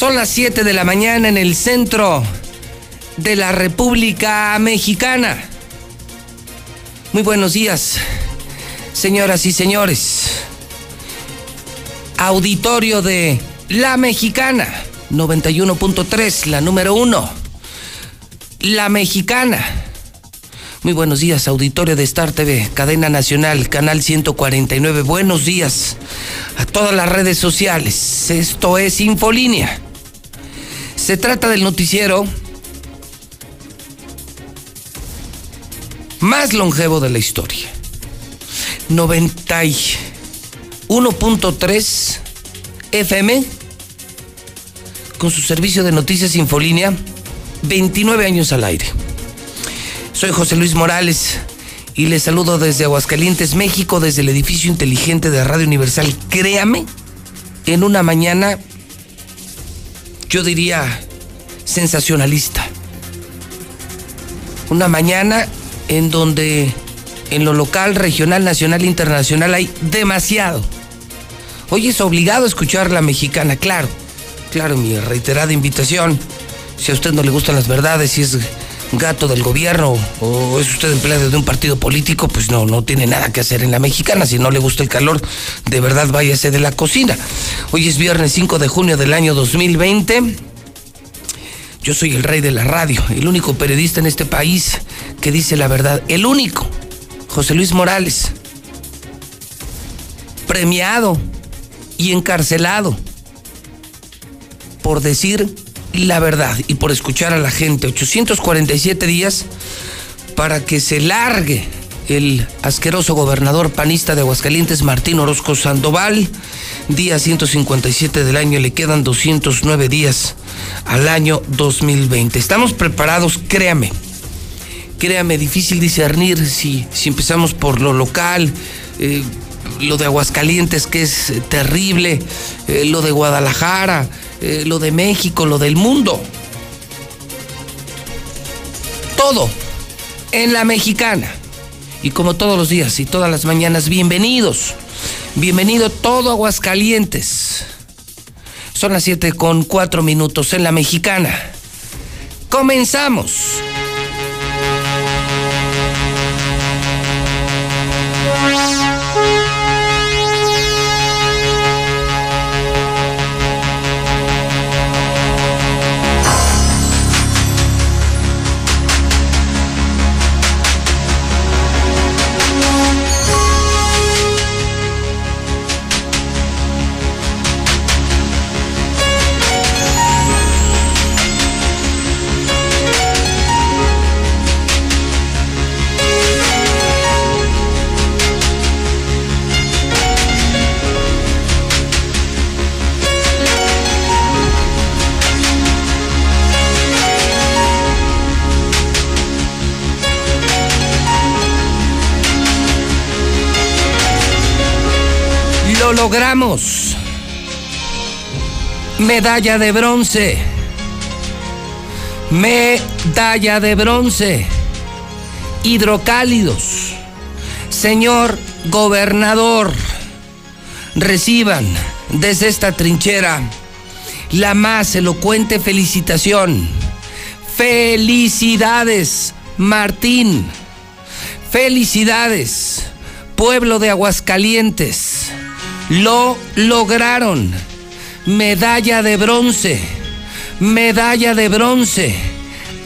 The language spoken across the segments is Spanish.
Son las 7 de la mañana en el centro de la República Mexicana. Muy buenos días, señoras y señores. Auditorio de La Mexicana, 91.3, la número uno. La Mexicana muy buenos días, auditorio de Star TV, cadena nacional, canal 149. Buenos días a todas las redes sociales. Esto es Infolínea. Se trata del noticiero más longevo de la historia. 91.3 FM con su servicio de noticias Infolínea, 29 años al aire. Soy José Luis Morales y les saludo desde Aguascalientes, México, desde el edificio inteligente de Radio Universal. Créame, en una mañana, yo diría, sensacionalista. Una mañana en donde en lo local, regional, nacional, internacional hay demasiado. Hoy es obligado a escuchar la mexicana, claro. Claro, mi reiterada invitación. Si a usted no le gustan las verdades, si es gato del gobierno o es usted empleado de un partido político, pues no, no tiene nada que hacer en la mexicana. Si no le gusta el calor, de verdad váyase de la cocina. Hoy es viernes 5 de junio del año 2020. Yo soy el rey de la radio, el único periodista en este país que dice la verdad. El único, José Luis Morales, premiado y encarcelado por decir la verdad y por escuchar a la gente. 847 días para que se largue el asqueroso gobernador panista de Aguascalientes, Martín Orozco Sandoval. Día 157 del año, le quedan 209 días al año 2020. Estamos preparados, créame. Créame, difícil discernir si, si empezamos por lo local, eh, lo de Aguascalientes que es terrible, eh, lo de Guadalajara, eh, lo de México, lo del mundo. Todo en la mexicana. Y como todos los días y todas las mañanas, bienvenidos. Bienvenido todo Aguascalientes. Son las 7 con 4 minutos en la mexicana. Comenzamos. Logramos. Medalla de bronce. Medalla de bronce. Hidrocálidos. Señor gobernador, reciban desde esta trinchera la más elocuente felicitación. Felicidades, Martín. Felicidades, pueblo de Aguascalientes. Lo lograron. Medalla de bronce. Medalla de bronce.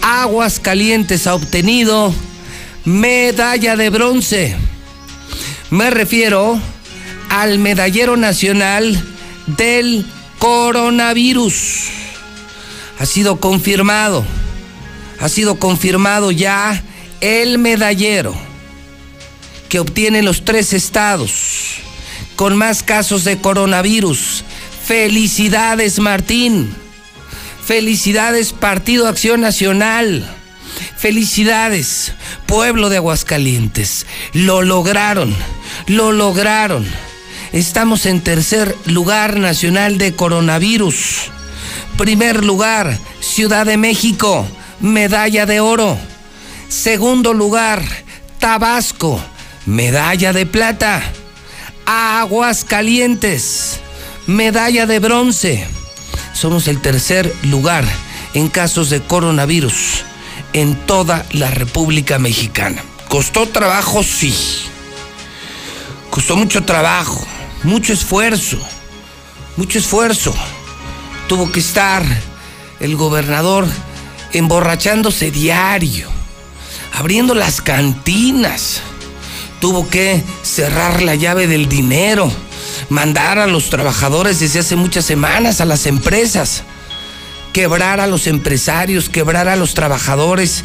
Aguas Calientes ha obtenido medalla de bronce. Me refiero al medallero nacional del coronavirus. Ha sido confirmado. Ha sido confirmado ya el medallero que obtiene los tres estados con más casos de coronavirus. Felicidades Martín. Felicidades Partido Acción Nacional. Felicidades, pueblo de Aguascalientes. Lo lograron, lo lograron. Estamos en tercer lugar nacional de coronavirus. Primer lugar, Ciudad de México, medalla de oro. Segundo lugar, Tabasco, medalla de plata. Aguascalientes, medalla de bronce. Somos el tercer lugar en casos de coronavirus en toda la República Mexicana. ¿Costó trabajo? Sí. Costó mucho trabajo, mucho esfuerzo, mucho esfuerzo. Tuvo que estar el gobernador emborrachándose diario, abriendo las cantinas. Tuvo que cerrar la llave del dinero, mandar a los trabajadores desde hace muchas semanas a las empresas, quebrar a los empresarios, quebrar a los trabajadores,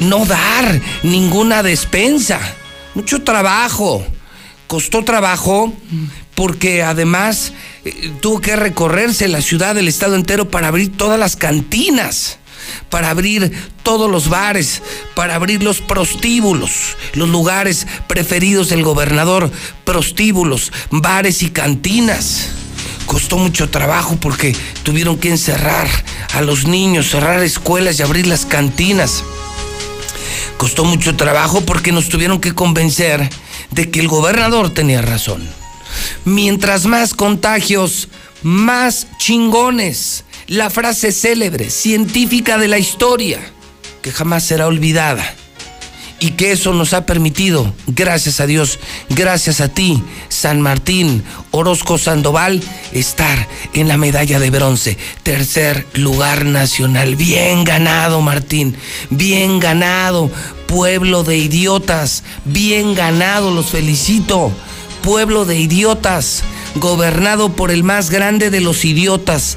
no dar ninguna despensa. Mucho trabajo. Costó trabajo porque además eh, tuvo que recorrerse la ciudad, el estado entero para abrir todas las cantinas para abrir todos los bares, para abrir los prostíbulos, los lugares preferidos del gobernador, prostíbulos, bares y cantinas. Costó mucho trabajo porque tuvieron que encerrar a los niños, cerrar escuelas y abrir las cantinas. Costó mucho trabajo porque nos tuvieron que convencer de que el gobernador tenía razón. Mientras más contagios, más chingones la frase célebre, científica de la historia, que jamás será olvidada. Y que eso nos ha permitido, gracias a Dios, gracias a ti, San Martín, Orozco Sandoval, estar en la medalla de bronce. Tercer lugar nacional. Bien ganado, Martín. Bien ganado. Pueblo de idiotas. Bien ganado, los felicito. Pueblo de idiotas. Gobernado por el más grande de los idiotas,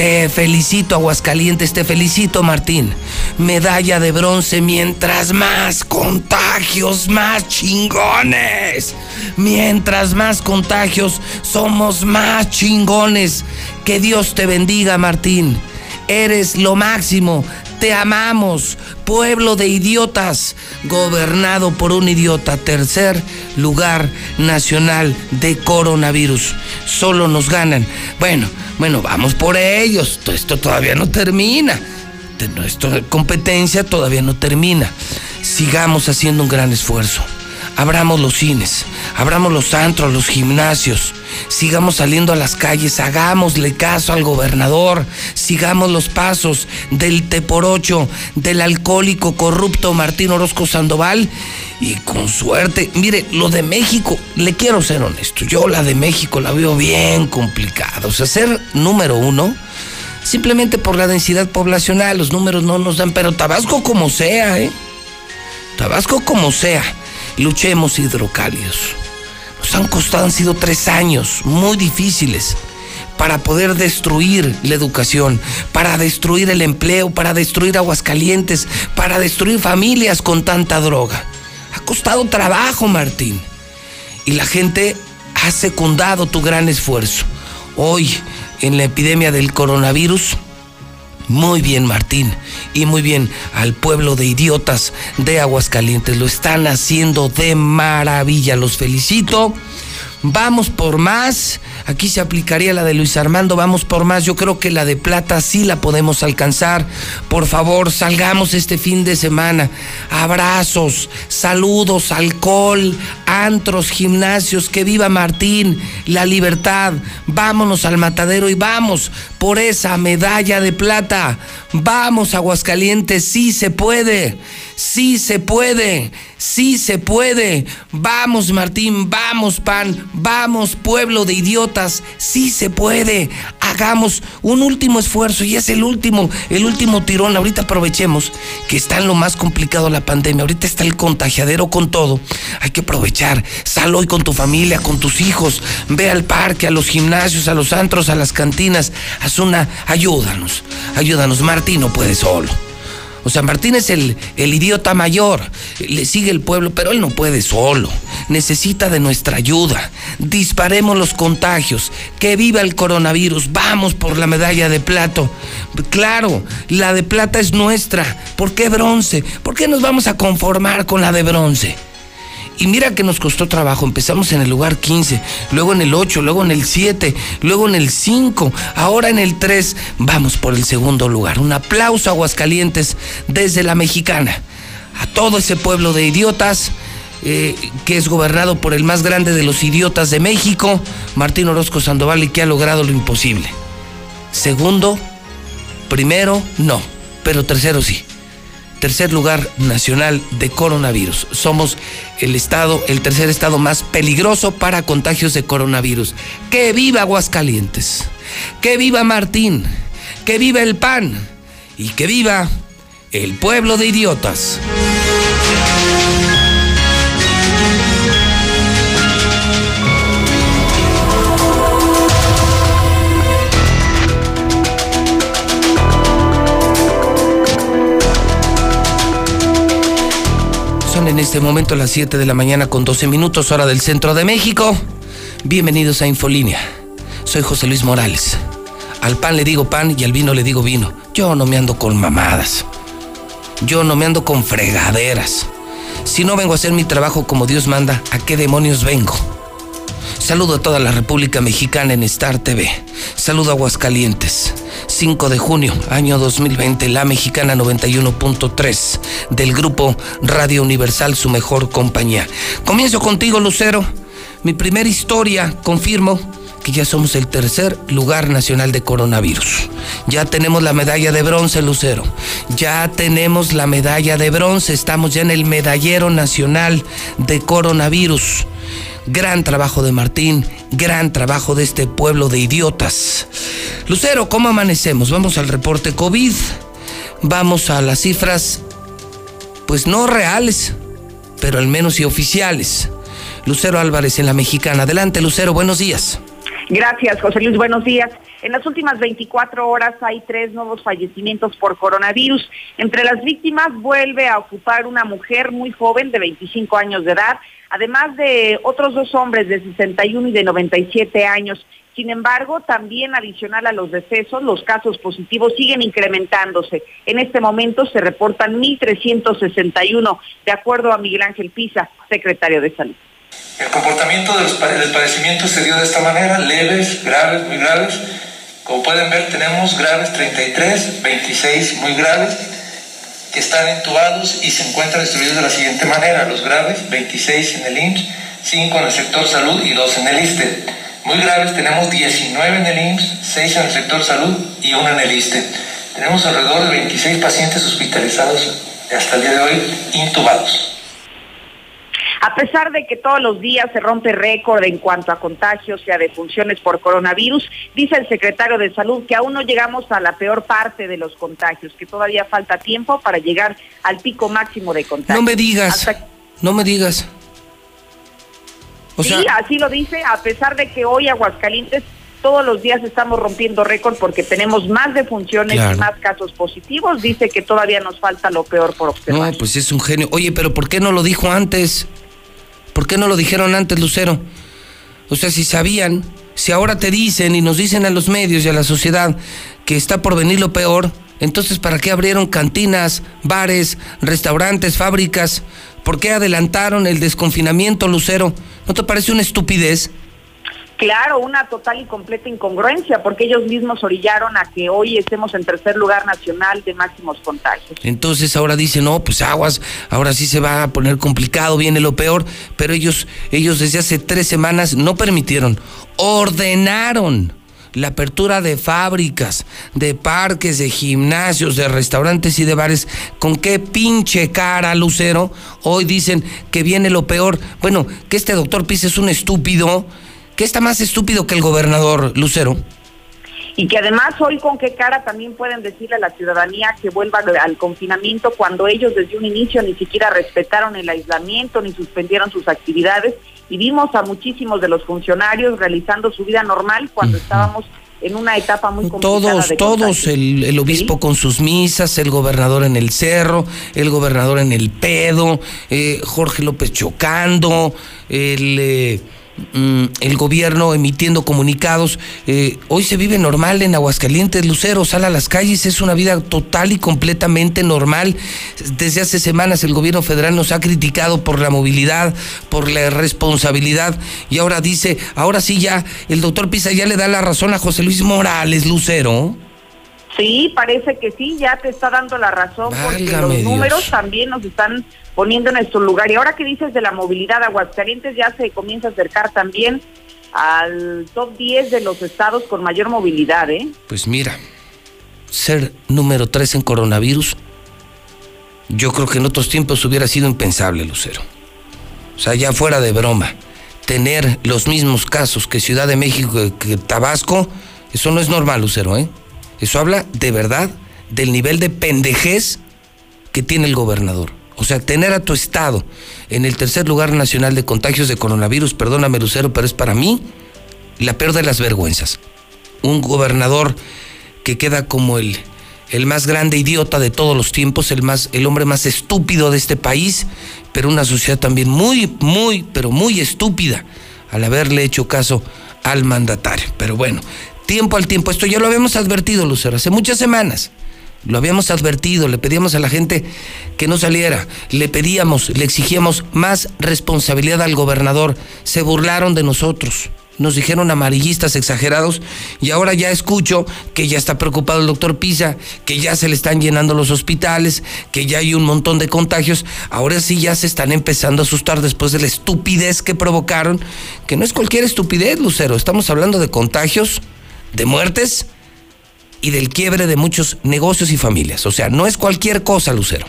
te felicito, Aguascalientes, te felicito, Martín. Medalla de bronce, mientras más contagios, más chingones. Mientras más contagios, somos más chingones. Que Dios te bendiga, Martín. Eres lo máximo. Te amamos, pueblo de idiotas, gobernado por un idiota. Tercer lugar nacional de coronavirus. Solo nos ganan. Bueno, bueno, vamos por ellos. Esto todavía no termina. Nuestra competencia todavía no termina. Sigamos haciendo un gran esfuerzo abramos los cines, abramos los antros, los gimnasios, sigamos saliendo a las calles, hagámosle caso al gobernador, sigamos los pasos del teporocho, del alcohólico corrupto Martín Orozco Sandoval y con suerte, mire, lo de México, le quiero ser honesto, yo la de México la veo bien complicada, o sea, ser número uno simplemente por la densidad poblacional, los números no nos dan, pero Tabasco como sea, ¿eh? Tabasco como sea luchemos hidrocálidos. Nos han costado, han sido tres años muy difíciles para poder destruir la educación, para destruir el empleo, para destruir Aguascalientes, para destruir familias con tanta droga. Ha costado trabajo, Martín. Y la gente ha secundado tu gran esfuerzo. Hoy, en la epidemia del coronavirus, muy bien, Martín. Y muy bien al pueblo de idiotas de Aguascalientes. Lo están haciendo de maravilla. Los felicito. Vamos por más. Aquí se aplicaría la de Luis Armando. Vamos por más. Yo creo que la de plata sí la podemos alcanzar. Por favor, salgamos este fin de semana. Abrazos, saludos, alcohol, antros, gimnasios. Que viva Martín, la libertad. Vámonos al matadero y vamos por esa medalla de plata. Vamos, Aguascalientes. Sí se puede. Sí se puede. Sí se puede. Vamos, Martín, vamos, PAN, vamos, pueblo de idiotas. Sí se puede. Hagamos un último esfuerzo y es el último, el último tirón. Ahorita aprovechemos que está en lo más complicado la pandemia. Ahorita está el contagiadero con todo. Hay que aprovechar. Sal hoy con tu familia, con tus hijos. Ve al parque, a los gimnasios, a los antros, a las cantinas. Haz una. Ayúdanos. Ayúdanos. Martín no puede solo. O sea, Martín es el, el, idiota mayor, le sigue el pueblo, pero él no puede solo, necesita de nuestra ayuda. Disparemos los contagios, que viva el coronavirus, vamos por la medalla de plato. Claro, la de plata es nuestra, ¿por qué bronce? ¿Por qué nos vamos a conformar con la de bronce? Y mira que nos costó trabajo. Empezamos en el lugar 15, luego en el 8, luego en el 7, luego en el 5, ahora en el 3. Vamos por el segundo lugar. Un aplauso a Aguascalientes desde la mexicana. A todo ese pueblo de idiotas. Eh, que es gobernado por el más grande de los idiotas de México, Martín Orozco Sandoval, y que ha logrado lo imposible. Segundo, primero, no, pero tercero sí tercer lugar nacional de coronavirus. Somos el estado, el tercer estado más peligroso para contagios de coronavirus. Que viva Aguascalientes, que viva Martín, que viva el PAN y que viva el pueblo de idiotas. Este momento las 7 de la mañana con 12 minutos hora del centro de México. Bienvenidos a Infolínea. Soy José Luis Morales. Al pan le digo pan y al vino le digo vino. Yo no me ando con mamadas. Yo no me ando con fregaderas. Si no vengo a hacer mi trabajo como Dios manda, ¿a qué demonios vengo? Saludo a toda la República Mexicana en Star TV. Saludo a Aguascalientes. 5 de junio, año 2020, la mexicana 91.3 del grupo Radio Universal, su mejor compañía. Comienzo contigo, Lucero. Mi primera historia, confirmo que ya somos el tercer lugar nacional de coronavirus. Ya tenemos la medalla de bronce, Lucero. Ya tenemos la medalla de bronce. Estamos ya en el medallero nacional de coronavirus. Gran trabajo de Martín, gran trabajo de este pueblo de idiotas. Lucero, ¿cómo amanecemos? Vamos al reporte COVID, vamos a las cifras, pues no reales, pero al menos y oficiales. Lucero Álvarez en la Mexicana. Adelante, Lucero, buenos días. Gracias, José Luis. Buenos días. En las últimas 24 horas hay tres nuevos fallecimientos por coronavirus. Entre las víctimas vuelve a ocupar una mujer muy joven de 25 años de edad además de otros dos hombres de 61 y de 97 años. Sin embargo, también adicional a los decesos, los casos positivos siguen incrementándose. En este momento se reportan 1.361, de acuerdo a Miguel Ángel Pisa, secretario de Salud. El comportamiento del padecimiento se dio de esta manera, leves, graves, muy graves. Como pueden ver, tenemos graves 33, 26 muy graves que están entubados y se encuentran distribuidos de la siguiente manera. Los graves, 26 en el IMSS, 5 en el sector salud y 2 en el ISTE. Muy graves tenemos 19 en el IMSS, 6 en el sector salud y 1 en el ISTE. Tenemos alrededor de 26 pacientes hospitalizados hasta el día de hoy intubados. A pesar de que todos los días se rompe récord en cuanto a contagios y a defunciones por coronavirus, dice el secretario de Salud que aún no llegamos a la peor parte de los contagios, que todavía falta tiempo para llegar al pico máximo de contagios. No me digas, no me digas. sí, así lo dice, a pesar de que hoy Aguascalientes todos los días estamos rompiendo récord porque tenemos más defunciones y más casos positivos. Dice que todavía nos falta lo peor por observar. No, pues es un genio. Oye, pero ¿por qué no lo dijo antes? ¿Por qué no lo dijeron antes, Lucero? O sea, si sabían, si ahora te dicen y nos dicen a los medios y a la sociedad que está por venir lo peor, entonces ¿para qué abrieron cantinas, bares, restaurantes, fábricas? ¿Por qué adelantaron el desconfinamiento, Lucero? ¿No te parece una estupidez? Claro, una total y completa incongruencia, porque ellos mismos orillaron a que hoy estemos en tercer lugar nacional de máximos contagios. Entonces ahora dicen, no, pues aguas, ahora sí se va a poner complicado, viene lo peor, pero ellos, ellos desde hace tres semanas no permitieron, ordenaron la apertura de fábricas, de parques, de gimnasios, de restaurantes y de bares. ¿Con qué pinche cara, Lucero? Hoy dicen que viene lo peor. Bueno, que este doctor Pise es un estúpido ¿Qué está más estúpido que el gobernador Lucero? Y que además hoy con qué cara también pueden decirle a la ciudadanía que vuelva al confinamiento cuando ellos desde un inicio ni siquiera respetaron el aislamiento ni suspendieron sus actividades y vimos a muchísimos de los funcionarios realizando su vida normal cuando estábamos en una etapa muy complicada. Todos, todos, el, obispo con sus misas, el gobernador en el cerro, el gobernador en el pedo, eh, Jorge López chocando, el... Eh, Mm, el gobierno emitiendo comunicados. Eh, hoy se vive normal en Aguascalientes, Lucero, sale a las calles, es una vida total y completamente normal. Desde hace semanas el gobierno federal nos ha criticado por la movilidad, por la responsabilidad, y ahora dice, ahora sí ya, el doctor Pisa ya le da la razón a José Luis Morales, Lucero. Sí, parece que sí, ya te está dando la razón, porque los números también nos están poniendo en nuestro lugar. Y ahora que dices de la movilidad, Aguascalientes ya se comienza a acercar también al top 10 de los estados con mayor movilidad, ¿eh? Pues mira, ser número 3 en coronavirus, yo creo que en otros tiempos hubiera sido impensable, Lucero. O sea, ya fuera de broma, tener los mismos casos que Ciudad de México, que Tabasco, eso no es normal, Lucero, ¿eh? Eso habla de verdad del nivel de pendejez que tiene el gobernador. O sea, tener a tu estado en el tercer lugar nacional de contagios de coronavirus, perdóname Lucero, pero es para mí la peor de las vergüenzas. Un gobernador que queda como el, el más grande idiota de todos los tiempos, el, más, el hombre más estúpido de este país, pero una sociedad también muy, muy, pero muy estúpida al haberle hecho caso al mandatario. Pero bueno, tiempo al tiempo. Esto ya lo habíamos advertido, Lucero, hace muchas semanas. Lo habíamos advertido, le pedíamos a la gente que no saliera, le pedíamos, le exigíamos más responsabilidad al gobernador. Se burlaron de nosotros, nos dijeron amarillistas exagerados y ahora ya escucho que ya está preocupado el doctor Pisa, que ya se le están llenando los hospitales, que ya hay un montón de contagios. Ahora sí ya se están empezando a asustar después de la estupidez que provocaron, que no es cualquier estupidez, Lucero, estamos hablando de contagios de muertes y del quiebre de muchos negocios y familias. O sea, no es cualquier cosa, Lucero.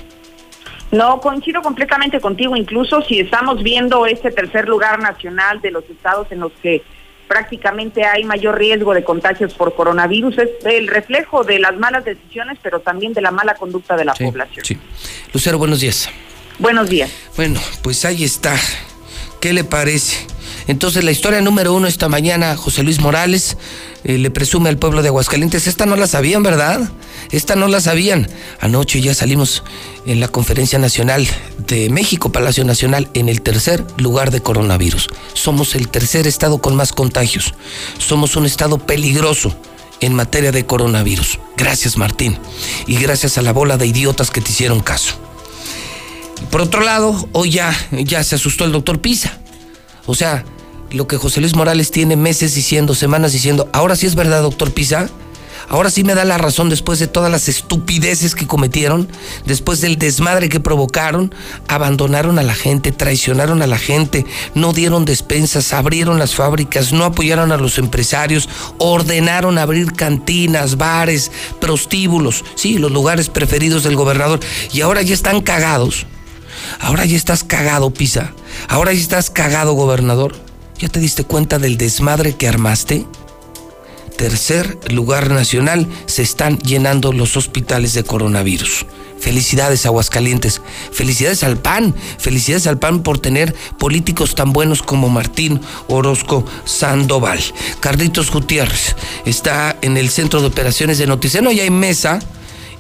No, coincido completamente contigo, incluso si estamos viendo este tercer lugar nacional de los estados en los que prácticamente hay mayor riesgo de contagios por coronavirus, es el reflejo de las malas decisiones, pero también de la mala conducta de la población. Sí. Lucero, buenos días. Buenos días. Bueno, pues ahí está. ¿Qué le parece? Entonces, la historia número uno esta mañana, José Luis Morales eh, le presume al pueblo de Aguascalientes. Esta no la sabían, ¿verdad? Esta no la sabían. Anoche ya salimos en la Conferencia Nacional de México, Palacio Nacional, en el tercer lugar de coronavirus. Somos el tercer estado con más contagios. Somos un estado peligroso en materia de coronavirus. Gracias, Martín. Y gracias a la bola de idiotas que te hicieron caso. Por otro lado, hoy ya, ya se asustó el doctor Pisa. O sea, lo que José Luis Morales tiene meses diciendo, semanas diciendo, ahora sí es verdad, doctor Pisa. Ahora sí me da la razón después de todas las estupideces que cometieron, después del desmadre que provocaron, abandonaron a la gente, traicionaron a la gente, no dieron despensas, abrieron las fábricas, no apoyaron a los empresarios, ordenaron abrir cantinas, bares, prostíbulos, sí, los lugares preferidos del gobernador, y ahora ya están cagados. Ahora ya estás cagado, Pisa. Ahora ya estás cagado, gobernador. ¿Ya te diste cuenta del desmadre que armaste? Tercer lugar nacional, se están llenando los hospitales de coronavirus. Felicidades Aguascalientes, felicidades al PAN, felicidades al PAN por tener políticos tan buenos como Martín Orozco Sandoval. Carlitos Gutiérrez está en el centro de operaciones de Noticeno y hay mesa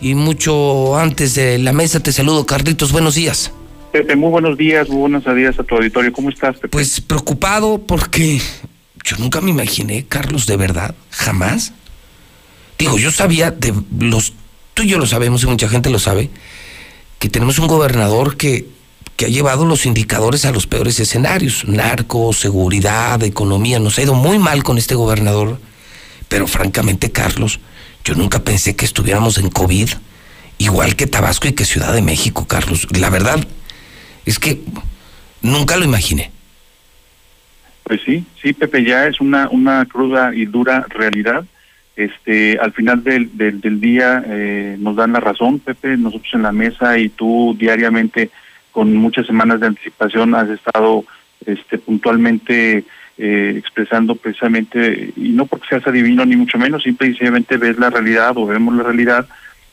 y mucho antes de la mesa te saludo Carlitos, buenos días. Pepe, muy buenos días, muy buenos días a tu auditorio. ¿Cómo estás, Pepe? Pues preocupado porque yo nunca me imaginé, Carlos, de verdad, jamás. Digo, yo sabía de los, tú y yo lo sabemos y mucha gente lo sabe, que tenemos un gobernador que, que ha llevado los indicadores a los peores escenarios, narco, seguridad, economía, nos ha ido muy mal con este gobernador, pero francamente, Carlos, yo nunca pensé que estuviéramos en COVID, igual que Tabasco y que Ciudad de México, Carlos. La verdad, es que nunca lo imaginé. Pues sí, sí, Pepe, ya es una, una cruda y dura realidad. Este, al final del, del, día eh, nos dan la razón, Pepe, nosotros en la mesa y tú diariamente con muchas semanas de anticipación has estado este, puntualmente eh, expresando precisamente, y no porque seas adivino ni mucho menos, simplemente ves la realidad o vemos la realidad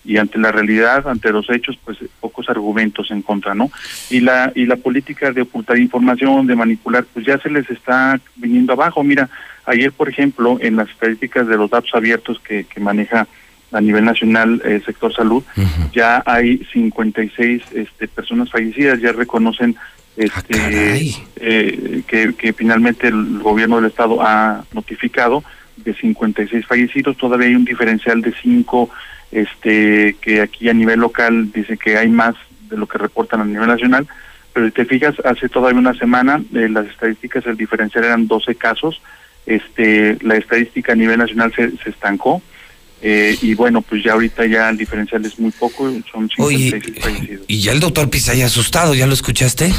y ante la realidad, ante los hechos, pues pocos argumentos en contra, ¿no? Y la y la política de ocultar información, de manipular, pues ya se les está viniendo abajo. Mira, Ayer, por ejemplo, en las estadísticas de los datos abiertos que, que maneja a nivel nacional el sector salud, ya hay 56 este, personas fallecidas, ya reconocen este, Ah, eh, que, que finalmente el gobierno del estado ha notificado de 56 fallecidos, todavía hay un diferencial de 5 este que aquí a nivel local dice que hay más de lo que reportan a nivel nacional, pero si te fijas, hace todavía una semana eh, las estadísticas, el diferencial eran 12 casos, este la estadística a nivel nacional se, se estancó, eh, y bueno, pues ya ahorita ya el diferencial es muy poco, son 56 Oye, fallecidos. y ya el doctor Pizaya asustado, ¿ya lo escuchaste?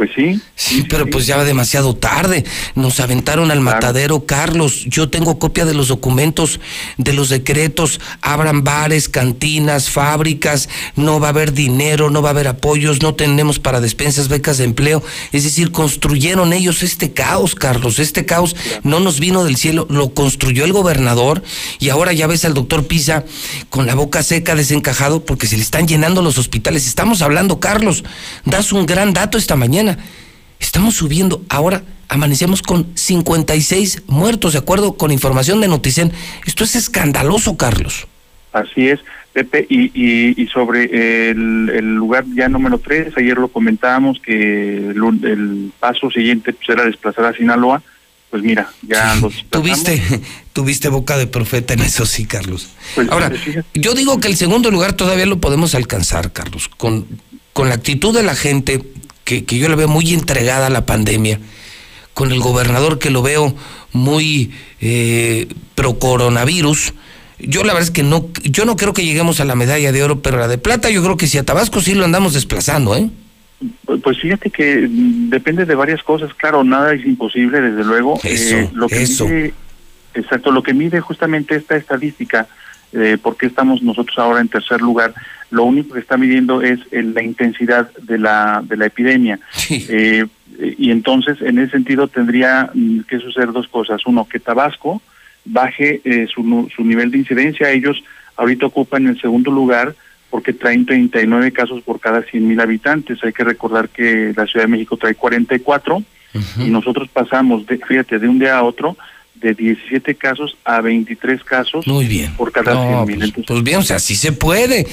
Pues sí. Sí, pero pues ya va demasiado tarde. Nos aventaron al matadero, Carlos. Yo tengo copia de los documentos, de los decretos. Abran bares, cantinas, fábricas. No va a haber dinero, no va a haber apoyos, no tenemos para despensas, becas de empleo. Es decir, construyeron ellos este caos, Carlos. Este caos no nos vino del cielo, lo construyó el gobernador. Y ahora ya ves al doctor Pisa con la boca seca, desencajado, porque se le están llenando los hospitales. Estamos hablando, Carlos. Das un gran dato esta mañana. Estamos subiendo. Ahora amanecemos con 56 muertos, de acuerdo con información de Noticen. Esto es escandaloso, Carlos. Así es, Pepe, y, y, y sobre el, el, lugar ya número 3, ayer lo comentábamos que el, el paso siguiente pues, era desplazar a Sinaloa, pues mira, ya sí, lo tuviste, tuviste boca de profeta en eso, sí, Carlos. Pues, Ahora, yo digo que el segundo lugar todavía lo podemos alcanzar, Carlos, con, con la actitud de la gente, que, que yo la veo muy entregada a la pandemia, con el gobernador que lo veo muy eh, pro coronavirus. Yo la verdad es que no, yo no creo que lleguemos a la medalla de oro, pero la de plata yo creo que si a Tabasco sí lo andamos desplazando, ¿eh? Pues fíjate que depende de varias cosas, claro, nada es imposible, desde luego. Eso, eh, lo que eso. Mide, exacto, lo que mide justamente esta estadística, eh, porque estamos nosotros ahora en tercer lugar, lo único que está midiendo es el, la intensidad de la, de la epidemia. Sí. Eh, y entonces, en ese sentido, tendría mm, que suceder dos cosas. Uno, que Tabasco baje eh, su, su nivel de incidencia. Ellos ahorita ocupan el segundo lugar porque traen 39 casos por cada 100 mil habitantes. Hay que recordar que la Ciudad de México trae 44 uh -huh. y nosotros pasamos, de, fíjate, de un día a otro de 17 casos a 23 casos Muy bien. por cada no, 100 mil. Pues, pues, bien, o sea, sí se puede.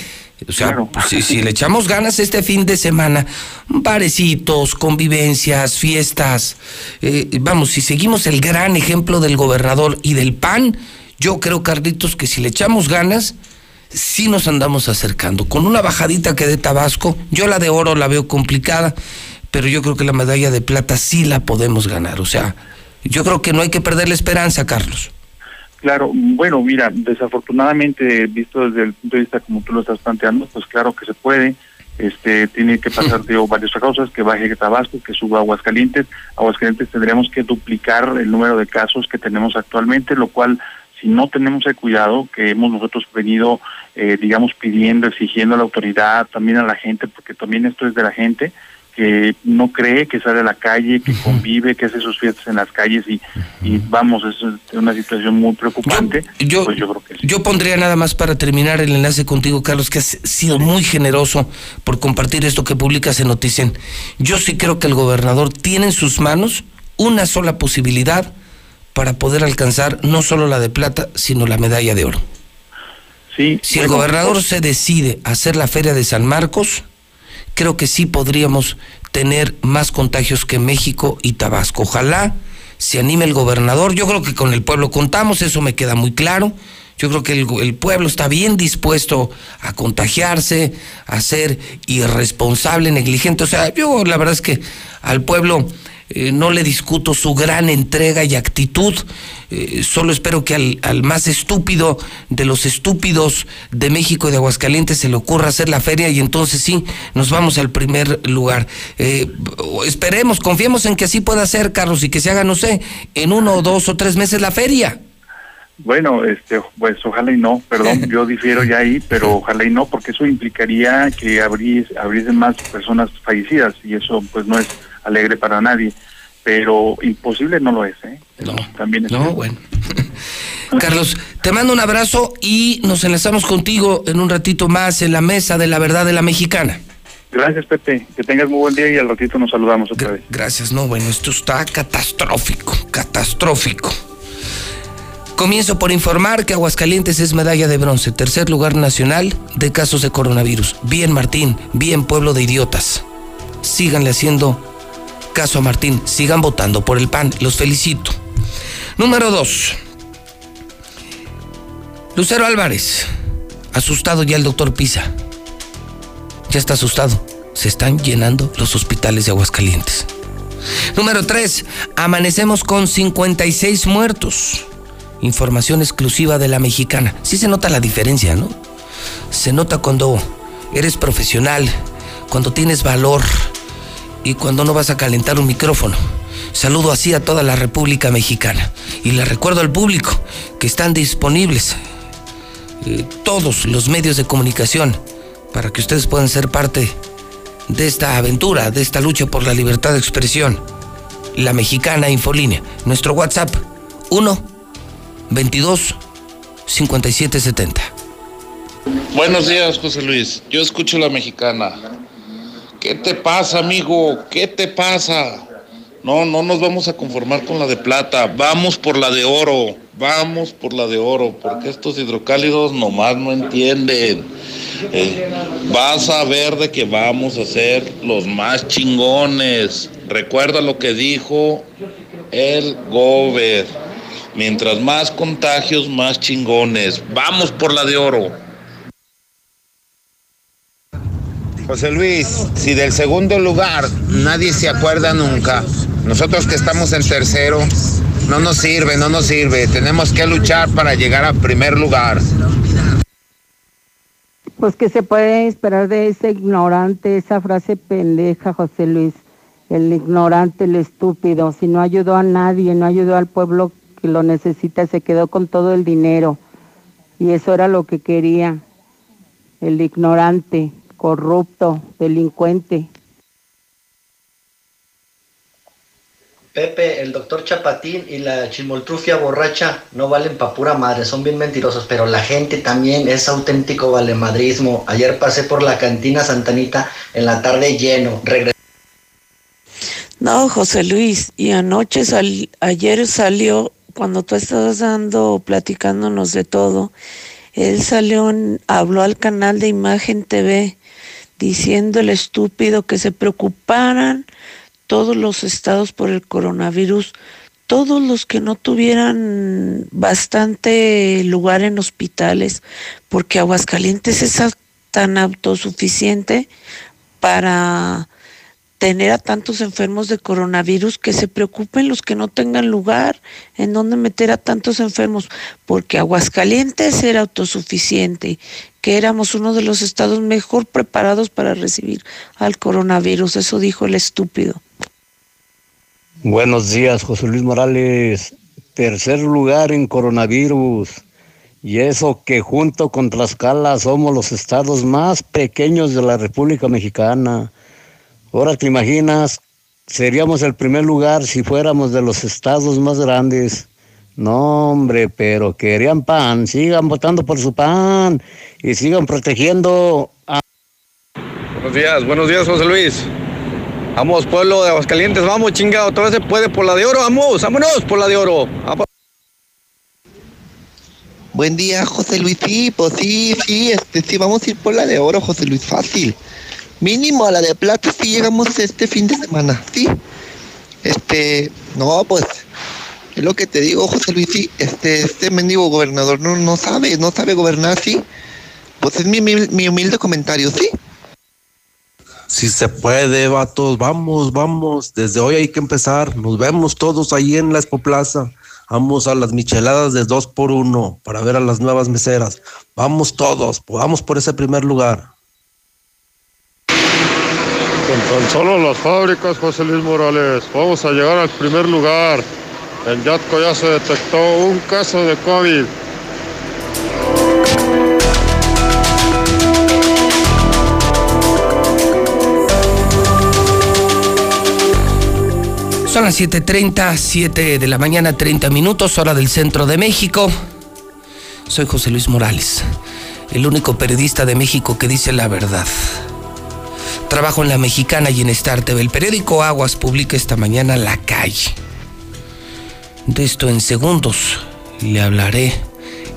O sea, claro. pues, si, si, le echamos ganas este fin de semana, barecitos, convivencias, fiestas, eh, vamos, si seguimos el gran ejemplo del gobernador y del PAN, yo creo, Carlitos, que si le echamos ganas, sí nos andamos acercando. Con una bajadita que de Tabasco, yo la de oro la veo complicada, pero yo creo que la medalla de plata sí la podemos ganar. O sea, yo creo que no hay que perder la esperanza, Carlos. Claro, bueno, mira, desafortunadamente, visto desde el punto de vista como tú lo estás planteando, pues claro que se puede. Este, tiene que pasar de varias causas, que baje Tabasco, que suba Aguascalientes. Aguascalientes tendríamos que duplicar el número de casos que tenemos actualmente, lo cual si no tenemos el cuidado que hemos nosotros venido, eh, digamos, pidiendo, exigiendo a la autoridad, también a la gente, porque también esto es de la gente, que no cree, que sale a la calle, que convive, que hace sus fiestas en las calles y, y vamos, es una situación muy preocupante. Yo, pues yo, creo que sí. yo pondría nada más para terminar el enlace contigo, Carlos, que has sido muy generoso por compartir esto que publicas en Noticen. Yo sí creo que el gobernador tiene en sus manos una sola posibilidad para poder alcanzar no solo la de plata, sino la medalla de oro. Sí, si bueno, el gobernador pues... se decide a hacer la feria de San Marcos, creo que sí podríamos tener más contagios que México y Tabasco. Ojalá se anime el gobernador. Yo creo que con el pueblo contamos, eso me queda muy claro. Yo creo que el, pueblo está bien dispuesto a contagiarse, a ser irresponsable, negligente. O sea, yo la verdad es que al pueblo eh, no le discuto su gran entrega y actitud, eh, solo espero que al, al, más estúpido de los estúpidos de México y de Aguascalientes se le ocurra hacer la feria y entonces sí, nos vamos al primer lugar. Eh, esperemos, confiemos en que así pueda ser, Carlos, y que se haga, no sé, en uno o dos o tres meses la feria. Bueno, este, pues ojalá y no, perdón, yo difiero ya ahí, pero ojalá y no, porque eso implicaría que abriese, abriesen más personas fallecidas y eso pues no es alegre para nadie, pero imposible no lo es, ¿eh? No, también es no, bueno. Carlos, te mando un abrazo y nos enlazamos contigo en un ratito más en la mesa de la verdad de la mexicana. Gracias, Pepe. Que tengas muy buen día y al ratito nos saludamos otra vez. Gracias, no, bueno, esto está catastrófico, catastrófico. Comienzo por informar que Aguascalientes es medalla de bronce, tercer lugar nacional de casos de coronavirus. Bien Martín, bien pueblo de idiotas. Síganle haciendo caso a Martín, sigan votando por el PAN, los felicito. Número dos. Lucero Álvarez, asustado ya el doctor Pisa. Ya está asustado. Se están llenando los hospitales de Aguascalientes. Número 3. Amanecemos con 56 muertos. Información exclusiva de la mexicana. Sí se nota la diferencia, ¿no? Se nota cuando eres profesional, cuando tienes valor y cuando no vas a calentar un micrófono. Saludo así a toda la República Mexicana. Y le recuerdo al público que están disponibles eh, todos los medios de comunicación para que ustedes puedan ser parte de esta aventura, de esta lucha por la libertad de expresión. La Mexicana Infolínea. Nuestro WhatsApp 1 22 57 70. Buenos días, José Luis. Yo escucho la Mexicana. ¿Qué te pasa, amigo? ¿Qué te pasa? No, no nos vamos a conformar con la de plata. Vamos por la de oro. Vamos por la de oro. Porque estos hidrocálidos nomás no entienden. Eh, vas a ver de que vamos a ser los más chingones. Recuerda lo que dijo el Gober. Mientras más contagios, más chingones. Vamos por la de oro. José Luis, si del segundo lugar nadie se acuerda nunca, nosotros que estamos en tercero, no nos sirve, no nos sirve. Tenemos que luchar para llegar al primer lugar. Pues que se puede esperar de ese ignorante, esa frase pendeja, José Luis. El ignorante, el estúpido. Si no ayudó a nadie, no ayudó al pueblo que lo necesita, se quedó con todo el dinero. Y eso era lo que quería. El ignorante, corrupto, delincuente. Pepe, el doctor Chapatín y la chimoltrufia borracha no valen pa' pura madre, son bien mentirosos, pero la gente también es auténtico valemadrismo. Ayer pasé por la cantina Santanita en la tarde lleno. no, José Luis, y anoche, sal, ayer salió, cuando tú estabas dando, platicándonos de todo, él salió, habló al canal de Imagen TV diciendo el estúpido que se preocuparan todos los estados por el coronavirus, todos los que no tuvieran bastante lugar en hospitales, porque Aguascalientes es tan autosuficiente para tener a tantos enfermos de coronavirus que se preocupen los que no tengan lugar en donde meter a tantos enfermos, porque Aguascalientes era autosuficiente, que éramos uno de los estados mejor preparados para recibir al coronavirus, eso dijo el estúpido. Buenos días, José Luis Morales. Tercer lugar en coronavirus. Y eso que junto con Tlaxcala somos los estados más pequeños de la República Mexicana. Ahora te imaginas, seríamos el primer lugar si fuéramos de los estados más grandes. No, hombre, pero querían pan. Sigan votando por su pan y sigan protegiendo a... Buenos días, buenos días, José Luis. Vamos, pueblo de Aguascalientes, vamos, chingado, otra vez se puede por la de oro, vamos, vámonos por la de oro. Buen día, José Luis, sí, pues sí, sí, este, sí, vamos a ir por la de oro, José Luis, fácil. Mínimo a la de plata si llegamos este fin de semana, sí. Este, no, pues, es lo que te digo, José Luis, sí, este, este mendigo gobernador no, no sabe, no sabe gobernar, sí. Pues es mi, mi humilde comentario, sí. Si se puede, vatos, vamos, vamos. Desde hoy hay que empezar. Nos vemos todos ahí en la Expo Plaza. Vamos a las micheladas de dos por uno para ver a las nuevas meseras. Vamos todos, vamos por ese primer lugar. Con tan solo las fábricas, José Luis Morales, vamos a llegar al primer lugar. En Yatco ya se detectó un caso de COVID. Son las 7.30, 7 de la mañana, 30 minutos, hora del centro de México. Soy José Luis Morales, el único periodista de México que dice la verdad. Trabajo en La Mexicana y en Star TV. El periódico Aguas publica esta mañana La Calle. De esto en segundos, le hablaré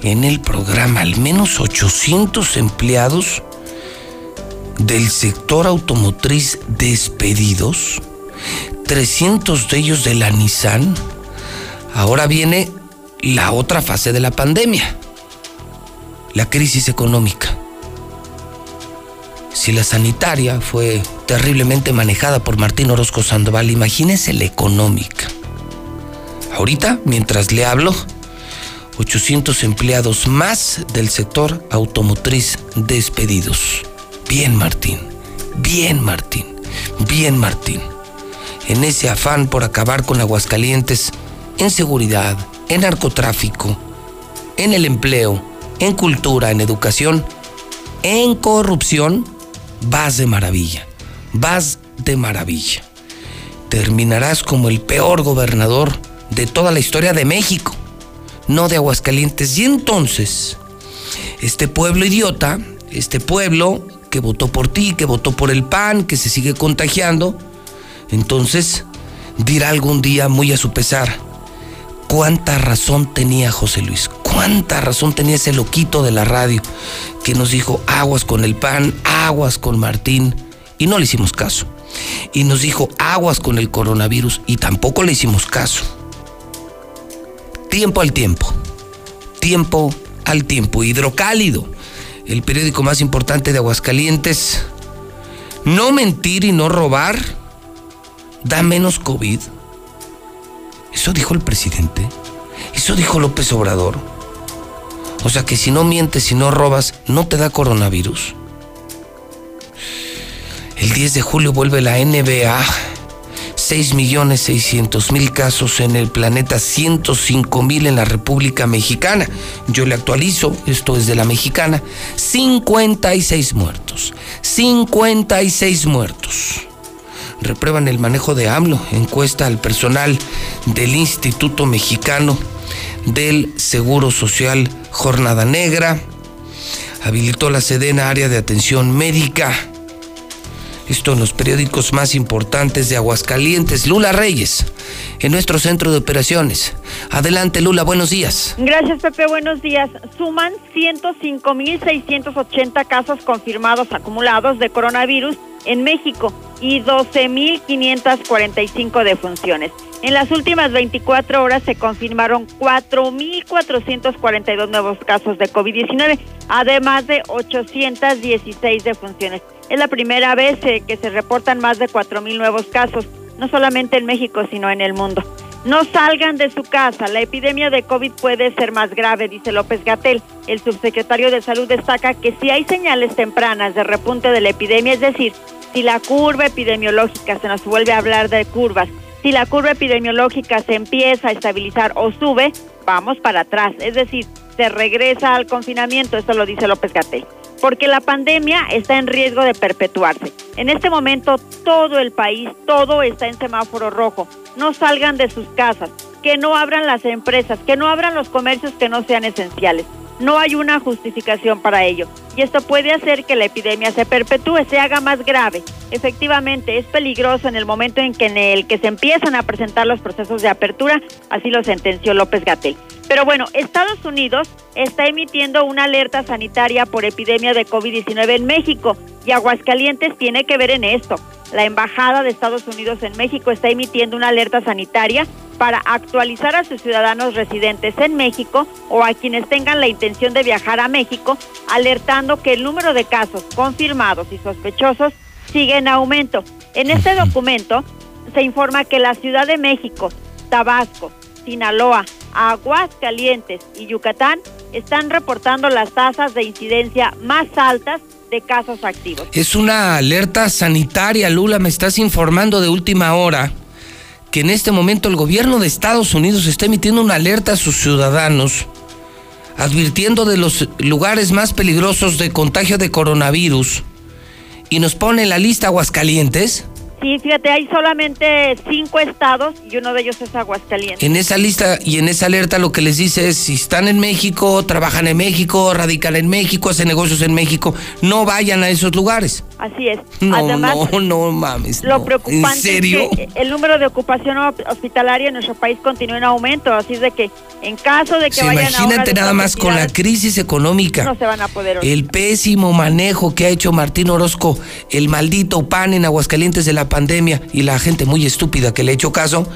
en el programa. Al menos 800 empleados del sector automotriz despedidos, 300 de ellos de la Nissan. Ahora viene la otra fase de la pandemia, la crisis económica. Si la sanitaria fue terriblemente manejada por Martín Orozco Sandoval, imagínese la económica. Ahorita, mientras le hablo, 800 empleados más del sector automotriz despedidos. Bien, Martín. Bien, Martín. Bien, Martín. En ese afán por acabar con Aguascalientes, en seguridad, en narcotráfico, en el empleo, en cultura, en educación, en corrupción, vas de maravilla. Vas de maravilla. Terminarás como el peor gobernador de toda la historia de México no de Aguascalientes. Y entonces, este pueblo idiota, este pueblo que votó por ti, que votó por el PAN, que se sigue contagiando, entonces dirá algún día muy a su pesar, cuánta razón tenía José Luis, cuánta razón tenía ese loquito de la radio que nos dijo aguas con el PAN, aguas con Martín, y no le hicimos caso. Y nos dijo aguas con el coronavirus y tampoco le hicimos caso. Tiempo al tiempo. Tiempo al tiempo. Hidrocálido, el periódico más importante de Aguascalientes. No mentir y no robar da menos COVID. Eso dijo el presidente. Eso dijo López Obrador. O sea que si no mientes y no robas, no te da coronavirus. El 10 de julio vuelve la NBA 6 millones 600 mil casos en el planeta, 105 mil en la República Mexicana. Yo le actualizo, esto es de la mexicana, 56 muertos, 56 muertos. Reprueban el manejo de AMLO, encuesta al personal del Instituto Mexicano del Seguro Social Jornada Negra, habilitó la Sedena área de atención médica esto en los periódicos más importantes de Aguascalientes. Lula Reyes, en nuestro centro de operaciones. Adelante, Lula, buenos días. Gracias, Pepe, buenos días. Suman 105.680 casos confirmados acumulados de coronavirus en México y 12.545 defunciones. En las últimas 24 horas se confirmaron 4.442 nuevos casos de COVID-19, además de 816 defunciones. Es la primera vez eh, que se reportan más de 4.000 nuevos casos, no solamente en México, sino en el mundo. No salgan de su casa, la epidemia de COVID puede ser más grave, dice López Gatel. El subsecretario de Salud destaca que si hay señales tempranas de repunte de la epidemia, es decir, si la curva epidemiológica, se nos vuelve a hablar de curvas, si la curva epidemiológica se empieza a estabilizar o sube, vamos para atrás, es decir, se regresa al confinamiento, esto lo dice López Gatel porque la pandemia está en riesgo de perpetuarse. En este momento todo el país, todo está en semáforo rojo. No salgan de sus casas, que no abran las empresas, que no abran los comercios que no sean esenciales. No hay una justificación para ello. Y esto puede hacer que la epidemia se perpetúe, se haga más grave. Efectivamente, es peligroso en el momento en que, en el que se empiezan a presentar los procesos de apertura, así lo sentenció López Gatel. Pero bueno, Estados Unidos está emitiendo una alerta sanitaria por epidemia de COVID-19 en México y Aguascalientes tiene que ver en esto. La Embajada de Estados Unidos en México está emitiendo una alerta sanitaria para actualizar a sus ciudadanos residentes en México o a quienes tengan la intención de viajar a México, alertando que el número de casos confirmados y sospechosos sigue en aumento. En este documento se informa que la Ciudad de México, Tabasco, Sinaloa, Aguascalientes y Yucatán están reportando las tasas de incidencia más altas de casos activos. Es una alerta sanitaria, Lula, me estás informando de última hora que en este momento el gobierno de Estados Unidos está emitiendo una alerta a sus ciudadanos, advirtiendo de los lugares más peligrosos de contagio de coronavirus, y nos pone en la lista Aguascalientes. Sí, fíjate, hay solamente cinco estados y uno de ellos es Aguascalientes. En esa lista y en esa alerta lo que les dice es, si están en México, trabajan en México, radican en México, hacen negocios en México, no vayan a esos lugares. Así es. No, Además, no, no mames. Lo no. preocupante ¿En serio? es que el número de ocupación hospitalaria en nuestro país continúa en aumento, así es de que en caso de que Sí, vayan imagínate de nada más con la crisis económica. no se van a poder. El pésimo manejo que ha hecho Martín Orozco, el maldito pan en Aguascalientes de la pandemia y la gente muy estúpida que le ha hecho caso.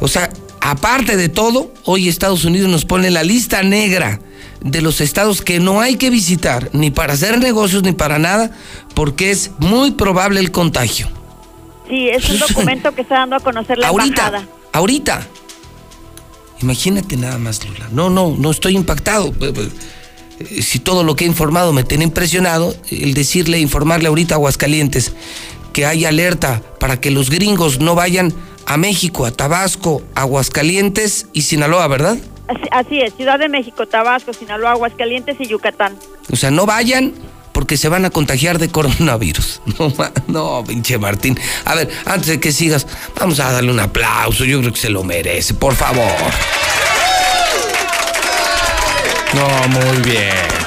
O sea, aparte de todo, hoy Estados Unidos nos pone la lista negra de los estados que no hay que visitar, ni para hacer negocios ni para nada, porque es muy probable el contagio. Sí, es un documento que está dando a conocer la ahorita, embajada. ahorita. Imagínate nada más, Lula. No, no, no estoy impactado. Eh, Si todo lo que he informado me tiene impresionado, el decirle, informarle ahorita a Aguascalientes que hay alerta para que los gringos no vayan a México, a Tabasco, Aguascalientes y Sinaloa, ¿verdad? Así, así es, Ciudad de México, Tabasco, Sinaloa, Aguascalientes y Yucatán. O sea, no vayan porque se van a contagiar de coronavirus. No, no, pinche Martín. A ver, antes de que sigas, vamos a darle un aplauso. Yo creo que se lo merece, por favor. No, muy bien.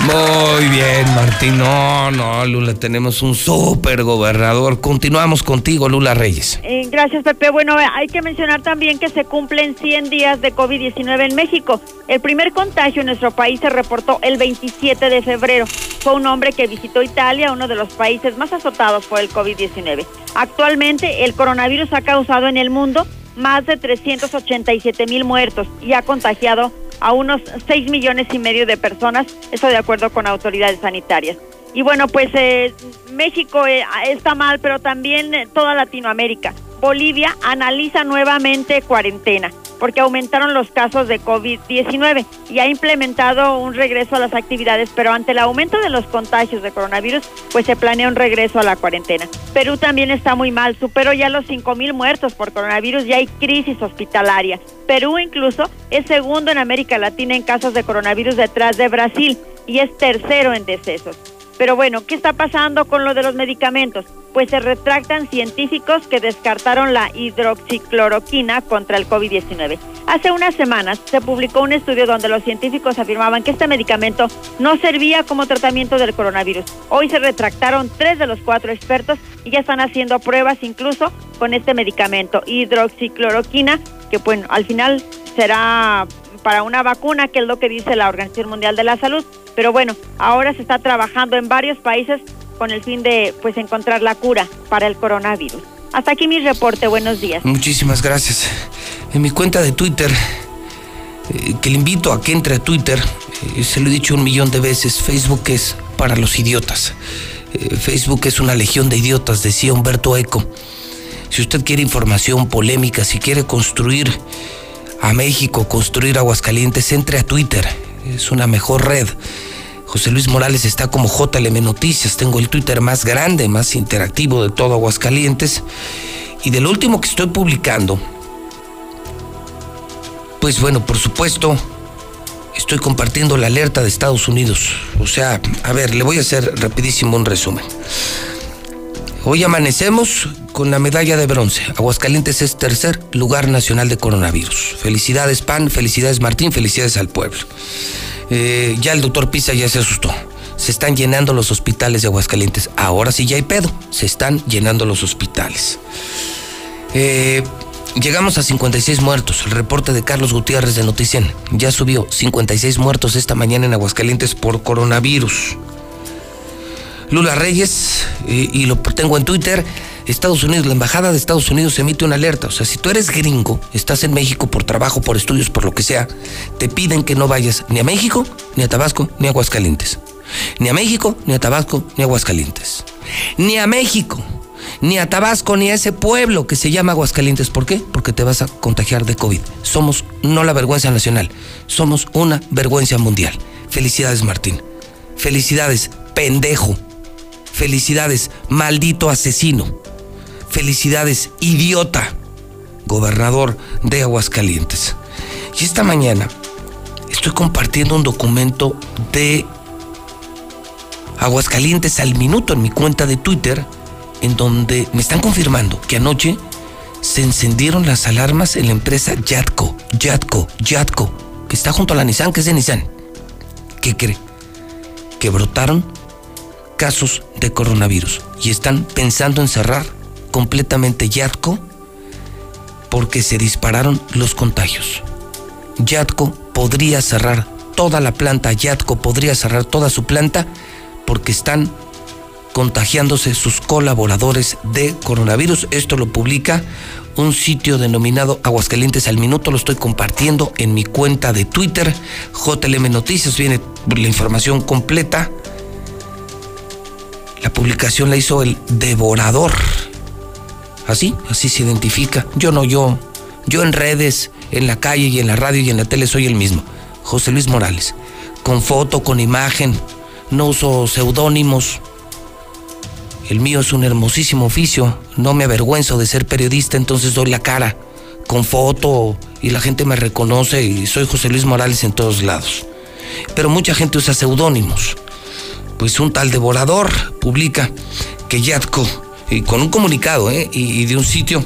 Muy bien, Martín. No, no, Lula, tenemos un súper gobernador. Continuamos contigo, Lula Reyes. Eh, gracias, Pepe. Bueno, eh, hay que mencionar también que se cumplen 100 días de COVID-19 en México. El primer contagio en nuestro país se reportó el 27 de febrero. Fue un hombre que visitó Italia, uno de los países más azotados por el COVID-19. Actualmente, el coronavirus ha causado en el mundo más de 387 mil muertos y ha contagiado a unos 6 millones y medio de personas, eso de acuerdo con autoridades sanitarias. Y bueno, pues eh, México eh, está mal, pero también eh, toda Latinoamérica. Bolivia analiza nuevamente cuarentena porque aumentaron los casos de COVID-19 y ha implementado un regreso a las actividades, pero ante el aumento de los contagios de coronavirus, pues se planea un regreso a la cuarentena. Perú también está muy mal, superó ya los 5 mil muertos por coronavirus y hay crisis hospitalaria. Perú incluso es segundo en América Latina en casos de coronavirus detrás de Brasil y es tercero en decesos. Pero bueno, ¿qué está pasando con lo de los medicamentos? Pues se retractan científicos que descartaron la hidroxicloroquina contra el COVID-19. Hace unas semanas se publicó un estudio donde los científicos afirmaban que este medicamento no servía como tratamiento del coronavirus. Hoy se retractaron tres de los cuatro expertos y ya están haciendo pruebas incluso con este medicamento, hidroxicloroquina, que bueno, al final será para una vacuna, que es lo que dice la Organización Mundial de la Salud. Pero bueno, ahora se está trabajando en varios países con el fin de pues encontrar la cura para el coronavirus. Hasta aquí mi reporte, buenos días. Muchísimas gracias. En mi cuenta de Twitter, eh, que le invito a que entre a Twitter, eh, se lo he dicho un millón de veces, Facebook es para los idiotas. Eh, Facebook es una legión de idiotas, decía Humberto Eco. Si usted quiere información polémica, si quiere construir a México, construir Aguascalientes, entre a Twitter. Es una mejor red. José Luis Morales está como JLM Noticias. Tengo el Twitter más grande, más interactivo de todo Aguascalientes. Y del último que estoy publicando, pues bueno, por supuesto, estoy compartiendo la alerta de Estados Unidos. O sea, a ver, le voy a hacer rapidísimo un resumen. Hoy amanecemos con la medalla de bronce. Aguascalientes es tercer lugar nacional de coronavirus. Felicidades PAN, felicidades Martín, felicidades al pueblo. Eh, ya el doctor Pisa ya se asustó. Se están llenando los hospitales de Aguascalientes. Ahora sí ya hay pedo. Se están llenando los hospitales. Eh, llegamos a 56 muertos. El reporte de Carlos Gutiérrez de Noticien ya subió 56 muertos esta mañana en Aguascalientes por coronavirus. Lula Reyes, y lo tengo en Twitter, Estados Unidos, la Embajada de Estados Unidos emite una alerta. O sea, si tú eres gringo, estás en México por trabajo, por estudios, por lo que sea, te piden que no vayas ni a México, ni a Tabasco, ni a Aguascalientes. Ni a México, ni a Tabasco, ni a Aguascalientes. Ni a México, ni a Tabasco, ni a ese pueblo que se llama Aguascalientes. ¿Por qué? Porque te vas a contagiar de COVID. Somos no la vergüenza nacional, somos una vergüenza mundial. Felicidades, Martín. Felicidades, pendejo. Felicidades, maldito asesino. Felicidades, idiota, gobernador de Aguascalientes. Y esta mañana estoy compartiendo un documento de Aguascalientes al minuto en mi cuenta de Twitter, en donde me están confirmando que anoche se encendieron las alarmas en la empresa Yatco, Yatco, Yatco, que está junto a la Nissan, que es de Nissan. ¿Qué cree? Que brotaron casos de coronavirus y están pensando en cerrar completamente Yatco porque se dispararon los contagios. Yatco podría cerrar toda la planta, Yatco podría cerrar toda su planta porque están contagiándose sus colaboradores de coronavirus. Esto lo publica un sitio denominado Aguascalientes al Minuto. Lo estoy compartiendo en mi cuenta de Twitter, JLM Noticias. Viene la información completa. La publicación la hizo el Devorador. Así, así se identifica. Yo no, yo, yo en redes, en la calle y en la radio y en la tele soy el mismo. José Luis Morales. Con foto, con imagen. No uso seudónimos el mío es un hermosísimo oficio, no me avergüenzo de ser periodista, entonces doy la cara con foto y la gente me reconoce y soy José Luis Morales en todos lados. Pero mucha gente usa seudónimos. Pues un tal devorador publica que Yatco y con un comunicado ¿eh? y, de un sitio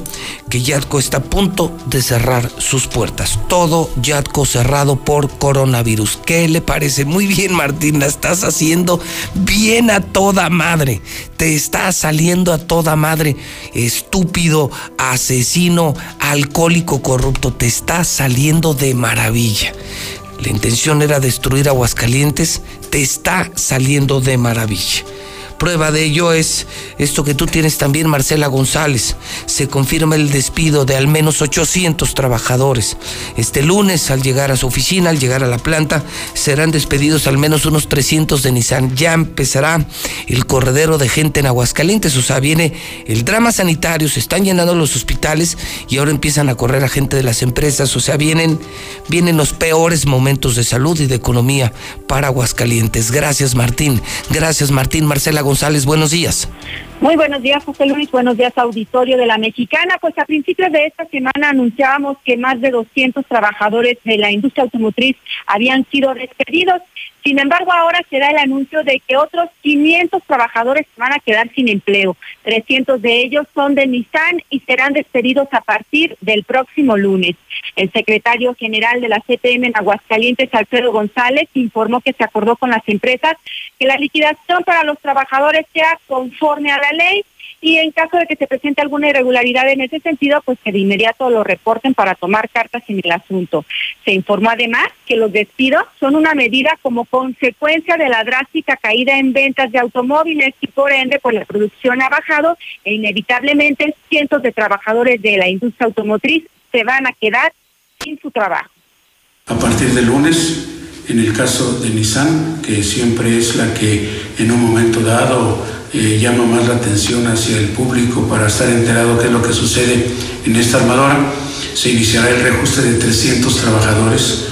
que Yatco está a punto de cerrar sus puertas. Todo Yatco cerrado por coronavirus. ¿Qué le parece? Muy bien, Martín, la estás haciendo bien a toda madre. Te está saliendo a toda madre. Estúpido, asesino, alcohólico, corrupto. Te está saliendo de maravilla. La intención era destruir Aguascalientes. Te está saliendo de maravilla. Prueba de ello es esto que tú tienes también, Marcela González. Se confirma el despido de al menos 800 trabajadores. Este lunes, al llegar a su oficina, al llegar a la planta, serán despedidos al menos unos 300 de Nissan. Ya empezará el corredero de gente en Aguascalientes. O sea, viene el drama sanitario, se están llenando los hospitales y ahora empiezan a correr a gente de las empresas. O sea, vienen, vienen los peores momentos de salud y de economía para Aguascalientes. Gracias, Martín. Gracias, Martín. Marcela González González, buenos días. Muy buenos días, José Luis. Buenos días, auditorio de la Mexicana. Pues a principios de esta semana anunciábamos que más de 200 trabajadores de la industria automotriz habían sido despedidos. Sin embargo, ahora se da el anuncio de que otros 500 trabajadores van a quedar sin empleo. 300 de ellos son de Nissan y serán despedidos a partir del próximo lunes. El secretario general de la CTM en Aguascalientes, Alfredo González, informó que se acordó con las empresas que la liquidación para los trabajadores sea conforme a la ley y en caso de que se presente alguna irregularidad en ese sentido, pues que de inmediato lo reporten para tomar cartas en el asunto. Se informó además que los despidos son una medida como consecuencia de la drástica caída en ventas de automóviles y por ende pues la producción ha bajado e inevitablemente cientos de trabajadores de la industria automotriz se van a quedar sin su trabajo. A partir del lunes, en el caso de Nissan, que siempre es la que en un momento dado eh, llama más la atención hacia el público para estar enterado qué es lo que sucede en esta armadora. Se iniciará el reajuste de 300 trabajadores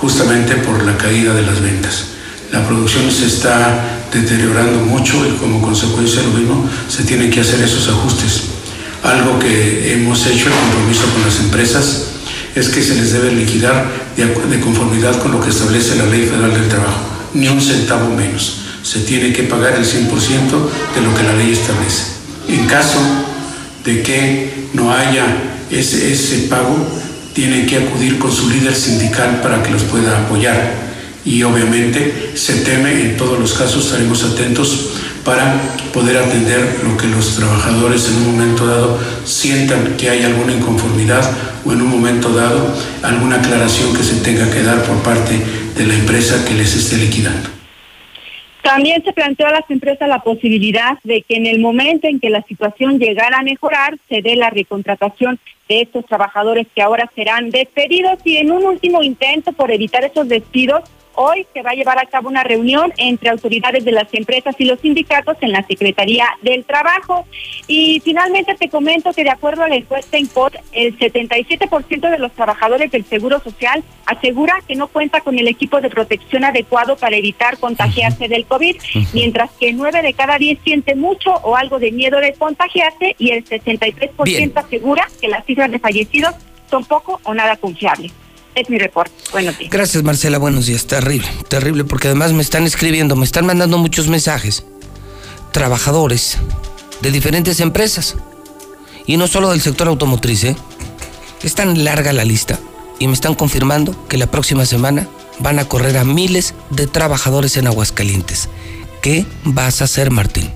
justamente por la caída de las ventas. La producción se está deteriorando mucho y como consecuencia de lo mismo se tienen que hacer esos ajustes. Algo que hemos hecho el compromiso con las empresas es que se les debe liquidar de conformidad con lo que establece la Ley Federal del Trabajo, ni un centavo menos se tiene que pagar el 100% de lo que la ley establece. En caso de que no haya ese, ese pago, tienen que acudir con su líder sindical para que los pueda apoyar. Y obviamente se teme, en todos los casos estaremos atentos para poder atender lo que los trabajadores en un momento dado sientan que hay alguna inconformidad o en un momento dado alguna aclaración que se tenga que dar por parte de la empresa que les esté liquidando. También se planteó a las empresas la posibilidad de que en el momento en que la situación llegara a mejorar, se dé la recontratación de estos trabajadores que ahora serán despedidos y en un último intento por evitar esos despidos, Hoy se va a llevar a cabo una reunión entre autoridades de las empresas y los sindicatos en la Secretaría del Trabajo. Y finalmente te comento que de acuerdo a la encuesta INPOT, el 77% de los trabajadores del Seguro Social asegura que no cuenta con el equipo de protección adecuado para evitar contagiarse del COVID, mientras que 9 de cada 10 siente mucho o algo de miedo de contagiarse y el 63% asegura que las cifras de fallecidos son poco o nada confiables. Es mi reporte. Buenos días. Gracias, Marcela. Buenos días. Terrible, terrible, porque además me están escribiendo, me están mandando muchos mensajes. Trabajadores de diferentes empresas. Y no solo del sector automotriz, ¿eh? Es tan larga la lista. Y me están confirmando que la próxima semana van a correr a miles de trabajadores en Aguascalientes. ¿Qué vas a hacer, Martín?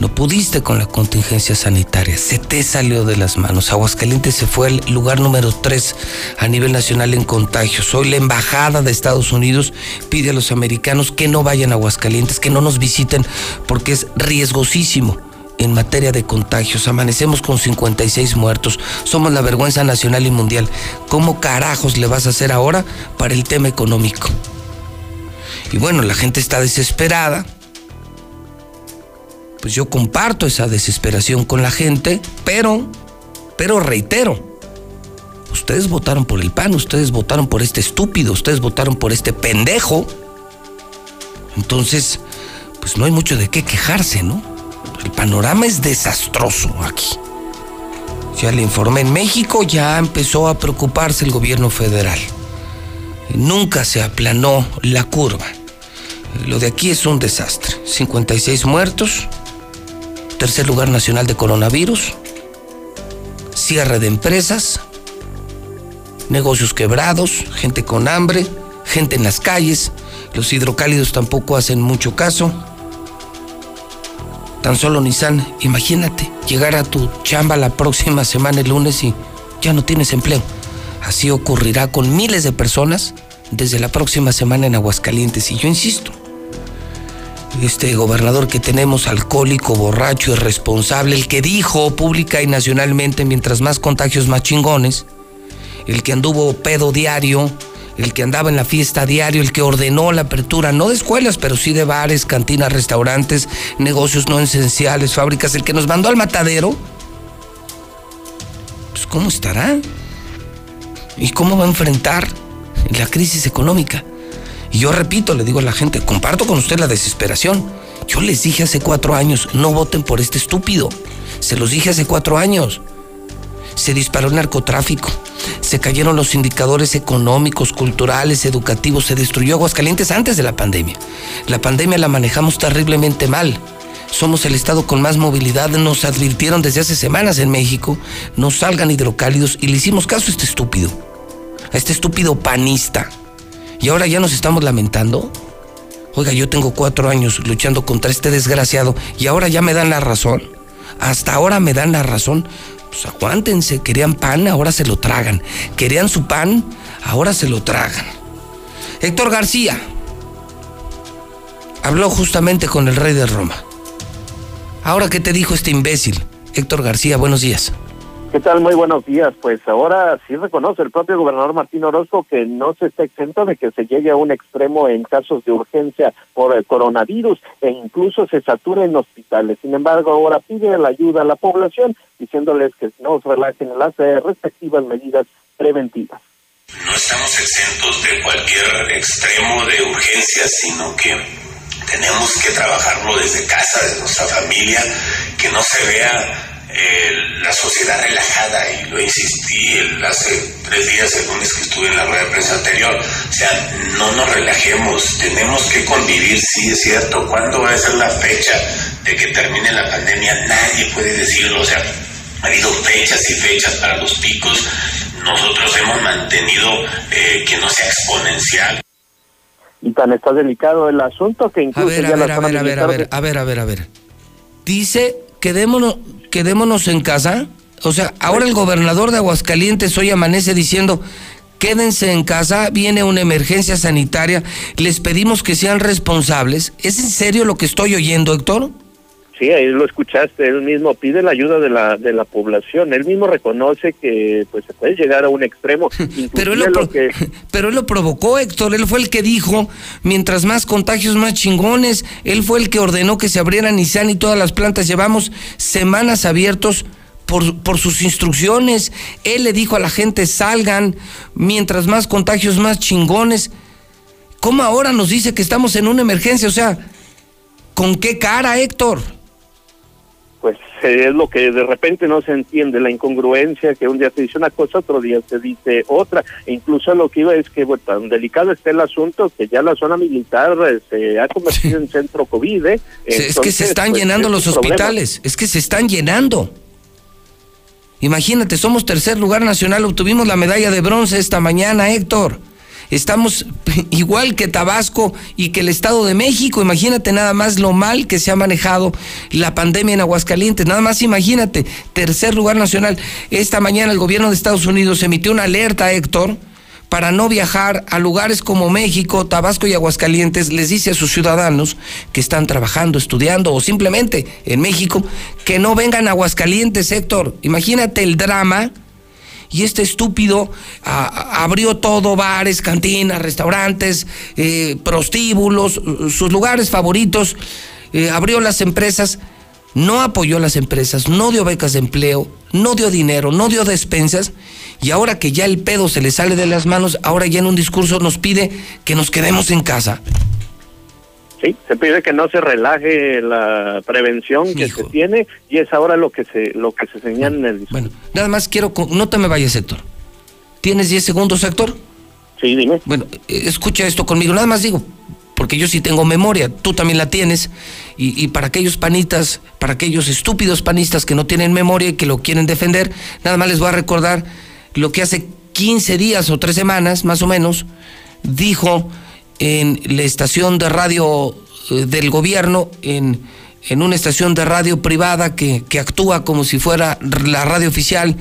No pudiste con la contingencia sanitaria, se te salió de las manos. Aguascalientes se fue al lugar número 3 a nivel nacional en contagios. Hoy la embajada de Estados Unidos pide a los americanos que no vayan a Aguascalientes, que no nos visiten, porque es riesgosísimo en materia de contagios. Amanecemos con 56 muertos. Somos la vergüenza nacional y mundial. ¿Cómo carajos le vas a hacer ahora para el tema económico? Y bueno, la gente está desesperada pues yo comparto esa desesperación con la gente, pero, pero reitero, ustedes votaron por el PAN, ustedes votaron por este estúpido, ustedes votaron por este pendejo. Entonces, pues no hay mucho de qué quejarse, ¿no? El panorama es desastroso aquí. Ya le informé, en México ya empezó a preocuparse el gobierno federal. Nunca se aplanó la curva. Lo de aquí es un desastre. 56 muertos, tercer lugar nacional de coronavirus, cierre de empresas, negocios quebrados, gente con hambre, gente en las calles, los hidrocálidos tampoco hacen mucho caso. Tan solo Nissan, imagínate llegar a tu chamba la próxima semana el lunes y ya no tienes empleo. Así ocurrirá con miles de personas desde la próxima semana en Aguascalientes. Y yo insisto, este gobernador que tenemos, alcohólico, borracho, irresponsable, el que dijo pública y nacionalmente, mientras más contagios, más chingones, el que anduvo pedo diario, el que andaba en la fiesta diario, el que ordenó la apertura, no de escuelas, pero sí de bares, cantinas, restaurantes, negocios no esenciales, fábricas, el que nos mandó al matadero, pues ¿cómo estará? ¿Y cómo va a enfrentar la crisis económica? Y yo repito, le digo a la gente, comparto con usted la desesperación. Yo les dije hace cuatro años, no voten por este estúpido. Se los dije hace cuatro años. Se disparó el narcotráfico, se cayeron los indicadores económicos, culturales, educativos, se destruyó Aguascalientes antes de la pandemia. La pandemia la manejamos terriblemente mal. Somos el estado con más movilidad, nos advirtieron desde hace semanas en México, no salgan hidrocálidos y le hicimos caso a este estúpido, a este estúpido panista y ahora ya nos estamos lamentando. Oiga, yo tengo cuatro años luchando contra este desgraciado y ahora ya me dan la razón. Hasta ahora me dan la razón. Pues aguántense, querían pan, ahora se lo tragan. Querían su pan, ahora se lo tragan. Héctor García habló justamente con el rey de Roma. Ahora, ¿qué te dijo este imbécil? Héctor García, buenos días. ¿Qué tal? Muy buenos días. Pues ahora sí reconoce el propio gobernador Martín Orozco que no se está exento de que se llegue a un extremo en casos de urgencia por el coronavirus e incluso se sature en hospitales. Sin embargo, ahora pide la ayuda a la población diciéndoles que no relajen las eh, respectivas medidas preventivas. No estamos exentos de cualquier extremo de urgencia, sino que tenemos que trabajarlo desde casa, desde nuestra familia, que no se vea eh, la sociedad relajada, y lo insistí el, hace tres días, el lunes que estuve en la rueda de prensa anterior, o sea, no nos relajemos, tenemos que convivir, sí es cierto, ¿cuándo va a ser la fecha de que termine la pandemia? Nadie puede decirlo, o sea, ha habido fechas y fechas para los picos, nosotros hemos mantenido eh, que no sea exponencial. Y tan está delicado el asunto que incluso a ver, a ver, a ver, a ver, a ver, a ver, a ver, a ver. Dice, quedémonos, quedémonos en casa. O sea, ahora el gobernador de Aguascalientes hoy amanece diciendo, quédense en casa, viene una emergencia sanitaria, les pedimos que sean responsables. ¿Es en serio lo que estoy oyendo, Héctor? Sí, ahí lo escuchaste, él mismo pide la ayuda de la de la población, él mismo reconoce que pues se puede llegar a un extremo. pero, él lo, pero él lo provocó, Héctor, él fue el que dijo, mientras más contagios, más chingones, él fue el que ordenó que se abrieran Nissan y todas las plantas, llevamos semanas abiertos por, por sus instrucciones, él le dijo a la gente, salgan, mientras más contagios, más chingones. ¿Cómo ahora nos dice que estamos en una emergencia? O sea, ¿con qué cara, Héctor? Pues es lo que de repente no se entiende, la incongruencia, que un día se dice una cosa, otro día se dice otra. E incluso lo que iba es que bueno, tan delicado está el asunto que ya la zona militar eh, se ha convertido en centro COVID. ¿eh? es que se están pues, llenando los hospitales, es que se están llenando. Imagínate, somos tercer lugar nacional, obtuvimos la medalla de bronce esta mañana, Héctor. Estamos igual que Tabasco y que el Estado de México. Imagínate nada más lo mal que se ha manejado la pandemia en Aguascalientes. Nada más imagínate, tercer lugar nacional. Esta mañana el gobierno de Estados Unidos emitió una alerta, Héctor, para no viajar a lugares como México, Tabasco y Aguascalientes, les dice a sus ciudadanos que están trabajando, estudiando o simplemente en México, que no vengan a Aguascalientes, Héctor. Imagínate el drama. Y este estúpido abrió todo, bares, cantinas, restaurantes, eh, prostíbulos, sus lugares favoritos, eh, abrió las empresas, no apoyó las empresas, no dio becas de empleo, no dio dinero, no dio despensas y ahora que ya el pedo se le sale de las manos, ahora ya en un discurso nos pide que nos quedemos en casa. Sí, se pide que no se relaje la prevención que se tiene y es ahora lo que se lo que se señala en el discurso. Bueno, nada más quiero, no te me vayas, Héctor. ¿Tienes 10 segundos, Héctor? Sí, dime. Bueno, eh, escucha esto conmigo, nada más digo, porque yo sí tengo memoria, tú también la tienes, y, y, para aquellos panitas, para aquellos estúpidos panistas que no tienen memoria y que lo quieren defender, nada más les voy a recordar lo que hace 15 días o tres semanas, más o menos, dijo en la estación de radio eh, del gobierno, en, en una estación de radio privada que, que, actúa como si fuera la radio oficial,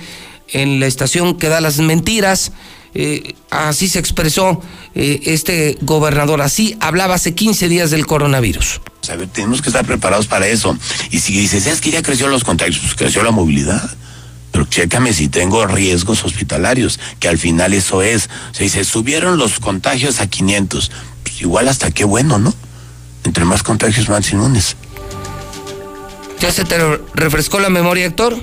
en la estación que da las mentiras. Eh, así se expresó eh, este gobernador, así hablaba hace 15 días del coronavirus. A ver, tenemos que estar preparados para eso. Y si dices, es que ya creció los contagios, pues creció la movilidad pero chécame si tengo riesgos hospitalarios, que al final eso es. O sea, se subieron los contagios a 500, pues igual hasta qué bueno, ¿no? Entre más contagios, más inmunes. ¿Ya se te refrescó la memoria, Héctor?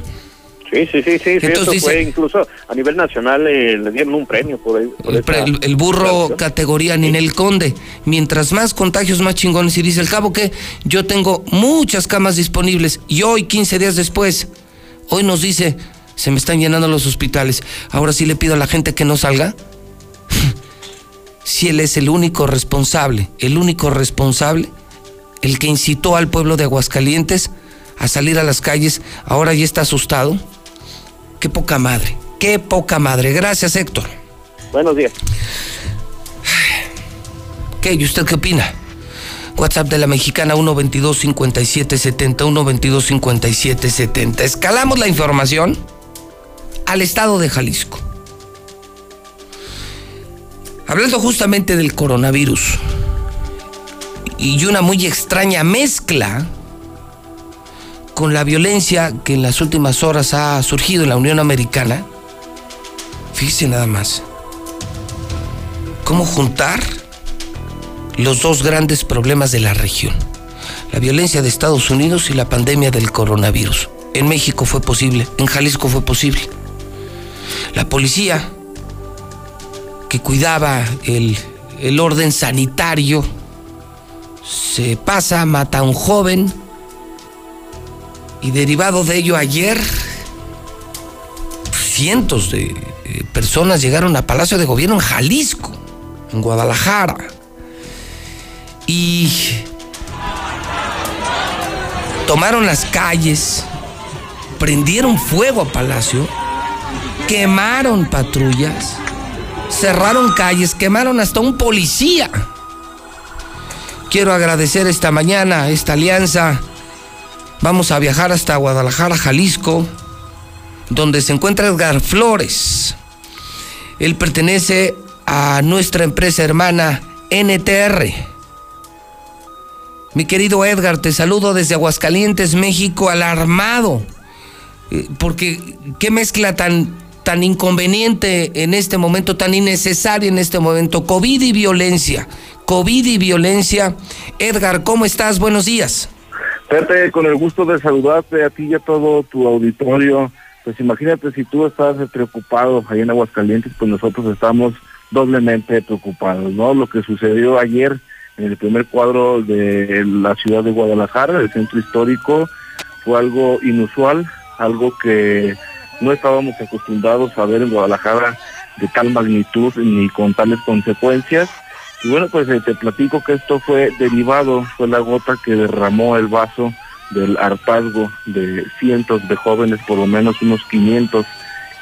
Sí, sí, sí, sí. Entonces, eso fue incluso a nivel nacional eh, le dieron un premio por, por el, el, burro categoría Ninel Conde. Mientras más contagios, más chingones. Y dice el cabo que yo tengo muchas camas disponibles. Y hoy, 15 días después, hoy nos dice, se me están llenando los hospitales. Ahora sí le pido a la gente que no salga. si él es el único responsable, el único responsable, el que incitó al pueblo de Aguascalientes a salir a las calles, ahora ya está asustado. Qué poca madre, qué poca madre. Gracias, Héctor. Buenos días. ¿Qué? ¿Y usted qué opina? WhatsApp de la mexicana 122 5770 122 5770. Escalamos la información al estado de Jalisco. Hablando justamente del coronavirus y una muy extraña mezcla con la violencia que en las últimas horas ha surgido en la Unión Americana, fíjese nada más, cómo juntar los dos grandes problemas de la región, la violencia de Estados Unidos y la pandemia del coronavirus. En México fue posible, en Jalisco fue posible. La policía que cuidaba el, el orden sanitario se pasa, mata a un joven y derivado de ello ayer cientos de personas llegaron a Palacio de Gobierno en Jalisco, en Guadalajara. Y tomaron las calles, prendieron fuego a Palacio quemaron patrullas, cerraron calles, quemaron hasta un policía. Quiero agradecer esta mañana esta alianza. Vamos a viajar hasta Guadalajara, Jalisco, donde se encuentra Edgar Flores. Él pertenece a nuestra empresa hermana NTR. Mi querido Edgar, te saludo desde Aguascalientes, México, alarmado. Eh, porque qué mezcla tan tan inconveniente en este momento, tan innecesaria en este momento. COVID y violencia. COVID y violencia. Edgar, ¿cómo estás? Buenos días. Pepe, con el gusto de saludarte a ti y a todo tu auditorio. Pues imagínate si tú estás preocupado ahí en Aguascalientes, pues nosotros estamos doblemente preocupados, ¿no? Lo que sucedió ayer en el primer cuadro de la ciudad de Guadalajara, el centro histórico, fue algo inusual, algo que no estábamos acostumbrados a ver en Guadalajara de tal magnitud ni con tales consecuencias. Y bueno, pues eh, te platico que esto fue derivado, fue la gota que derramó el vaso del hartazgo de cientos de jóvenes, por lo menos unos 500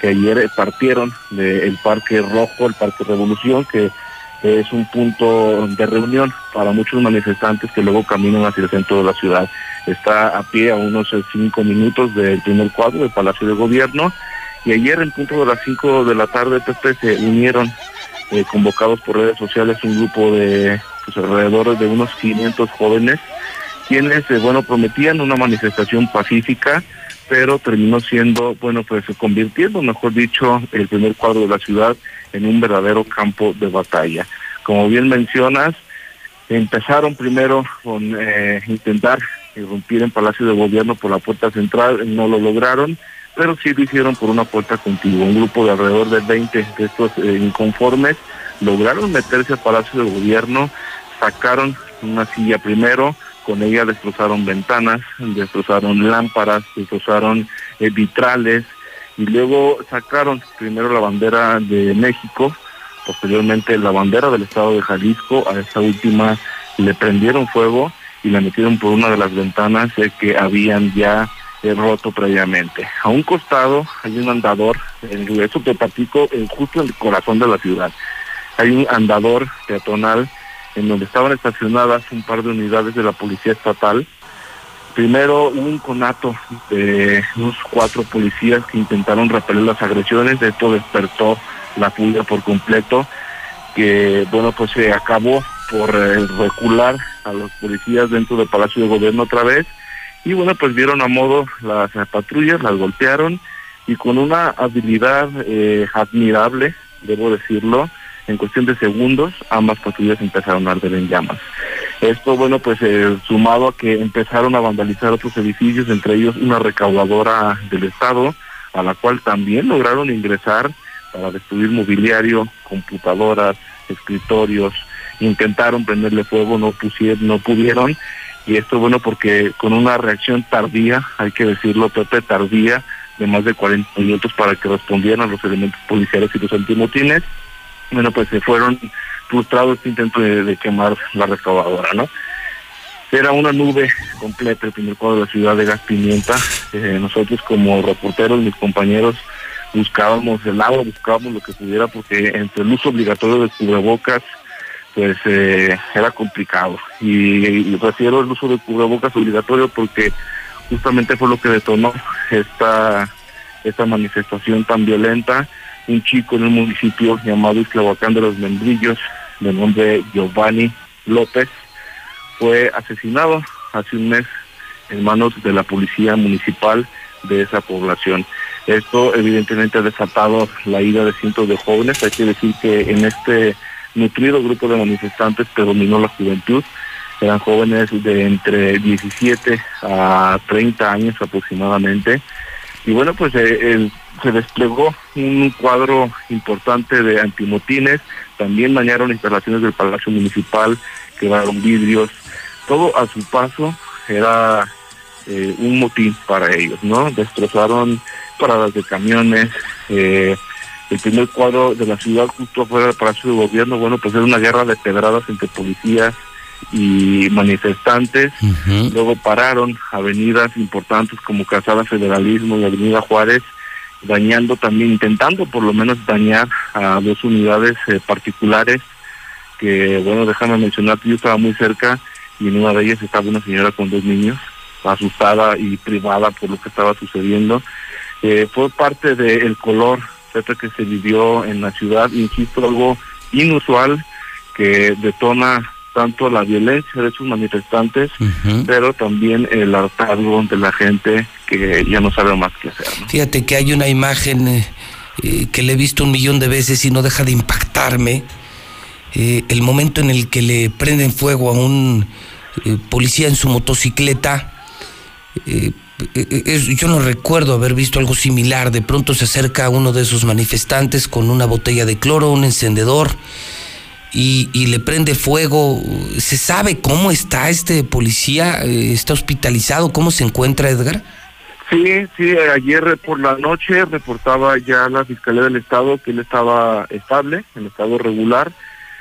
que ayer partieron del Parque Rojo, el Parque Revolución, que es un punto de reunión para muchos manifestantes que luego caminan hacia el centro de la ciudad. Está a pie a unos eh, cinco minutos del primer cuadro del Palacio de Gobierno y ayer en punto de las cinco de la tarde Pepe se unieron eh, convocados por redes sociales un grupo de pues, alrededor de unos 500 jóvenes quienes eh, bueno prometían una manifestación pacífica pero terminó siendo bueno pues convirtiendo mejor dicho el primer cuadro de la ciudad en un verdadero campo de batalla. Como bien mencionas, empezaron primero con eh, intentar irrumpir en Palacio de Gobierno por la puerta central, no lo lograron, pero sí lo hicieron por una puerta contigua. Un grupo de alrededor de 20 de estos eh, inconformes lograron meterse al Palacio de Gobierno, sacaron una silla primero, con ella destrozaron ventanas, destrozaron lámparas, destrozaron eh, vitrales, y luego sacaron primero la bandera de México, posteriormente la bandera del estado de Jalisco, a esa última le prendieron fuego y la metieron por una de las ventanas que habían ya eh, roto previamente. A un costado hay un andador, en eso te platico, justo en el corazón de la ciudad. Hay un andador peatonal en donde estaban estacionadas un par de unidades de la policía estatal Primero un conato de unos cuatro policías que intentaron repeler las agresiones, esto despertó la furia por completo, que bueno pues se acabó por eh, recular a los policías dentro del Palacio de Gobierno otra vez y bueno pues vieron a modo las patrullas, las golpearon y con una habilidad eh, admirable, debo decirlo, en cuestión de segundos ambas patrullas empezaron a arder en llamas. Esto, bueno, pues eh, sumado a que empezaron a vandalizar otros edificios, entre ellos una recaudadora del Estado, a la cual también lograron ingresar para destruir mobiliario, computadoras, escritorios, intentaron prenderle fuego, no pusieron, no pudieron, y esto bueno porque con una reacción tardía, hay que decirlo, Pepe, tardía, de más de 40 minutos para que respondieran los elementos policiales y los antimotines, bueno, pues se fueron frustrado este intento de, quemar la recaudadora, ¿no? Era una nube completa el primer cuadro de la ciudad de gas pimienta. Eh, nosotros como reporteros, mis compañeros, buscábamos el agua, buscábamos lo que pudiera, porque entre el uso obligatorio de cubrebocas, pues eh, era complicado. Y, y, refiero el uso de cubrebocas obligatorio porque justamente fue lo que detonó esta, esta manifestación tan violenta. Un chico en un municipio llamado Islavacán de los Membrillos de nombre Giovanni López, fue asesinado hace un mes en manos de la policía municipal de esa población. Esto evidentemente ha desatado la ira de cientos de jóvenes. Hay que decir que en este nutrido grupo de manifestantes predominó la juventud. Eran jóvenes de entre 17 a 30 años aproximadamente. Y bueno, pues eh, se desplegó un cuadro importante de antimotines, también dañaron instalaciones del Palacio Municipal, quedaron vidrios, todo a su paso era eh, un motín para ellos, ¿no? Destrozaron paradas de camiones, eh, el primer cuadro de la ciudad justo afuera del Palacio de Gobierno, bueno, pues era una guerra de pedradas entre policías y manifestantes, luego pararon avenidas importantes como Casada Federalismo y Avenida Juárez, dañando también, intentando por lo menos dañar a dos unidades eh, particulares que, bueno, déjame mencionar que yo estaba muy cerca y en una de ellas estaba una señora con dos niños, asustada y privada por lo que estaba sucediendo. Eh, fue parte del color que se vivió en la ciudad, insisto, algo inusual que detona tanto la violencia de esos manifestantes, pero también el hartazgo de la gente que ya no sabe más qué hacer. Fíjate que hay una imagen eh, eh, que le he visto un millón de veces y no deja de impactarme. Eh, el momento en el que le prenden fuego a un policía en su motocicleta. Yo no recuerdo haber visto algo similar. De pronto se acerca uno de esos manifestantes con una botella de cloro, un encendedor y, le prende fuego. ¿Se sabe cómo está este policía? Eh, ¿Está hospitalizado? ¿Cómo se encuentra Edgar? Sí, sí, ayer por la noche reportaba ya la Fiscalía del Estado que él estaba estable, en estado regular.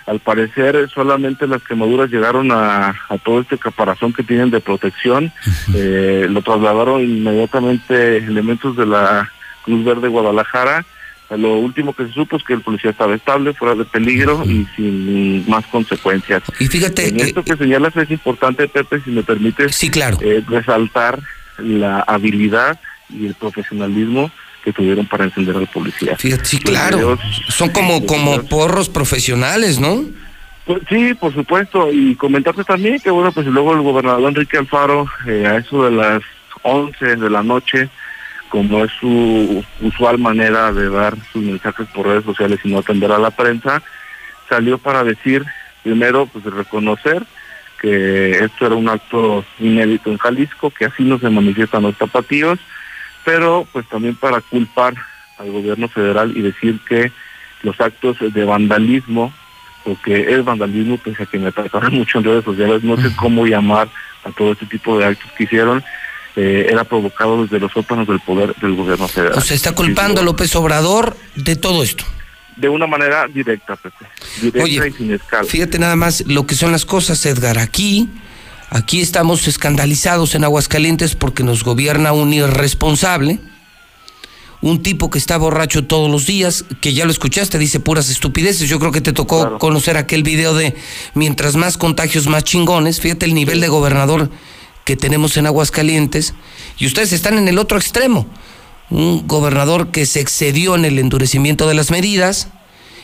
Al parecer solamente las quemaduras llegaron a, todo este caparazón que tienen de protección. Eh, lo trasladaron inmediatamente elementos de la Cruz Verde Guadalajara lo último que se supo es que el policía estaba estable, fuera de peligro y sin más consecuencias. Y fíjate... En esto que señalas es importante, Pepe, si me permites, sí, claro. eh, resaltar la habilidad y el profesionalismo que tuvieron para encender al policía. Fíjate, sí, claro. videos- Son como, como porros profesionales, ¿no? Pues sí, por supuesto, y comentarte también que bueno, pues luego el gobernador Enrique Alfaro, eh, a eso de las 11 de la noche, como es su usual manera de dar sus mensajes por redes sociales y no atender a la prensa, salió para decir, primero, pues reconocer que esto era un acto inédito en Jalisco, que así no se manifiestan los tapatíos, pero pues también para culpar al gobierno federal y decir que los actos de vandalismo o que es vandalismo, pese a que me atacaron mucho en redes sociales, no sé cómo llamar a todo este tipo de actos que hicieron, eh, era provocado desde los sótanos del poder del gobierno federal. O sea, está culpando a López Obrador de todo esto. De una manera directa, Pepe, directa Oye, y sin escala. Fíjate nada más lo que son las cosas, Edgar. Aquí, aquí estamos escandalizados en Aguascalientes porque nos gobierna un irresponsable, un tipo que está borracho todos los días, que ya lo escuchaste, dice puras estupideces. Yo creo que te tocó conocer aquel video de mientras más contagios, más chingones. Fíjate el nivel de gobernador que tenemos en Aguascalientes. Y ustedes están en el otro extremo. Un gobernador que se excedió en el endurecimiento de las medidas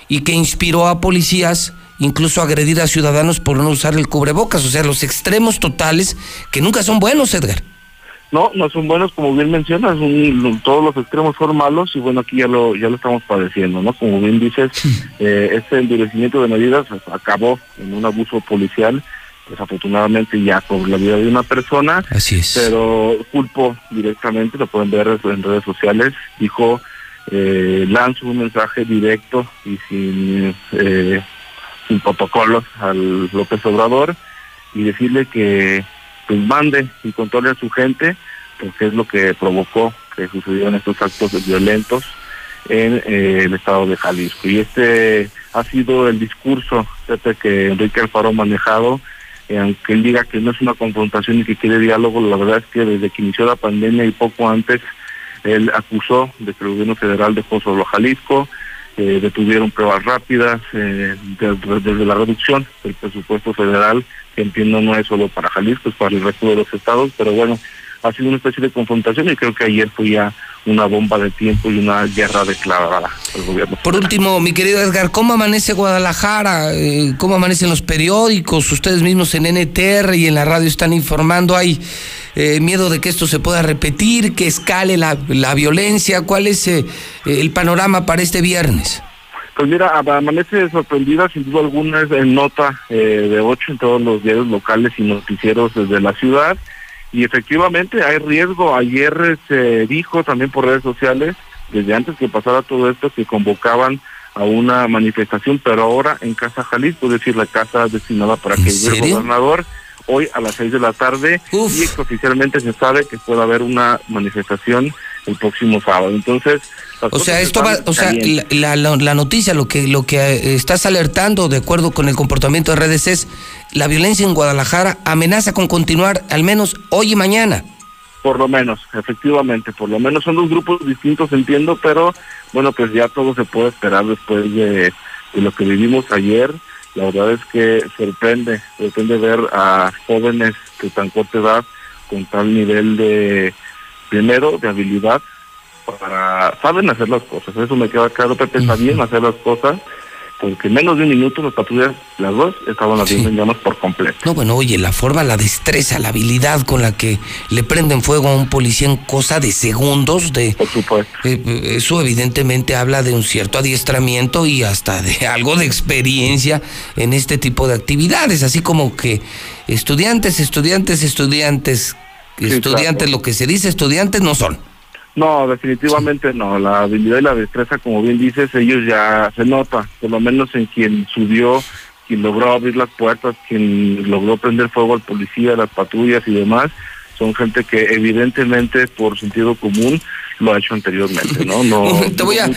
y que inspiró a policías incluso agredir a ciudadanos por no usar el cubrebocas. O sea, los extremos totales que nunca son buenos, Edgar. No, no son buenos, como bien mencionas, un- todos los extremos son malos y bueno, aquí ya lo ya lo estamos padeciendo, ¿no? Como bien dices, eh, este endurecimiento de medidas pues, acabó en un abuso policial, desafortunadamente ya por la vida de una persona. Así es. Pero culpo directamente, lo pueden ver en redes sociales, dijo, eh, lanzo un mensaje directo y sin, eh, sin protocolos al López Obrador y decirle que pues mande y controle a su gente, porque es lo que provocó que sucedieran estos actos violentos en eh, el estado de Jalisco. Y este ha sido el discurso que Enrique Alfaro ha manejado, eh, aunque él diga que no es una confrontación y que quiere diálogo, la verdad es que desde que inició la pandemia y poco antes, él acusó de que el gobierno federal dejó solo a Jalisco, eh, detuvieron pruebas rápidas, eh, de- desde la reducción del presupuesto federal, que entiendo no es solo para Jalisco, es para el resto de los estados, pero bueno, ha sido una especie de confrontación y creo que ayer fue ya una bomba de tiempo y una guerra declarada al gobierno. Por último, mi querido Edgar, ¿cómo amanece Guadalajara? Eh, ¿Cómo amanecen los periódicos? Ustedes mismos en NTR y en la radio están informando. ¿Hay eh, miedo de que esto se pueda repetir, que escale la, la violencia? ¿Cuál es eh, el panorama para este viernes? Pues mira, ama- amanece sorprendida sin duda alguna es en nota eh, de ocho en todos los diarios locales y noticieros desde la ciudad y efectivamente hay riesgo. Ayer se dijo también por redes sociales, desde antes que pasara todo esto, que convocaban a una manifestación, pero ahora en Casa Jalisco, es decir, la casa destinada para que llegue el gobernador hoy a las seis de la tarde y oficialmente se sabe que puede haber una manifestación el próximo sábado. Entonces, O sea, esto va, o sea, la- la noticia, lo que, lo que eh, estás alertando, de acuerdo con el comportamiento de redes, es la violencia en Guadalajara amenaza con continuar al menos hoy y mañana. Por lo menos, efectivamente, por lo menos son dos grupos distintos, entiendo, pero bueno, pues ya todo se puede esperar después de, de lo que vivimos ayer. La verdad es que sorprende, sorprende ver a jóvenes de tan corta edad con tal nivel de, primero, de habilidad para, saben hacer las cosas, eso me queda claro, Pepe, sabían hacer las cosas, porque en menos de un minuto las patrullas, las dos, estaban ardiendo en llamas por completo. No, bueno, oye, la forma, la destreza, la habilidad con la que le prenden fuego a un policía en cosa de segundos, de, Por supuesto. eh, eso evidentemente habla de un cierto adiestramiento y hasta de algo de experiencia en este tipo de actividades, así como que estudiantes, estudiantes, estudiantes, estudiantes, claro. lo que se dice estudiantes no son. No, definitivamente no. La habilidad y la destreza, como bien dices, ellos ya se nota, por lo menos en quien subió, quien logró abrir las puertas, quien logró prender fuego al policía, las patrullas y demás, son gente que evidentemente por sentido común lo ha hecho anteriormente, ¿no? No Te voy a-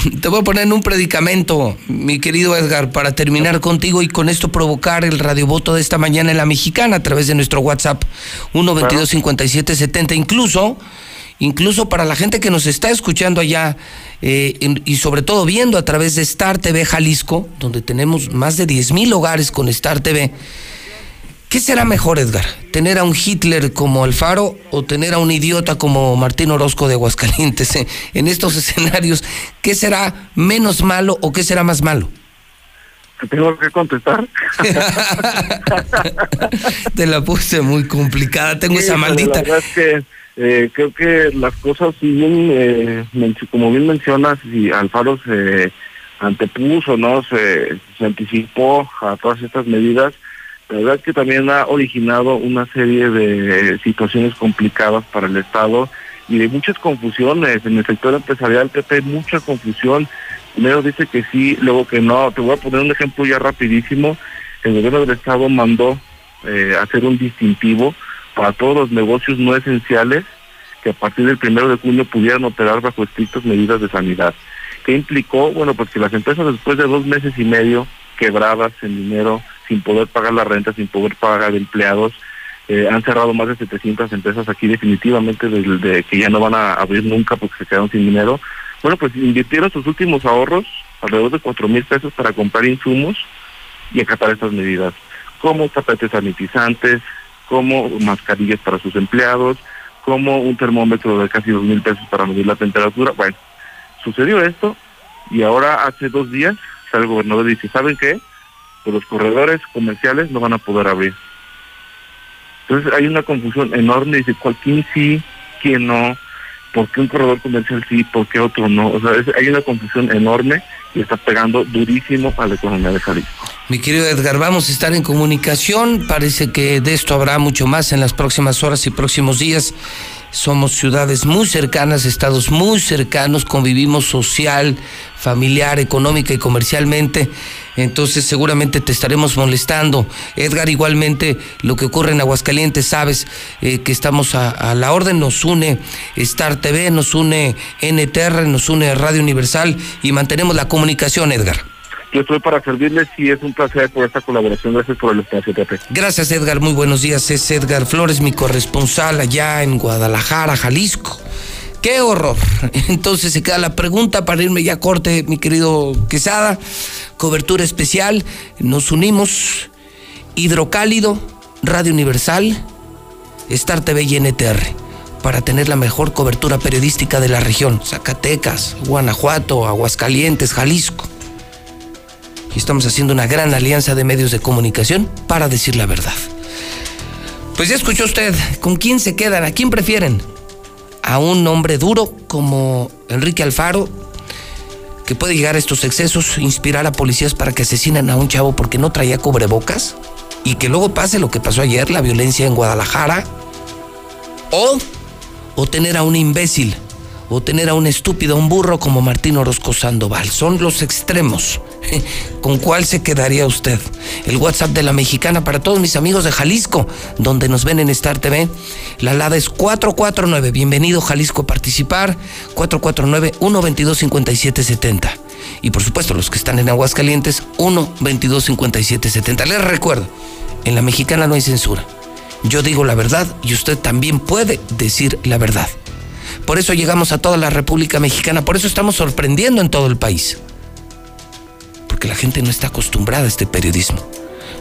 Te voy a poner en un predicamento, mi querido Edgar, para terminar contigo y con esto provocar el radiovoto de esta mañana en la mexicana a través de nuestro WhatsApp 1225770. Incluso, incluso para la gente que nos está escuchando allá eh, y sobre todo viendo a través de Star TV Jalisco, donde tenemos más de 10 mil hogares con Star TV. ¿Qué será mejor, Edgar? ¿Tener a un Hitler como Alfaro o tener a un idiota como Martín Orozco de Aguascalientes? En estos escenarios, ¿qué será menos malo o qué será más malo? ¿Te tengo que contestar? Te la puse muy complicada, tengo esa maldita. La verdad es que eh, creo que las cosas, si bien, eh, como bien mencionas, si Alfaro se antepuso, ¿no? Se, se anticipó a todas estas medidas, la verdad es que también ha originado una serie de situaciones complicadas para el Estado y de muchas confusiones. En el sector empresarial, Pepe, mucha confusión. Primero dice que sí, luego que no. Te voy a poner un ejemplo ya rapidísimo. El gobierno del Estado mandó eh, hacer un distintivo para todos los negocios no esenciales que a partir del primero de junio pudieran operar bajo estrictas medidas de sanidad. ¿Qué implicó? Bueno, pues que las empresas después de dos meses y medio quebradas en dinero, sin poder pagar la renta, sin poder pagar empleados. Eh, han cerrado más de 700 empresas aquí definitivamente desde que ya no van a abrir nunca porque se quedaron sin dinero. Bueno, pues invirtieron sus últimos ahorros, alrededor de 4 mil pesos para comprar insumos y acatar estas medidas, como tapetes sanitizantes, como mascarillas para sus empleados, como un termómetro de casi 2 mil pesos para medir la temperatura. Bueno, sucedió esto y ahora hace dos días el gobernador dice, ¿saben qué? Pues los corredores comerciales no van a poder abrir. Entonces hay una confusión enorme, dice, ¿quién sí, quién no? ¿Por qué un corredor comercial sí, por qué otro no? O sea, hay una confusión enorme y está pegando durísimo a la economía de Jalisco. Mi querido Edgar, vamos a estar en comunicación. Parece que de esto habrá mucho más en las próximas horas y próximos días. Somos ciudades muy cercanas, estados muy cercanos, convivimos social, familiar, económica y comercialmente. Entonces seguramente te estaremos molestando. Edgar, igualmente lo que ocurre en Aguascalientes, sabes eh, que estamos a, a, la orden, nos une Star TV, nos une NTR, nos une Radio Universal y mantenemos la comunicación, Edgar. Yo estoy para servirles y es un placer por esta colaboración. Gracias por el espacio, Pepe. Gracias, Edgar. Muy buenos días. Es Edgar Flores, mi corresponsal allá en Guadalajara, Jalisco. ¡Qué horror! Entonces se queda la pregunta para irme ya a corte, mi querido Quesada. Cobertura especial. Nos unimos. Hidrocálido, Radio Universal, Star TV y NTR para tener la mejor cobertura periodística de la región. Zacatecas, Guanajuato, Aguascalientes, Jalisco. Y estamos haciendo una gran alianza de medios de comunicación para decir la verdad. Pues ya escuchó usted, ¿con quién se quedan? ¿A quién prefieren? ¿A un hombre duro como Enrique Alfaro, que puede llegar a estos excesos, inspirar a policías para que asesinen a un chavo porque no traía cubrebocas? Y que luego pase lo que pasó ayer, la violencia en Guadalajara. O, o tener a un imbécil o tener a un estúpido, un burro como Martín Orozco Sandoval. Son los extremos. ¿Con cuál se quedaría usted? El WhatsApp de la mexicana para todos mis amigos de Jalisco, donde nos ven en Star TV. La alada es 449. Bienvenido Jalisco a participar. 449-122-5770. Y por supuesto, los que están en Aguascalientes, 122-5770. Les recuerdo, en la mexicana no hay censura. Yo digo la verdad y usted también puede decir la verdad. Por eso llegamos a toda la República Mexicana, por eso estamos sorprendiendo en todo el país. Porque la gente no está acostumbrada a este periodismo.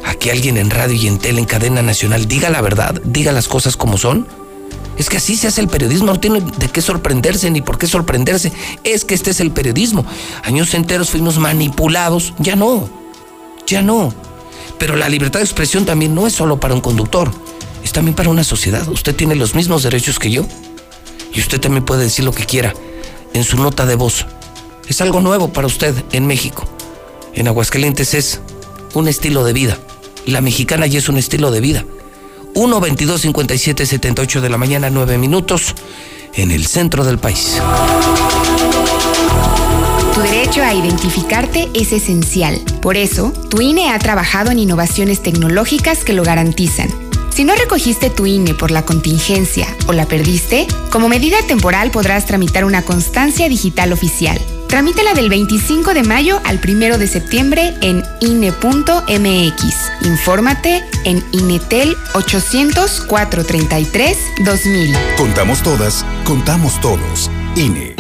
A que alguien en radio y en tele, en cadena nacional, diga la verdad, diga las cosas como son. Es que así se hace el periodismo, no tiene de qué sorprenderse ni por qué sorprenderse. Es que este es el periodismo. Años enteros fuimos manipulados, ya no, ya no. Pero la libertad de expresión también no es solo para un conductor, es también para una sociedad. Usted tiene los mismos derechos que yo y usted también puede decir lo que quiera en su nota de voz. Es algo nuevo para usted en México. En Aguascalientes es un estilo de vida. La mexicana ya es un estilo de vida. 1 22 57 78 de la mañana, 9 minutos, en el centro del país. Tu derecho a identificarte es esencial. Por eso, tu INE ha trabajado en innovaciones tecnológicas que lo garantizan. Si no recogiste tu INE por la contingencia o la perdiste, como medida temporal podrás tramitar una constancia digital oficial. Tramítela del 25 de mayo al 1 de septiembre en INE.mx. Infórmate en INETEL 800 433 2000. Contamos todas, contamos todos. INE.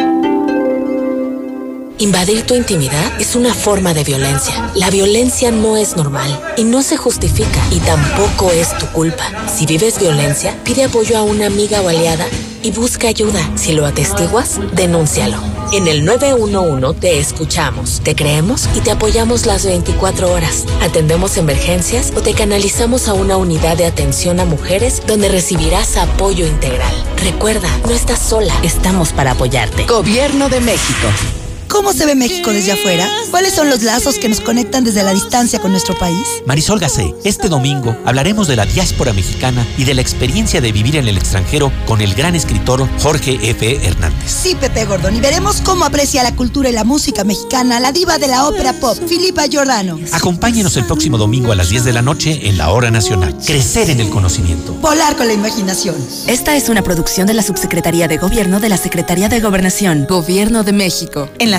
Invadir tu intimidad es una forma de violencia. La violencia no es normal y no se justifica y tampoco es tu culpa. Si vives violencia, pide apoyo a una amiga o aliada y busca ayuda. Si lo atestiguas, denúncialo. En el 911 te escuchamos, te creemos y te apoyamos las 24 horas. Atendemos emergencias o te canalizamos a una unidad de atención a mujeres donde recibirás apoyo integral. Recuerda, no estás sola, estamos para apoyarte. Gobierno de México. ¿Cómo se ve México desde afuera? ¿Cuáles son los lazos que nos conectan desde la distancia con nuestro país? Marisol Gacé, este domingo hablaremos de la diáspora mexicana y de la experiencia de vivir en el extranjero con el gran escritor Jorge F. Hernández. Sí, Pepe Gordon, y veremos cómo aprecia la cultura y la música mexicana la diva de la ópera pop, Filipa Giordano. Acompáñenos el próximo domingo a las 10 de la noche en la Hora Nacional. Crecer en el conocimiento. Volar con la imaginación. Esta es una producción de la Subsecretaría de Gobierno de la Secretaría de Gobernación. Gobierno de México. En la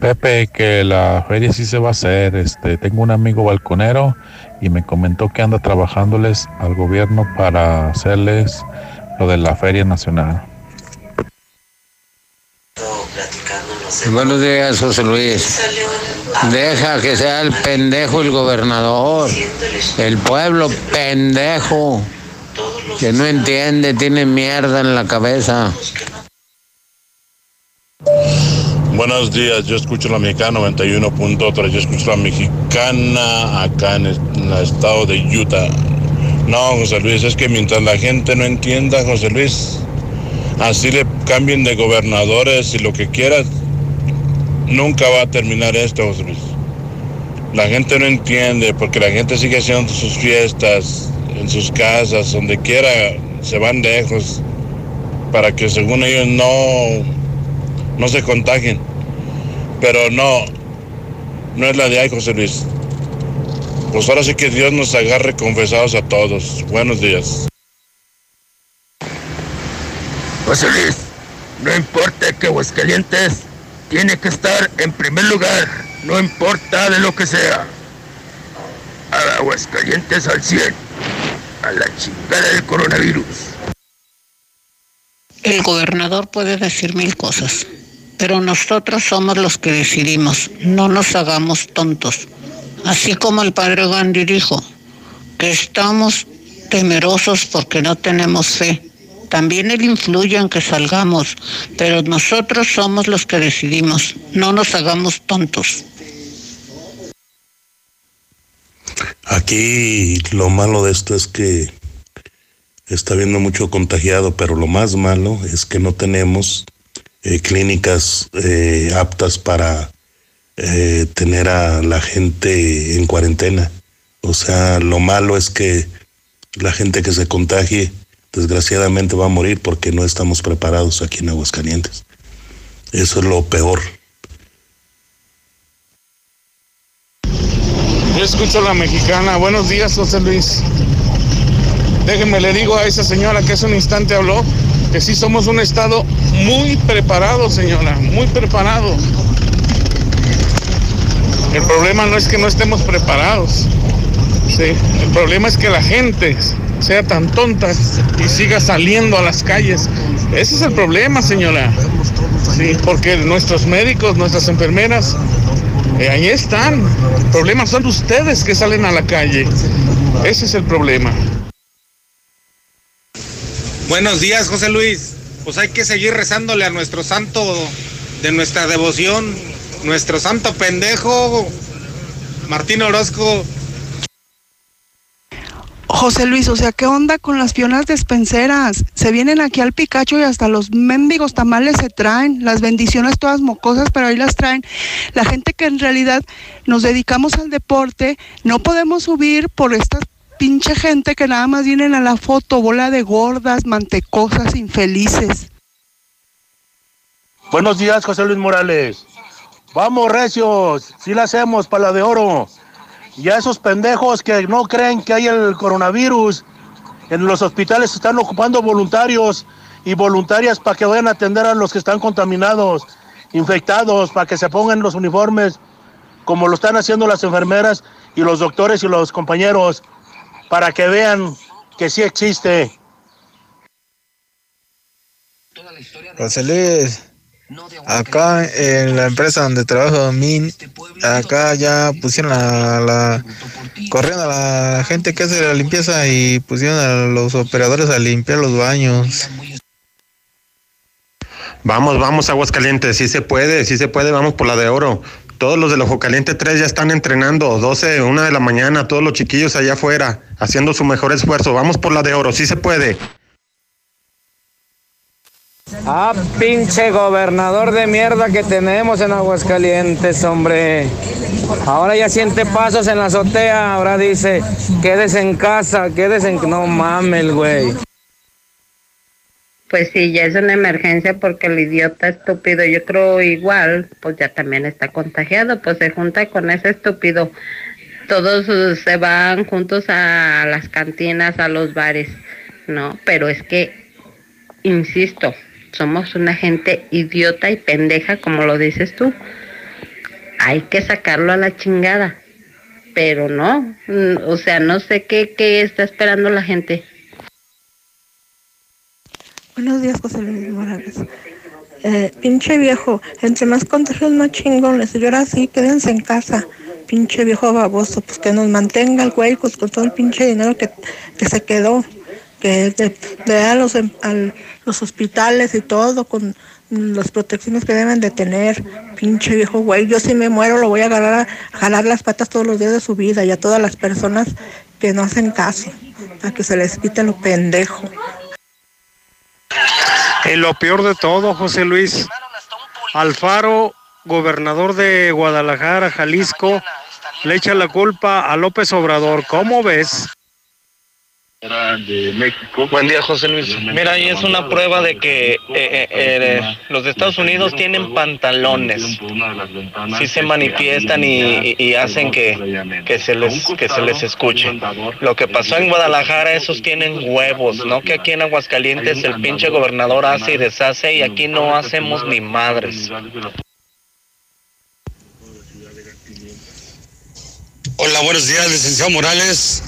Pepe, que la feria sí se va a hacer. Este, tengo un amigo balconero y me comentó que anda trabajándoles al gobierno para hacerles lo de la feria nacional. Buenos días, José Luis. Deja que sea el pendejo el gobernador. El pueblo pendejo. Que no entiende, tiene mierda en la cabeza. Buenos días, yo escucho la mexicana 91.3, yo escucho la mexicana acá en el, estado de Utah. No, José Luis, es que mientras la gente no entienda, José Luis, así le cambien de gobernadores y lo que quieras, nunca va a terminar esto, José Luis. La gente no entiende porque la gente sigue haciendo sus fiestas en sus casas, donde quiera, se van lejos para que según ellos no, no se contagien. Pero no, no es la de ahí, José Luis. Pues ahora sí que Dios nos agarre confesados a todos. Buenos días. José Luis, no importa que Aguascalientes tiene que estar en primer lugar, no importa de lo que sea. A Aguascalientes al 100, a la chingada del coronavirus. El gobernador puede decir mil cosas, pero nosotros somos los que decidimos, no nos hagamos tontos. Así como el padre Gandhi dijo, que estamos temerosos porque no tenemos fe. También él influye en que salgamos, pero nosotros somos los que decidimos, no nos hagamos tontos. Aquí lo malo de esto es que está habiendo mucho contagiado, pero lo más malo es que no tenemos eh, clínicas eh, aptas para eh, tener a la gente en cuarentena. O sea, lo malo es que la gente que se contagie, desgraciadamente va a morir porque no estamos preparados aquí en Aguascalientes. Eso es lo peor. Yo escucho la mexicana. Buenos días, José Luis. Déjeme le digo a esa señora que hace un instante habló que sí somos un estado muy preparado, señora, muy preparado. El problema no es que no estemos preparados. Sí, el problema es que la gente sea tan tonta y siga saliendo a las calles. Ese es el problema, señora. Sí, porque nuestros médicos, nuestras enfermeras, eh, ahí están. El problema son ustedes que salen a la calle. Ese es el problema. Buenos días, José Luis. Pues hay que seguir rezándole a nuestro santo de nuestra devoción, nuestro santo pendejo, Martín Orozco. José Luis, o sea, ¿qué onda con las pionas despenseras? Se vienen aquí al Picacho y hasta los mendigos tamales se traen, las bendiciones todas mocosas, pero ahí las traen. La gente que en realidad nos dedicamos al deporte, no podemos subir por esta pinche gente que nada más vienen a la foto, bola de gordas, mantecosas, infelices. Buenos días, José Luis Morales. Vamos, recios, si la hacemos para la de oro. Y a esos pendejos que no creen que hay el coronavirus, en los hospitales están ocupando voluntarios y voluntarias para que vayan a atender a los que están contaminados, infectados, para que se pongan los uniformes, como lo están haciendo las enfermeras y los doctores y los compañeros, para que vean que sí existe. José Luis, acá en la empresa donde trabajo, Min, acá ya pusieron a la, corrieron a la gente que hace la limpieza y pusieron a los operadores a limpiar los baños. Vamos, vamos, Aguascalientes, sí se puede, sí se puede, vamos por la de oro. Todos los del Ojo Caliente 3 ya están entrenando, 12, 1 de la mañana, todos los chiquillos allá afuera, haciendo su mejor esfuerzo. Vamos por la de oro, sí se puede. Ah, pinche gobernador de mierda que tenemos en Aguascalientes, hombre. Ahora ya siente pasos en la azotea, ahora dice, quédese en casa, quédese en... No mames, güey. Pues sí, ya es una emergencia porque el idiota estúpido, yo creo igual, pues ya también está contagiado, pues se junta con ese estúpido. Todos se van juntos a las cantinas, a los bares, ¿no? Pero es que, insisto, somos una gente idiota y pendeja, como lo dices tú. Hay que sacarlo a la chingada. Pero no, o sea, no sé qué, qué está esperando la gente. Buenos días, José Luis Morales. Eh, pinche viejo, entre más contagios más chingones. Y ahora sí, quédense en casa. Pinche viejo baboso, pues que nos mantenga el güey pues, con todo el pinche dinero que, que se quedó. Que de a los, em- al- los hospitales y todo con las protecciones que deben de tener. Pinche viejo güey, yo si me muero lo voy a agarrar a jalar las patas todos los días de su vida y a todas las personas que no hacen caso. Para que se les quite lo pendejo. Y lo peor de todo, José Luis, Alfaro, gobernador de Guadalajara, Jalisco, le echa la culpa a López Obrador. ¿Cómo ves? De México. Buen día, José Luis. Mira, ahí es una prueba de que eh, eh, eh, los de Estados Unidos tienen pantalones. Sí se manifiestan y, y- y hacen que, que, se les, que se les escuche. Lo que pasó en Guadalajara, esos tienen huevos, ¿no? Que aquí en Aguascalientes el pinche gobernador hace y deshace y aquí no hacemos ni madres. Hola, buenos días, licenciado Morales.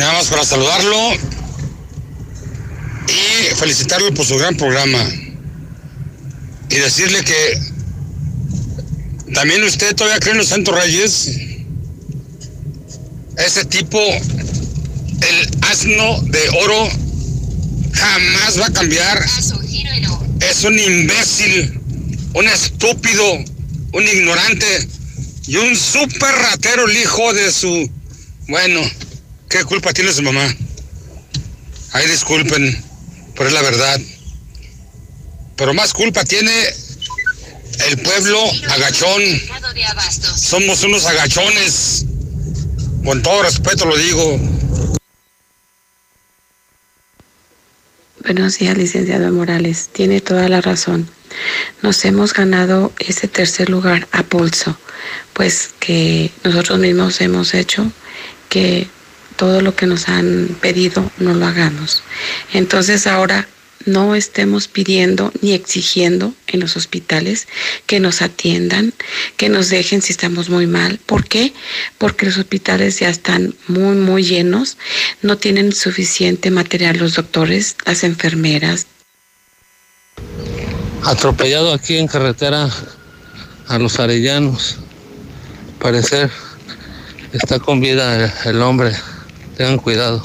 Nada más para saludarlo y felicitarlo por su gran programa. Y decirle que también usted todavía cree en los Santos Reyes. Ese tipo, el asno de oro, jamás va a cambiar. Es un imbécil, un estúpido, un ignorante y un súper ratero el hijo de su... Bueno, ¿qué culpa tiene su mamá? Ay, disculpen, pero es la verdad. Pero más culpa tiene el pueblo agachón. Somos unos agachones. Con todo respeto lo digo. Buenos días, licenciado Morales. Tiene toda la razón. nos hemos ganado ese tercer lugar a pulso, pues que nosotros mismos hemos hecho que todo lo que nos han pedido no lo hagamos. Entonces ahora no estemos pidiendo ni exigiendo en los hospitales que nos atiendan, que nos dejen si estamos muy mal. ¿Por qué? Porque los hospitales ya están muy, muy llenos, no tienen suficiente material los doctores, las enfermeras. Atropellado aquí en carretera a los arellanos. Parecer está con vida el hombre. Tengan cuidado.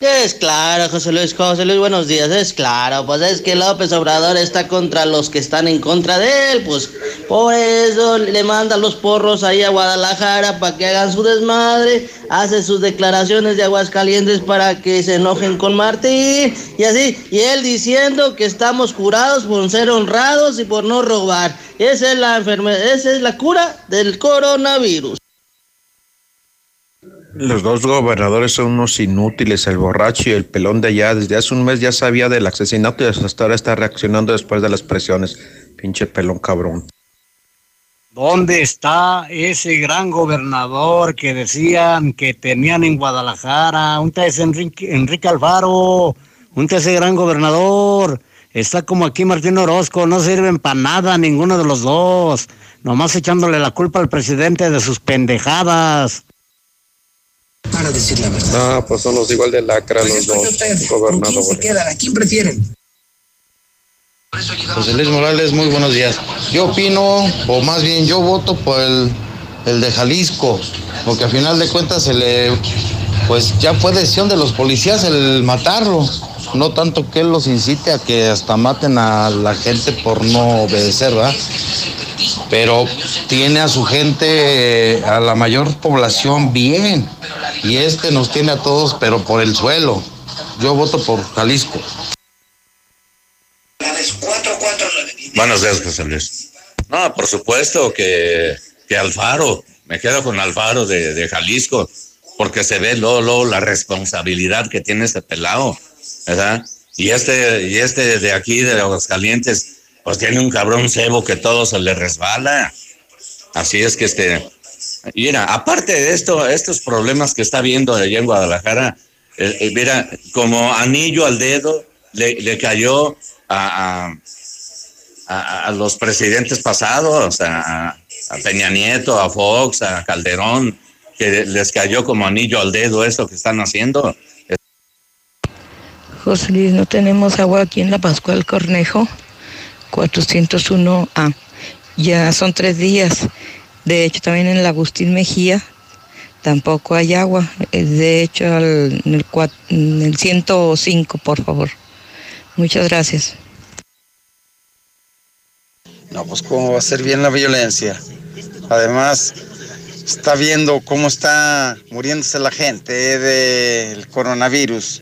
Es claro, José Luis, José Luis, buenos días. Es claro, pues es que López Obrador está contra los que están en contra de él, pues por eso le manda los porros ahí a Guadalajara para que hagan su desmadre, hace sus declaraciones de Aguascalientes para que se enojen con Martín y así, y él diciendo que estamos curados por ser honrados y por no robar. Esa es la enfermedad, esa es la cura del coronavirus. Los dos gobernadores son unos inútiles, el borracho y el pelón de allá. Desde hace un mes ya sabía del asesinato y hasta ahora está reaccionando después de las presiones. Pinche pelón cabrón. ¿Dónde está ese gran gobernador que decían que tenían en Guadalajara? Un es Enrique, Enrique Alfaro, un ese gran gobernador. Está como aquí Martín Orozco, no sirven para nada ninguno de los dos. Nomás echándole la culpa al presidente de sus pendejadas para decir la verdad. Ah, pues son los igual de lacra pues los dos gobernadores. ¿Quién se quedan? ¿A quién prefieren? José Luis Morales, muy buenos días. Yo opino, o más bien yo voto por el, el de Jalisco, porque al final de cuentas se le, pues ya fue decisión de los policías el matarlo. No tanto que él los incite a que hasta maten a la gente por no obedecer, ¿verdad? Pero tiene a su gente, a la mayor población bien. Y este nos tiene a todos, pero por el suelo. Yo voto por Jalisco. Buenos días, José Luis. No, por supuesto que, que Alfaro, me quedo con Alfaro de, de Jalisco, porque se ve luego, la responsabilidad que tiene este pelado, ¿verdad? Y este, y este de aquí, de Aguascalientes, pues tiene un cabrón cebo que todo se le resbala. Así es que este, mira, aparte de esto, estos problemas que está viendo allá en Guadalajara, eh, eh, mira, como anillo al dedo le, le cayó a, a, a, los presidentes pasados, a Peña Nieto, a Fox, a Calderón, que les cayó como anillo al dedo esto que están haciendo. José Luis, no tenemos agua aquí en la Pascual Cornejo, 401A. Ya son tres días. De hecho, también en el Agustín Mejía tampoco hay agua. De hecho, al, en, el, en el 105, por favor. Muchas gracias. No, pues cómo va a ser bien la violencia. Además, está viendo cómo está muriéndose la gente del coronavirus.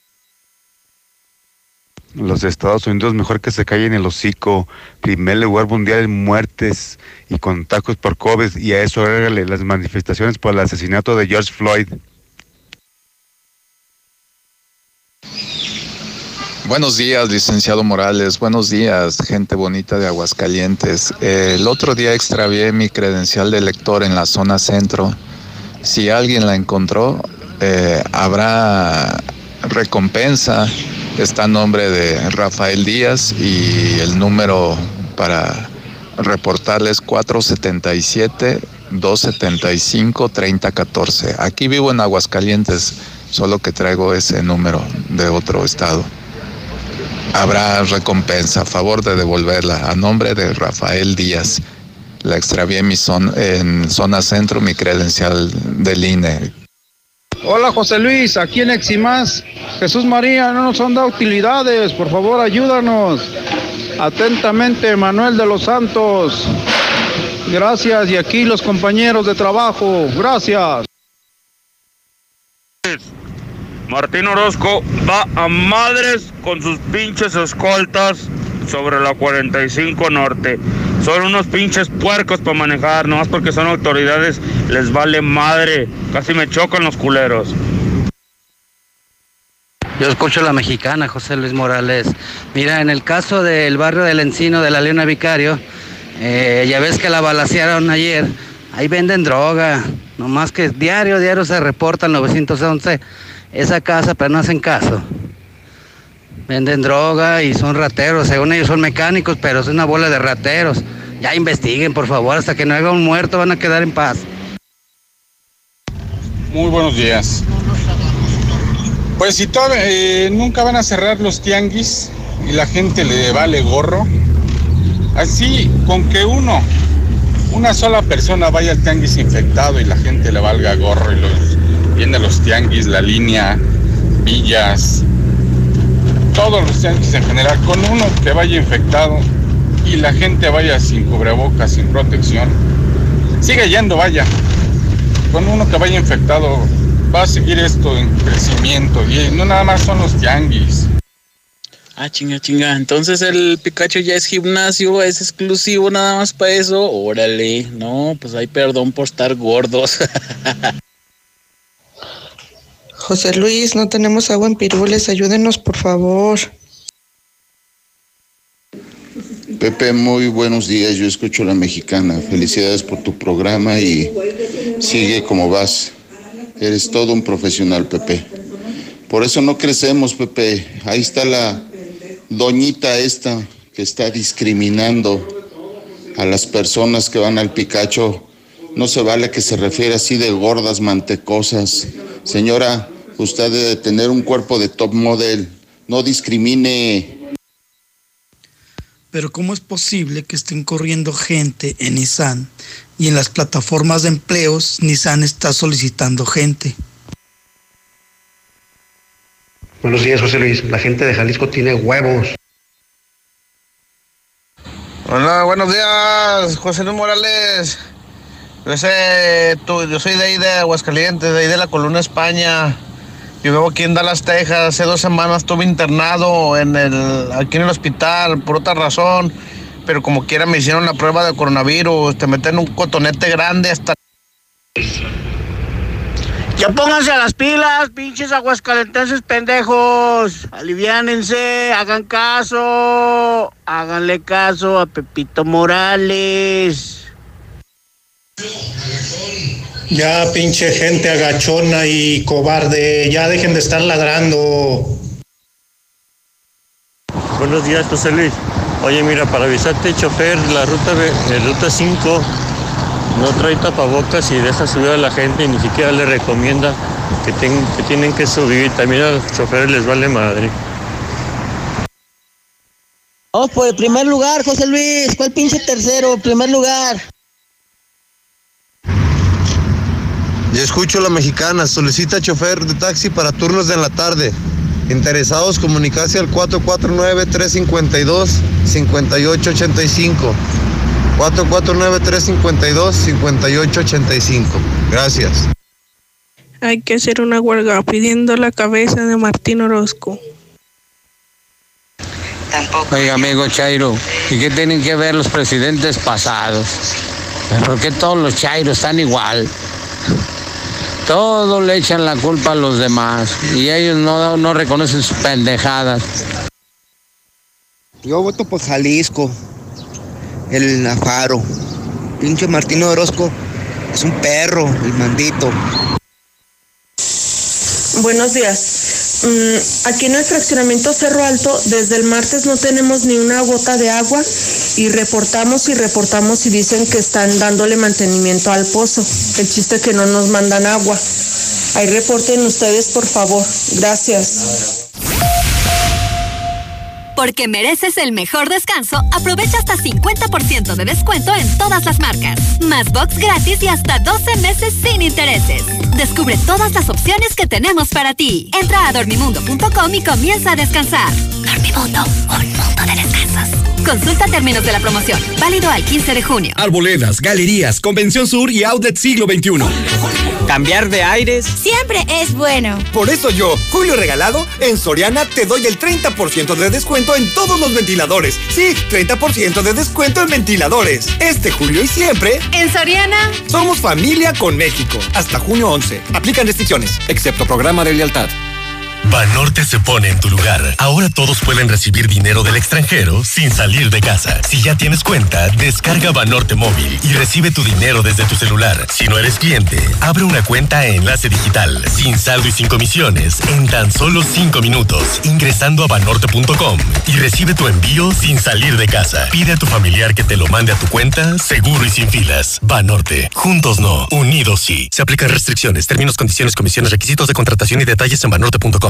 Los Estados Unidos mejor que se callen el hocico. Primer lugar mundial en muertes y contagios por COVID. Y a eso agrégale las manifestaciones por el asesinato de George Floyd. Buenos días, licenciado Morales. Buenos días, gente bonita de Aguascalientes. El otro día extravié mi credencial de lector en la zona centro. Si alguien la encontró, eh, habrá recompensa. Está a nombre de Rafael Díaz y el número para reportarles 477 275 3014. Aquí vivo en Aguascalientes, solo que traigo ese número de otro estado habrá recompensa a favor de devolverla a nombre de Rafael Díaz. La extravié mi zona, en zona centro, mi credencial del INE. Hola José Luis, aquí en Eximás. Jesús María, no nos han dado utilidades, por favor ayúdanos. Atentamente, Manuel de los Santos. Gracias y aquí los compañeros de trabajo. Gracias. Martín Orozco va a madres con sus pinches escoltas sobre la 45 Norte. Son unos pinches puercos para manejar, nomás porque son autoridades, les vale madre. Casi me chocan los culeros. Yo escucho la mexicana, José Luis Morales. Mira, en el caso del barrio del Encino de la Leona Vicario, eh, ya ves que la balacearon ayer. Ahí venden droga. Nomás que diario, diario se reporta el 911 esa casa, pero no hacen caso. Venden droga y son rateros. Según ellos son mecánicos, pero es una bola de rateros. Ya investiguen, por favor, hasta que no haga un muerto van a quedar en paz. Muy buenos días. Pues si todo, eh, nunca van a cerrar los tianguis y la gente le vale gorro. Así, con que uno, una sola persona vaya al tianguis infectado y la gente le valga gorro y los viene los tianguis, la línea, villas, todos los tianguis en general, con uno que vaya infectado y la gente vaya sin cubrebocas, sin protección, sigue yendo, vaya. Con uno que vaya infectado va a seguir esto en crecimiento y no nada más son los tianguis. Ah, chinga, chinga. Entonces el Pikachu ya es gimnasio, es exclusivo nada más para eso. Órale, no, pues hay perdón por estar gordos. José Luis, no tenemos agua en pirules, ayúdenos por favor. Pepe, muy buenos días, yo escucho la mexicana. Felicidades por tu programa y sigue como vas. Eres todo un profesional, Pepe. Por eso no crecemos, Pepe. Ahí está la doñita esta que está discriminando a las personas que van al Picacho. No se vale que se refiere así de gordas, mantecosas. Señora, usted debe tener un cuerpo de top model. No discrimine. Pero ¿cómo es posible que estén corriendo gente en Nissan y en las plataformas de empleos Nissan está solicitando gente? Buenos días, José Luis. La gente de Jalisco tiene huevos. Hola, buenos días, José Luis Morales. Yo, sé, tú, yo soy de ahí de Aguascalientes, de ahí de la Columna España. Yo vivo aquí en Dallas, Texas. Hace dos semanas estuve internado en el, aquí en el hospital por otra razón. Pero como quiera me hicieron la prueba de coronavirus. Te meten un cotonete grande hasta... Ya pónganse a las pilas, pinches aguascalentenses pendejos. Aliviánense, hagan caso. Háganle caso a Pepito Morales. Ya, pinche gente agachona y cobarde, ya dejen de estar ladrando. Buenos días, José Luis. Oye, mira, para avisarte, chofer, la ruta, la ruta 5 no trae tapabocas y deja subir a la gente y ni siquiera le recomienda que, ten- que tienen que subir. También a los choferes les vale madre. Vamos por el primer lugar, José Luis. ¿Cuál pinche tercero? Primer lugar. Yo escucho la mexicana, solicita chofer de taxi para turnos de la tarde. Interesados, comunicarse al 449-352-5885. 449-352-5885. Gracias. Hay que hacer una huelga pidiendo la cabeza de Martín Orozco. Oiga, amigo Chairo, ¿y qué tienen que ver los presidentes pasados? ¿Por qué todos los Chairos están igual? Todo le echan la culpa a los demás y ellos no, no reconocen sus pendejadas. Yo voto por Jalisco, el Afaro. Pinche Martín Orozco es un perro, el mandito. Buenos días. Mm, aquí en el fraccionamiento Cerro Alto, desde el martes no tenemos ni una gota de agua y reportamos y reportamos y dicen que están dándole mantenimiento al pozo. El chiste es que no nos mandan agua. Ahí reporten ustedes, por favor. Gracias. Porque mereces el mejor descanso, aprovecha hasta 50% de descuento en todas las marcas. Más box gratis y hasta 12 meses sin intereses. Descubre todas las opciones que tenemos para ti. Entra a dormimundo.com y comienza a descansar. Dormimundo, un mundo de. Consulta términos de la promoción. Válido al 15 de junio. Arboledas, galerías, Convención Sur y Outlet Siglo XXI. Cambiar de aires. Siempre es bueno. Por eso yo, Julio Regalado, en Soriana te doy el 30% de descuento en todos los ventiladores. Sí, 30% de descuento en ventiladores. Este julio y siempre. En Soriana. Somos familia con México. Hasta junio 11. Aplican restricciones, excepto programa de lealtad. Banorte se pone en tu lugar. Ahora todos pueden recibir dinero del extranjero sin salir de casa. Si ya tienes cuenta, descarga Banorte móvil y recibe tu dinero desde tu celular. Si no eres cliente, abre una cuenta en Enlace Digital, sin saldo y sin comisiones, en tan solo 5 minutos, ingresando a banorte.com y recibe tu envío sin salir de casa. Pide a tu familiar que te lo mande a tu cuenta, seguro y sin filas. Banorte, juntos no, unidos sí. Se aplican restricciones, términos, condiciones, comisiones, requisitos de contratación y detalles en banorte.com.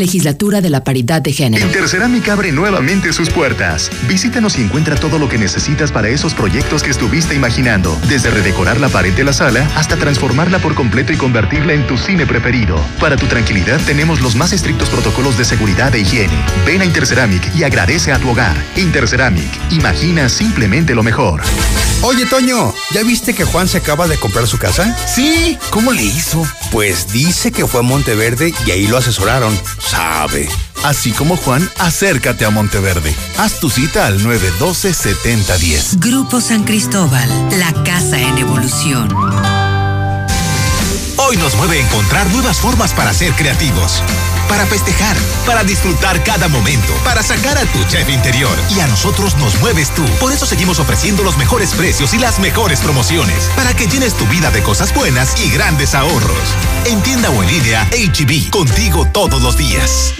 Legislatura de la Paridad de Género. Intercerámica abre nuevamente sus puertas. Visítanos y encuentra todo lo que necesitas para esos proyectos que estuviste imaginando. Desde redecorar la pared de la sala hasta transformarla por completo y convertirla en tu cine preferido. Para tu tranquilidad tenemos los más estrictos protocolos de seguridad e higiene. Ven a Interceramic y agradece a tu hogar. Interceramic. Imagina simplemente lo mejor. Oye, Toño, ¿ya viste que Juan se acaba de comprar su casa? Sí, ¿cómo le hizo? Pues dice que fue a Monteverde y ahí lo asesoraron. Sabe. Así como Juan, acércate a Monteverde. Haz tu cita al 912-7010. Grupo San Cristóbal, la casa en evolución. Hoy nos mueve encontrar nuevas formas para ser creativos, para festejar, para disfrutar cada momento, para sacar a tu chef interior. Y a nosotros nos mueves tú. Por eso seguimos ofreciendo los mejores precios y las mejores promociones, para que llenes tu vida de cosas buenas y grandes ahorros. En tienda o en línea, HB, contigo todos los días.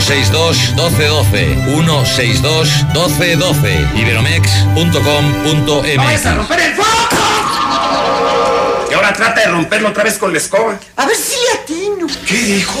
162 1212 162 1212 iberomex.com.mx ¡Vais a romper el foco! Y ahora trata de romperlo otra vez con la escoba. A ver si le atino. ¿Qué dijo?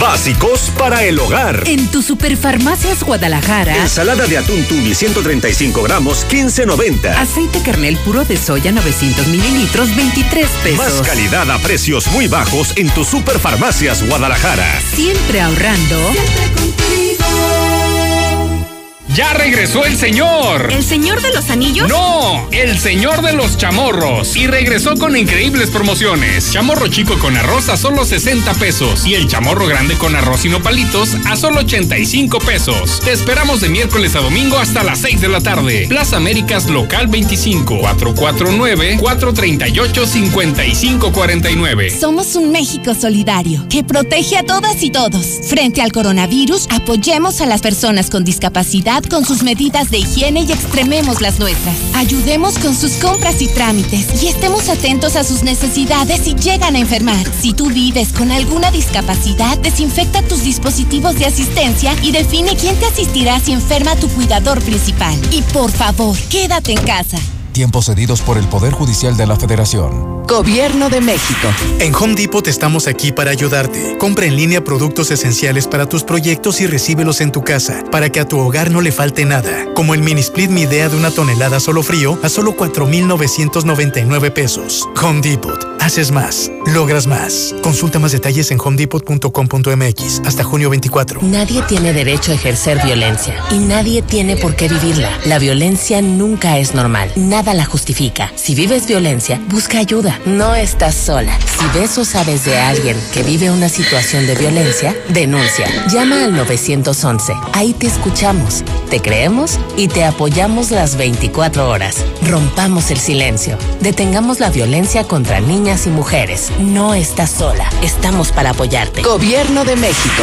Básicos para el hogar. En tu Superfarmacias Guadalajara. Ensalada de atún tuni 135 gramos, 15.90. Aceite kernel puro de soya 900 mililitros, 23 pesos. Más calidad a precios muy bajos en tu Superfarmacias Guadalajara. Siempre ahorrando. Siempre contigo. ¡Ya regresó el señor! ¿El señor de los anillos? ¡No! El señor de los chamorros. Y regresó con increíbles promociones. Chamorro chico con arroz a solo 60 pesos. Y el chamorro grande con arroz y nopalitos a solo 85 pesos. Te esperamos de miércoles a domingo hasta las 6 de la tarde. Plaza Américas Local 25 449 438 5549. Somos un México solidario que protege a todas y todos. Frente al coronavirus, apoyemos a las personas con discapacidad con sus medidas de higiene y extrememos las nuestras. Ayudemos con sus compras y trámites y estemos atentos a sus necesidades si llegan a enfermar. Si tú vives con alguna discapacidad, desinfecta tus dispositivos de asistencia y define quién te asistirá si enferma tu cuidador principal. Y por favor, quédate en casa. Tiempos cedidos por el Poder Judicial de la Federación. Gobierno de México. En Home Depot estamos aquí para ayudarte. Compra en línea productos esenciales para tus proyectos y recíbelos en tu casa, para que a tu hogar no le falte nada. Como el mini split Mi Idea de una tonelada solo frío a solo 4,999 pesos. Home Depot. Haces más. Logras más. Consulta más detalles en homedepot.com.mx hasta junio 24. Nadie tiene derecho a ejercer violencia y nadie tiene por qué vivirla. La violencia nunca es normal. Nada la justifica. Si vives violencia, busca ayuda. No estás sola. Si ves o sabes de alguien que vive una situación de violencia, denuncia. Llama al 911. Ahí te escuchamos, te creemos y te apoyamos las 24 horas. Rompamos el silencio. Detengamos la violencia contra niñas y mujeres. No estás sola. Estamos para apoyarte. Gobierno de México.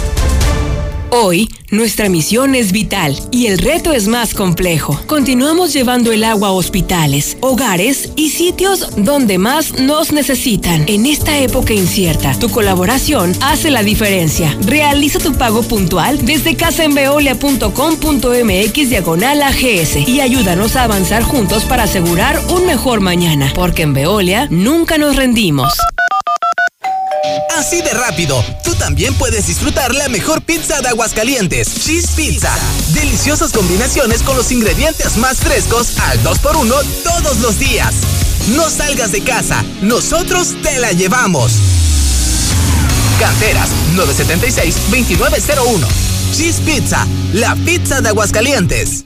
Hoy, nuestra misión es vital y el reto es más complejo. Continuamos llevando el agua a hospitales, hogares y sitios donde más nos necesitan. En esta época incierta, tu colaboración hace la diferencia. Realiza tu pago puntual desde casaenveolia.com.mx diagonal AGS y ayúdanos a avanzar juntos para asegurar un mejor mañana, porque en Veolia nunca nos rendimos. Así de rápido, tú también puedes disfrutar la mejor pizza de Aguascalientes, Cheese Pizza. Deliciosas combinaciones con los ingredientes más frescos al 2x1 todos los días. No salgas de casa, nosotros te la llevamos. Canteras 976-2901. Cheese Pizza, la pizza de Aguascalientes.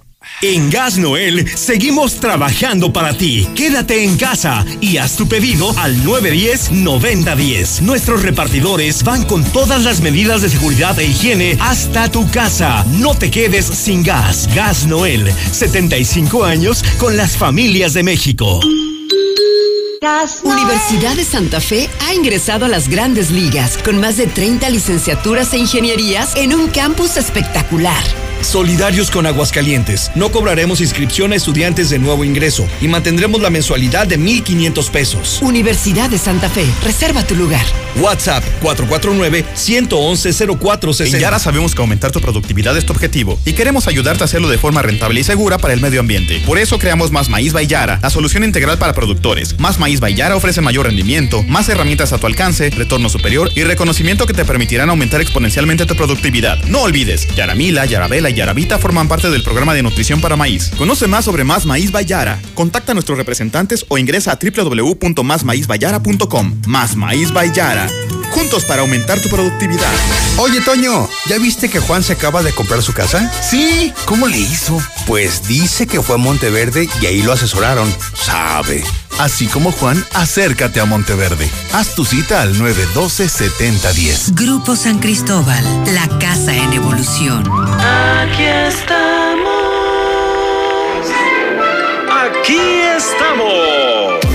En Gas Noel seguimos trabajando para ti. Quédate en casa y haz tu pedido al 910-9010. Nuestros repartidores van con todas las medidas de seguridad e higiene hasta tu casa. No te quedes sin gas. Gas Noel, 75 años con las familias de México. Universidad de Santa Fe ha ingresado a las grandes ligas con más de 30 licenciaturas e ingenierías en un campus espectacular. Solidarios con Aguascalientes. No cobraremos inscripción a estudiantes de nuevo ingreso y mantendremos la mensualidad de 1,500 pesos. Universidad de Santa Fe. Reserva tu lugar. WhatsApp 449-111-0460. En Yara sabemos que aumentar tu productividad es tu objetivo y queremos ayudarte a hacerlo de forma rentable y segura para el medio ambiente. Por eso creamos Más Maíz Bayara, la solución integral para productores. Más Maíz Bayara ofrece mayor rendimiento, más herramientas a tu alcance, retorno superior y reconocimiento que te permitirán aumentar exponencialmente tu productividad. No olvides, Yaramila, Yarabela y Yaravita forman parte del programa de nutrición para maíz. Conoce más sobre Más Maíz Bayara. Contacta a nuestros representantes o ingresa a www.másmaízbayara.com. Más Maíz Bayara. Juntos para aumentar tu productividad. Oye, Toño, ¿ya viste que Juan se acaba de comprar su casa? Sí, ¿cómo le hizo? Pues dice que fue a Monteverde y ahí lo asesoraron. Sabe. Así como Juan, acércate a Monteverde. Haz tu cita al 912-7010. Grupo San Cristóbal, la casa en evolución. Aquí estamos. Aquí estamos.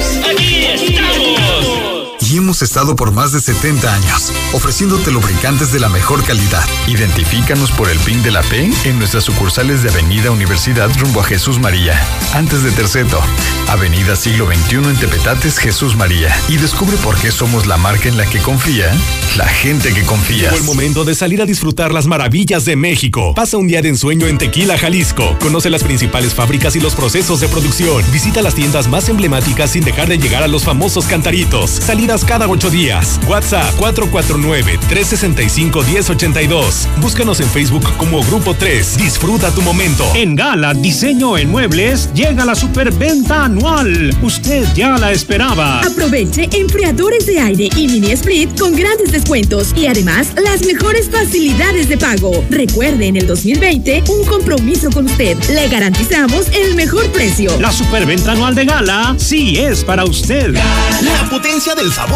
Aquí hemos estado por más de 70 años, ofreciéndote lubricantes de la mejor calidad. Identifícanos por el PIN de la P en nuestras sucursales de Avenida Universidad rumbo a Jesús María. Antes de Terceto, Avenida Siglo XXI en Tepetates, Jesús María. Y descubre por qué somos la marca en la que confía la gente que confía. Llegó el momento de salir a disfrutar las maravillas de México. Pasa un día de ensueño en Tequila, Jalisco. Conoce las principales fábricas y los procesos de producción. Visita las tiendas más emblemáticas sin dejar de llegar a los famosos cantaritos. Salidas cada ocho días. WhatsApp 449-365-1082. Búscanos en Facebook como Grupo 3. Disfruta tu momento. En Gala Diseño en Muebles llega la superventa anual. Usted ya la esperaba. Aproveche enfriadores de aire y mini split con grandes descuentos descuentos y además las mejores facilidades de pago. Recuerde en el 2020 un compromiso con usted. Le garantizamos el mejor precio. La superventa anual de Gala sí es para usted. La potencia del sabor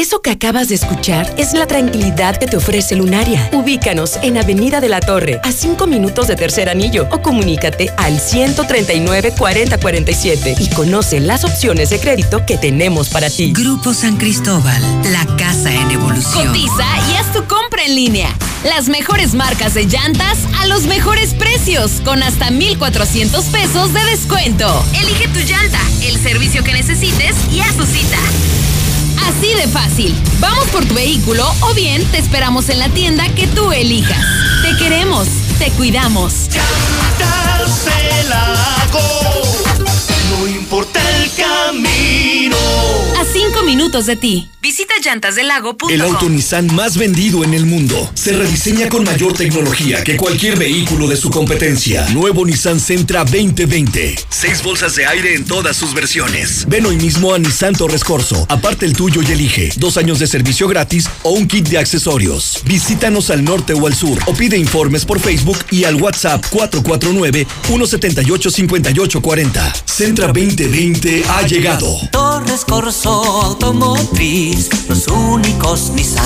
Eso que acabas de escuchar es la tranquilidad que te ofrece Lunaria. Ubícanos en Avenida de la Torre, a 5 minutos de Tercer Anillo, o comunícate al 139 4047 y conoce las opciones de crédito que tenemos para ti. Grupo San Cristóbal, la casa en evolución. Cotiza y haz tu compra en línea. Las mejores marcas de llantas a los mejores precios, con hasta 1,400 pesos de descuento. Elige tu llanta, el servicio que necesites y haz tu cita. Así de fácil. Vamos por tu vehículo o bien te esperamos en la tienda que tú elijas. Te queremos, te cuidamos. No importa el camino. Cinco minutos de ti. Visita llantasdelago.com. El auto Nissan más vendido en el mundo se rediseña con mayor tecnología que cualquier vehículo de su competencia. Nuevo Nissan Sentra 2020. Seis bolsas de aire en todas sus versiones. Ven hoy mismo a Nissan Torres Corso. Aparte el tuyo y elige. Dos años de servicio gratis o un kit de accesorios. Visítanos al norte o al sur o pide informes por Facebook y al WhatsApp 449-178-5840. Sentra 2020 ha llegado. Torres Corso Automotriz, los únicos Nissan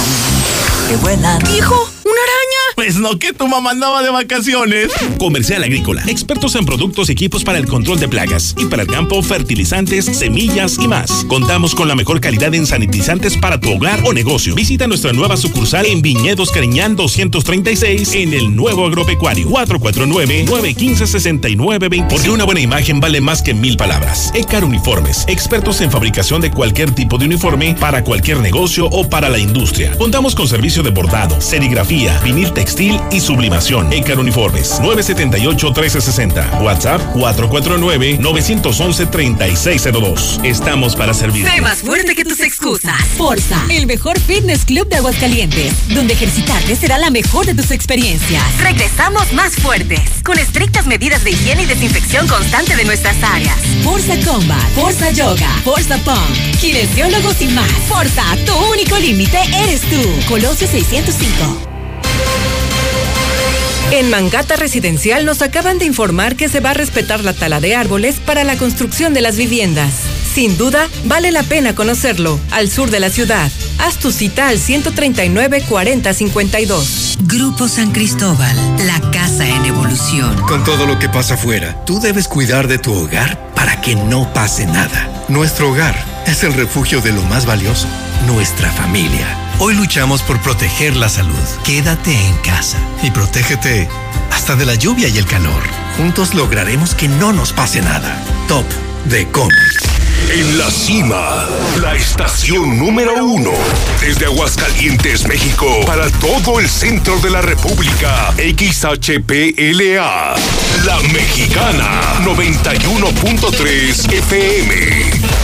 que vuelan. ¡Hijo! ¡Una araña! Pues no, que tu mamá andaba de vacaciones. Comercial Agrícola. Expertos en productos y equipos para el control de plagas y para el campo, fertilizantes, semillas y más. Contamos con la mejor calidad en sanitizantes para tu hogar o negocio. Visita nuestra nueva sucursal en Viñedos Cariñán 236 en el nuevo agropecuario 449-915-6920. Porque una buena imagen vale más que mil palabras. Ecar Uniformes. Expertos en fabricación de cualquier tipo de uniforme para cualquier negocio o para la industria. Contamos con servicio de bordado, serigrafía, vinil textil y sublimación. Ecar Uniformes 978-1360. WhatsApp 449-911-3602. Estamos para servir. Sé más fuerte que tus excusas. Forza, el mejor fitness club de Aguascalientes, donde ejercitarte será la mejor de tus experiencias. Regresamos más fuertes, con estrictas medidas de higiene y desinfección constante de nuestras áreas. Forza Combat, Forza Yoga, Forza Pump, kinesiólogos y más. Forza, tu único límite eres tú. Colosio 605. En Mangata Residencial nos acaban de informar que se va a respetar la tala de árboles para la construcción de las viviendas. Sin duda, vale la pena conocerlo, al sur de la ciudad. Haz tu cita al 139-4052. Grupo San Cristóbal, la casa en evolución. Con todo lo que pasa afuera, tú debes cuidar de tu hogar para que no pase nada. Nuestro hogar es el refugio de lo más valioso, nuestra familia. Hoy luchamos por proteger la salud. Quédate en casa y protégete hasta de la lluvia y el calor. Juntos lograremos que no nos pase nada. Top de Comex. En la cima, la estación número uno. Desde Aguascalientes, México, para todo el centro de la República. XHPLA. La Mexicana, 91.3 FM.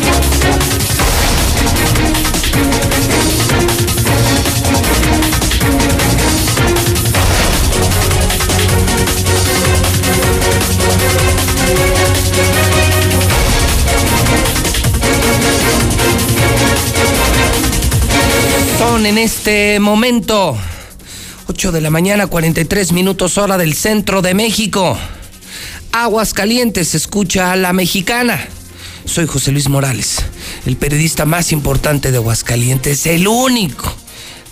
En este momento 8 de la mañana, 43 minutos hora del centro de México. Aguas Calientes, escucha a la mexicana. Soy José Luis Morales, el periodista más importante de Aguascalientes, el único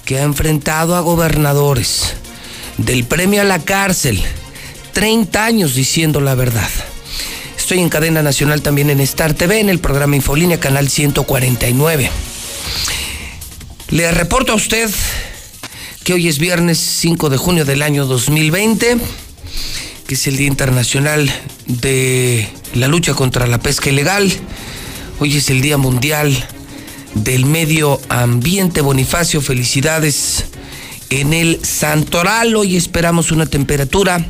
que ha enfrentado a gobernadores del premio a la cárcel, 30 años diciendo la verdad. Estoy en cadena nacional también en Star TV, en el programa Infolínea, canal 149. Le reporto a usted que hoy es viernes 5 de junio del año 2020, que es el Día Internacional de la Lucha contra la Pesca Ilegal. Hoy es el Día Mundial del Medio Ambiente. Bonifacio, felicidades en el Santoral. Hoy esperamos una temperatura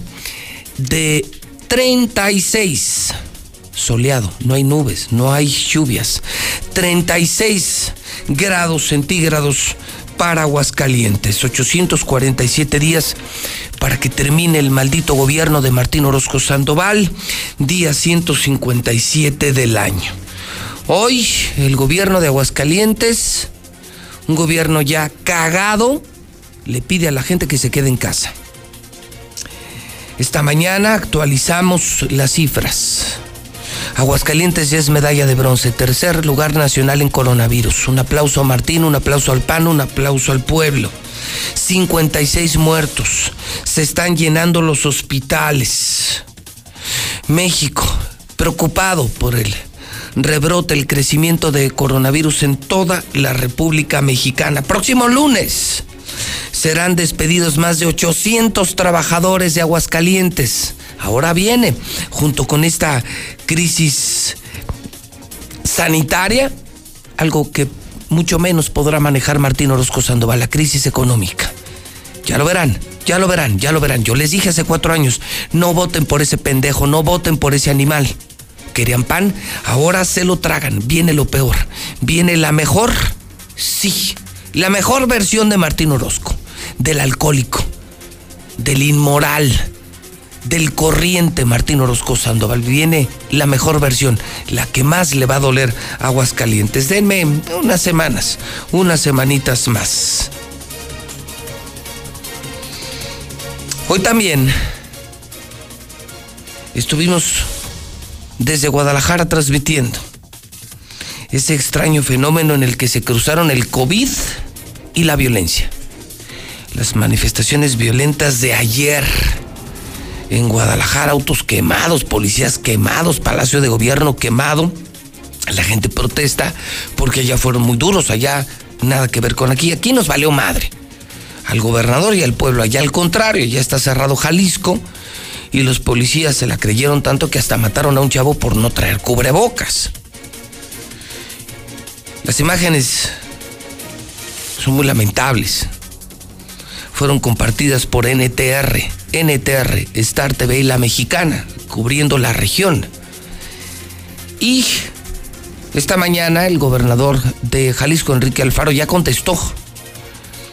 de 36. Soleado, no hay nubes, no hay lluvias. 36 grados centígrados para Aguascalientes. 847 días para que termine el maldito gobierno de Martín Orozco Sandoval. Día 157 del año. Hoy el gobierno de Aguascalientes, un gobierno ya cagado, le pide a la gente que se quede en casa. Esta mañana actualizamos las cifras. Aguascalientes ya es medalla de bronce, tercer lugar nacional en coronavirus. Un aplauso a Martín, un aplauso al PAN, un aplauso al pueblo. 56 muertos. Se están llenando los hospitales. México, preocupado por el rebrote, el crecimiento de coronavirus en toda la República Mexicana. Próximo lunes serán despedidos más de 800 trabajadores de Aguascalientes. Ahora viene, junto con esta crisis sanitaria, algo que mucho menos podrá manejar Martín Orozco Sandoval, la crisis económica. Ya lo verán, ya lo verán, ya lo verán. Yo les dije hace cuatro años, no voten por ese pendejo, no voten por ese animal. Querían pan, ahora se lo tragan. Viene lo peor. Viene la mejor, sí, la mejor versión de Martín Orozco del alcohólico, del inmoral, del corriente Martín Orozco Sandoval. Viene la mejor versión, la que más le va a doler a Aguascalientes. Denme unas semanas, unas semanitas más. Hoy también estuvimos desde Guadalajara transmitiendo ese extraño fenómeno en el que se cruzaron el COVID y la violencia las manifestaciones violentas de ayer en Guadalajara, autos quemados, policías quemados, Palacio de Gobierno quemado. La gente protesta porque allá fueron muy duros, allá nada que ver con aquí. Aquí nos valió madre. Al gobernador y al pueblo, allá al contrario, ya está cerrado Jalisco y los policías se la creyeron tanto que hasta mataron a un chavo por no traer cubrebocas. Las imágenes son muy lamentables fueron compartidas por NTR, NTR, Star TV y La Mexicana, cubriendo la región. Y esta mañana el gobernador de Jalisco, Enrique Alfaro, ya contestó.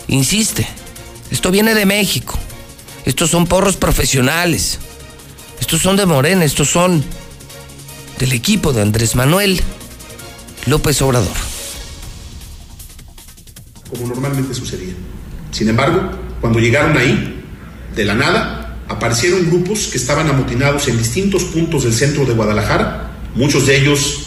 Insiste, esto viene de México. Estos son porros profesionales. Estos son de Morena, estos son del equipo de Andrés Manuel López Obrador. Como normalmente sucedía. Sin embargo, cuando llegaron ahí, de la nada, aparecieron grupos que estaban amotinados en distintos puntos del centro de Guadalajara, muchos de ellos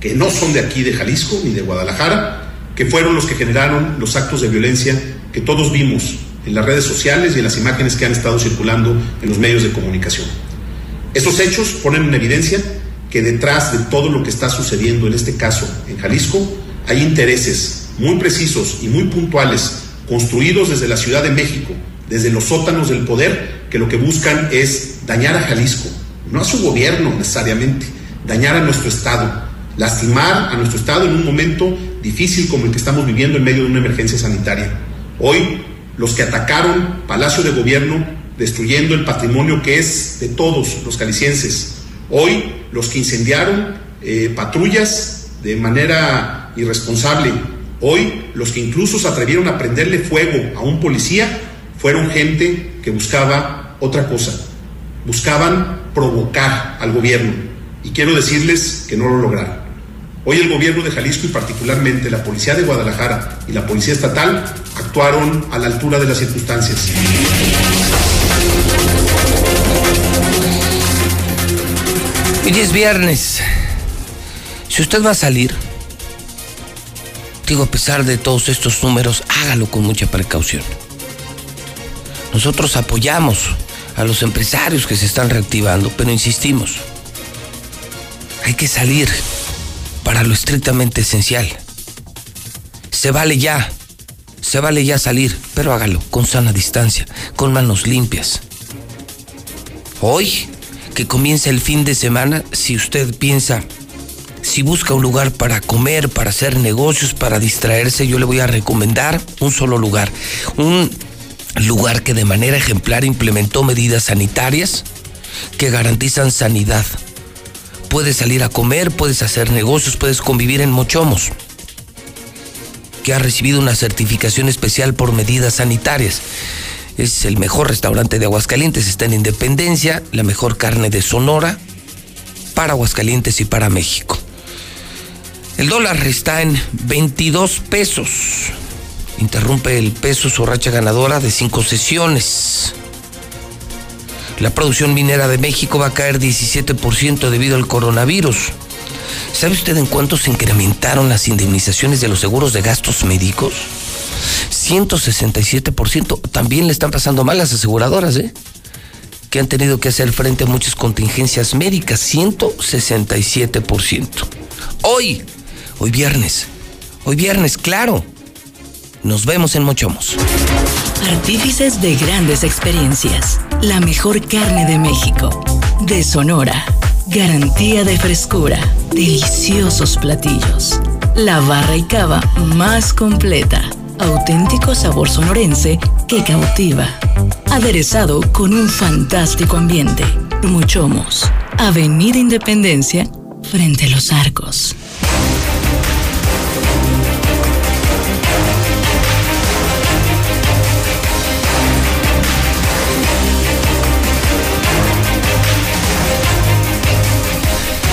que no son de aquí, de Jalisco, ni de Guadalajara, que fueron los que generaron los actos de violencia que todos vimos en las redes sociales y en las imágenes que han estado circulando en los medios de comunicación. Estos hechos ponen en evidencia que detrás de todo lo que está sucediendo en este caso en Jalisco hay intereses muy precisos y muy puntuales construidos desde la Ciudad de México, desde los sótanos del poder, que lo que buscan es dañar a Jalisco, no a su gobierno necesariamente, dañar a nuestro Estado, lastimar a nuestro Estado en un momento difícil como el que estamos viviendo en medio de una emergencia sanitaria. Hoy, los que atacaron Palacio de Gobierno, destruyendo el patrimonio que es de todos los calicienses. Hoy, los que incendiaron eh, patrullas de manera irresponsable, Hoy los que incluso se atrevieron a prenderle fuego a un policía fueron gente que buscaba otra cosa. Buscaban provocar al gobierno. Y quiero decirles que no lo lograron. Hoy el gobierno de Jalisco y particularmente la policía de Guadalajara y la policía estatal actuaron a la altura de las circunstancias. Hoy es viernes. Si usted va a salir, A pesar de todos estos números, hágalo con mucha precaución. Nosotros apoyamos a los empresarios que se están reactivando, pero insistimos, Hay que salir para lo estrictamente esencial. Se vale ya, se vale ya salir, pero hágalo con sana distancia, con manos limpias. Hoy, que comienza el fin de semana, si usted piensa, si busca un lugar para comer, para hacer negocios, para distraerse, yo le voy a recomendar un solo lugar. Un lugar que de manera ejemplar implementó medidas sanitarias que garantizan sanidad. Puedes salir a comer, puedes hacer negocios, puedes convivir en Mochomos, que ha recibido una certificación especial por medidas sanitarias. Es el mejor restaurante de Aguascalientes, está en Independencia, la mejor carne de Sonora para Aguascalientes y para México. El dólar está en 22 pesos. Interrumpe el peso su racha ganadora de cinco sesiones. La producción minera de México va a caer 17% debido al coronavirus. ¿Sabe usted en cuánto se incrementaron las indemnizaciones de los seguros de gastos médicos? 167%. También le están pasando mal las aseguradoras, ¿eh? Que han tenido que hacer frente a muchas contingencias médicas. 167%. Hoy, hoy viernes. Hoy viernes, claro. Nos vemos en Mochomos. Artífices de grandes experiencias. La mejor carne de México. De Sonora. Garantía de frescura. Deliciosos platillos. La barra y cava más completa. Auténtico sabor sonorense que cautiva. Aderezado con un fantástico ambiente. Mochomos. Avenida Independencia, frente a los arcos.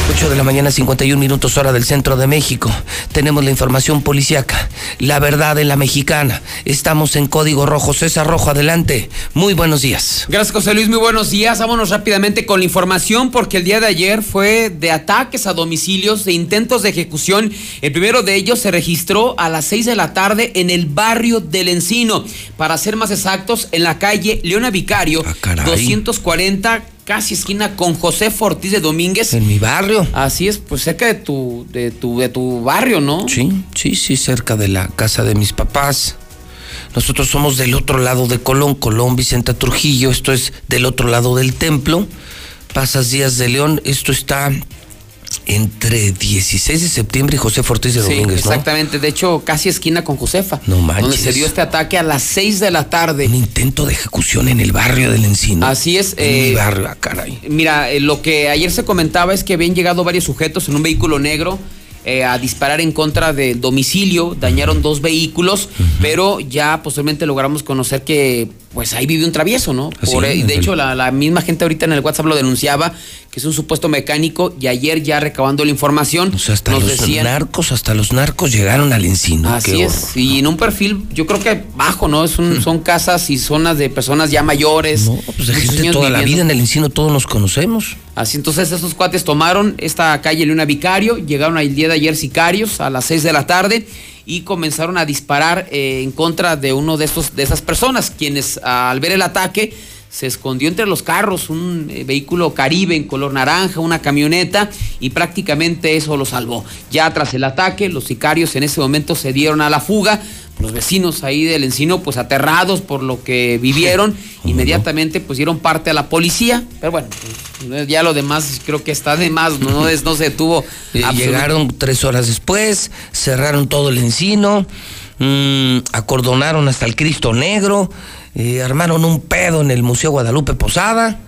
8 de la mañana, 51 minutos hora del centro de México. Tenemos la información policíaca, la verdad en la mexicana. Estamos en código rojo. César Rojo, adelante. Muy buenos días. Gracias, José Luis. Muy buenos días. Vámonos rápidamente con la información porque el día de ayer fue de ataques a domicilios, de intentos de ejecución. El primero de ellos se registró a las 6 de la tarde en el barrio del Encino. Para ser más exactos, en la calle Leona Vicario, 240 casi esquina con José Ortiz de Domínguez. En mi barrio. Así es, pues cerca de tu, de tu, de tu barrio, ¿no? Sí, sí, sí, cerca de la casa de mis papás. Nosotros somos del otro lado de Colón, Colón Vicente Trujillo, esto es del otro lado del templo. Pasas Díaz de León, esto está entre 16 de septiembre y José Ortiz de Sí, Domínguez, ¿no? exactamente. De hecho, casi esquina con Josefa. No manches. Donde se dio este ataque a las 6 de la tarde. Un intento de ejecución en el barrio del Encino. Así es. En mi eh, barrio, ah, caray. Mira, eh, lo que ayer se comentaba es que habían llegado varios sujetos en un vehículo negro eh, a disparar en contra del domicilio, dañaron dos vehículos, pero ya posteriormente logramos conocer que pues ahí vive un travieso, ¿no? Por, es, de hecho, la, la misma gente ahorita en el WhatsApp lo denunciaba, que es un supuesto mecánico, y ayer ya recabando la información, Hasta nos los decían... narcos, hasta los narcos llegaron al Encino. Así Qué es, y en un perfil, yo creo que bajo, ¿no? Es un- son casas y zonas de personas ya mayores. No, pues de gente toda la vida en el Encino todos nos conocemos. Así entonces esos cuates tomaron esta calle Luna Vicario, llegaron el día de ayer sicarios a las 6 de la tarde y comenzaron a disparar eh, en contra de uno de estos de esas personas, quienes al ver el ataque se escondió entre los carros un eh, vehículo Caribe en color naranja, una camioneta y prácticamente eso lo salvó. Ya tras el ataque, los sicarios en ese momento se dieron a la fuga. Los vecinos ahí del encino, pues aterrados por lo que vivieron, inmediatamente pues dieron parte a la policía. Pero bueno, ya lo demás creo que está de más, no, es, no se detuvo. Eh, Llegaron tres horas después, cerraron todo el encino, mm, acordonaron hasta el Cristo Negro, eh, armaron un pedo en el Museo Guadalupe Posada,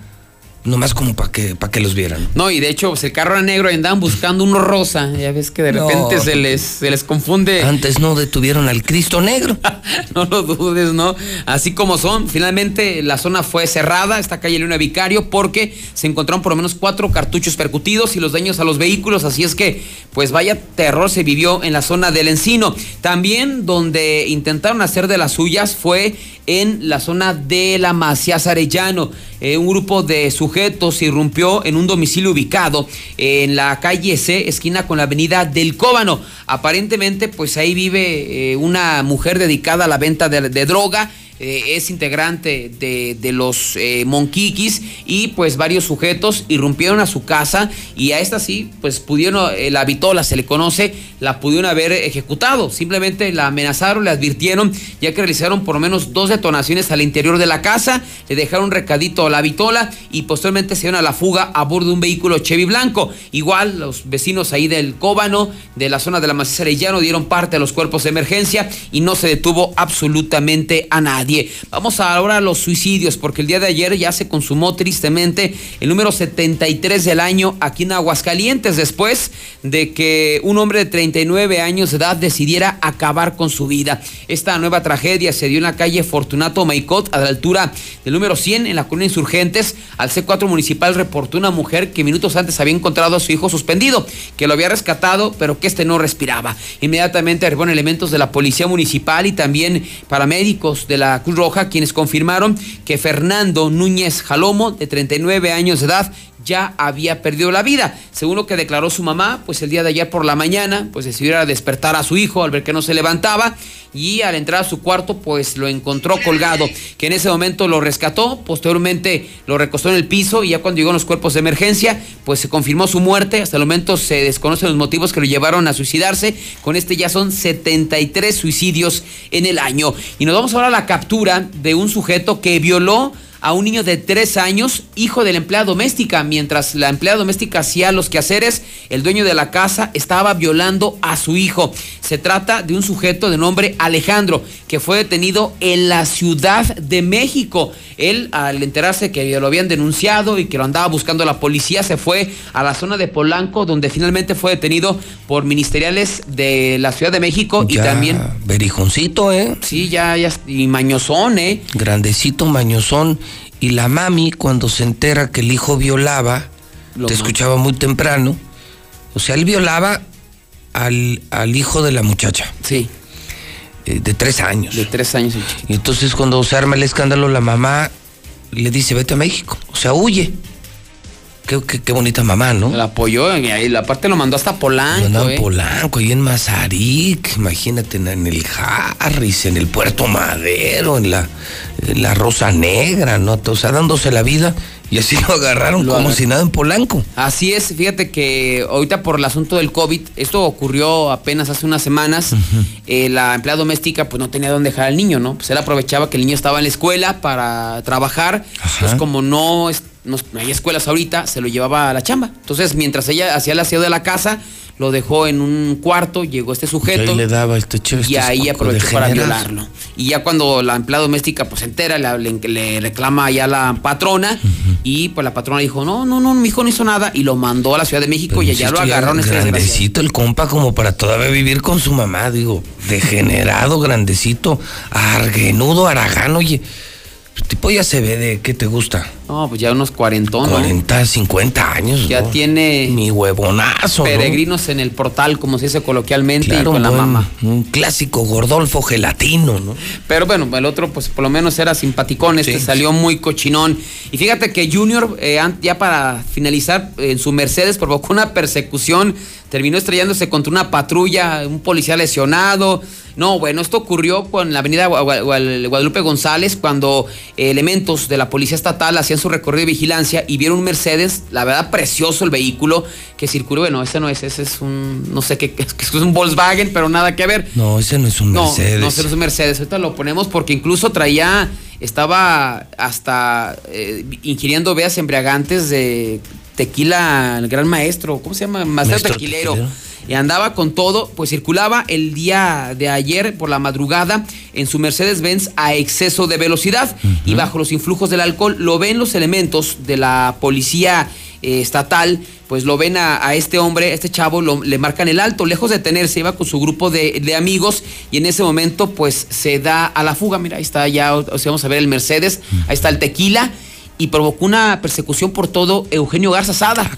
nomás como para que, para que los vieran. No, y de hecho, pues el carro era negro y andaban buscando uno rosa. Ya ves que de No. repente se, les, se les confunde. Antes no detuvieron al Cristo Negro. no lo dudes, ¿no? Así como son, finalmente la zona fue cerrada, esta calle Luna Vicario, porque se encontraron por lo menos cuatro cartuchos percutidos y los daños a los vehículos, así es que, pues vaya terror se vivió en la zona del Encino. También donde intentaron hacer de las suyas fue en la zona de la Macías Arellano. Eh, un grupo de sujetos irrumpió en un domicilio ubicado en la calle C, esquina con la avenida del Cóbano. Aparentemente, pues ahí vive eh, una mujer dedicada a la venta de, de droga. Eh, es integrante de, de los eh, Monquiquis y pues varios sujetos irrumpieron a su casa y a esta sí, pues pudieron, eh, la vitola se le conoce, la pudieron haber ejecutado. Simplemente la amenazaron, le advirtieron, ya que realizaron por lo menos dos detonaciones al interior de la casa, le dejaron un recadito a la vitola y posteriormente se dieron a la fuga a bordo de un vehículo Chevy blanco. Igual los vecinos ahí del Cóbano, de la zona de la Maciza Arellano, dieron parte a los cuerpos de emergencia y no se detuvo absolutamente a nadie. Vamos ahora a los suicidios, porque el día de ayer ya se consumó tristemente el número 73 del año aquí en Aguascalientes, después de que un hombre de 39 años de edad decidiera acabar con su vida. Esta nueva tragedia se dio en la calle Fortunato Maicot, a la altura del número 100 en la colonia Insurgentes. Al C4 municipal reportó una mujer que minutos antes había encontrado a su hijo suspendido, que lo había rescatado, pero que este no respiraba. Inmediatamente arribaron elementos de la policía municipal y también paramédicos de la Cruz Roja, quienes confirmaron que Fernando Núñez Jalomo, de 39 años de edad, ya había perdido la vida. Según lo que declaró su mamá, pues el día de ayer por la mañana, pues decidió ir a despertar a su hijo al ver que no se levantaba y al entrar a su cuarto, pues lo encontró colgado, que en ese momento lo rescató, posteriormente lo recostó en el piso y ya cuando llegó los cuerpos de emergencia, pues se confirmó su muerte. Hasta el momento se desconocen los motivos que lo llevaron a suicidarse. Con este ya son 73 suicidios en el año. Y nos vamos ahora a la captura de un sujeto que violó a un niño de tres años, hijo de la empleada doméstica. Mientras la empleada doméstica hacía los quehaceres, el dueño de la casa estaba violando a su hijo. Se trata de un sujeto de nombre Alejandro, que fue detenido en la Ciudad de México. Él, al enterarse que lo habían denunciado y que lo andaba buscando la policía, se fue a la zona de Polanco, donde finalmente fue detenido por ministeriales de la Ciudad de México y también. Berijoncito, ¿eh? Sí, ya, ya, y mañozón, ¿eh? Grandecito, mañozón. Y la mami, cuando se entera que el hijo violaba, Lo te escuchaba muy temprano. O sea, él violaba al, al hijo de la muchacha. Sí. Eh, de tres años. De tres años. Y entonces cuando se arma el escándalo, la mamá le dice, vete a México. O sea, huye. Qué, qué- qué bonita mamá, ¿no? La apoyó y ahí la parte lo mandó hasta Polanco. Lo andaba en ¿eh? Polanco, ahí en Mazarik, imagínate, en- el Harris, en el Puerto Madero, en la, en la Rosa Negra, ¿no? O sea, dándose la vida y así lo agarraron Lo como si nada en Polanco. Así es, fíjate que ahorita por el asunto del COVID, esto ocurrió apenas hace unas semanas, eh, la empleada doméstica pues no tenía dónde dejar al niño, ¿no? Pues él aprovechaba que el niño estaba en la escuela para trabajar, pues como no, es- no, no hay escuelas ahorita, se lo llevaba a la chamba. Entonces, mientras ella hacía el aseo de la casa, lo dejó en un cuarto, llegó este Y sujeto. ahí le daba este che, y ahí aprovechó para violarlo. Y ya cuando la empleada doméstica pues se entera, le, le- le reclama ya la patrona y pues la patrona dijo, no, no, no, mi hijo no hizo nada y lo mandó a la Ciudad de México y allá lo agarraron este grandecito el compa como para todavía vivir con su mamá, digo, degenerado, grandecito, arguenudo, aragán, oye, tipo ya se ve de qué te gusta. No, pues ya unos cuarentón, ¿no? 40, 50 años. Ya ¿no? tiene Mi huevonazo. ¿no? peregrinos en el portal, como se dice coloquialmente, y con la mamá. Un clásico gordolfo gelatino, ¿no? Pero bueno, el otro, pues por lo menos era simpaticón, este salió muy cochinón. Y fíjate que Junior, eh, ya para finalizar, en su Mercedes provocó una persecución, terminó estrellándose contra una patrulla, un policía lesionado. No, bueno, esto ocurrió con la avenida Gua- Gua- Gua- Guadalupe González, cuando eh, elementos de la policía estatal hacían su recorrido de vigilancia y vieron un Mercedes, la verdad precioso el vehículo que circuló. Bueno, ese no es, ese es un, no sé qué, es, un Volkswagen, pero nada que ver. No, ese no es un No, Mercedes. no, ese no es un Mercedes. Ahorita lo ponemos porque incluso traía, estaba hasta eh, ingiriendo veas embriagantes de tequila, el gran maestro, ¿cómo se llama? Maestro, Maestro tequilero. tequilero. Y andaba con todo, pues circulaba el día de ayer por la madrugada en su Mercedes-Benz a exceso de velocidad y bajo los influjos del alcohol. Lo ven los elementos de la policía eh, estatal, pues lo ven a, a este hombre, a este chavo, lo- le marcan el alto, lejos de detenerse, iba con su grupo de, de amigos y en ese momento pues se da a la fuga. Mira, ahí está ya, o sea, vamos a ver el Mercedes, ahí está el tequila y provocó una persecución por todo Eugenio Garza Sada.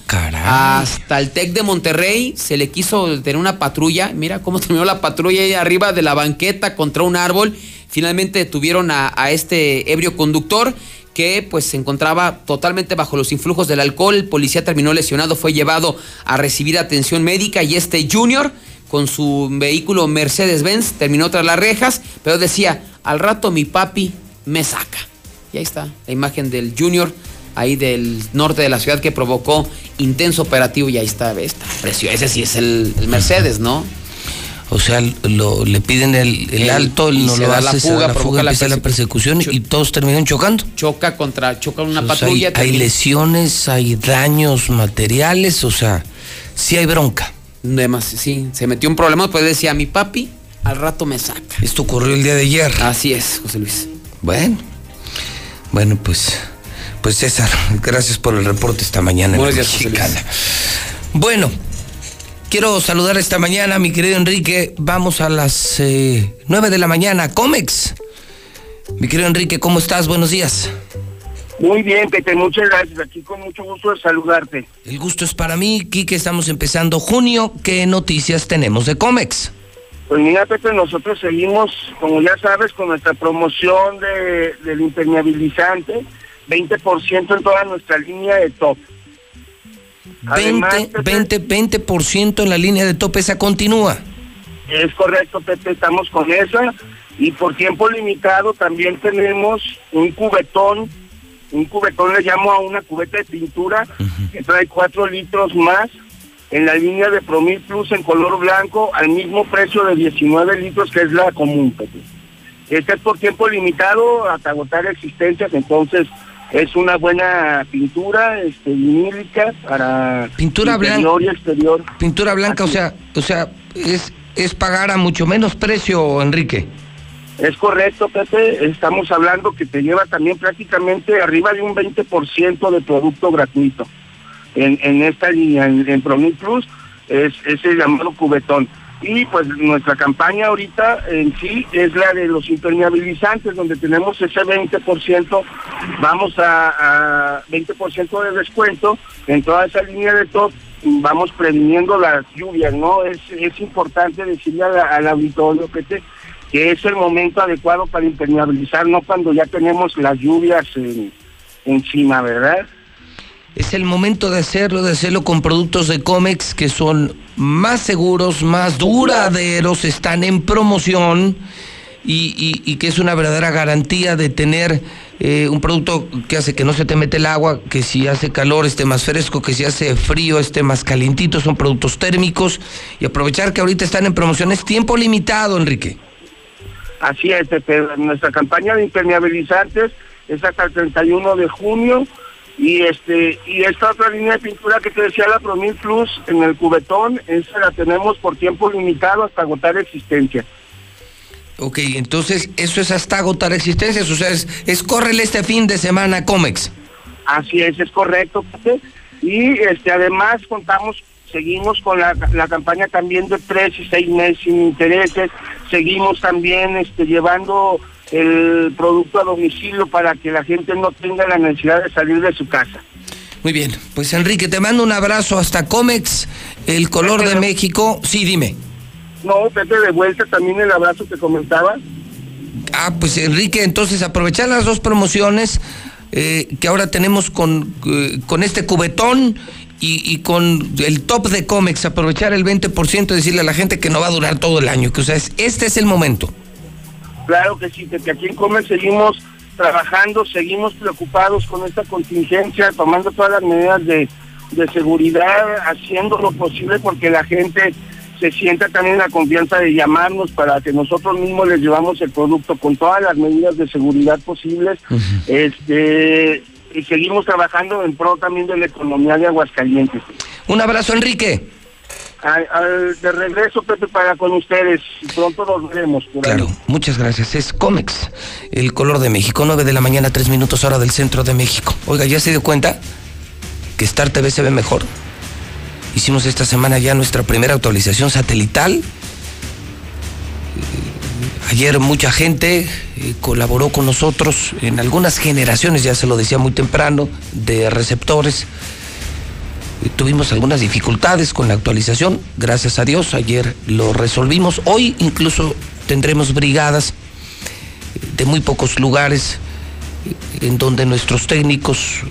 Hasta el TEC de Monterrey se le quiso tener una patrulla. Mira cómo terminó la patrulla ahí arriba de la banqueta contra un árbol. Finalmente detuvieron a, a este ebrio conductor que pues se encontraba totalmente bajo los influjos del alcohol. El policía terminó lesionado, fue llevado a recibir atención médica y este Junior con su vehículo Mercedes-Benz terminó tras las rejas, pero decía, al rato mi papi me saca. Y ahí está, la imagen del Junior, ahí del norte de la ciudad que provocó intenso operativo y ahí está, está precioso. Ese sí es el, el Mercedes, ¿no? O sea, lo, le piden el, el El- alto, y él no lo da hace, la se da fuga, la fuga, la empieza la persecución y todos terminan chocando. Choca contra, choca una O sea, patrulla. hay, hay lesiones, hay daños materiales, o sea, sí hay bronca. Demas- sí, se metió un problema, pues decía, mi papi al rato me saca. Esto ocurrió el día de ayer. Así es, José Luis. Bueno, bueno, pues, pues César, gracias por el reporte esta mañana. en Buenos La días. Mexicana. Bueno, quiero saludar esta mañana a mi querido Enrique. Vamos a las eh, 9 de la mañana, Comex. Mi querido Enrique, ¿cómo estás? Buenos días. Muy bien, Pepe, muchas gracias. Aquí con mucho gusto de saludarte. El gusto es para mí, Quique, estamos empezando junio. ¿Qué noticias tenemos de Comex? Pues mira, Pepe, nosotros seguimos, como ya sabes, con nuestra promoción de, del impermeabilizante, 20% en toda nuestra línea de top. 20, 20, 20% en la línea de tope, esa continúa. Es correcto, Pepe, estamos con esa. Y por tiempo limitado también tenemos un cubetón, un cubetón le llamo a una cubeta de pintura que trae 4 litros más en la línea de Promil Plus en color blanco al mismo precio de 19 litros que es la común, Pepe. Este es por tiempo limitado hasta agotar existencias, entonces es una buena pintura este, vinílica para Pintura interior blanca. y exterior. Pintura blanca, o sea, o sea, es, es pagar a mucho menos precio, Enrique. Es correcto, Pepe. Estamos hablando que te lleva también prácticamente arriba de un 20% de producto gratuito en, esta línea, en, en Promil Plus, es, es el llamado cubetón. Y pues nuestra campaña ahorita en sí es la de los impermeabilizantes, donde tenemos ese 20%, vamos a, a 20% de descuento en toda esa línea de top, vamos previniendo las lluvias, ¿no? Es, es importante decirle a la- al auditorio que, te- que es el momento adecuado para impermeabilizar, no cuando ya tenemos las lluvias en- encima, ¿verdad? Es el momento de hacerlo, de hacerlo con productos de Comex que son más seguros, más duraderos, están en promoción y, que es una verdadera garantía de tener eh, un producto que hace que no se te mete el agua, que si hace calor esté más fresco, que si hace frío esté más calientito, son productos térmicos y aprovechar que ahorita están en promoción es tiempo limitado, Enrique. Así es, Pepe. Nuestra campaña de impermeabilizantes es hasta el 31 de junio y este y esta otra línea de pintura que te decía la Promil Plus en el cubetón, esa la tenemos por tiempo limitado hasta agotar existencia. Ok, entonces eso es hasta agotar existencias, o sea, es, es córrele este fin de semana Comex. Así es, es correcto. Y este además contamos, seguimos con la, la campaña también de tres y seis meses sin intereses, seguimos también este llevando el producto a domicilio para que la gente no tenga la necesidad de salir de su casa. Muy bien, pues Enrique, te mando un abrazo hasta Comex, el color de México. Sí, dime. No, Pepe, de vuelta también el abrazo que comentaba. Ah, pues Enrique, entonces aprovechar las dos promociones eh, que ahora tenemos con, eh, con este cubetón y, y con el top de Comex, aprovechar el 20% y decirle a la gente que no va a durar todo el año, que o sea, es- este es el momento. Claro que sí, que aquí en Comer seguimos trabajando, seguimos preocupados con esta contingencia, tomando todas las medidas de, de seguridad, haciendo lo posible porque la gente se sienta también la confianza de llamarnos para que nosotros mismos les llevamos el producto con todas las medidas de seguridad posibles. Este y seguimos trabajando en pro también de la economía de Aguascalientes. Un abrazo, Enrique. Al- de regreso, Pepe, para con ustedes. Pronto nos veremos. Claro, muchas gracias. Es Comex, el color de México, 9 de la mañana, 3 minutos hora del centro de México. Oiga, ¿ya se dio cuenta que Star TV se ve mejor? Hicimos esta semana ya nuestra primera actualización satelital. Eh, Ayer mucha gente eh, colaboró con nosotros en algunas generaciones, ya se lo decía muy temprano, de receptores. Tuvimos algunas dificultades con la actualización, gracias a Dios, ayer lo resolvimos. Hoy incluso tendremos brigadas de muy pocos lugares en donde nuestros técnicos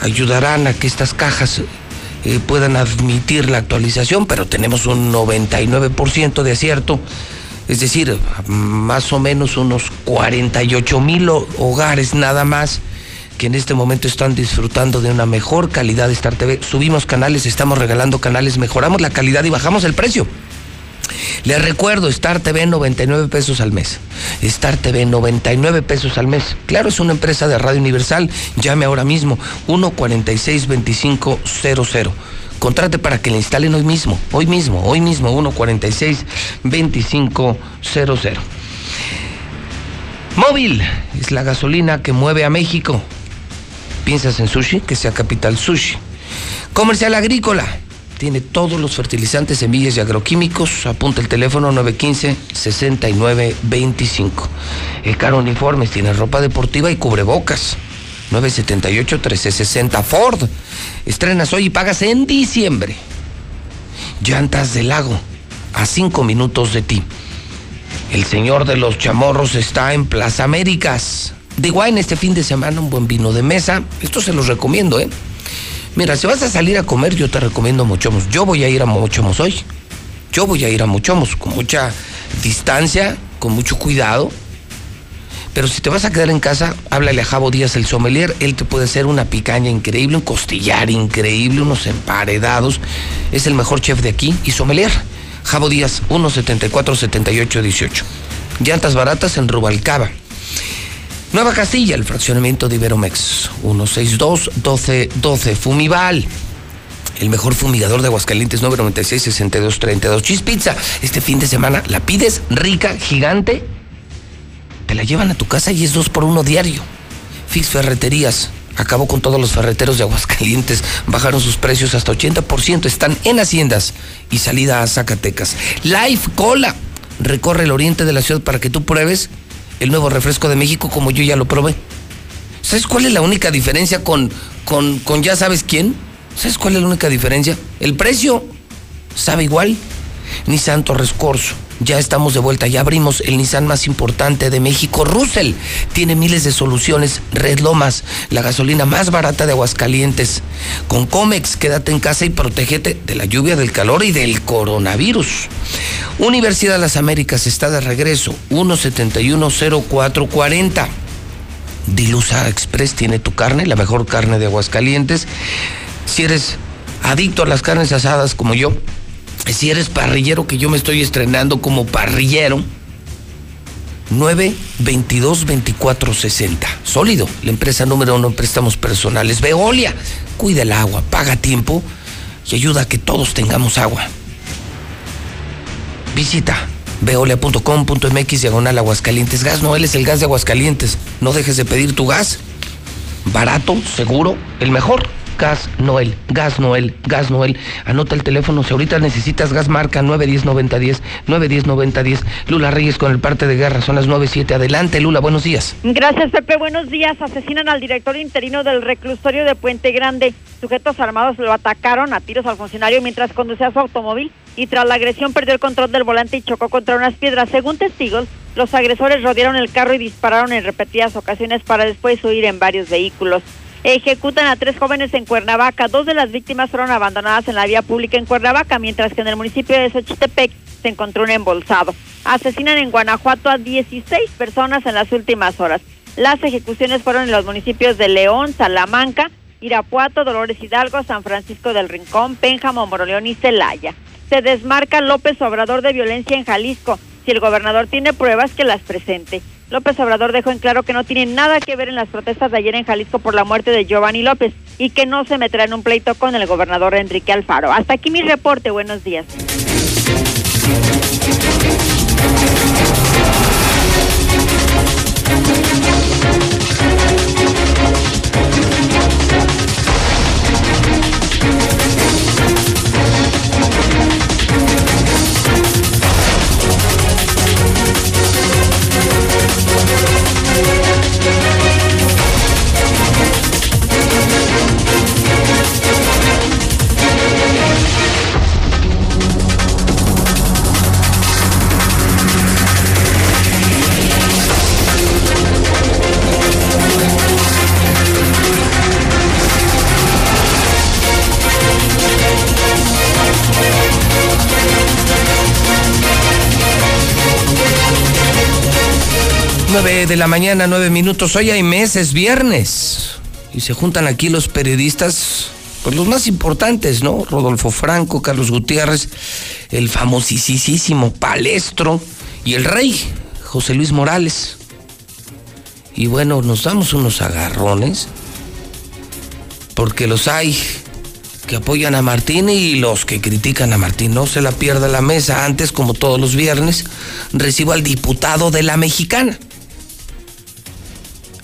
ayudarán a que estas cajas eh, puedan admitir la actualización, pero tenemos un 99% de acierto. Es decir, más o menos unos 48 mil hogares nada más que en este momento están disfrutando de una mejor calidad de Star TV. Subimos canales, estamos regalando canales, mejoramos la calidad y bajamos el precio. Les recuerdo, Star TV 99 pesos al mes. Star TV 99 pesos al mes. Claro, es una empresa de Radio Universal. Llame ahora mismo 146-2500. Contrate para que le instalen hoy mismo, hoy mismo, hoy mismo, 146-2500. Móvil es la gasolina que mueve a México. ¿Piensas en sushi? Que sea Capital Sushi. Comercial Agrícola. Tiene todos los fertilizantes, semillas y agroquímicos. Apunta el teléfono 915-6925. El Caro Uniformes tiene ropa deportiva y cubrebocas. 978-1360 Ford. Estrenas hoy y pagas en diciembre. Llantas del lago. A cinco minutos de ti. El señor de los chamorros está en Plaza Américas. De en este fin de semana un buen vino de mesa. Esto se los recomiendo, ¿eh? Mira, si vas a salir a comer, yo te recomiendo Mochomos. Yo voy a ir a Mochomos hoy. Yo voy a ir a Mochomos con mucha distancia, con mucho cuidado. Pero si te vas a quedar en casa, háblale a Javo Díaz, el sommelier. Él te puede hacer una picaña increíble, un costillar increíble, unos emparedados. Es el mejor chef de aquí y sommelier. Javo Díaz, 174-7818. Llantas baratas en Rubalcaba. Nueva Castilla, el fraccionamiento de Iberomex, 162-1212. Fumival, el mejor fumigador de Aguascalientes, 996-6232. Cheese Pizza, este fin de semana la pides rica, gigante, te la llevan a tu casa y es dos por uno diario. Fix Ferreterías, acabó con todos los ferreteros de Aguascalientes, bajaron sus precios hasta 80%, están en Haciendas y salida a Zacatecas. Life Cola, recorre el oriente de la ciudad para que tú pruebes el nuevo refresco de México como yo ya lo probé. ¿Sabes cuál es la única diferencia con, con, con ya sabes quién? ¿Sabes cuál es la única diferencia? El precio sabe igual. Nissan Torres Corso. Ya estamos de vuelta, ya abrimos el Nissan más importante de México, Russell. Tiene miles de soluciones. Red Lomas, la gasolina más barata de Aguascalientes. Con Comex, quédate en casa y protégete de la lluvia, del calor y del coronavirus. Universidad de las Américas está de regreso, 1710440. Dilusa Express tiene tu carne, la mejor carne de Aguascalientes. Si eres adicto a las carnes asadas como yo, si eres parrillero, que yo me estoy estrenando como parrillero, 922 2460 Sólido, la empresa número uno en préstamos personales. Veolia, cuida el agua, paga tiempo y ayuda a que todos tengamos agua. Visita veolia.com.mx diagonal Aguascalientes. Gas Noel es el gas de Aguascalientes. No dejes de pedir tu gas. Barato, seguro, el mejor. Gas Noel, Gas Noel, Gas Noel. Anota el teléfono si ahorita necesitas gas marca 910-9010, 910-9010. Lula Reyes con el parte de guerra, son las 97. Adelante, Lula, buenos días. Gracias, Pepe, buenos días. Asesinan al director interino del reclusorio de Puente Grande. Sujetos armados lo atacaron a tiros al funcionario mientras conducía su automóvil y tras la agresión perdió el control del volante y chocó contra unas piedras. Según testigos, los agresores rodearon el carro y dispararon en repetidas ocasiones para después huir en varios vehículos. Ejecutan a tres jóvenes en Cuernavaca. Dos de las víctimas fueron abandonadas en la vía pública en Cuernavaca, mientras que en el municipio de Xochitepec se encontró un embolsado. Asesinan en Guanajuato a 16 personas en las últimas horas. Las ejecuciones fueron en los municipios de León, Salamanca, Irapuato, Dolores Hidalgo, San Francisco del Rincón, Pénjamo, Moroleón y Celaya. Se desmarca López Obrador de violencia en Jalisco. Si el gobernador tiene pruebas, que las presente. López Obrador dejó en claro que no tiene nada que ver en las protestas de ayer en Jalisco por la muerte de Giovanni López y que no se meterá en un pleito con el gobernador Enrique Alfaro. Hasta aquí mi reporte. Buenos días. De la mañana, 9 minutos. Hoy hay meses, viernes. Y se juntan aquí los periodistas, pues los más importantes, ¿no? Rodolfo Franco, Carlos Gutiérrez, el famosísimo Palestro y el rey, José Luis Morales. Y bueno, nos damos unos agarrones, porque los hay que apoyan a Martín y los que critican a Martín. No se la pierda la mesa. Antes, como todos los viernes, recibo al diputado de la mexicana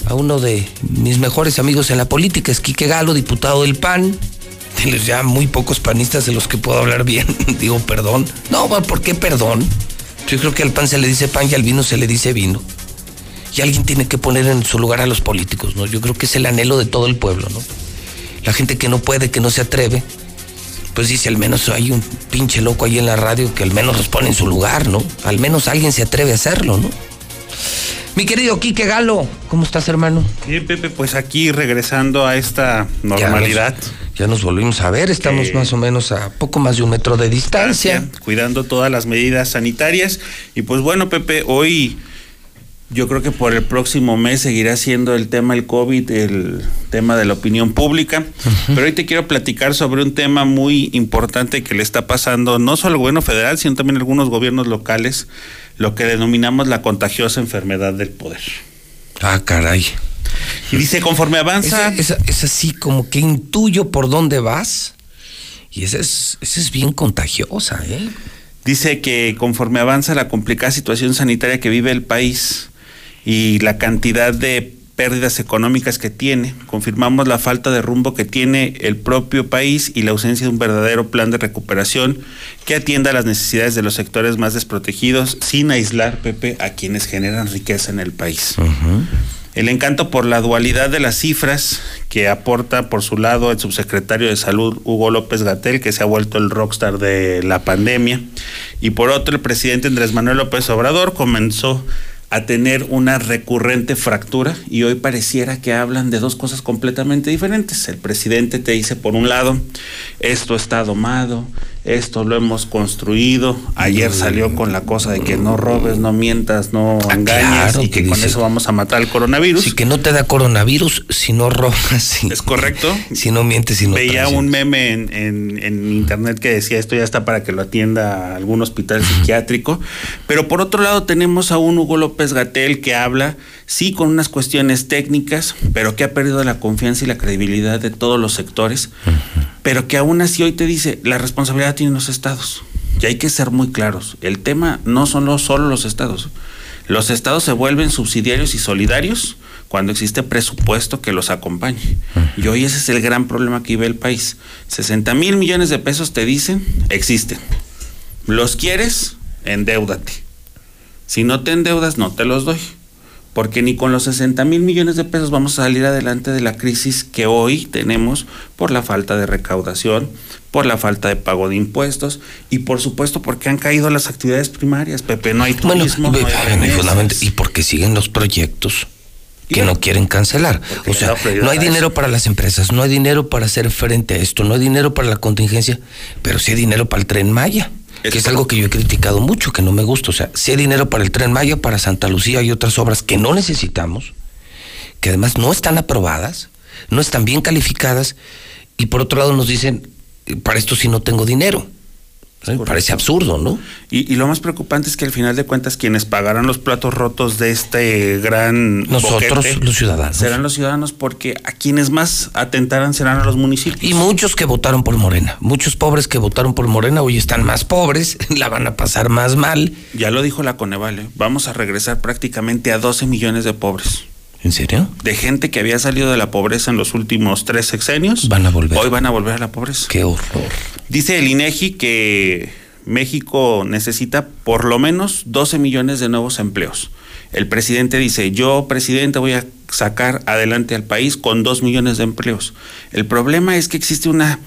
a uno de mis mejores amigos en la política, es Quique Galo, diputado del PAN. De los ya muy pocos panistas de los que puedo hablar bien, digo perdón. No, ¿por qué perdón? Yo creo que al pan se le dice pan y al vino se le dice vino. Y alguien tiene que poner en su lugar a los políticos, ¿no? Yo creo que es el anhelo de todo el pueblo, ¿no? La gente que no puede, que no se atreve, pues dice, al menos hay un pinche loco ahí en la radio que al menos los pone en su lugar, ¿no? Al menos alguien se atreve a hacerlo, ¿no? Mi querido Quique Galo, ¿cómo estás, hermano? Bien, Pepe, pues aquí regresando a esta normalidad. Ya nos, volvimos a ver, estamos Eh, más o menos a poco más de un metro de distancia. cuidando todas las medidas sanitarias. Y pues bueno, Pepe, hoy yo creo que por el próximo mes seguirá siendo el tema del COVID, el tema de la opinión pública. Pero hoy te quiero platicar sobre un tema muy importante que le está pasando no solo al gobierno federal, sino también a algunos gobiernos locales, lo que denominamos la contagiosa enfermedad del poder. Ah, caray. Y dice, conforme avanza... Es, es- es así como que intuyo por dónde vas. Y esa es, esa es bien contagiosa, ¿eh? Dice que conforme avanza la complicada situación sanitaria que vive el país y la cantidad de pérdidas económicas que tiene, confirmamos la falta de rumbo que tiene el propio país y la ausencia de un verdadero plan de recuperación que atienda las necesidades de los sectores más desprotegidos sin aislar, Pepe, a quienes generan riqueza en el país. El encanto por la dualidad de las cifras que aporta por su lado el subsecretario de Salud Hugo López Gatel, que se ha vuelto el rockstar de la pandemia, y por otro el presidente Andrés Manuel López Obrador comenzó a tener una recurrente fractura y hoy pareciera que hablan de dos cosas completamente diferentes. El presidente te dice, por un lado, esto está domado, esto lo hemos construido. Ayer salió con la cosa de que no robes, no mientas, no engañes Ah, claro, y que que con eso vamos a matar el coronavirus. Sí, que no te da coronavirus si no robas. Es correcto. Si no mientes, si no Veía un meme en, en- en internet que decía esto ya está para que lo atienda algún hospital psiquiátrico. Pero por otro lado tenemos a un Hugo López Gatel que habla, sí, con unas cuestiones técnicas, pero que ha perdido la confianza y la credibilidad de todos los sectores, pero que aún así hoy te dice, la responsabilidad tiene los estados. Y hay que ser muy claros. El tema no son los- solo los estados. Los estados se vuelven subsidiarios y solidarios cuando existe presupuesto que los acompañe. Y hoy ese es el gran problema que vive el país. 60 mil millones de pesos te dicen, existen. Los quieres, endeudate. Si no te endeudas, no te los doy. Porque ni con los 60 mil millones de pesos vamos a salir adelante de la crisis que hoy tenemos por la falta de recaudación, por la falta de pago de impuestos y por supuesto porque han caído las actividades primarias. Pepe, no hay Bueno, turismo, ve- no hay bueno, y porque siguen los proyectos que no quieren cancelar. O sea, no hay dinero para las empresas, no hay dinero para hacer frente a esto, no hay dinero para la contingencia, pero sí hay dinero para el tren Maya. Que es algo que yo he criticado mucho, que no me gusta. O sea, sí hay dinero para el tren Maya, para Santa Lucía y otras obras que no necesitamos, que además no están aprobadas, no están bien calificadas, y por otro lado nos dicen, "Eh, para esto sí no tengo dinero. Parece absurdo, ¿no? Y, y lo más preocupante es que al final de cuentas quienes pagarán los platos rotos de este gran Nosotros, boquete los ciudadanos. serán los ciudadanos porque a quienes más atentarán serán a los municipios. Y muchos que votaron por Morena, muchos pobres que votaron por Morena hoy están más pobres, la van a pasar más mal. Ya lo dijo la Coneval, ¿eh? vamos a regresar prácticamente a 12 millones de pobres. ¿En serio? De gente que había salido de la pobreza en los últimos tres sexenios. Van a volver. Hoy van a volver a la pobreza. Qué horror. Dice el INEGI que México necesita por lo menos 12 millones de nuevos empleos. El presidente dice, yo presidente voy a sacar adelante al país con 2 millones de empleos. El problema es que existe una,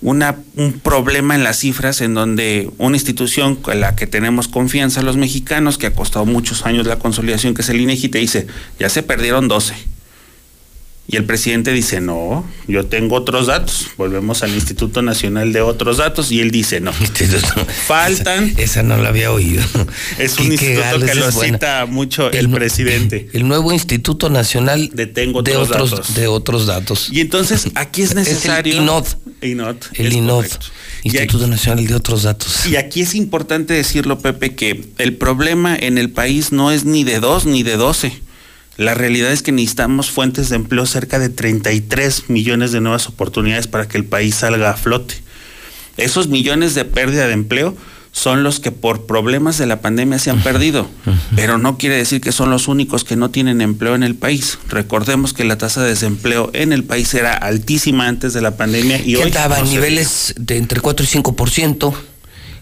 una, un problema en las cifras en donde una institución con la que tenemos confianza los mexicanos, que ha costado muchos años la consolidación, que es el INEGI, te dice, ya se perdieron 12. Y el presidente dice, no, yo tengo otros datos. Volvemos al Instituto Nacional de Otros Datos y él dice, no. Faltan. Esa, no la había oído. Es un instituto que lo cita mucho el, presidente. El nuevo Instituto Nacional de, tengo de, otros, otros, de otros datos. Y entonces aquí es necesario. el INOD. INOD, el INOD. Instituto Nacional de Otros Datos. Y aquí es importante decirlo, Pepe, que el problema en el país no es ni de dos ni de doce la realidad es que necesitamos fuentes de empleo cerca de 33 millones de nuevas oportunidades para que el país salga a flote. Esos millones de pérdida de empleo son los que por problemas de la pandemia se han perdido, pero no quiere decir que son los únicos que no tienen empleo en el país. Recordemos que la tasa de desempleo en el país era altísima antes de la pandemia y hoy estaba en niveles de entre 4 y 5%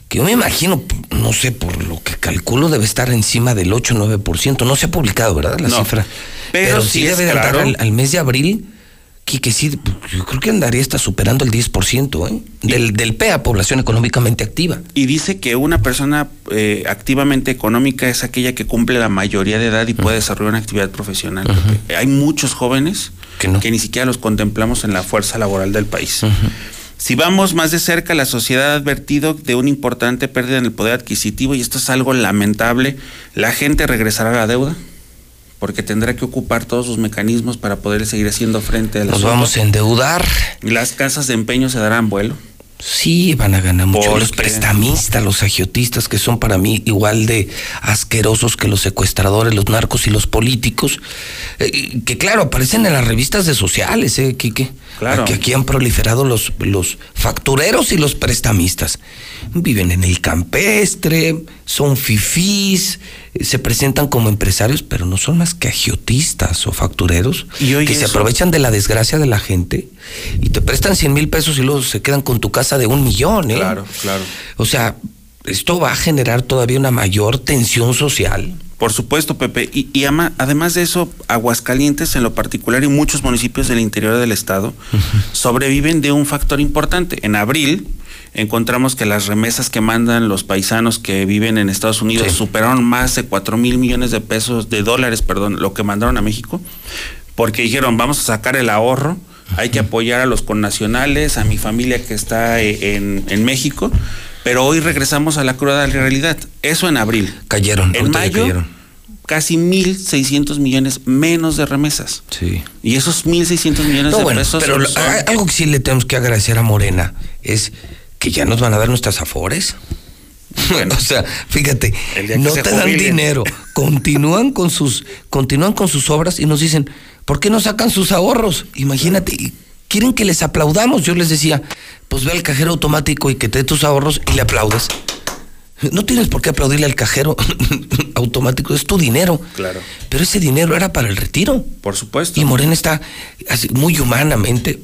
que yo me imagino, no sé, por lo que calculo, debe estar encima del 8-9%. No se ha publicado, ¿verdad? La cifra. Pero, sí, debe de andar al, mes de abril, que, sí, yo creo que andaría hasta superando el 10%, ¿eh? Del, del PEA, población económicamente activa. Y dice que una persona eh, activamente económica es aquella que cumple la mayoría de edad y puede desarrollar una actividad profesional. Hay muchos jóvenes que, que, ni siquiera los contemplamos en la fuerza laboral del país. Si vamos más de cerca, la sociedad ha advertido de una importante pérdida en el poder adquisitivo y esto es algo lamentable. La gente regresará a la deuda porque tendrá que ocupar todos sus mecanismos para poder seguir haciendo frente a Nos vamos a endeudar. Las casas de empeño se darán vuelo. Sí, van a ganar mucho. Los prestamistas, los agiotistas, que son para mí igual de asquerosos que los secuestradores, los narcos y los políticos, eh, que claro, aparecen en las revistas de sociales, ¿eh, Quique? Claro. Que aquí han proliferado los, los factureros y los prestamistas. Viven en el campestre, son fifís, se presentan como empresarios, pero no son más que agiotistas o factureros que se aprovechan de la desgracia de la gente y te prestan 100 mil pesos y luego se quedan con tu casa de un millón. ¿eh? Claro, claro. O sea, esto va a generar todavía una mayor tensión social. Por supuesto, Pepe. Y, además de eso, Aguascalientes en lo particular y muchos municipios del interior del estado sobreviven de un factor importante. En abril encontramos que las remesas que mandan los paisanos que viven en Estados Unidos superaron más de 4 mil millones de pesos, de dólares, perdón, lo que mandaron a México, porque dijeron, vamos a sacar el ahorro, hay que apoyar a los connacionales, a mi familia que está eh, en, en México pero hoy regresamos a la cruda realidad. Eso en abril. Cayeron. En mayo, cayeron. casi 1.600 millones menos de remesas. Sí. Y esos 1.600 millones de pesos. Pero algo que sí le tenemos que agradecer a Morena es que ya nos van a dar nuestras afores. Bueno, o sea, fíjate, no te dan dinero, continúan con sus, continúan con sus obras y nos dicen, ¿por qué no sacan sus ahorros? Imagínate, quieren que les aplaudamos. Yo les decía, pues ve al cajero automático y que te dé tus ahorros y le aplaudes. No tienes por qué aplaudirle al cajero automático, es tu dinero. Claro. Pero ese dinero era para el retiro. Por supuesto. Y Morena está muy humanamente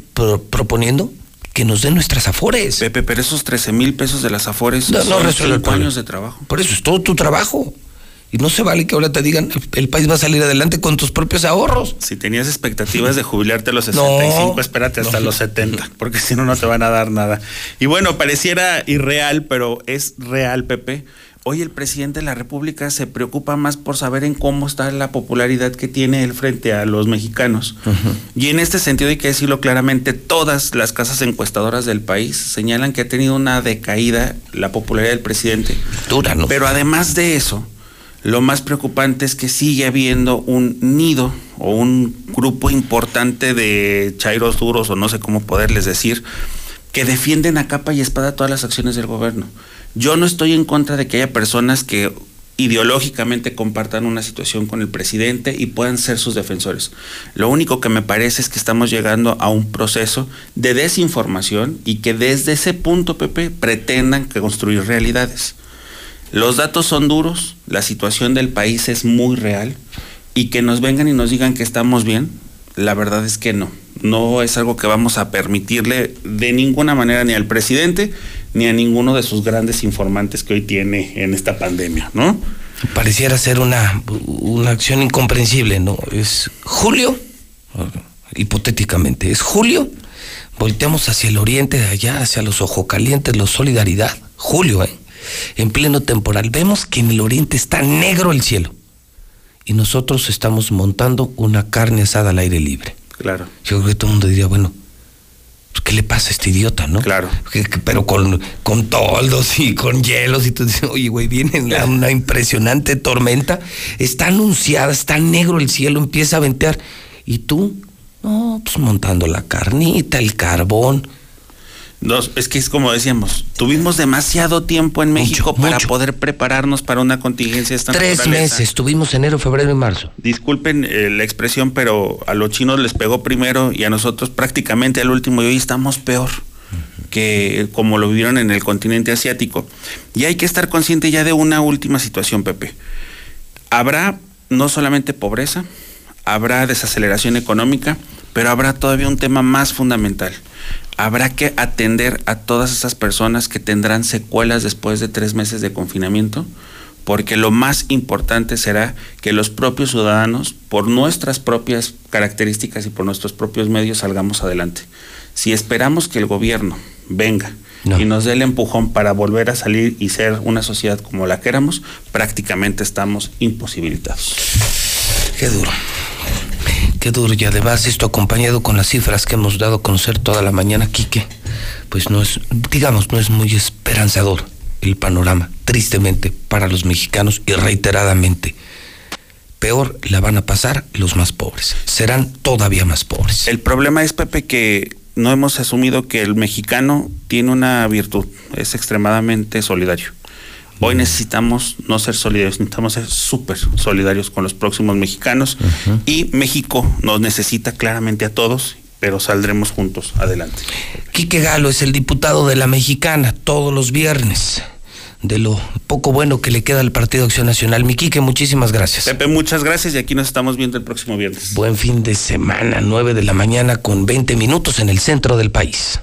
proponiendo que nos den nuestras afores. Pepe, pero esos 13 mil pesos de las afores no, son años de trabajo. Por eso es todo tu trabajo. Y no se vale que ahora te digan, el, país va a salir adelante con tus propios ahorros. Si tenías expectativas de jubilarte a los 65, espérate hasta los 70, porque si no, no te van a dar nada. Y bueno, pareciera irreal, pero es real, Pepe. Hoy el presidente de la República se preocupa más por saber en cómo está la popularidad que tiene él frente a los mexicanos. Y en este sentido hay que decirlo claramente, todas las casas encuestadoras del país señalan que ha tenido una decaída la popularidad del presidente. Dura, ¿no? Pero además de eso, lo más preocupante es que sigue habiendo un nido o un grupo importante de chairos duros o no sé cómo poderles decir, que defienden a capa y espada todas las acciones del gobierno. Yo no estoy en contra de que haya personas que ideológicamente compartan una situación con el presidente y puedan ser sus defensores. Lo único que me parece es que estamos llegando a un proceso de desinformación y que desde ese punto, Pepe, pretendan construir realidades. Los datos son duros, la situación del país es muy real y que nos vengan y nos digan que estamos bien, la verdad es que no. No es algo que vamos a permitirle de ninguna manera ni al presidente ni a ninguno de sus grandes informantes que hoy tiene en esta pandemia, ¿no? Pareciera ser una, una acción incomprensible, ¿no? Es julio, hipotéticamente, es julio, volteamos hacia el oriente de allá, hacia los ojos calientes, los solidaridad, julio, ¿eh? En pleno temporal. Vemos que en el oriente está negro el cielo y nosotros estamos montando una carne asada al aire libre. Claro. Yo creo que todo el mundo diría, bueno, pues, ¿qué le pasa a este idiota, no? Claro. Pero con, con toldos y con hielos y tú dices, oye, güey, viene una impresionante tormenta, está anunciada, está negro el cielo, empieza a ventear. ¿Y tú? No, pues montando la carnita, el carbón. Dos, es que es como decíamos, tuvimos demasiado tiempo en México para poder prepararnos para una contingencia esta Tres naturaleza. meses, tuvimos enero, febrero y marzo. Disculpen eh, la expresión, pero a los chinos les pegó primero y a nosotros prácticamente al último y hoy estamos peor que como lo vivieron en el continente asiático. Y hay que estar consciente ya de una última situación, Pepe. Habrá no solamente pobreza, habrá desaceleración económica, pero habrá todavía un tema más fundamental. Habrá que atender a todas esas personas que tendrán secuelas después de tres meses de confinamiento, porque lo más importante será que los propios ciudadanos, por nuestras propias características y por nuestros propios medios, salgamos adelante. Si esperamos que el gobierno venga y nos dé el empujón para volver a salir y ser una sociedad como la que éramos, prácticamente estamos imposibilitados. Qué duro. Qué duro. Y además esto acompañado con las cifras que hemos dado a conocer toda la mañana, Quique, pues no es, digamos, no es muy esperanzador el panorama, tristemente, para los mexicanos y reiteradamente. Peor la van a pasar los más pobres. Serán todavía más pobres. El problema es, Pepe, que no hemos asumido que el mexicano tiene una virtud, es extremadamente solidario. Hoy necesitamos no ser solidarios, necesitamos ser súper solidarios con los próximos mexicanos y México nos necesita claramente a todos, pero saldremos juntos adelante. Quique Galo es el diputado de la Mexicana todos los viernes. De lo poco bueno que le queda al Partido Acción Nacional. Mi Quique, muchísimas gracias. Pepe, muchas gracias y aquí nos estamos viendo el próximo viernes. Buen fin de semana, 9 de la mañana con 20 minutos en el centro del país.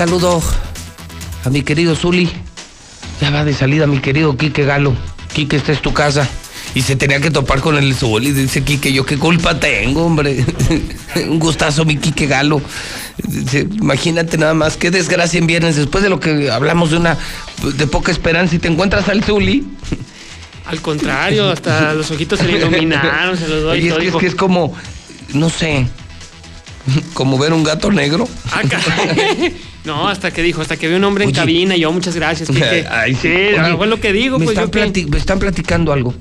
Saludo a mi querido Zuli. Ya va de salida mi querido Quique Galo. Quique, esta es tu casa. Y se tenía que topar con el Zuli. Dice Quique, yo qué culpa tengo, hombre. Un gustazo, mi Quique Galo. Imagínate nada más, qué desgracia en viernes. Después de lo que hablamos de una de poca esperanza y te encuentras al Zuli. Al contrario, hasta los ojitos se le iluminaron, se los doy Oye, es todo. que, es que es como, no sé, como ver un gato negro. "Ah, caray". No, hasta que dijo, hasta que veo un hombre en cabina y yo, muchas gracias. Ay, sí, Oye, fue lo que digo, me pues están, yo me están platicando algo.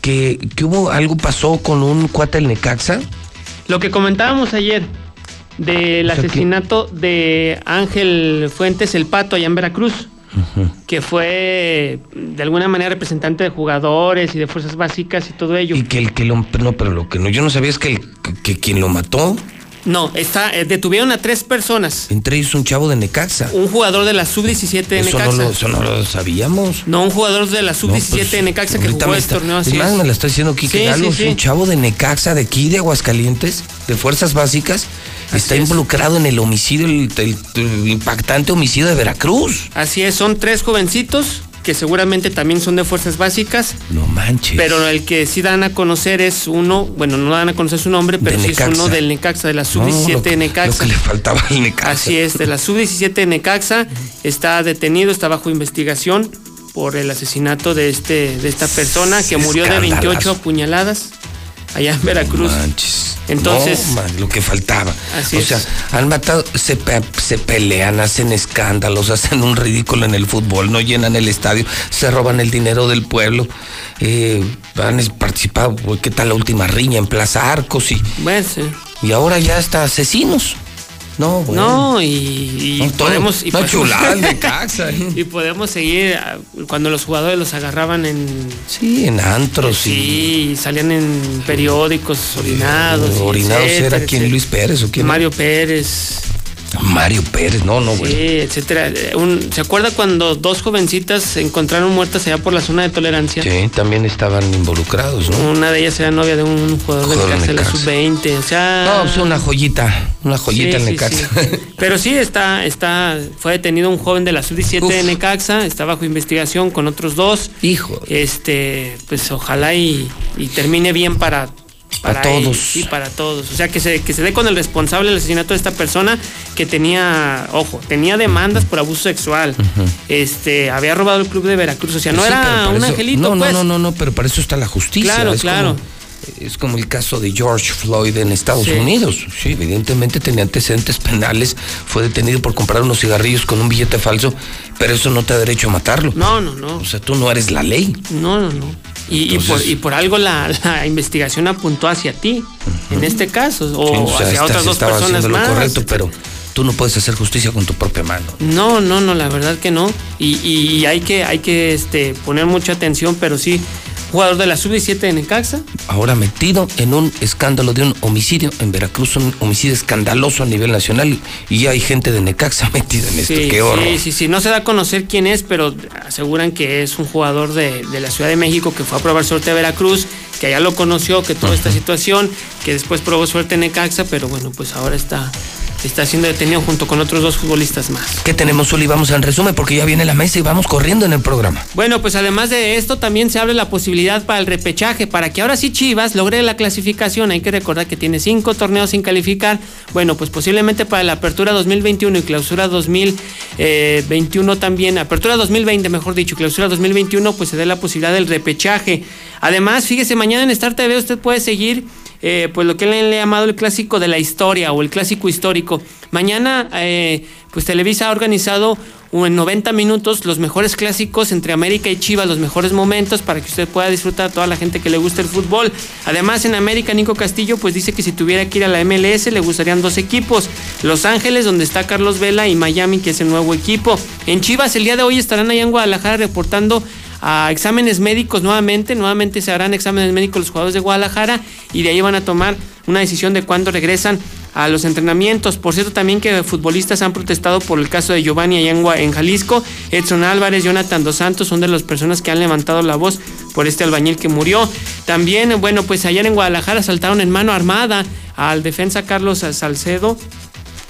Que, que hubo algo pasó con un cuate del Necaxa. Lo que comentábamos ayer del O sea, que- asesinato de Ángel Fuentes el Pato allá en Veracruz, que fue de alguna manera representante de jugadores y de fuerzas básicas y todo ello. Y que el que lo. No, pero lo que no, yo no sabía es que, el, que, que quien lo mató, No, está, eh, detuvieron a tres personas. entre ellos un chavo de Necaxa. Un jugador de la sub-17 de Eso Necaxa. no, lo, eso no lo sabíamos. No, un jugador de la sub-17 de Necaxa que jugó está- torneo así. es más, es. me la está diciendo Quique Sí, Galo, sí, es sí. un chavo de Necaxa, de aquí, de Aguascalientes, de Fuerzas Básicas. está involucrado en el homicidio, el, el- el impactante homicidio de Veracruz. Así es, son tres jovencitos que seguramente también son de fuerzas básicas, No manches. pero el que sí dan a conocer es uno, bueno, no dan a conocer su nombre, pero sí es uno del Necaxa, de la No, sub-17 lo que- de Necaxa. Lo que le faltaba al Necaxa. Así es, de la sub-17 de Necaxa está detenido, está bajo investigación por el asesinato de este de esta persona que murió de 28 Escandalazo. apuñaladas allá en Veracruz. Manches. Entonces, No, man, lo que faltaba. Así o es. sea, han matado, se, pe- se pelean, hacen escándalos, hacen un ridículo en el fútbol, no llenan el estadio, se roban el dinero del pueblo. Eh, han participado, ¿qué tal la última riña en Plaza Arcos? Y, bueno, sí. y ahora ya hasta asesinos. No, bueno. No, y, y No, podemos. Y podemos- chulada el Necaxa, ¿eh? y podemos seguir ah, cuando los jugadores los agarraban en. Sí, en antros. Sí, y salían en periódicos orinados. Orinados etcétera, era etcétera. Luis Pérez o quién. Mario Pérez. Mario Pérez, no, no, güey. Sí, etcétera. Un- ¿Se acuerda cuando dos jovencitas se encontraron muertas allá por la zona de tolerancia? Sí, también estaban involucrados, ¿no? Una de ellas era novia de un jugador Jugador de la Necaxa. sub-20. O sea. No, pues una joyita, una joyita Sí, en sí, Necaxa. sí. Pero sí, está, está, fue detenido un joven de la sub-17 de Necaxa, está bajo investigación con otros dos. Hijo. Este, pues ojalá y, y termine bien para Para él, todos. sí, para todos. O sea, que se, que se dé con el responsable del asesinato de esta persona que tenía, ojo, tenía demandas por abuso sexual. Este, había robado el club de Veracruz. O sea, no Sí, pero era para un eso- angelito, No, pues. no, no, no, no, pero para eso está la justicia. Claro, es claro. Como, es como el caso de George Floyd en Estados Sí. Unidos. Sí, evidentemente tenía antecedentes penales, fue detenido por comprar unos cigarrillos con un billete falso, pero eso no te da derecho a matarlo. No, no, no. O sea, tú no eres la ley. No, no, no. Y, y por, y por algo la, la investigación apuntó hacia ti, en este caso, o Sí, o sea, hacia otras dos estaba personas haciendo más. lo correcto, pero tú no puedes hacer justicia con tu propia mano. No, no, no, la verdad que no. Y, y hay que, hay que este, poner mucha atención, pero sí, jugador de la sub-17 de Necaxa. Ahora metido en un escándalo de un homicidio en Veracruz, un homicidio escandaloso a nivel nacional, y hay gente de Necaxa metida en esto. Sí, Qué horror. sí, sí, sí, no se da a conocer quién es, pero aseguran que es un jugador de, de la Ciudad de México que fue a probar suerte a Veracruz, que allá lo conoció, que toda esta situación, que después probó suerte en Necaxa, pero bueno, pues ahora está, está siendo detenido junto con otros dos futbolistas más. ¿Qué tenemos, Uli? Vamos en resumen porque ya viene la mesa y vamos corriendo en el programa. Bueno, pues además de esto también se abre la posibilidad para el repechaje, para que ahora sí Chivas logre la clasificación. Hay que recordar que tiene cinco torneos sin calificar. Bueno, pues posiblemente para la apertura 2021 y clausura 2021 también, apertura 2020 mejor dicho, clausura 2021, pues se dé la posibilidad del repechaje. Además, fíjese, mañana en Star TV usted puede seguir eh, pues lo que le han llamado el clásico de la historia o el clásico histórico. Mañana, eh, pues Televisa ha organizado en 90 minutos los mejores clásicos entre América y Chivas, los mejores momentos para que usted pueda disfrutar a toda la gente que le gusta el fútbol. Además, en América, Nico Castillo, pues dice que si tuviera que ir a la MLS le gustarían dos equipos. Los Ángeles, donde está Carlos Vela, y Miami, que es el nuevo equipo. En Chivas, el día de hoy estarán allá en Guadalajara reportando a exámenes médicos nuevamente. Nuevamente se harán exámenes médicos los jugadores de Guadalajara y de ahí van a tomar una decisión de cuándo regresan a los entrenamientos. Por cierto, también que futbolistas han protestado por el caso de Giovanni allá en, Gua- en Jalisco. Edson Álvarez, Jonathan Dos Santos son de las personas que han levantado la voz por este albañil que murió. También, bueno, pues ayer en Guadalajara saltaron en mano armada al defensa Carlos Salcedo.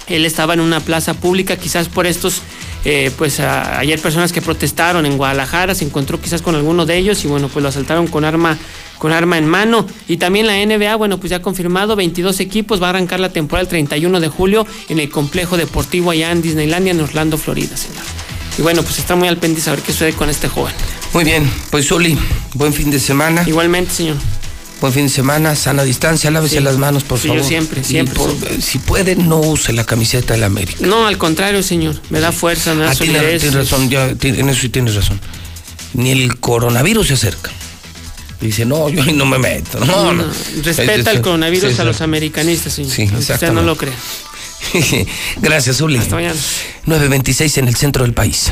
Él estaba en una plaza pública, quizás por estos, eh, pues a- ayer personas que protestaron en Guadalajara, se encontró quizás con alguno de ellos y bueno, pues lo asaltaron con arma, con arma en mano. Y también la NBA, bueno, pues ya ha confirmado 22 equipos, va a arrancar la temporada el 31 de julio en el complejo deportivo allá en Disneylandia, en Orlando, Florida, señor. Y bueno, pues está muy al pendiente a ver qué sucede con este joven. Muy bien, pues Uli, buen fin de semana. Igualmente, señor. Buen fin de semana, sana distancia, lávese Sí. las manos, por Sí, yo favor. siempre, siempre, por- siempre. Si puede, no use la camiseta de la América. No, al contrario, señor. Me da fuerza, me da Ah, tiene, solidez. tiene razón, ya, en eso sí tienes razón. Ni el coronavirus se acerca. Dice, no, yo ahí no me meto. No, no. No, Respeta el coronavirus Sí, a los americanistas, señor. Sí, usted no lo crea. Gracias, Uli. Hasta mañana. 926 en el centro del país.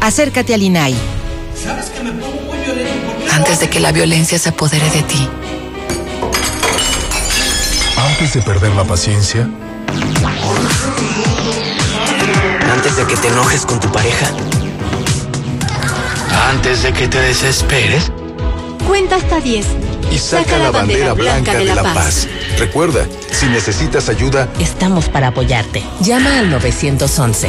Acércate al INAI. Antes de que la violencia se apodere de ti. Antes de perder la paciencia, Antes de que te enojes con tu pareja. Antes de que te desesperes. Cuenta hasta 10. Y saca la bandera blanca de la paz. Recuerda, si necesitas ayuda, Estamos para apoyarte. Llama al 911.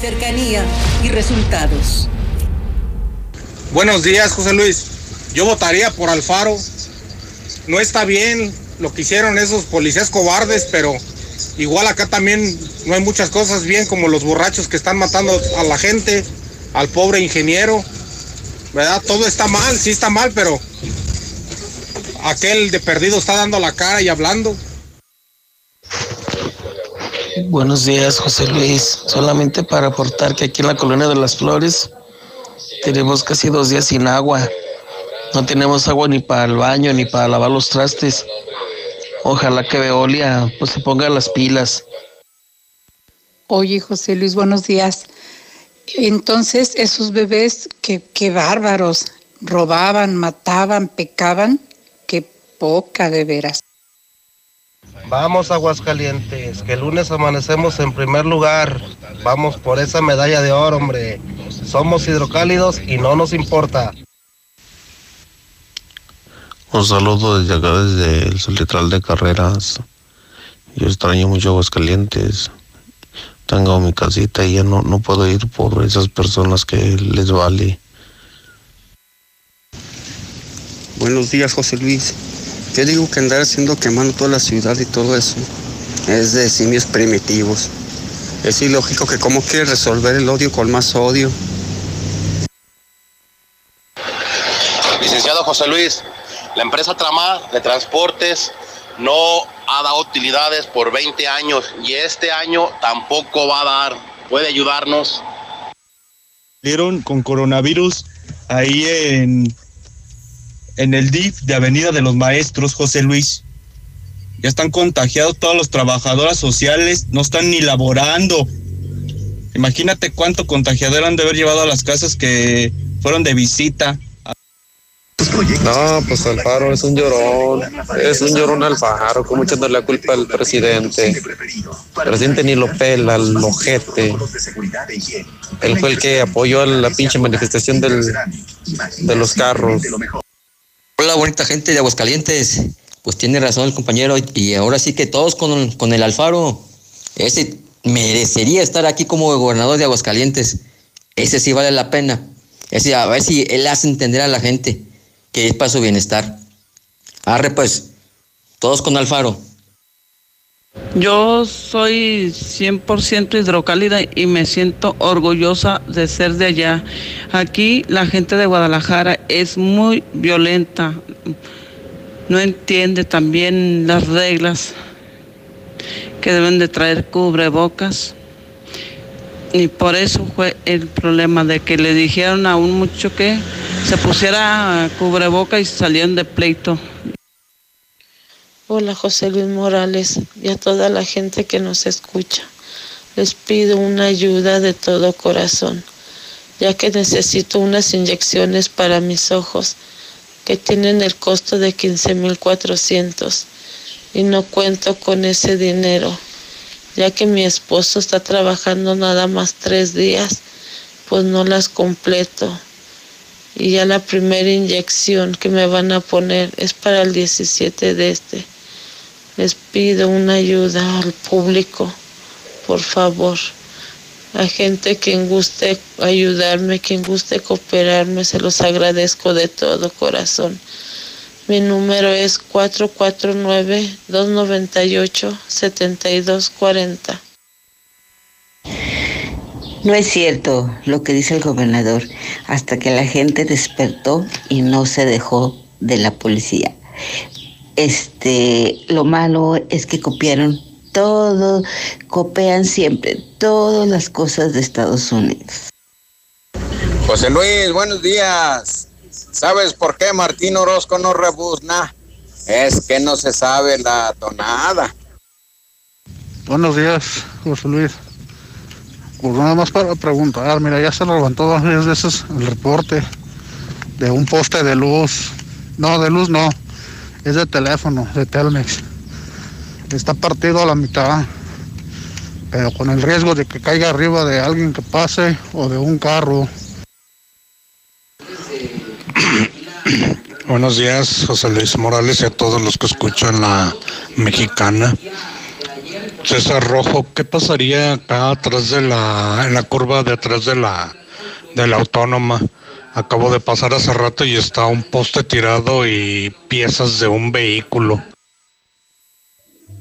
Cercanía y resultados. Buenos días, José Luis. Yo votaría por Alfaro. No está bien lo que hicieron esos policías cobardes, pero igual acá también no hay muchas cosas bien como los borrachos que están matando a la gente, al pobre ingeniero. ¿Verdad? Todo está mal, sí está mal, pero aquel de perdido está dando la cara y hablando. Buenos días, José Luis. Solamente para aportar que aquí en la colonia de las Flores tenemos casi dos días sin agua. No tenemos agua ni para el baño ni para lavar los trastes. Ojalá que Veolia pues se ponga las pilas. Oye, José Luis, buenos días. Entonces, esos bebés, qué, qué bárbaros, robaban, mataban, pecaban, qué poca de veras. Vamos Aguascalientes, que el lunes amanecemos en primer lugar. Vamos por esa medalla de oro, hombre. Somos hidrocálidos y no nos importa. Un saludo desde acá, desde el Solitral de Carreras. Yo extraño mucho Aguascalientes. Tengo mi casita y ya no, no puedo ir por esas personas que les vale. Buenos días, José Luis. Yo digo que andar haciendo quemando toda la ciudad y todo eso es de simios primitivos. Es ilógico que cómo quiere resolver el odio con más odio. Licenciado José Luis, la empresa Trama de Transportes no ha dado utilidades por 20 años y este año tampoco va a dar. ¿Puede ayudarnos? Dieron con coronavirus ahí en, en el DIF de Avenida de los Maestros, José Luis. Ya están contagiados todos los trabajadoras sociales, no están ni laborando. Imagínate cuánto contagiador han de haber llevado a las casas que fueron de visita. No, pues Alfaro es un llorón, es un llorón Alfaro, como echándole la culpa al presidente. Presidente ni lo pela, el ojete. Él fue el que apoyó a la pinche manifestación del, de los carros. Hola, bonita gente de Aguascalientes. Pues tiene razón el compañero, y ahora sí que todos con, con el Alfaro. Ese merecería estar aquí como gobernador de Aguascalientes. Ese sí vale la pena. Ese, a ver si él hace entender a la gente que es para su bienestar. Arre, pues, todos con Alfaro. Yo soy 100% hidrocálida y me siento orgullosa de ser de allá. Aquí la gente de Guadalajara es muy violenta, no entiende también las reglas que deben de traer cubrebocas. Y por eso fue el problema de que le dijeron a un mucho que se pusiera cubreboca y salieron de pleito. Hola José Luis Morales y a toda la gente que nos escucha. Les pido una ayuda de todo corazón, ya que necesito unas inyecciones para mis ojos que tienen el costo de 15.400 y no cuento con ese dinero, ya que mi esposo está trabajando nada más tres días, pues no las completo. Y ya la primera inyección que me van a poner es para el 17 de este. Les pido una ayuda al público, por favor. A gente quien guste ayudarme, quien guste cooperarme, se los agradezco de todo corazón. Mi número es 449-298-7240. No es cierto lo que dice el gobernador, hasta que la gente despertó y no se dejó de la policía. Este, lo malo es que copiaron todo, copian siempre todas las cosas de Estados Unidos. José Luis, buenos días. ¿Sabes por qué Martín Orozco no rebuzna? Es que no se sabe la tonada. Buenos días, José Luis. Pues nada más para preguntar, mira, ya se levantó dos veces el reporte de un poste de luz. No, de luz no, es de teléfono, de Telmex. Está partido a la mitad, pero con el riesgo de que caiga arriba de alguien que pase o de un carro. Buenos días, José Luis Morales y a todos los que escuchan la mexicana. César Rojo, ¿qué pasaría acá atrás de la, en la curva de atrás de la, de la autónoma? Acabo de pasar hace rato y está un poste tirado y piezas de un vehículo.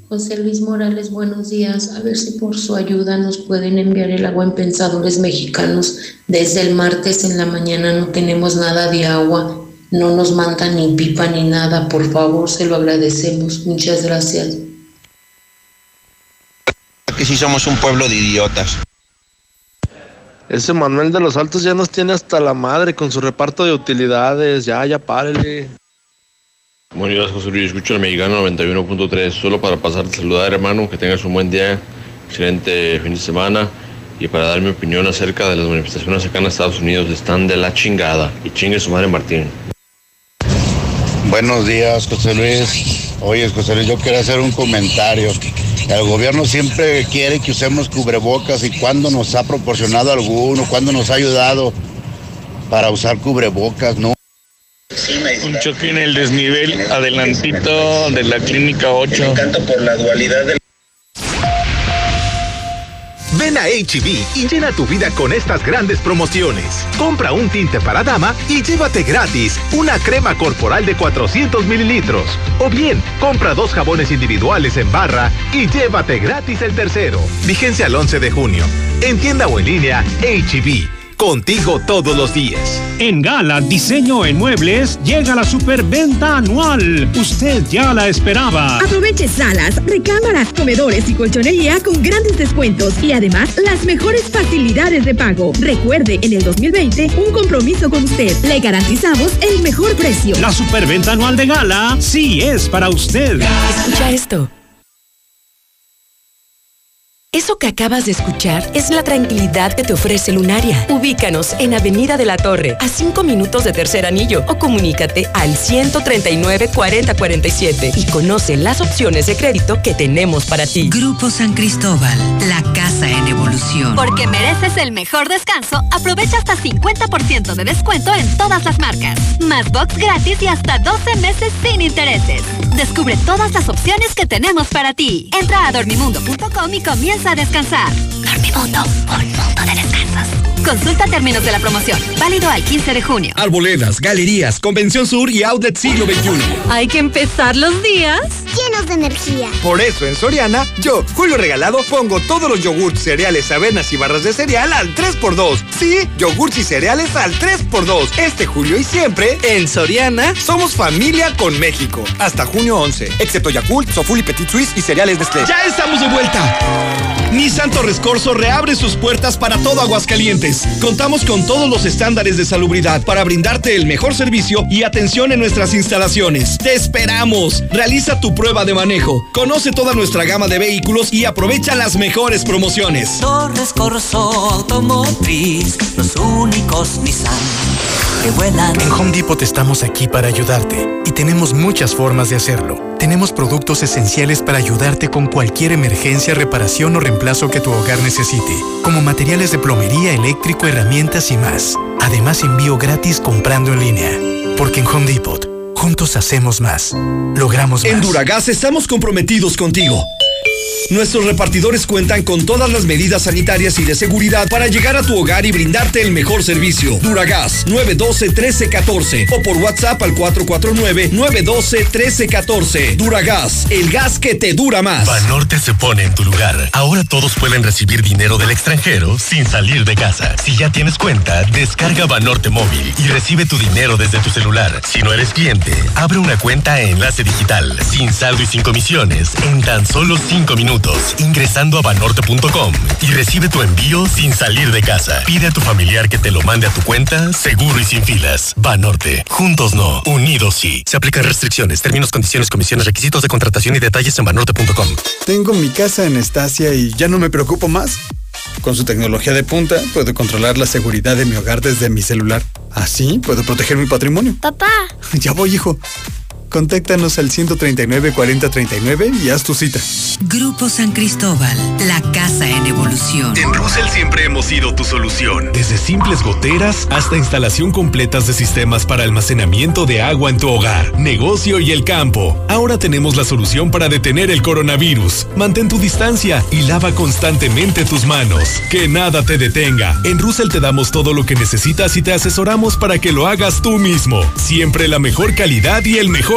José Luis Morales, buenos días. A ver si por su ayuda nos pueden enviar el agua en Pensadores Mexicanos. Desde el martes en la mañana no tenemos nada de agua. No nos mandan ni pipa ni nada. Por favor, se lo agradecemos. Muchas gracias. Que sí somos un pueblo de idiotas. Ese Manuel de los Altos ya nos tiene hasta la madre con su reparto de utilidades. Ya, ya párele. Buenos días, José Luis. Escucho el mexicano 91.3. Solo para pasarte a saludar, hermano. Que tengas un buen día. Excelente fin de semana. Y para dar mi opinión acerca de las manifestaciones acá en Estados Unidos. Están de la chingada. Y chingue su madre Martín. Buenos días, José Luis. Oye, José Luis, yo quiero hacer un comentario. El gobierno siempre quiere que usemos cubrebocas y cuando nos ha proporcionado alguno, cuando nos ha ayudado para usar cubrebocas, ¿no? Un choque en el desnivel adelantito de la clínica 8. Me encanta por la dualidad del Ven a HB y llena tu vida con estas grandes promociones. Compra un tinte para dama y llévate gratis una crema corporal de 400 mililitros. O bien, compra dos jabones individuales en barra y llévate gratis el tercero. Vigencia al 11 de junio. En tienda o en línea, HB. Contigo todos los días. En Gala Diseño en Muebles llega la superventa anual. Usted ya la esperaba. Aproveche salas, recámaras, comedores y colchonería con grandes descuentos y además las mejores facilidades de pago. Recuerde, en el 2020, un compromiso con usted. Le garantizamos el mejor precio. La superventa anual de Gala sí es para usted. Escucha esto. Eso que acabas de escuchar es la tranquilidad que te ofrece Lunaria. Ubícanos en Avenida de la Torre, a 5 minutos de Tercer Anillo, o comunícate al 139 4047 y conoce las opciones de crédito que tenemos para ti. Grupo San Cristóbal, la casa en evolución. Porque mereces el mejor descanso, aprovecha hasta 50% de descuento en todas las marcas. Más box gratis y hasta 12 meses sin intereses. Descubre todas las opciones que tenemos para ti. Entra a dormimundo.com y comienza a descansar. Dormimundo, un mundo de descansos. Consulta términos de la promoción. Válido al 15 de junio. Arboledas, galerías, Convención Sur y Outlet Siglo XXI. Hay que empezar los días llenos de energía. Por eso en Soriana, yo, Julio Regalado, pongo todos los yogurts, cereales, avenas y barras de cereal al 3x2. Sí, yogurts y cereales al 3x2. Este julio y siempre, en Soriana, somos familia con México. Hasta junio 11. Excepto Yakult, Sofuli Petit Suisse y cereales Nestlé. ¡Ya estamos de vuelta! Nissan Torres Corso reabre sus puertas para todo Aguascalientes. Contamos con todos los estándares de salubridad para brindarte el mejor servicio y atención en nuestras instalaciones. ¡Te esperamos! Realiza tu prueba de manejo. Conoce toda nuestra gama de vehículos y aprovecha las mejores promociones. Torres Corso Automotriz, los únicos Nissan que vuelan. En Home Depot estamos aquí para ayudarte y tenemos muchas formas de hacerlo. Tenemos productos esenciales para ayudarte con cualquier emergencia, reparación o reemplazo que tu hogar necesite, como materiales de plomería, eléctrico, herramientas y más. Además, envío gratis comprando en línea. Porque en Home Depot, juntos hacemos más. Logramos más. En Duragas estamos comprometidos contigo. Nuestros repartidores cuentan con todas las medidas sanitarias y de seguridad para llegar a tu hogar y brindarte el mejor servicio. Duragas 912-1314 o por WhatsApp al 449-912-1314. Duragas, el gas que te dura más. Banorte se pone en tu lugar. Ahora todos pueden recibir dinero del extranjero sin salir de casa. Si ya tienes cuenta, descarga Banorte móvil y recibe tu dinero desde tu celular. Si no eres cliente, abre una cuenta en enlace digital, sin saldo y sin comisiones, en tan solo 5 minutos, ingresando a banorte.com y recibe tu envío sin salir de casa. Pide a tu familiar que te lo mande a tu cuenta, seguro y sin filas. Banorte. Juntos no, unidos sí. Se aplican restricciones, términos, condiciones, comisiones, requisitos de contratación y detalles en banorte.com. Tengo mi casa en Estacia y ya no me preocupo más. Con su tecnología de punta, puedo controlar la seguridad de mi hogar desde mi celular. Así puedo proteger mi patrimonio. Papá. Ya voy, hijo. Contáctanos al 139 40 39 y haz tu cita. Grupo San Cristóbal, la casa en evolución. En Russell siempre hemos sido tu solución. Desde simples goteras hasta instalación completas de sistemas para almacenamiento de agua en tu hogar, negocio y el campo. Ahora tenemos la solución para detener el coronavirus. Mantén tu distancia y lava constantemente tus manos. Que nada te detenga. En Russell te damos todo lo que necesitas y te asesoramos para que lo hagas tú mismo. Siempre la mejor calidad y el mejor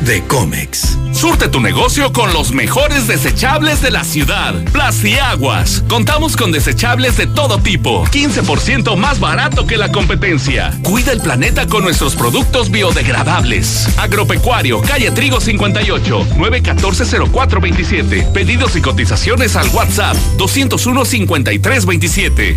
de Comex. Surte tu negocio con los mejores desechables de la ciudad. Plastiaguas. Contamos con desechables de todo tipo. 15% más barato que la competencia. Cuida el planeta con nuestros productos biodegradables. Agropecuario, calle Trigo 58, 914-0427. Pedidos y cotizaciones al WhatsApp 201-5327.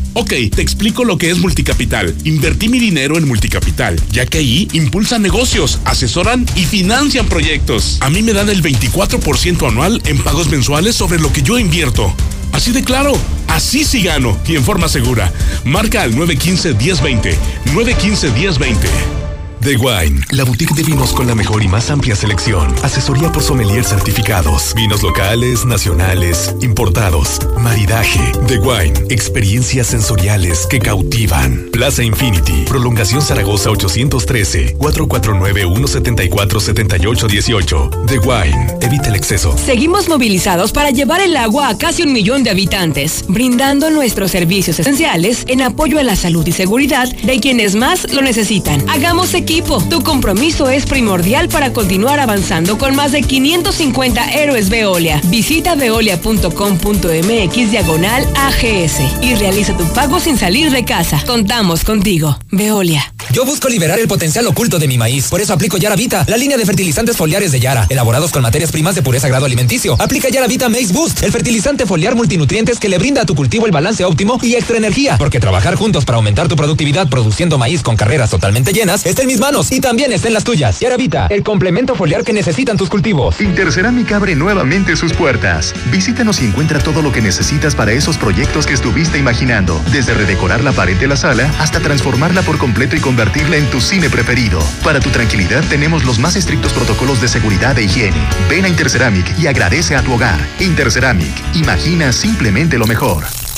Ok, te explico lo que es Multicapital. Invertí mi dinero en Multicapital, ya que ahí impulsan negocios, asesoran y financian proyectos. A mí me dan el 24% anual en pagos mensuales sobre lo que yo invierto. Así de claro, así sí gano y en forma segura. Marca al 915-1020. 915-1020. The Wine, la boutique de vinos con la mejor y más amplia selección. Asesoría por sommelier certificados. Vinos locales, nacionales, importados. Maridaje. The Wine, experiencias sensoriales que cautivan. Plaza Infinity, prolongación Zaragoza 813, 449-174-7818. The Wine, evita el exceso. Seguimos movilizados para llevar el agua a casi un millón de habitantes, brindando nuestros servicios esenciales en apoyo a la salud y seguridad de quienes más lo necesitan. Hagamos equipo tu compromiso es primordial para continuar avanzando con más de 550 héroes Veolia. Visita veolia.com.mx diagonal AGS y realiza tu pago sin salir de casa. Contamos contigo. Veolia. Yo busco liberar el potencial oculto de mi maíz. Por eso aplico Yaravita, la línea de fertilizantes foliares de Yara, elaborados con materias primas de pureza grado alimenticio. Aplica Yaravita Maize Boost, el fertilizante foliar multinutrientes que le brinda a tu cultivo el balance óptimo y extra energía. Porque trabajar juntos para aumentar tu productividad produciendo maíz con carreras totalmente llenas está en mis manos y también está en las tuyas. Yaravita, el complemento foliar que necesitan tus cultivos. Intercerámica abre nuevamente sus puertas. Visítanos y encuentra todo lo que necesitas para esos proyectos que estuviste imaginando. Desde redecorar la pared de la sala hasta transformarla por completo y convertirla en tu cine preferido. Para tu tranquilidad tenemos los más estrictos protocolos de seguridad e higiene. Ven a Interceramic y agradece a tu hogar. Interceramic, imagina simplemente lo mejor.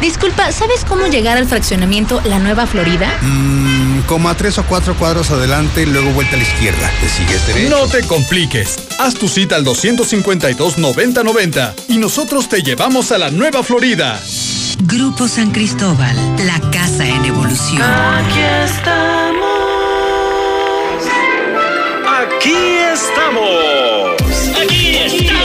Disculpa, ¿sabes cómo llegar al fraccionamiento La Nueva Florida? Mmm, como a tres o cuatro cuadros adelante y luego vuelta a la izquierda. ¿Te sigues derecho? No te compliques. Haz tu cita al 252-9090 y nosotros te llevamos a La Nueva Florida. Grupo San Cristóbal, la casa en evolución. Aquí estamos. Aquí estamos. Aquí estamos.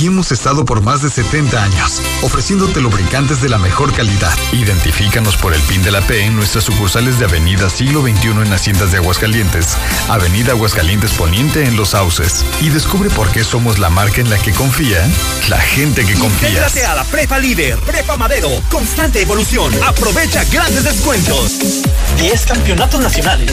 Y hemos estado por más de 70 años, ofreciéndote lubricantes de la mejor calidad. Identifícanos por el PIN de la P en nuestras sucursales de Avenida Siglo XXI en Haciendas de Aguascalientes, Avenida Aguascalientes Poniente en Los Sauces. Y descubre por qué somos la marca en la que confía la gente que confía. Intégrate a la Prepa Líder, Prepa Madero, constante evolución. Aprovecha grandes descuentos. 10 campeonatos nacionales.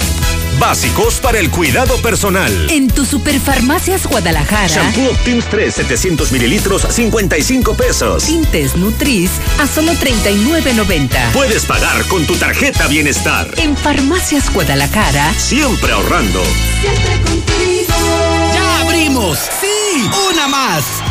Básicos para el cuidado personal. En tu Superfarmacias Guadalajara. Shampoo Optims 3, 700 mililitros, 55 pesos. Tintes Nutris a solo 39.90. Puedes pagar con tu tarjeta Bienestar. En Farmacias Guadalajara. Siempre ahorrando. Siempre contigo. ¡Ya abrimos! ¡Sí! ¡Una más!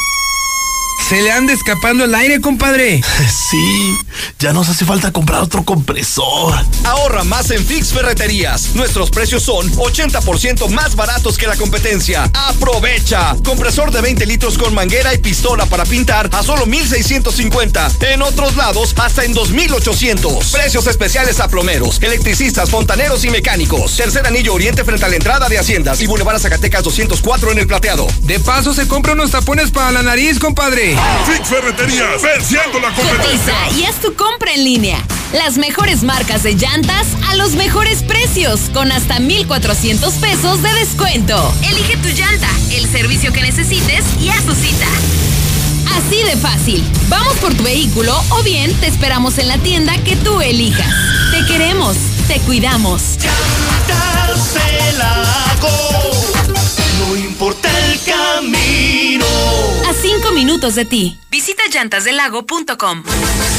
Se le anda escapando el aire, compadre. Sí, ya nos hace falta comprar otro compresor. Ahorra más en Fix Ferreterías. Nuestros precios son 80% más baratos que la competencia. ¡Aprovecha! Compresor de 20 litros con manguera y pistola para pintar a solo 1,650. En otros lados, hasta en 2,800. Precios especiales a plomeros, electricistas, fontaneros y mecánicos. Tercer anillo oriente frente a la entrada de Haciendas y Boulevard Zacatecas 204 en el plateado. De paso, se compra unos tapones para la nariz, compadre. Fix Ferreterías, venciendo la competencia. y haz tu compra en línea. Las mejores marcas de llantas a los mejores precios, con hasta 1,400 pesos de descuento. Elige tu llanta, el servicio que necesites y haz tu cita. Así de fácil. Vamos por tu vehículo o bien te esperamos en la tienda que tú elijas. Te queremos, te cuidamos. Minutos de ti. Visita llantasdelago.com.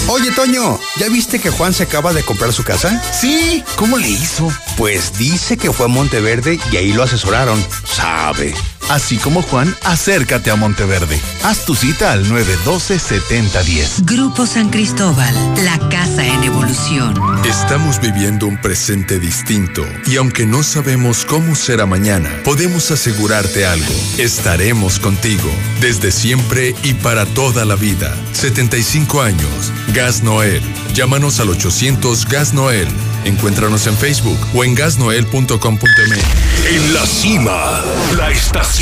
Oye, Toño, ¿ya viste que Juan se acaba de comprar su casa? Sí, ¿cómo le hizo? Pues dice que fue a Monteverde y ahí lo asesoraron. Sabe. Así como Juan, acércate a Monteverde. Haz tu cita al 912-7010. Grupo San Cristóbal, la casa en evolución. Estamos viviendo un presente distinto y aunque no sabemos cómo será mañana, podemos asegurarte algo. Estaremos contigo desde siempre y para toda la vida. 75 años. Gas Noel. Llámanos al 800 Gas Noel. Encuéntranos en Facebook o en gasnoel.com.mx. En la cima, la estación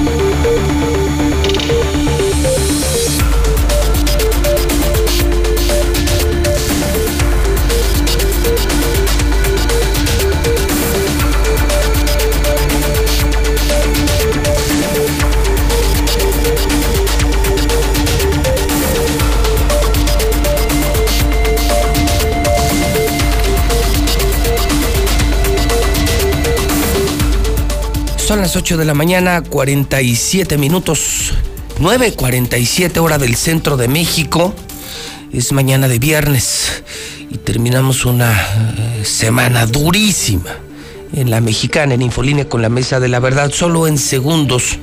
Son las 8 de la mañana, 47 minutos, 9.47 hora del centro de México. Es mañana de viernes y terminamos una eh, semana durísima en la mexicana, en Infolínea con la Mesa de la Verdad. Solo en segundos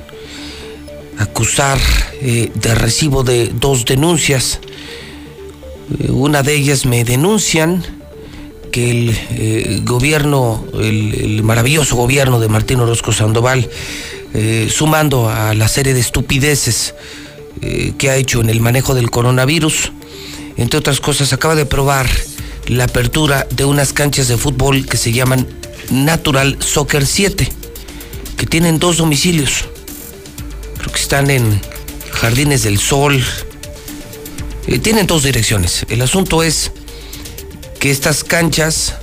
acusar eh, de recibo de dos denuncias. Eh, una de ellas me denuncian que el eh, gobierno, el, maravilloso gobierno de Martín Orozco Sandoval, eh, sumando a la serie de estupideces eh, que ha hecho en el manejo del coronavirus, entre otras cosas, acaba de probar la apertura de unas canchas de fútbol que se llaman Natural Soccer 7, que tienen dos domicilios. Creo que están en Jardines del Sol. Tienen dos direcciones. El asunto es que estas canchas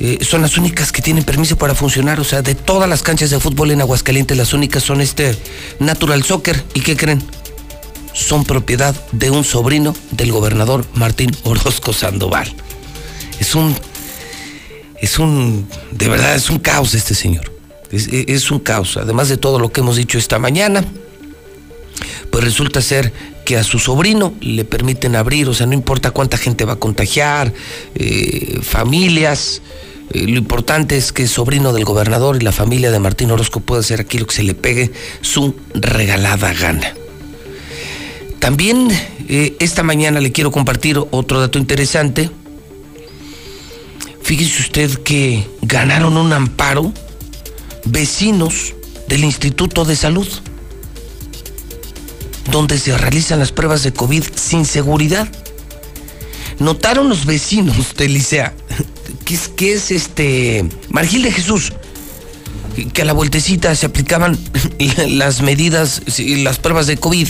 eh, son las únicas que tienen permiso para funcionar. O sea, de todas las canchas de fútbol en Aguascalientes, las únicas son este Natural Soccer. ¿Y qué creen? Son propiedad de un sobrino del gobernador Martín Orozco Sandoval. Es un. Es un. De verdad, es un caos este señor. Es, es un caos. Además de todo lo que hemos dicho esta mañana, pues resulta ser que a su sobrino le permiten abrir, o sea, no importa cuánta gente va a contagiar, eh, familias, eh, lo importante es que el sobrino del gobernador y la familia de Martín Orozco pueda hacer aquí lo que se le pegue su regalada gana. También eh, esta mañana le quiero compartir otro dato interesante. Fíjese usted que ganaron un amparo vecinos del Instituto de Salud donde se realizan las pruebas de COVID sin seguridad. Notaron los vecinos de Licea, que es, este Margil de Jesús, que a la vueltecita se aplicaban las medidas, las pruebas de COVID,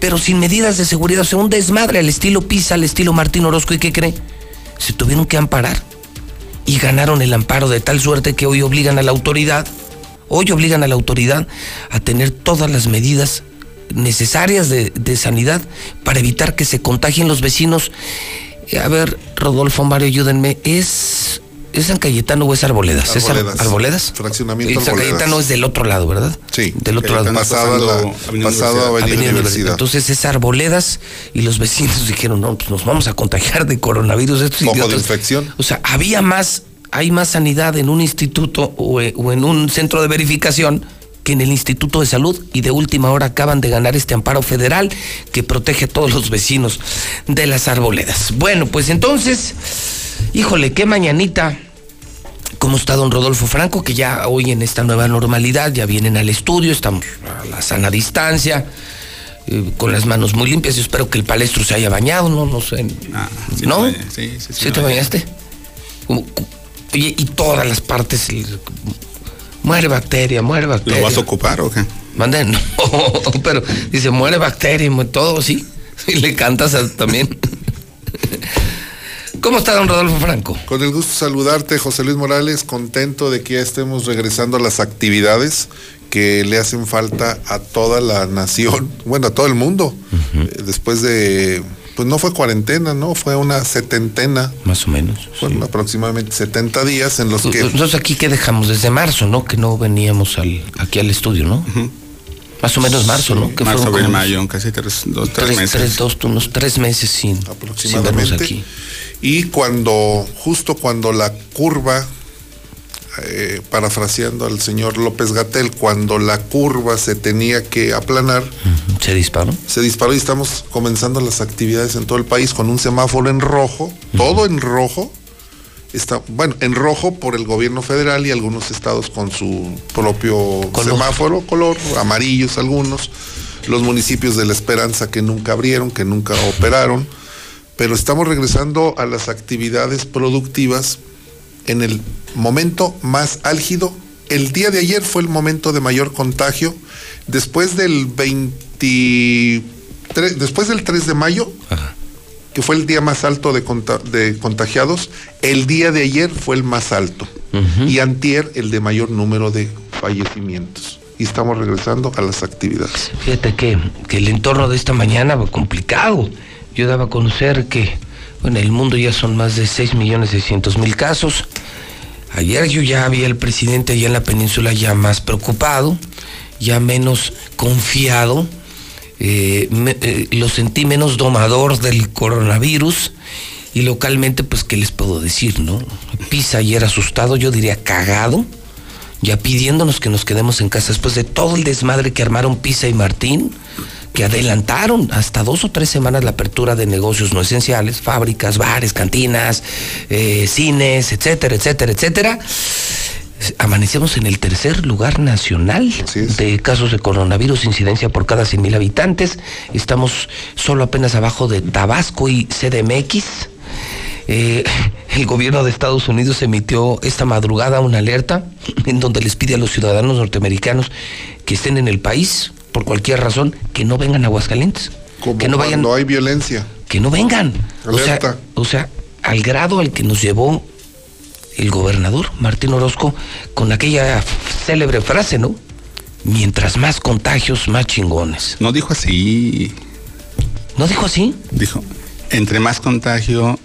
pero sin medidas de seguridad, o sea, un desmadre al estilo Pisa, al estilo Martín Orozco, ¿y qué cree? Se tuvieron que amparar y ganaron el amparo de tal suerte que hoy obligan a la autoridad, hoy obligan a la autoridad a tener todas las medidas necesarias de, de, sanidad para evitar que se contagien los vecinos. A ver, Rodolfo Mario, ayúdenme. ¿Es, ¿es San Cayetano o es Arboledas? Arboledas. ¿Es Arboledas? Fraccionamiento San Cayetano es del otro lado, ¿verdad? Sí. Del otro lado. Pasado la, Avenida, pasado Avenida, Avenida Universidad. Entonces es Arboledas y los vecinos dijeron, no, pues nos vamos a contagiar de coronavirus. Estos Poco idiotas. de infección. O sea, había más, hay más sanidad en un instituto o, o en un centro de verificación que en el Instituto de Salud y de última hora acaban de ganar este amparo federal que protege a todos los vecinos de las arboledas. Bueno, pues entonces, híjole, qué mañanita. ¿Cómo está don Rodolfo Franco? Que ya hoy en esta nueva normalidad ya vienen al estudio, estamos a la sana distancia, eh, con las manos muy limpias. Yo espero que el palestro se haya bañado, no, no sé. Ah, sí ¿No? bañé, sí, sí, sí ¿Sí te bañaste? Oye, y todas las partes. Muere bacteria, muere bacteria. ¿Lo vas a ocupar o qué? Mande, no, pero dice, muere bacteria y muere todo, sí. Y le cantas también. ¿Cómo está don Rodolfo Franco? Con el gusto de saludarte, José Luis Morales, contento de que ya estemos regresando a las actividades que le hacen falta a toda la nación, bueno, a todo el mundo. Después de, pues no fue cuarentena, ¿no? Fue una setentena. Más o menos. Fueron aproximadamente 70 días en los que... Entonces aquí que dejamos desde marzo, ¿no? Que no veníamos al, aquí al estudio, ¿no? Más o menos marzo, ¿no? Que Marzo, abril, mayo, casi tres, dos, tres, tres, meses. tres, dos, unos tres meses sin, sin vernos aproximadamente. aquí. Y cuando, justo cuando la curva, eh, parafraseando al señor López Gatel, cuando la curva se tenía que aplanar, ¿Se disparó? se disparó y estamos comenzando las actividades en todo el país con un semáforo en rojo, todo en rojo. Está, bueno, en rojo por el gobierno federal y algunos estados con su propio semáforo, color, amarillos algunos, los municipios de La Esperanza que nunca abrieron, que nunca operaron, pero estamos regresando a las actividades productivas en el momento más álgido. El día de ayer fue el momento de mayor contagio. Después del 23, después del 3 de mayo, que fue el día más alto de, conta- de contagiados, el día de ayer fue el más alto. Y antier el de mayor número de fallecimientos. Y estamos regresando a las actividades. Fíjate que, que el entorno de esta mañana fue complicado. Yo daba a conocer que en el mundo ya son más de 6 millones 600 mil casos. Ayer yo ya vi al presidente allá en la península ya más preocupado, ya menos confiado. eh, eh, lo sentí menos domador del coronavirus. Y localmente, pues, ¿qué les puedo decir, no? Pisa ayer asustado, yo diría cagado ya pidiéndonos que nos quedemos en casa después de todo el desmadre que armaron Pisa y Martín, que adelantaron hasta dos o tres semanas la apertura de negocios no esenciales, fábricas, bares, cantinas, eh, cines, etcétera, etcétera, etcétera. Amanecemos en el tercer lugar nacional de casos de coronavirus, incidencia por cada 100 mil habitantes. Estamos solo apenas abajo de Tabasco y CDMX. Eh, el gobierno de Estados Unidos emitió esta madrugada una alerta en donde les pide a los ciudadanos norteamericanos que estén en el país por cualquier razón, que no vengan a Aguascalientes. Como que no vayan, cuando hay violencia. que no vengan. O sea, o sea, al grado al que nos llevó el gobernador Martín Orozco con aquella célebre frase, ¿no? Mientras más contagios, más chingones. No dijo así. ¿No dijo así? Dijo, entre más contagio,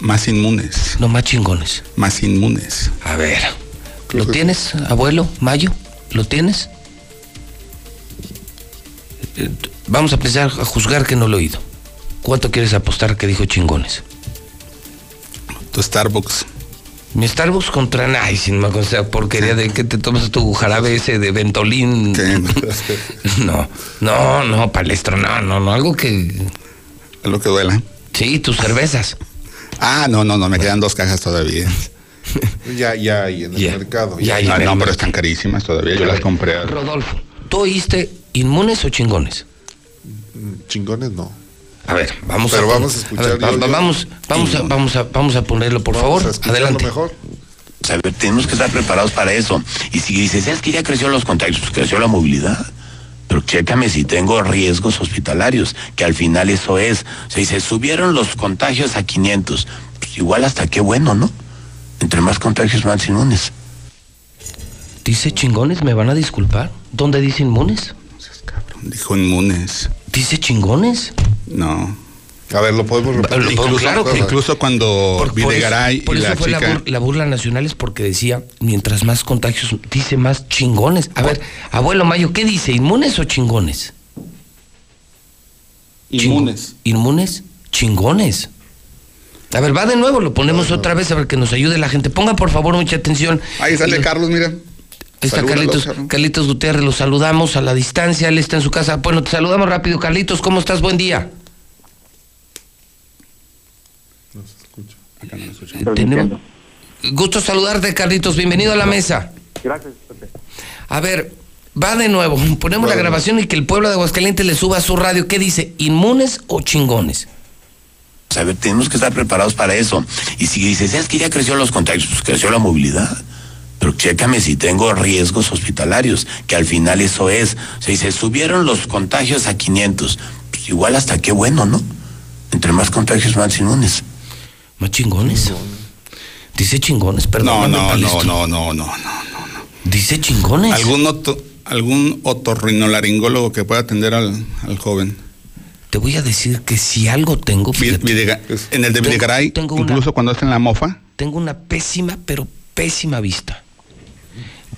más inmunes. No, más chingones. Más inmunes. A ver, ¿lo tienes, abuelo, Mayo? ¿Lo tienes? Eh, Vamos a empezar a juzgar que no lo he oído. ¿Cuánto quieres apostar que dijo chingones? Tu Starbucks. Mi Starbucks contra sin más con esa porquería de que te tomas tu jarabe ese de Ventolín. No, no, no, palestro, no, no, no, algo que. Lo que duela. Sí, tus cervezas. Ah, no, no, no, me quedan dos cajas todavía. Ya, ya hay en el mercado. ya hay Ah, no, pero están carísimas todavía. Yo las compré. Rodolfo, ¿tú oíste inmunes o chingones? Chingones no. A ver, vamos Pero a vamos a escuchar ver, yo- va- yo- vamos, vamos, a, vamos, a, vamos a ponerlo, por favor. Adelante. mejor. A ver, tenemos que estar preparados para eso. Y si dices, es que ya creció los contagios, pues creció la movilidad. Pero chécame si tengo riesgos hospitalarios, que al final eso es. O sea, dice, subieron los contagios a 500. Pues igual hasta qué bueno, ¿no? Entre más contagios, más inmunes. Dice chingones, ¿me van a disculpar? ¿Dónde dice inmunes? Dijo inmunes. ¿Dice chingones? No. A ver, lo podemos repetir. Incluso, claro que- incluso cuando Por, por Videgaray por y eso la fue la, chica. bur- la burla nacional es porque decía, mientras más contagios, dice más chingones. A ver, abuelo Mayo, ¿qué dice? ¿Inmunes o chingones? Inmunes. ¿Inmunes? Chingones. A ver, va de nuevo, lo ponemos otra vez a ver que nos ayude la gente. Pongan por favor mucha atención. Ahí sale Carlos, mira. Ahí está Carlitos. Carlitos Gutiérrez, lo saludamos a la distancia, él está en su casa. Bueno, te saludamos rápido, Carlitos, ¿cómo estás? Buen día. Eh, tenemos- Gusto saludarte, Carlitos, bienvenido a la mesa. Gracias, Pepe. A ver, va de nuevo, ponemos la grabación y que el pueblo de Aguascalientes le suba a su radio. ¿Qué dice? ¿Inmunes o chingones? A ver, tenemos que estar preparados para eso. Y si dices, es que ya creció los contagios, pues creció la movilidad. Pero chécame si tengo riesgos hospitalarios, que al final eso es. O sea, dice, subieron los contagios a 500. Pues igual hasta qué bueno, ¿no? Entre más contagios, más inmunes. ¿Más chingones? Dice chingones, perdón. No, no, no, no, no, no, no. Dice chingones. ¿Algún, oto- algún otorrinolaringólogo que pueda atender al, al joven? Te voy a decir que si algo tengo. fíjate, en el de Videgaray, tengo una- incluso cuando está en la mofa, tengo una pésima, pero pésima vista.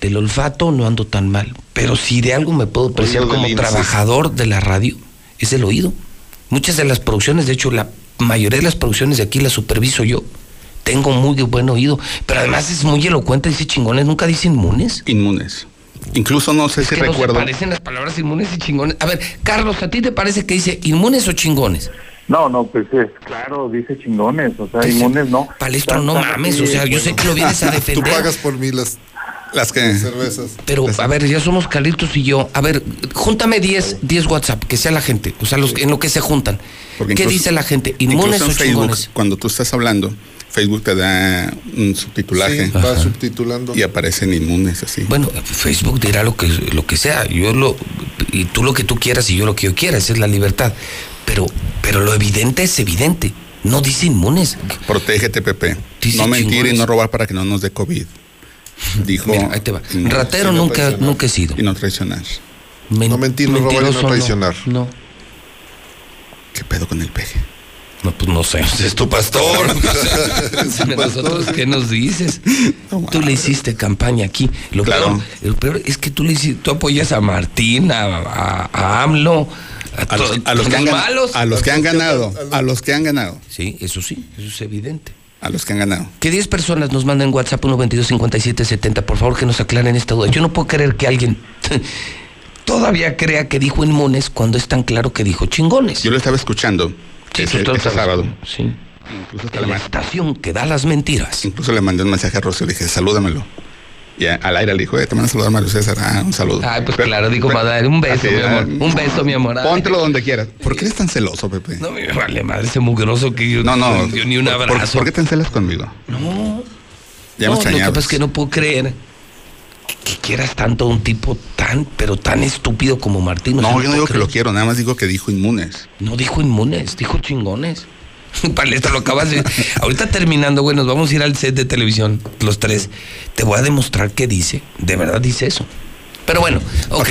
Del olfato no ando tan mal, pero si de algo me puedo apreciar como trabajador de la radio, es el oído. Muchas de las producciones, de hecho, la mayoría de las producciones de aquí las superviso yo. Tengo muy buen oído, pero además es muy elocuente, dice chingones, nunca dice inmunes. inmunes. Incluso no sé Es si que no recuerdo. se parecen las palabras inmunes y chingones. A ver, Carlos, ¿a ti te parece que dice inmunes o chingones? No, no, pues es claro, dice chingones, o sea, inmunes no. Palestro, no mames, o sea, yo bueno. sé que lo vienes a defender. Tú pagas por mí las, las que... cervezas. Pero, a ver, ya somos Carlitos y yo. A ver, júntame 10, 10 WhatsApp, que sea la gente, o sea, los, en lo que se juntan. Porque ¿Qué incluso- dice la gente? ¿Inmunes o Facebook, chingones? cuando tú estás hablando, Facebook te da un subtitulaje. Sí, va subtitulando. Y aparecen inmunes así. Bueno, Facebook dirá lo que, lo que sea. Yo lo, y tú lo que tú quieras y yo lo que yo quiera, esa es la libertad. Pero, pero lo evidente es evidente. No dice inmunes. Protégete, Pepe. Dice no mentir chingones. y no robar para que no nos dé COVID. Dijo. Mira, ahí te va. Ratero no nunca, nunca he sido. Y no traicionar. Men- No mentir, no robar y no traicionar. No. ¿Qué pedo con el peje? No, pues no sé, es tu pastor. Nosotros, ¿qué nos dices? tú le hiciste campaña aquí. Lo, Claro. peor, lo peor es que tú le hiciste, tú apoyas a Martín, a, a- a AMLO, a, los, to- a los que han, gan- malos. a los que han ganado. A los que han ganado. Sí, eso sí, eso es evidente. A los que han ganado. Que 10 personas nos manden WhatsApp 122 57 70, por favor que nos aclaren esta duda. Yo no puedo creer que alguien todavía crea que dijo inmunes cuando es tan claro que dijo chingones. Yo lo estaba escuchando. Sí, ese, tú ese sábado. Sí. Incluso, hasta la ma- estación que da las mentiras. incluso le mandé un mensaje a Rocío. Le dije, salúdamelo. Y al aire le dijo, eh, te mando a saludar Mario César. Ah, un saludo. Ay, pues Pero- claro, digo, madre, un beso, mi amor. Un beso, mi amor. Póntelo donde quieras. ¿Por qué eres tan celoso, Pepe? No me vale madre ese mugroso que yo No, no. yo ni un ¿Por- por- abrazo. ¿Por, qué te encelas conmigo? No. Ya no, me lo que pasa es que no puedo creer que quieras tanto a un tipo tan, pero tan estúpido como Martín. o sea, No, yo no digo que lo quiero, nada más digo que dijo inmunes. No dijo inmunes, dijo chingones. Paleta, lo acabas de. Ahorita terminando, güey, nos vamos a ir al set de televisión, los tres. Te voy a demostrar que dice. De verdad dice eso. Pero bueno, ok.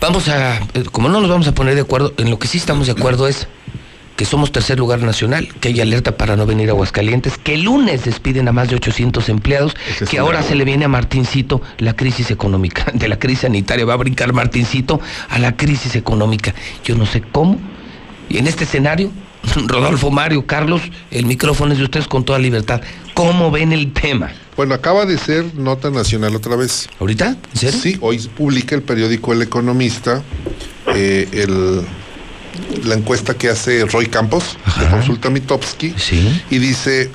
Vamos a. eh, Como no nos vamos a poner de acuerdo, en lo que sí estamos de acuerdo es que somos tercer lugar nacional, que hay alerta para no venir a Aguascalientes, que el lunes despiden a más de 800 empleados, que ahora se le viene a Martincito la crisis económica, de la crisis sanitaria, va a brincar Martincito a la crisis económica. Yo no sé cómo. Y en este escenario, Rodolfo, Mario, Carlos, el micrófono es de ustedes con toda libertad. ¿Cómo ven el tema? Bueno, acaba de ser nota nacional otra vez. ¿Ahorita? ¿En serio? Sí, hoy publica el periódico El Economista eh, el- la encuesta que hace Roy Campos, de Consulta Mitofsky, y dice,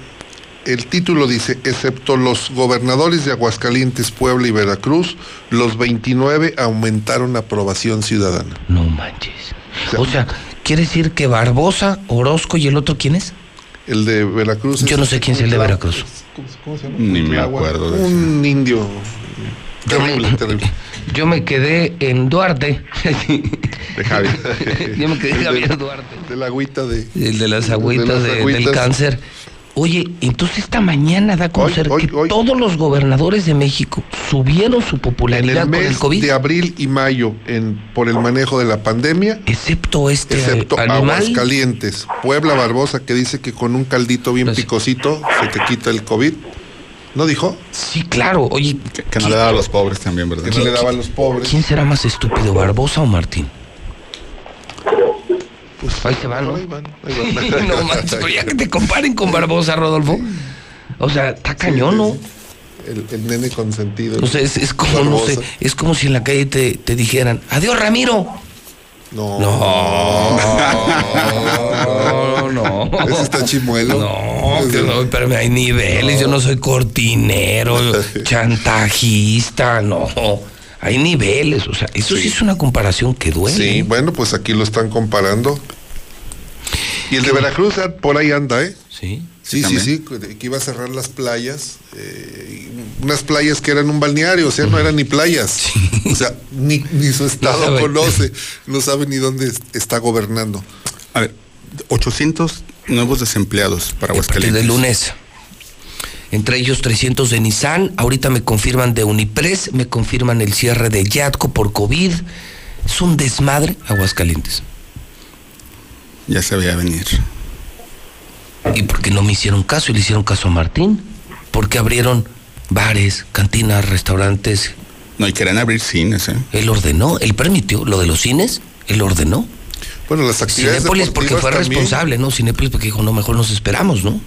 el título dice, excepto los gobernadores de Aguascalientes, Puebla y Veracruz, los 29 aumentaron aprobación ciudadana. No manches. O sea, ¿quiere decir que Barbosa, Orozco y el otro quién es? El de Veracruz. Yo no sé quién es el de Veracruz. ¿Cómo se llama? Ni me acuerdo de Un indio. Terrible, terrible. Yo me quedé en Duarte. De Javi. Yo me quedé en Javier Duarte. De la agüita de... El de las agüitas las de- del agüitas. cáncer. Oye, entonces esta mañana da a conocer que todos los gobernadores de México subieron su En popularidad el con el mes COVID, de abril y mayo, en, por el manejo de la pandemia, excepto este excepto animal. Aguascalientes, Puebla Barbosa, que dice que con un caldito bien Pues- picosito se te quita el COVID. ¿No dijo? Sí, claro. Oye, Que, que no le daba a los pobres también, ¿verdad? Que no le daba a los pobres. ¿quién será más estúpido, Barbosa o Martín? Pues ahí se van, ¿no? Ahí van, ahí van. no manches, pero ya que te comparen con Barbosa, Rodolfo. O sea, está cañón, ¿no? El, el nene consentido. O sea, es, es como, no sé, es como si en la calle te, te dijeran, adiós, Ramiro. No. No, no, no. Ese está chimuelo. No, que no, espérame, hay niveles. Yo no soy cortinero, chantajista, no. Hay niveles, o sea, eso sí, es una comparación que duele. Sí, bueno, pues aquí lo están comparando. Y el de Veracruz ah, por ahí anda, ¿eh? Sí. Sí, sí, sí, que iba a cerrar las playas, eh, unas playas que eran un balneario, o sea, no eran ni playas. O sea, ni, ni su estado sabe. conoce, no sabe ni dónde es- está gobernando. A ver, 800 nuevos desempleados para Aguascalientes. del lunes. Entre ellos 300 de Nissan, ahorita me confirman de Unipress, me confirman el cierre de Yatco por COVID. Es un desmadre Aguascalientes. Ya se veía venir. ¿Y por qué no me hicieron caso y le hicieron caso a Martín? Porque abrieron bares, cantinas, restaurantes. No, y querían abrir cines, ¿eh? Él ordenó, él permitió lo de los cines, él ordenó. Bueno, las actividades Cinépolis porque fue también. responsable, ¿no? Cinépolis porque dijo, no, mejor nos esperamos, ¿no?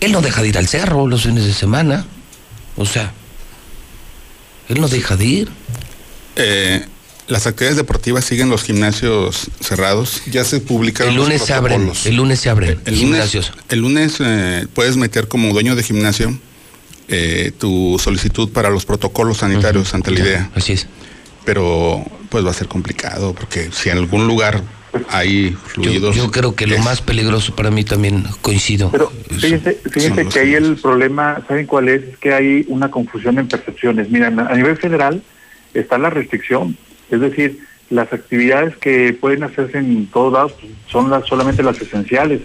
Él no deja de ir al cerro los fines de semana. O sea, él no deja de ir. Eh, las actividades deportivas siguen los gimnasios cerrados. Ya se publicaron El lunes se abren, el lunes se abren El lunes, gimnasios. el lunes eh, puedes meter como dueño de gimnasio eh, tu solicitud para los protocolos sanitarios ante la idea. Así es. Pero pues va a ser complicado porque si en algún lugar hay Yo, fluidos. yo creo que lo más peligroso para mí también coincido. Pero fíjense, fíjense que ahí el problema, ¿saben cuál es? Es que hay una confusión en percepciones. Miren, a nivel federal está la restricción, es decir, las actividades que pueden hacerse en todos lados pues, son las solamente las esenciales.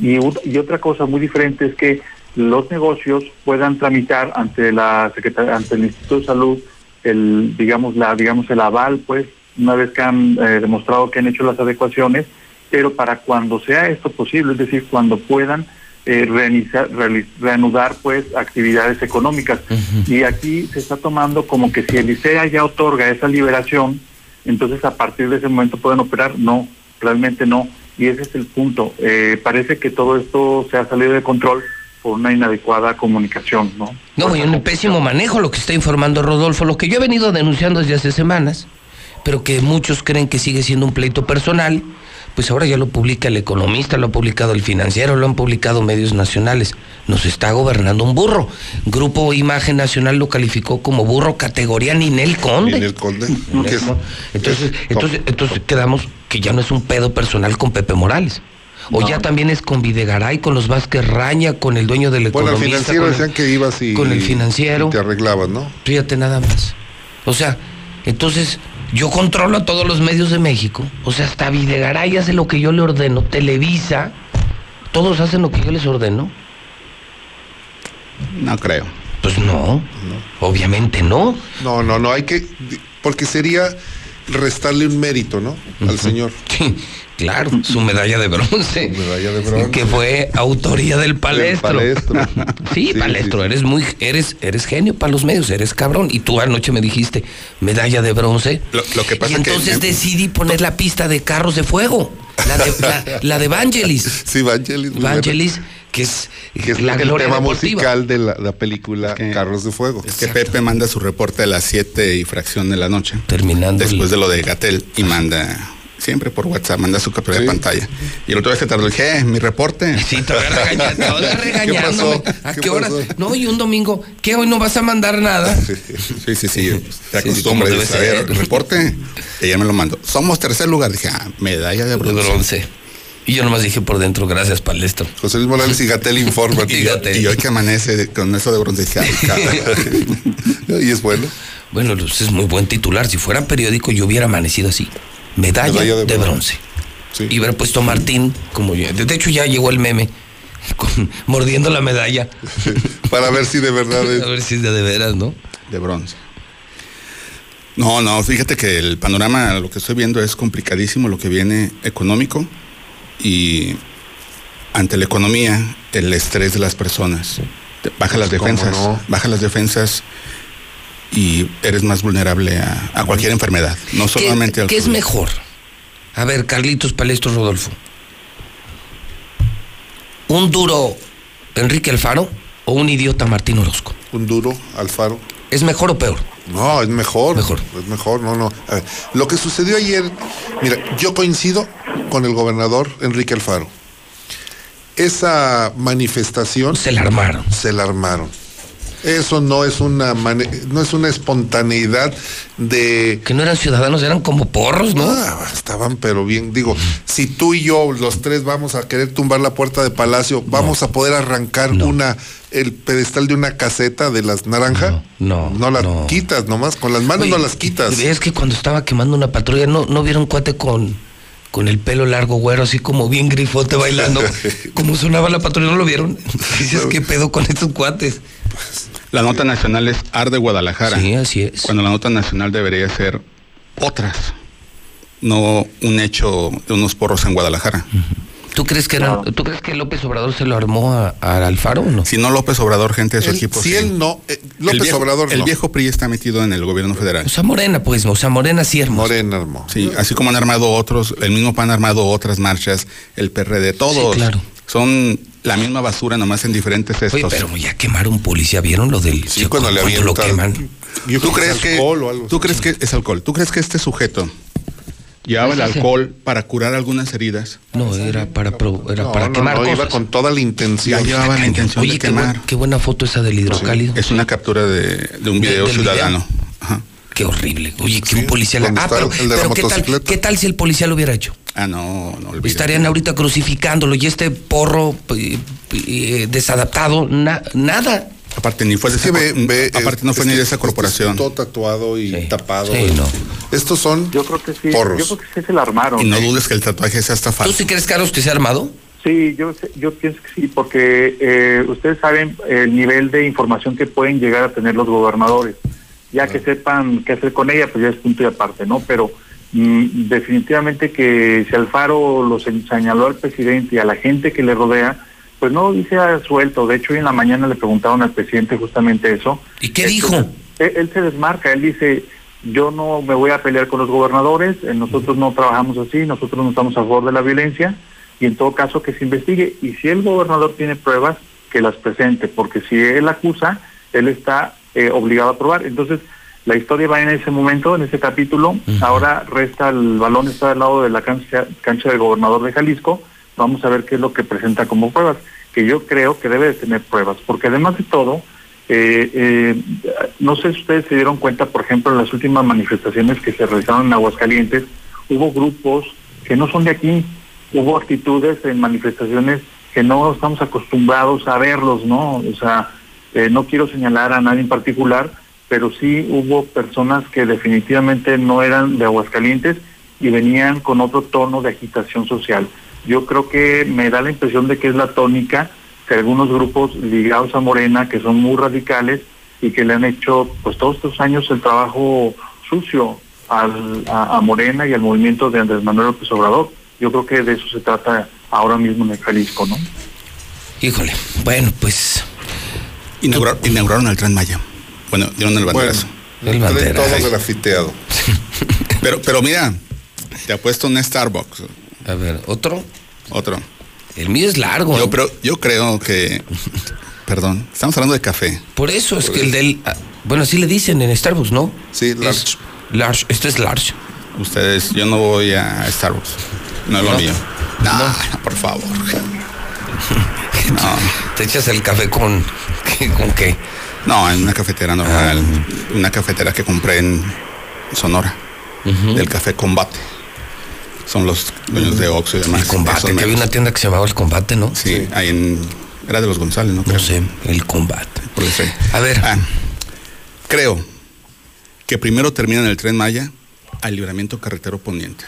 Y otra cosa muy diferente es que los negocios puedan tramitar ante la Secretaría, ante el Instituto de Salud el digamos la digamos el aval pues una vez que han eh, demostrado que han hecho las adecuaciones pero para cuando sea esto posible es decir cuando puedan eh, reali- reanudar pues actividades económicas. Y aquí se está tomando como que si el ICEA ya otorga esa liberación entonces a partir de ese momento pueden operar. No realmente no. Y ese es el punto. Eh, parece que todo esto se ha salido de control por una inadecuada comunicación no No, y un pésimo manejo lo que está informando Rodolfo, lo que yo he venido denunciando desde hace semanas, pero que muchos creen que sigue siendo un pleito personal, pues ahora ya lo publica el economista, lo ha publicado el financiero, lo han publicado medios nacionales. Nos está gobernando un burro. Grupo Imagen Nacional lo calificó como burro categoría Ninel Conde. Ninel Conde. Ninel. Entonces, entonces, entonces quedamos que ya no es un pedo personal con Pepe Morales. O No. ya también es con Videgaray, con los Vázquez Raña, con el dueño del Bueno, el economista. financiero con el- decían que ibas y. con el financiero. y te arreglabas, ¿no? Fíjate nada más. O sea, entonces yo controlo a todos los medios de México. O sea, hasta Videgaray hace lo que yo le ordeno. Televisa, todos hacen lo que yo les ordeno. No creo. Pues no, obviamente no. No, no, no, hay que. Porque sería restarle un mérito, ¿no? Al señor. Sí, claro, su medalla de bronce. Medalla de bronce. Que fue autoría del palestro. palestro. Sí, Sí, palestro, sí, sí. eres muy, eres, eres genio para los medios, eres cabrón. Y tú anoche me dijiste, medalla de bronce. Lo, lo que Y pasa que entonces decidí poner la pista de carros de fuego. La de, la, la de Vangelis. Sí, Vangelis. Vangelis, que es, Que es la el gloria tema deportiva. musical de la, la película Carros de Fuego. Es que Pepe manda su reporte a las 7 y fracción de la noche. Terminando. Después de lo de Gatel y manda, siempre por WhatsApp, manda su captura de pantalla. Y el otro día se tardó, dije, "Eh, mi reporte. Sí, todavía regaña- todavía regañándome. ¿A qué, hora? No, y un domingo, ¿qué hoy no vas a mandar nada? Sí, sí, sí. Te Sí, acostumbras. a ver, ser. reporte. Y ella me lo mandó. Somos tercer lugar. Dije, ah, medalla de De bronce. bronce. Y yo nomás dije por dentro, gracias, Palestro. José Luis Morales y Gatel informan. Y. Y hoy que amanece con eso de bronce, cabrón. y es bueno. Bueno, pues es muy buen titular. Si fuera periódico, yo hubiera amanecido así. Medalla, Medalla de, de bronce. Sí. Y hubiera puesto Martín, como yo. De hecho, ya llegó el meme, con- mordiendo la medalla. Para ver si de verdad es. A ver si es de, de veras, ¿no? de bronce. No, no, fíjate que el panorama, lo que estoy viendo es complicadísimo, lo que viene económico y ante la economía, el estrés de las personas. Baja las Pues, ¿cómo defensas, no? baja las defensas y eres más vulnerable a, a cualquier enfermedad, no ¿Qué, solamente al qué es mejor? A ver, Carlitos Palestro Rodolfo. ¿Un duro Enrique Alfaro o un idiota Martín Orozco? Un duro, Alfaro. ¿Es mejor o peor? No, es mejor. Mejor. Es mejor, no, no. A ver, lo que sucedió ayer, mira, yo coincido con el gobernador Enrique Alfaro. Esa manifestación. Se la armaron. Se la armaron. Eso no es una no es una espontaneidad de Que no eran ciudadanos, eran como porros, ¿no? Ah, estaban pero bien, digo, si tú y yo los tres vamos a querer tumbar la puerta de Palacio, vamos a poder arrancar una el pedestal de una caseta de las naranja. No, no la no. quitas nomás, con las manos Oye, no las quitas. Es que cuando estaba quemando una patrulla, ¿no, no vieron cuate con, con el pelo largo, güero, así como bien grifote bailando? como sonaba la patrulla, ¿no lo vieron? Dices, ¿qué pedo con estos cuates? La nota nacional es Arde Guadalajara. Sí, así es. Cuando la nota nacional debería ser otras, no un hecho de unos porros en Guadalajara. ¿Tú crees que eran- ¿tú crees que López Obrador se lo armó a, a Alfaro o no? Si no López Obrador, gente de su Él- equipo. si sí. él no, eh, el López viejo, Obrador El no. viejo PRI está metido en el gobierno federal. O sea, Morena, pues, o sea, Morena sí hermoso. Morena, hermoso. Sí, así como han armado otros, el mismo PAN ha armado otras marchas, el PRD, todos. Sí, claro. Son la misma basura, nomás en diferentes Oye, estos. pero ya quemaron policía, ¿vieron lo del... Sí, cuando le lo queman? Yo ¿Tú creo crees es que, alcohol o algo tú así. crees que es alcohol? ¿Tú crees que este sujeto llevaba el alcohol para curar algunas heridas? No, era para, pro- era No, para no, quemar no, iba con toda la intención. Ya llevaba la intención Oye, de qué, quemar. qué buena foto esa del hidrocálido. Es una captura de, de un De- video ciudadano. Ajá. Qué horrible. Oye, que Sí, un policía... la- Ah, está pero, el de la pero ¿qué, tal, motocicleta. ¿qué tal si el policía lo hubiera hecho? Ah, no, no olvides. Estarían ahorita crucificándolo y este porro eh, eh, desadaptado, na- nada. Aparte, ni fue de esa, ve- ve, aparte no fue ni de esa este corporación. es Todo tatuado y Sí. tapado. Sí, no. Estos son Yo creo que sí. porros. Yo creo que sí se la armaron. Y no ¿eh? dudes que el tatuaje sea hasta ¿Tú falso. sí crees, Carlos, que se ha armado? Sí, yo, sé- yo pienso que sí, porque eh, ustedes saben el nivel de información que pueden llegar a tener los gobernadores. Ya que sepan qué hacer con ella, pues ya es punto y aparte, ¿no? Pero definitivamente que si Alfaro lo se- señaló al presidente y a la gente que le rodea, pues no dice suelto. De hecho, hoy en la mañana le preguntaron al presidente justamente eso. ¿Y qué dijo? Él, él se desmarca, él dice, yo no me voy a pelear con los gobernadores, eh, nosotros no trabajamos así, nosotros no estamos a favor de la violencia y en todo caso que se investigue. Y si el gobernador tiene pruebas, que las presente, porque si él acusa, él está eh, obligado a probar. Entonces, la historia va en ese momento, en ese capítulo. Ahora resta el balón, está al lado de la cancha, cancha del gobernador de Jalisco. Vamos a ver qué es lo que presenta como pruebas, que yo creo que debe de tener pruebas, porque además de todo, eh, eh, no sé si ustedes se dieron cuenta, por ejemplo, en las últimas manifestaciones que se realizaron en Aguascalientes, hubo grupos que no son de aquí, hubo actitudes en manifestaciones que no estamos acostumbrados a verlos, ¿no? O sea, eh, no quiero señalar a nadie en particular, pero sí hubo personas que definitivamente no eran de Aguascalientes y venían con otro tono de agitación social. Yo creo que me da la impresión de que es la tónica que algunos grupos ligados a Morena, que son muy radicales y que le han hecho pues todos estos años el trabajo sucio al, a, a Morena y al movimiento de Andrés Manuel López Obrador. Yo creo que de eso se trata ahora mismo en el Jalisco, ¿no? Híjole, bueno, pues Inaugurar- inauguraron el Tren Maya. Bueno, dieron el banderazo. El banderazo. Todo grafiteado. Pero, pero mira, te apuesto un Starbucks. A ver, ¿otro? Otro. El mío es largo. Yo, pero, yo creo que. Perdón, estamos hablando de café. Por eso es que el del. ah, Bueno, así le dicen en Starbucks, ¿no? Sí, large. large. Este es large. Ustedes, yo no voy a Starbucks. No es lo No. mío. No, por favor. No. Te echas el café con. ¿qué- ¿Con qué? No, en una cafetera normal. Una cafetera que compré en Sonora. Del café Combate. Son los dueños de Oxxo y demás. El combate, que había una tienda que se llamaba El Combate, ¿no? Sí, ahí en. Era de los González, ¿no? No sé, El Combate. Por eso. A ver. Ah, creo que primero terminan el tren Maya al libramiento carretero poniente.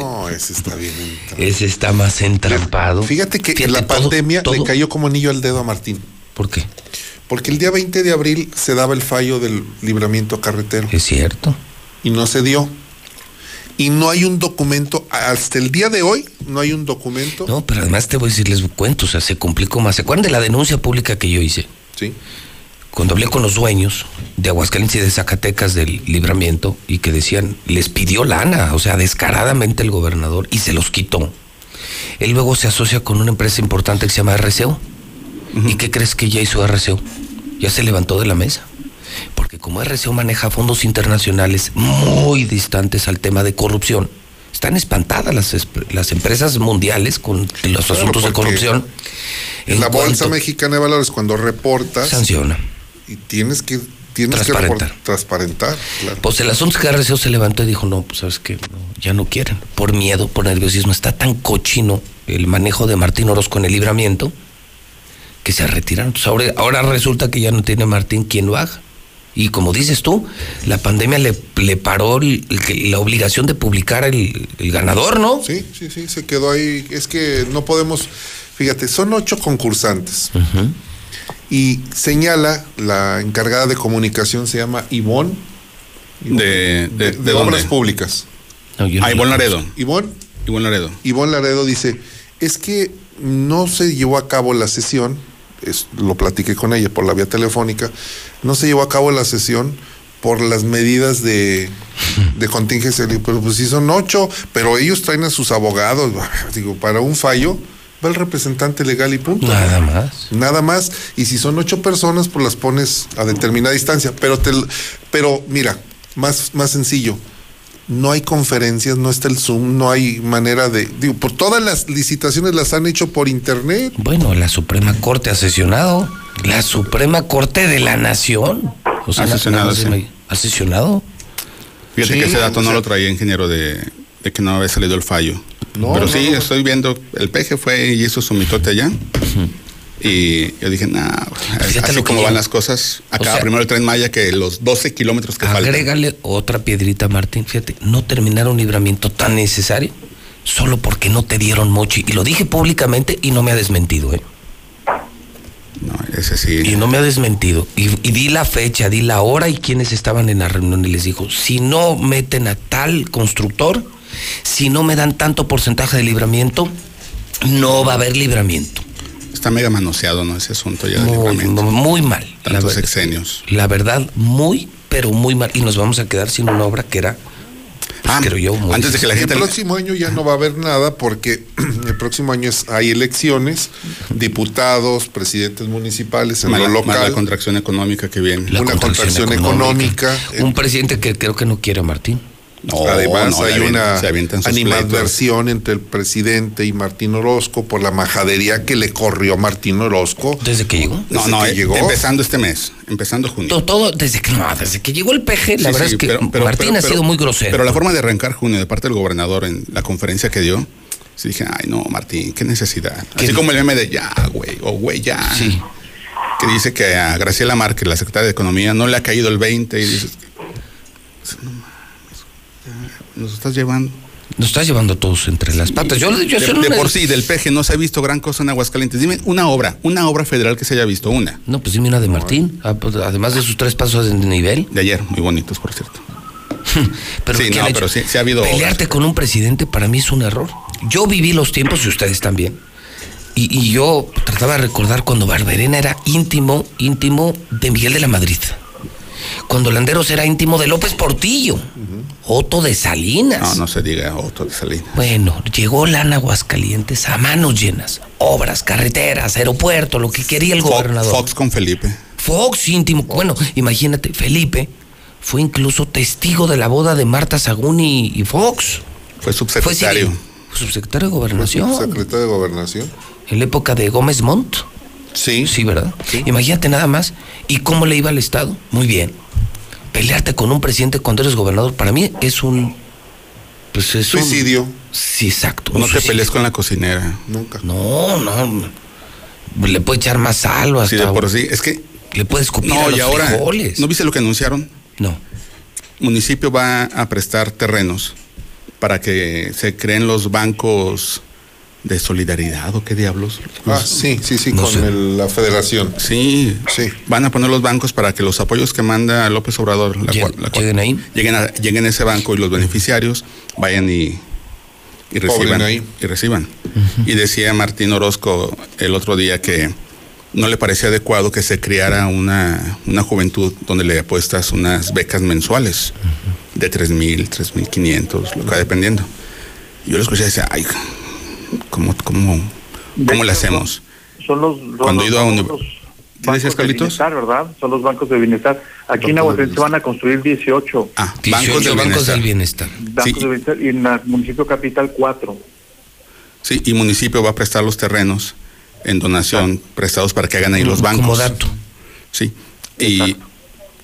No, ese está bien. entrado. Ese está más entrampado. Fíjate que Fíjate, la todo- pandemia todo- le cayó como anillo al dedo a Martín. ¿Por qué? Porque el día 20 de abril se daba el fallo del libramiento carretero. Es cierto. Y no se dio. Y no hay un documento, hasta el día de hoy, no hay un documento. No, pero además te voy a decir, les cuento, o sea, se complicó más. ¿Se acuerdan de la denuncia pública que yo hice? Sí. Cuando hablé con los dueños de Aguascalientes y de Zacatecas del libramiento y que decían, les pidió lana, o sea, descaradamente el gobernador y se los quitó. Él luego se asocia con una empresa importante que se llama RCO. ¿Y qué crees que ya hizo RCO? Ya se levantó de la mesa. Porque como RCO maneja fondos internacionales muy distantes al tema de corrupción, están espantadas las, las empresas mundiales con los Claro, asuntos de corrupción. En la Bolsa Mexicana de Valores, cuando reportas. Sanciona. Y tienes que, tienes que Transparentar. report- transparentar. Claro. Pues el asunto es que RCO se levantó y dijo, no, pues sabes que ya no quieren. Por miedo, por nerviosismo. Está tan cochino el manejo de Martín Orozco en el libramiento que se retiraron. Entonces, ahora, ahora resulta que ya no tiene Martín quien lo haga. Y como dices tú, la pandemia le, le paró el- el- la obligación de publicar el, el ganador, ¿no? Sí, sí, sí, se quedó ahí. Es que no podemos. Fíjate, son ocho concursantes. Y señala la encargada de comunicación, se llama Ivonne. De, de, de Obras Públicas. Ah, Ivonne Laredo. Ivonne. Ivonne Laredo. Ivonne Laredo dice, es que no se llevó a cabo la sesión, es- lo platiqué con ella por la vía telefónica, no se llevó a cabo la sesión por las medidas de, de contingencia. Pero pues sí son ocho, pero ellos traen a sus abogados. Digo, para un fallo, va el representante legal y punto. Nada más. Nada más. Y si son ocho personas, pues las pones a determinada distancia. Pero te, pero mira, más, más sencillo. No hay conferencias, no está el Zoom, no hay manera de. Digo, por todas las licitaciones las han hecho por internet. Bueno, la Suprema Corte ha sesionado. La Suprema Corte de la Nación. O sea, Ha na- sesionado, sí. me- ¿Ha sesionado? Fíjate Sí, que ese dato o no sea- lo traía ingeniero de, de que no había salido el fallo. No, Pero no, sí, no. estoy viendo, el peje fue y hizo su mitote allá. Y yo dije, Fíjate así como yo- van las cosas, O acaba sea- primero el tren Maya que los 12 kilómetros que faltan. Agrégale otra piedrita, Martín. Fíjate, no terminar un libramiento tan necesario solo porque no te dieron mochi. Y lo dije públicamente y no me ha desmentido, ¿eh? No, ese sí. Y no me ha desmentido. Y, y di la fecha, di la hora y quienes estaban en la reunión y les dijo, si no meten a tal constructor, si no me dan tanto porcentaje de libramiento, no va a haber libramiento. Está mega manoseado, ¿no? Ese asunto ya. Muy, muy mal. La Tantos verdad. sexenios. La verdad, muy, pero muy mal. Y nos vamos a quedar sin una obra que era, pues, creo yo, muy antes de que la gente- El próximo año ya no va a haber nada porque el próximo año es, hay elecciones, diputados, presidentes municipales en Más lo la, la local. contracción económica que viene. La una contracción económica. Un presidente que creo que no quiere a Martín. No, Además, no, hay se una se animadversión entre el presidente y Martín Orozco por la majadería que le corrió Martín Orozco. ¿Desde que llegó? No, Desde no, que eh, llegó. empezando este mes, empezando junio. Todo, todo desde que no, desde que llegó el PG, la Sí, verdad sí, es que pero- pero- Martín pero- ha sido muy grosero. Pero la forma de arrancar junio de parte del gobernador en la conferencia que dio, Sí, dije, ay, no, Martín, qué necesidad. Así como el meme de ya, güey, o güey, ya. Sí. Que dice que a Graciela Márquez, la secretaria de Economía, no le ha caído el 20 y dices, no nos estás llevando. Nos estás llevando todos entre las patas. Yo, yo de, por sí, del peje no se ha visto gran cosa en Aguascalientes. Dime una obra, una obra federal que se haya visto, una. No, pues dime una de Martín. Ah, pues, Además de sus tres pasos de nivel. De ayer, muy bonitos, por cierto. Pero sí, ¿quién no, pero sí, sí ha habido obras. Pelearte con un presidente para mí es un error. Yo viví los tiempos y ustedes también. Y, y yo trataba de recordar cuando Barberena era íntimo, íntimo de Miguel de la Madrid. Cuando Landeros era íntimo de López Portillo. Otto de Salinas. No, no se diga Otto de Salinas. Bueno, llegó Lana Aguascalientes a manos llenas. Obras, carreteras, aeropuerto, lo que quería el gobernador. Fox con Felipe. Fox íntimo. Bueno, imagínate, Felipe fue incluso testigo de la boda de Marta Sagún y, y Fox. Fue subsecretario. Fue subsecretario de Gobernación. Secretario de Gobernación. En la época de Gómez Montt. Sí. Sí, ¿verdad? Imagínate nada más. ¿Y cómo le iba al Estado? Muy bien. Pelearte con un presidente cuando eres gobernador, para mí es un. Pues es un- Suicidio. Sí, exacto. No te pelees con la cocinera. Nunca. No, no. Le puede echar más sal o hasta. Sí, de por sí. Es que. Le puede escupir No, a y ahora. frijoles. ¿No viste lo que anunciaron? No. Municipio va a prestar terrenos para que se creen los bancos de solidaridad o qué diablos. Ah, sí, sí, sí, No con el- la federación. Sí, Sí. van a poner los bancos para que los apoyos que manda López Obrador la cual- la cual- lleguen ahí. lleguen a, lleguen a ese banco y los beneficiarios vayan y, y reciban. ahí. Y reciban. Y decía Martín Orozco el otro día que no le parecía adecuado que se creara una, una juventud donde le apuestas unas becas mensuales de tres mil, tres mil quinientos, lo que va dependiendo. Y yo lo escuché y decía, ay, ¿cómo, cómo, cómo le hacemos? Son los, Cuando los he ido a un- famosos ¿Qué bancos decías, de Carlitos? bienestar, ¿verdad? Son los bancos de bienestar. Aquí en Aguascalientes van a construir 18 Ah, 18 bancos del bancos bienestar. del bienestar. bancos de bienestar y en el municipio capital 4. Sí, y municipio va a prestar los terrenos en donación prestados para que hagan ahí los Como bancos. dato. Sí. Y,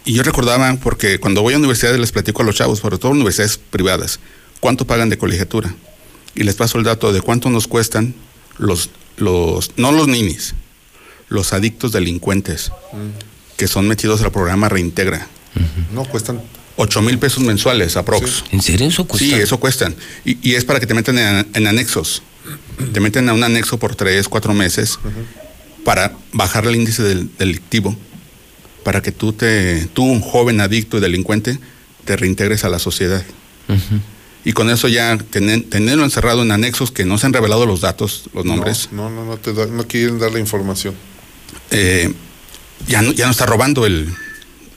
y yo recordaba, porque cuando voy a universidades les platico a los chavos, sobre todo universidades privadas, cuánto pagan de colegiatura. Y les paso el dato de cuánto nos cuestan los, los no los ninis, los adictos delincuentes que son metidos al programa Reintegra. No, cuestan 8 mil pesos mensuales, aprox. ¿En serio eso cuesta? Sí, eso cuestan. Y, y es para que te metan en, en anexos. Te meten a un anexo por tres, cuatro meses para bajar el índice del delictivo, para que tú, te, tú, un joven adicto y delincuente, te reintegres a la sociedad. Y con eso ya tener- tenerlo encerrado en anexos que no se han revelado los datos, los nombres, No, no, no, te da- no quieren dar la información. eh, ya, no, ya no está robando el,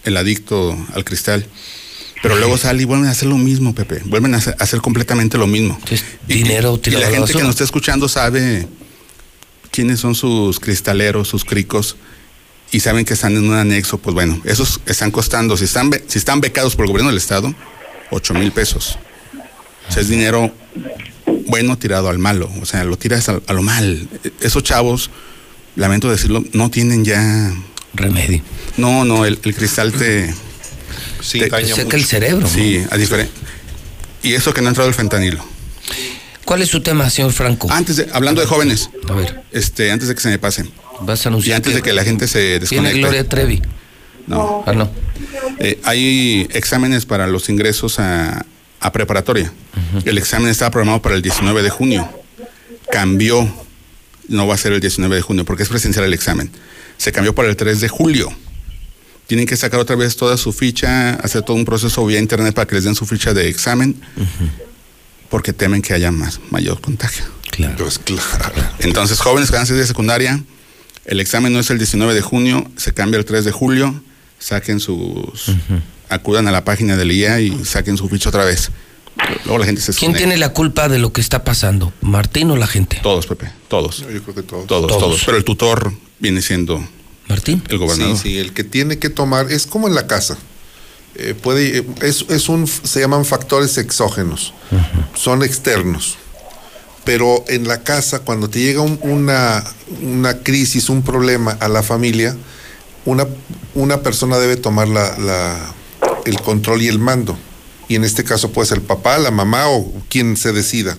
el adicto al cristal. Pero luego sale y vuelven a hacer lo mismo, Pepe. Vuelven a hacer, a hacer completamente lo mismo. Y- dinero y, la gente que nos está escuchando sabe quiénes son sus cristaleros, sus cricos, y saben que están en un anexo. Pues bueno, esos están costando, si están, si están becados por el gobierno del Estado, 8 mil pesos. O sea, es dinero bueno tirado al malo. O sea, lo tiras a, a lo mal. Esos chavos, lamento decirlo, no tienen ya remedio. No, no, el, el cristal te. Sí, te daña seca mucho. el cerebro, Sí, a diferente. Y eso que no ha entrado el fentanilo. ¿Cuál es su tema, señor Franco? Antes de, hablando de jóvenes. A ver. Este, antes de que se me pase. Vas a anunciar. Y antes de que la gente se Tiene desconecte. Gloria Trevi. No. Ah, no. Eh, hay exámenes para los ingresos a, a preparatoria. El examen estaba programado para el 19 de junio. Cambió. No va a ser el 19 de junio porque es presencial el examen. Se cambió para el 3 de julio. Tienen que sacar otra vez toda su ficha, hacer todo un proceso vía internet para que les den su ficha de examen, porque temen que haya más, mayor contagio. Claro. Claro. Entonces, jóvenes que ser de secundaria, el examen no es el 19 de junio, se cambia el 3 de julio, saquen sus... acudan a la página del IA y saquen su ficha otra vez. Luego la gente se ¿Quién tiene la culpa de lo que está pasando? ¿Martín o la gente? Todos, Pepe, todos. Yo creo que todos. Todos, Todos. todos. Pero el tutor viene siendo Martín. el gobernador. Sí, sí, el que tiene que tomar, es como en la casa. Eh, puede, es, es un, se llaman factores exógenos, son externos. Pero en la casa, cuando te llega un- una, una crisis, un problema a la familia, una, una persona debe tomar la, la- el control y el mando. Y en este caso puede ser el papá, la mamá o quien se decida.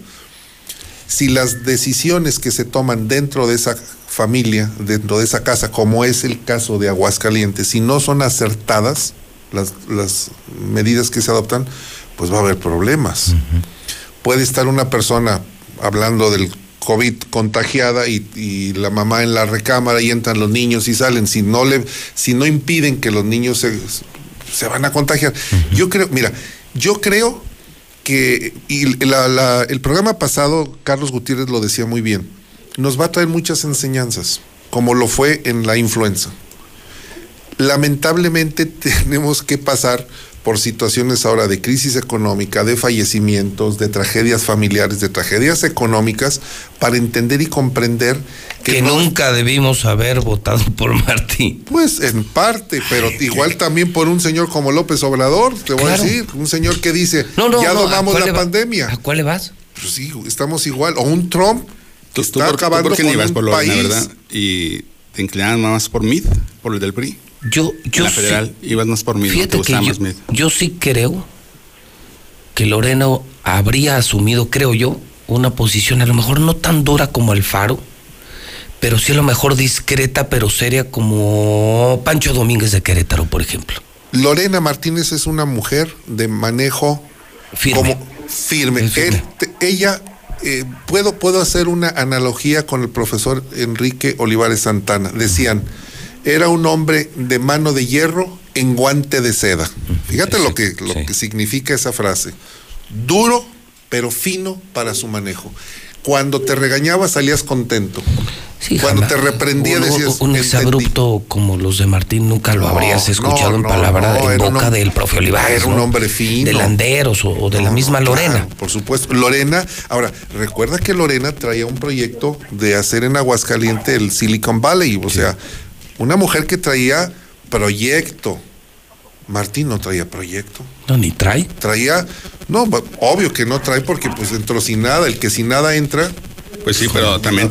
si las decisiones que se toman dentro de esa familia, dentro de esa casa, como es el caso de Aguascalientes, si no son acertadas las, las medidas que se adoptan, pues va a haber problemas. Puede estar una persona hablando del COVID contagiada y, y la mamá en la recámara y entran los niños y salen. Si no le, si no impiden que los niños se, se van a contagiar. Yo creo, mira, yo creo que y el programa pasado, Carlos Gutiérrez lo decía muy bien, nos va a traer muchas enseñanzas, como lo fue en la influenza. Lamentablemente tenemos que pasar por situaciones ahora de crisis económica, de fallecimientos, de tragedias familiares, de tragedias económicas, para entender y comprender que, Que no- nunca debimos haber votado por Martín. pues en parte, pero igual también por un señor como López Obrador, te voy Claro. a decir, un señor que dice, No, no, ya no, ¿a domamos la pandemia. ¿A cuál le vas? Pues sí, estamos igual. O un Trump que Tú, está por, acabando tú por qué con ibas un por Lorena, país. ¿verdad? Y te inclinabas más por Mid, por el del PRI. Yo, yo la sí- federal, ibas más por Mid, no te Fíjate que yo, más yo sí creo que Lorena habría asumido, creo yo, una posición a lo mejor no tan dura como el Faro, pero sí a lo mejor discreta pero seria como Pancho Domínguez de Querétaro, por ejemplo. Lorena Martínez es una mujer de manejo Firme. como firme. Él- te- ella, eh, puedo, puedo hacer una analogía con el profesor Enrique Olivares Santana. Decían, era un hombre de mano de hierro en guante de seda. Fíjate lo, que, lo que significa esa frase. Duro, pero fino para su manejo. Cuando te regañaba salías contento. Sí, Cuando jamás. te reprendía decías, Un exabrupto como los de Martín nunca lo No, habrías escuchado no, en palabra, no, en un boca del profe Olivares. era un hombre fino. De Landeros o, o de la misma Lorena. Claro, por supuesto. Lorena, ahora, recuerda que Lorena traía un proyecto de hacer en Aguascaliente el Silicon Valley, o sea, una mujer que traía proyecto. Martín no traía proyecto. No, ni trae. Traía, no, obvio que no trae porque pues entró sin nada, el que sin nada entra. Pues sí, pero también,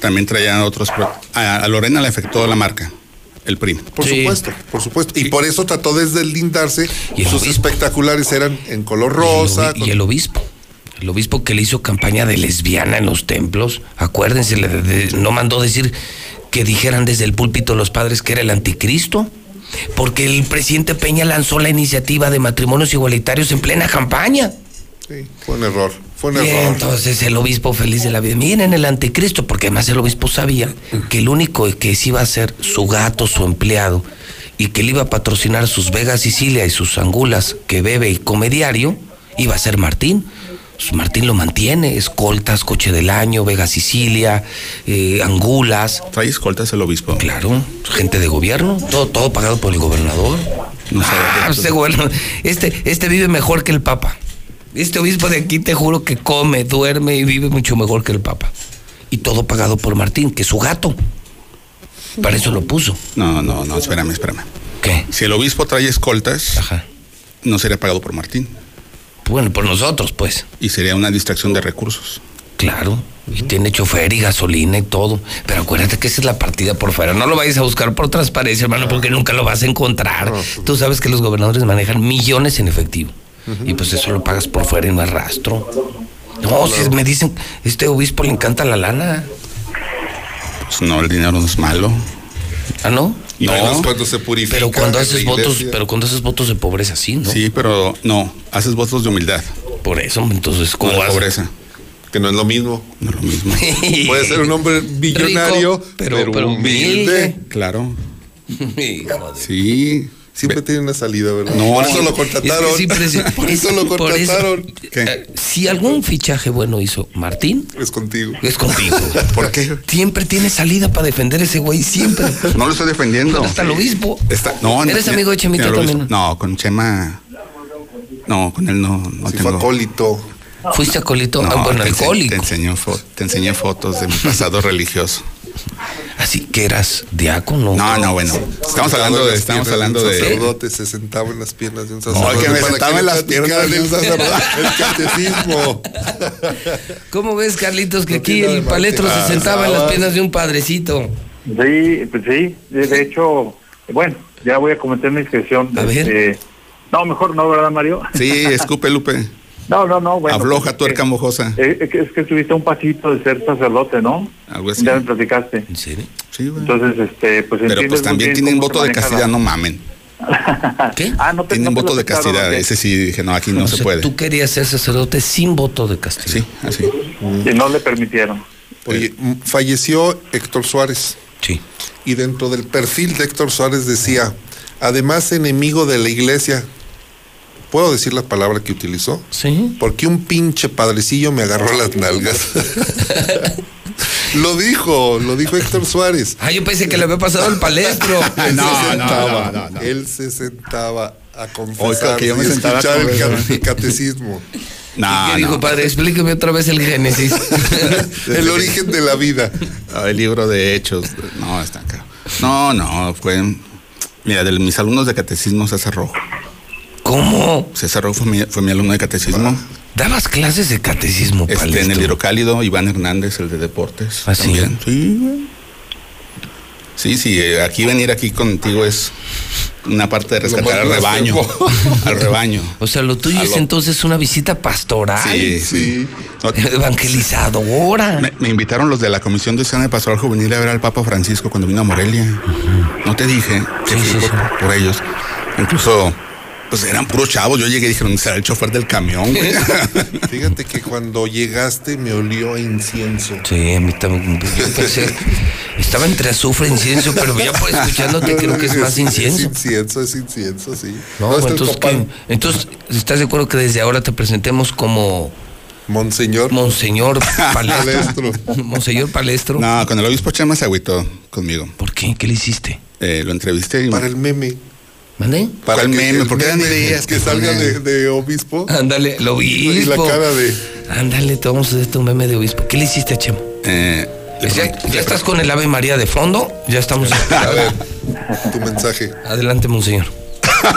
también traían otros. A, a Lorena le afectó la marca, el PRI. Por supuesto, por supuesto. Y por eso trató de deslindarse. Sus espectaculares eran en color rosa. Y el obispo. El obispo que le hizo campaña de lesbiana en los templos. Acuérdense, le de- de- no mandó decir que dijeran desde el púlpito los padres que era el anticristo. Porque el presidente Peña lanzó la iniciativa de matrimonios igualitarios en plena campaña. Sí, fue un error. Fue un Y error. entonces el obispo feliz de la vida. Miren el anticristo, porque además el obispo sabía que el único que sí iba a ser su gato, su empleado, y que le iba a patrocinar sus Vega Sicilia y sus angulas que bebe y come diario, iba a ser Martín. Pues Martín lo mantiene, escoltas, coche del año, Vega Sicilia, eh, angulas. ¿Trae escoltas el obispo? Claro, gente de gobierno, todo, todo pagado por el gobernador. No Ah, este, este, este vive mejor que el Papa. Este obispo de aquí te juro que come, duerme y vive mucho mejor que el Papa. Y todo pagado por Martín, que es su gato. Para eso lo puso. No, no, no, espérame, espérame. ¿Qué? Si el obispo trae escoltas, no sería pagado por Martín. Bueno, por nosotros, pues. Y sería una distracción de recursos. Claro. Y tiene chofer y gasolina y todo. Pero acuérdate que esa es la partida por fuera. No lo vayas a buscar por transparencia, hermano, porque nunca lo vas a encontrar. Tú sabes que los gobernadores manejan millones en efectivo. Y pues eso lo pagas por fuera y no hay rastro. No, si me dicen, este obispo le encanta la lana. Pues no, el dinero no es malo. ¿Ah, no? Y menos cuando se purifica Pero cuando haces votos, pero cuando haces votos de pobreza, sí, ¿no? Sí, pero no, haces votos de humildad. Por eso, entonces, ¿cómo de haces? pobreza. Que no es lo mismo. No es lo mismo. Puede ser un hombre billonario, Rico, pero- pero, pero humilde. Claro. Sí. Siempre tiene una salida, ¿verdad? No, por eso lo contrataron. por eso es- lo eso- contrataron. Eh, si algún fichaje bueno hizo Martín, Es contigo. es contigo. ¿Por qué? Siempre tiene salida para defender ese güey, siempre. No lo estoy defendiendo. Hasta el obispo. Está- no, ¿Eres amigo de Chemita también? No, con Chema. No, con él no, no Si tengo. fue acólito. ¿Fuiste acólito? No, Ah, bueno, te, alcohólico. te enseñó fo- te enseñé fotos de mi pasado religioso. Así que eras diácono. No, no, bueno. Estamos hablando de, estamos hablando un de. sacerdote se sentaba en las piernas de un No, sacerdote. que me para sentaba en las piernas de un sacerdote. El catecismo. ¿Cómo ves, Carlitos, que aquí el paletro se Ah, sentaba en las estaba- piernas de un padrecito? Sí, pues sí, de hecho, bueno, ya voy a cometer una inscripción. A ver. este, no, mejor no, ¿verdad, Mario? Sí, escupe, Lupe. No, no, no, bueno. Afloja pues, tuerca mojosa. eh, Es que, es que estuviste un pasito de ser sacerdote, ¿no? Algo así. Ya me platicaste. ¿En serio? Sí, güey. Entonces, este, pues Pero pues también tienen voto de castidad, la- no mamen. ¿Qué? Ah, no te Tienen no voto de castidad. Ese sí dije, no, aquí no O se sea, puede. Tú querías ser sacerdote sin voto de castigo. Sí, así. Y no le permitieron. Oye, m- falleció Héctor Suárez. Sí. Y dentro del perfil de Héctor Suárez decía, además enemigo de la iglesia. ¿Puedo decir la palabra que utilizó? Sí. Porque un pinche padrecillo me agarró las nalgas. lo dijo, lo dijo Héctor Suárez. Ah, yo pensé que le había pasado el palestro. Él No, se no, sentaba, no, no, no. él se sentaba a confesar que yo me y sentaba escuchar a el, catecismo, No, ¿Qué dijo, no. padre? Explíqueme otra vez el Génesis. el origen de la vida. Ah, El libro de hechos. No, está acá. No, no, fue. Mira, de mis alumnos de catecismo, César Rojo. ¿Cómo? César Rojo fue mi, fue mi alumno de catecismo. ¿Dabas clases de catecismo, Este, en el hidrocálido, Iván Hernández, el de deportes. ¿Ah, sí? también. Sí, güey. Sí, sí, eh, aquí venir aquí contigo es una parte de rescatar al rebaño. al rebaño. O sea, lo tuyo es lo- entonces una visita pastoral. Sí, sí. No, Evangelizadora. Me, me invitaron los de la Comisión de Escena de Pastoral Juvenil a ver al Papa Francisco cuando vino a Morelia. No te dije que Sí, fui sí, por, sí. por ellos. Incluso, pues eran puros chavos. Yo llegué y dijeron, será el chofer del camión, güey. Fíjate que cuando llegaste me olió a incienso. Sí, a mí también. Yo pensé, estaba entre azufre e incienso, pero ya por escuchándote creo que es más Es incienso. incienso, es incienso, sí. No, No, entonces, entonces, ¿estás de acuerdo que desde ahora te presentemos como Monseñor. Monseñor Palestro? Palestro. Monseñor Palestro. No, con el obispo Chema se agüitó conmigo. ¿Por qué? ¿Qué le hiciste? Eh, lo entrevisté y Para el meme. ¿Mande? Para ¿Cuál que meme? el ¿Por qué dan ideas, Que salga de, de obispo. Ándale, el Y la obispo. cara de. Ándale, te vamos a hacer tu meme de obispo. ¿Qué le hiciste a Chemo? eh, ¿Ya, estás con el Ave María de fondo? Ya estamos. A ver, tu mensaje. Adelante, Monseñor.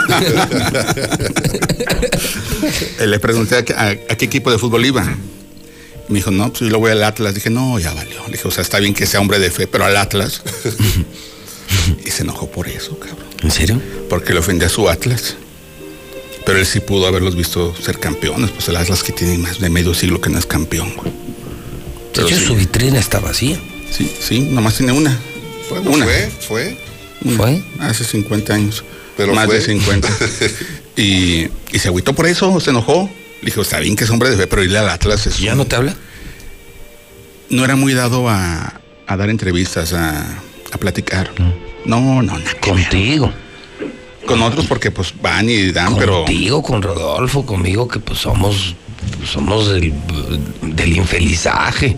eh, le pregunté a, qué- a- a qué equipo de fútbol iba. Me dijo, no, pues yo lo voy al Atlas. Dije, no, ya valió. Le dije, o sea, está bien que sea hombre de fe, pero al Atlas. y se enojó por eso, cabrón. ¿En serio? Porque le ofendía a su Atlas. Pero él sí pudo haberlos visto ser campeones. Pues el Atlas que tiene más de medio siglo que no es campeón, güey. De hecho, sí. su vitrina está vacía. Sí, sí, nomás tiene una. Bueno, Una. fue, fue. Una. ¿Fue? Hace 50 años. Pero Más fue. de 50. y, y se agüitó por eso, se enojó. Le dijo, está bien que es hombre de fe, pero irle al Atlas es ¿Ya un- no te habla? no era muy dado a, a dar entrevistas, a, a platicar. No, no, que ver. Contigo. Con otros porque pues van y dan, pero Contigo, con Rodolfo, conmigo, que pues somos somos del, del infelizaje.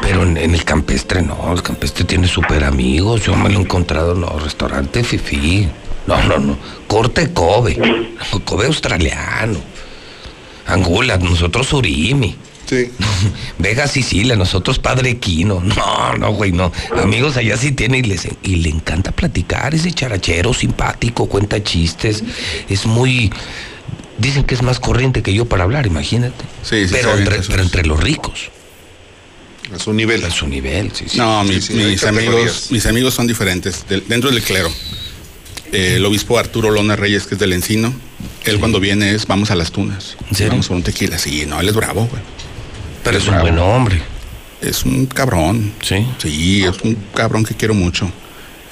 Pero en, en el campestre no, el campestre tiene súper amigos. Yo me lo he encontrado, no, restaurante Fifi. No, no, no. Corte Kobe. Kobe australiano. Angula, nosotros Surimi. Sí. Vega Sicilia, nosotros Padre Quino. No, no, güey, no. Amigos allá sí tiene y, les, y le encanta platicar. Ese charachero simpático, cuenta chistes. Es muy. Dicen que es más corriente que yo para hablar, imagínate. Sí, sí, pero, entre, pero entre los ricos. A su nivel. A su nivel, sí, sí. no, mi- sí, hay mis categorías. amigos, mis amigos son diferentes, del- dentro del clero. Eh, el obispo Arturo Lona Reyes, que es del Encino, él cuando viene es vamos a las tunas. ¿En serio? Vamos por un tequila. Sí, no, él es bravo, güey. Pero es un buen hombre. Es un cabrón. Sí. Sí, es un cabrón que quiero mucho.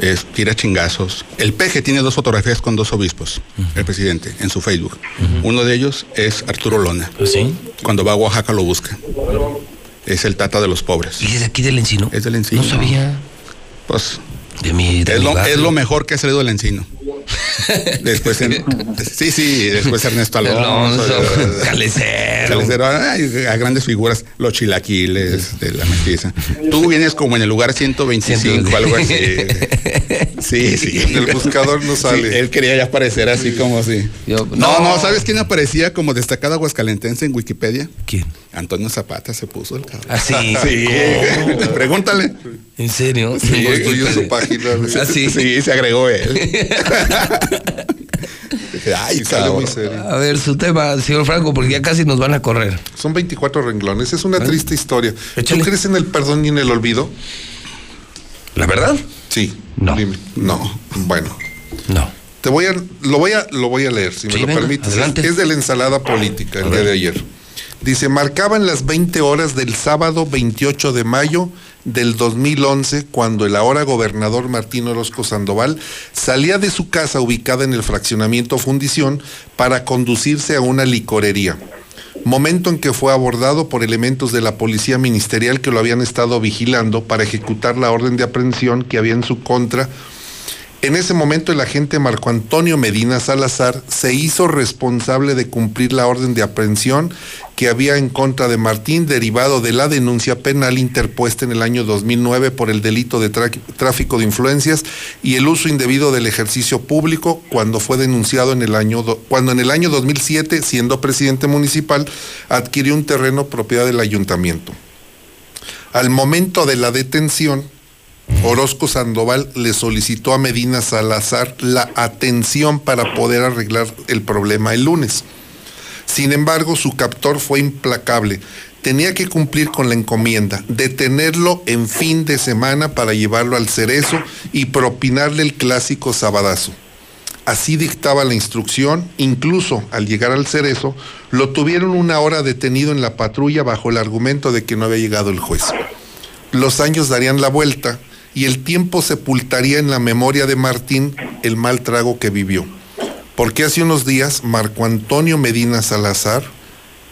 Es, tira chingazos. El peje tiene dos fotografías con dos obispos, el presidente, en su Facebook. Uno de ellos es Arturo Lona. ¿Sí? Cuando va a Oaxaca lo busca. Es el tata de los pobres. ¿Y es de aquí del Encino? Es del encino. No sabía. Pues De mi. De es mi lo, es lo mejor que ha salido del encino. Después, en- sí, sí, después Ernesto Alonso. Alonso, Calecero. Calecero, ay, a grandes figuras, los chilaquiles de la mestiza. Tú vienes como en el lugar 125, algo así. Sí, sí. El buscador no Sí, sale. él quería ya aparecer así como así. Yo- no, no. no, ¿sabes quién aparecía como destacado aguascalentense en Wikipedia? ¿Quién? Antonio Zapata se puso el cabrón. Ah, sí. Sí, pregúntale. ¿En serio? Sí, Construyó su página. Ah, sí. Sí, se agregó él. Ay, Y sale muy cabrón. serio. A ver, su tema, señor Franco, porque ya casi nos van a correr. Son 24 renglones. Es una triste historia. Échale. ¿Tú crees en el perdón y en el olvido? ¿La verdad? Sí. No. Dime. No. Bueno. No. Te voy a, lo voy a, lo voy a leer, si Sí, me lo venga, permites. Adelante. Es, de la ensalada política el día de ayer. Dice, marcaban las 20 horas del sábado 28 de mayo del 2011, cuando el ahora gobernador Martín Orozco Sandoval salía de su casa ubicada en el fraccionamiento Fundición para conducirse a una licorería. Momento en que fue abordado por elementos de la policía ministerial que lo habían estado vigilando para ejecutar la orden de aprehensión que había en su contra en ese momento el agente Marco Antonio Medina Salazar se hizo responsable de cumplir la orden de aprehensión que había en contra de Martín derivado de la denuncia penal interpuesta en el año 2009 por el delito de tráfico de influencias y el uso indebido del ejercicio público cuando fue denunciado en el año cuando en el año 2007 siendo presidente municipal adquirió un terreno propiedad del ayuntamiento. Al momento de la detención Orozco Sandoval le solicitó a Medina Salazar la atención para poder arreglar el problema el lunes. Sin embargo, su captor fue implacable. Tenía que cumplir con la encomienda, detenerlo en fin de semana para llevarlo al cerezo y propinarle el clásico sabadazo. Así dictaba la instrucción, incluso al llegar al cerezo, lo tuvieron una hora detenido en la patrulla bajo el argumento de que no había llegado el juez. Los años darían la vuelta y el tiempo sepultaría en la memoria de Martín el mal trago que vivió. Porque hace unos días Marco Antonio Medina Salazar,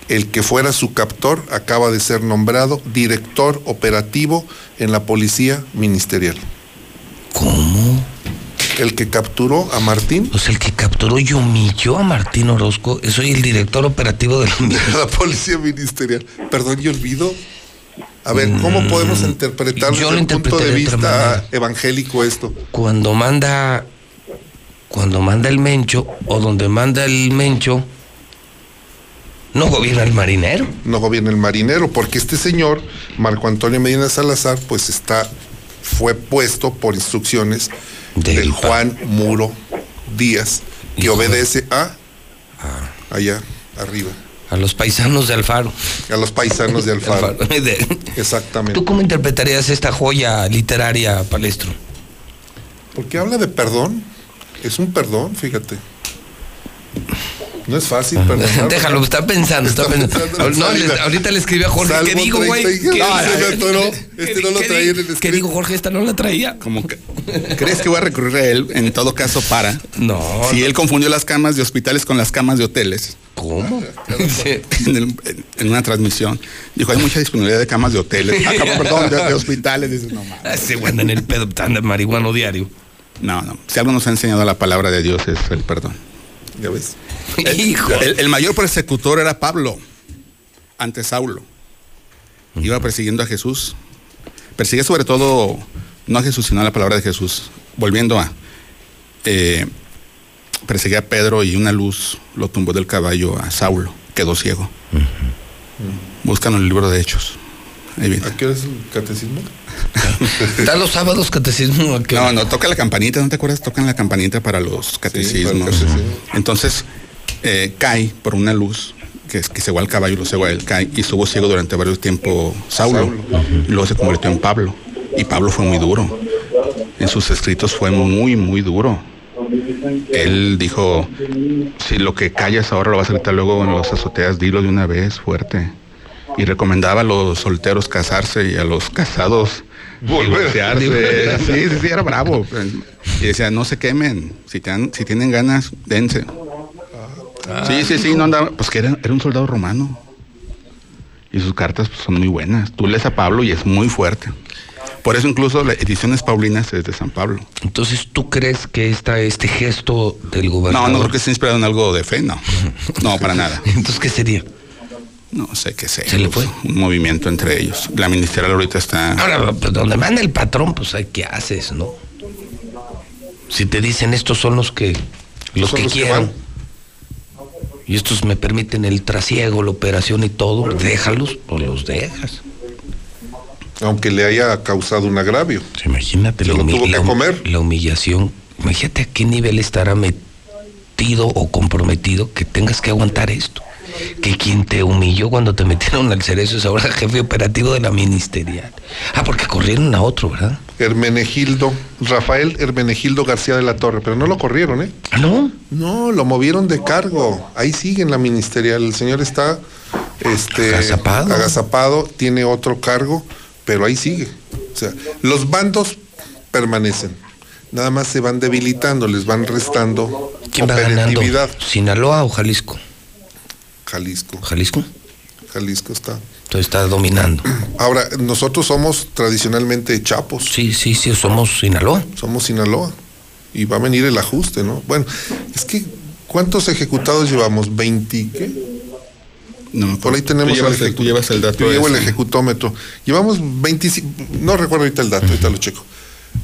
el que fuera su captor, acaba de ser nombrado director operativo en la Policía Ministerial. ¿Cómo? El que capturó a Martín. Pues el que capturó y humilló a Martín Orozco. Soy el director operativo de la, la Policía Ministerial. Perdón, yo olvido a ver, ¿cómo mm, podemos interpretar desde el punto de vista evangélico esto? Cuando manda, cuando manda el mencho, o donde manda el mencho, no gobierna el marinero. No gobierna el marinero, porque este señor, Marco Antonio Medina Salazar, pues está, fue puesto por instrucciones del, Juan Muro Díaz, que obedece a ah. allá arriba. A los paisanos de Alfaro. A los paisanos de Alfaro. Exactamente. ¿Tú cómo interpretarías esta joya literaria, Palestro? Porque habla de perdón. Es un perdón, fíjate. No es fácil perdonar. Déjalo, está pensando, está, pensando. no, ahorita le escribí a Jorge. ¿Qué digo, güey? ¿Qué, este no lo traía en el ¿Qué digo, Jorge? Esta no la traía. Como que, ¿Crees que voy a recurrir a él en todo caso para? No. Si él confundió las camas de hospitales con las camas de hoteles. ¿Cómo? en, una transmisión. Dijo, hay mucha disponibilidad de camas de hoteles. Ah, perdón, de, hospitales. Dice, no mames. Se en el pedo tan de marihuano diario. No, no. Si algo nos ha enseñado la palabra de Dios es el perdón. ¿Ya ves? El, el, mayor persecutor era Pablo, ante Saulo. Iba persiguiendo a Jesús. Persigue sobre todo, no a Jesús, sino a la palabra de Jesús. Volviendo a... Eh, perseguía a Pedro y una luz lo tumbó del caballo a Saulo, quedó ciego. Buscan el libro de Hechos. ¿A qué hora es el catecismo? ¿Está los sábados catecismo? No, no, toca la campanita, ¿no te acuerdas? Tocan la campanita para los catecismos. Entonces, eh, cae por una luz que, que se va al caballo, lo cegó él, cae y estuvo ciego durante varios tiempos Saulo. Y luego se convirtió en Pablo. Y Pablo fue muy duro. En sus escritos fue muy, muy duro él dijo, si lo que callas ahora lo vas a gritar luego en las azoteas, dilo de una vez fuerte. Y recomendaba a los solteros casarse y a los casados divorciarse. sí, sí, sí, era bravo. Y decía, no se quemen. Si, si tienen ganas, dense. Ah. sí, sí, sí, no andaba. Pues que era, era un soldado romano. Y sus cartas pues, son muy buenas. Tú lees a Pablo y es muy fuerte. Por eso incluso la Ediciones Paulinas es de San Pablo. Entonces, ¿tú crees que esta, este gesto del gobernador... No, no creo que esté inspirado en algo de fe, no. No, para nada. Entonces, ¿qué sería? No sé qué sé. ¿Se le fue? Un movimiento entre ellos. La ministerial ahorita está... Ahora, pues, donde manda el patrón, pues, ¿qué haces, no? Si te dicen estos son los que... Los que quieran. y estos me permiten el trasiego, la operación y todo, déjalos o los dejas aunque le haya causado un agravio. Imagínate lo tuvo que comer. La humillación. Imagínate a qué nivel estará metido o comprometido que tengas que aguantar esto. Que quien te humilló cuando te metieron al cerezo es ahora jefe operativo de la ministerial. Ah, porque corrieron a otro, ¿verdad? Hermenegildo, Rafael Hermenegildo García de la Torre, pero no lo corrieron, ¿eh? ¿Ah, no? No, lo movieron de cargo. Ahí sigue en la ministerial. El señor está este, Agazapado. agazapado, tiene otro cargo, pero ahí sigue. O sea, los bandos permanecen. Nada más se van debilitando, les van restando ¿Quién va ganando? ¿Sinaloa o Jalisco? Jalisco. ¿Jalisco? Jalisco está. Entonces está dominando. Ahora, nosotros somos tradicionalmente chapos. Sí, sí, sí, somos Sinaloa. Somos Sinaloa. Y va a venir el ajuste, ¿no? Bueno, es que, ¿cuántos ejecutados llevamos? ¿20 qué? No, Por ahí tenemos tú llevas, el el, tú llevas el dato. Yo llevo el ejecutómetro. Llevamos 25, no recuerdo ahorita el dato, ahorita lo checo.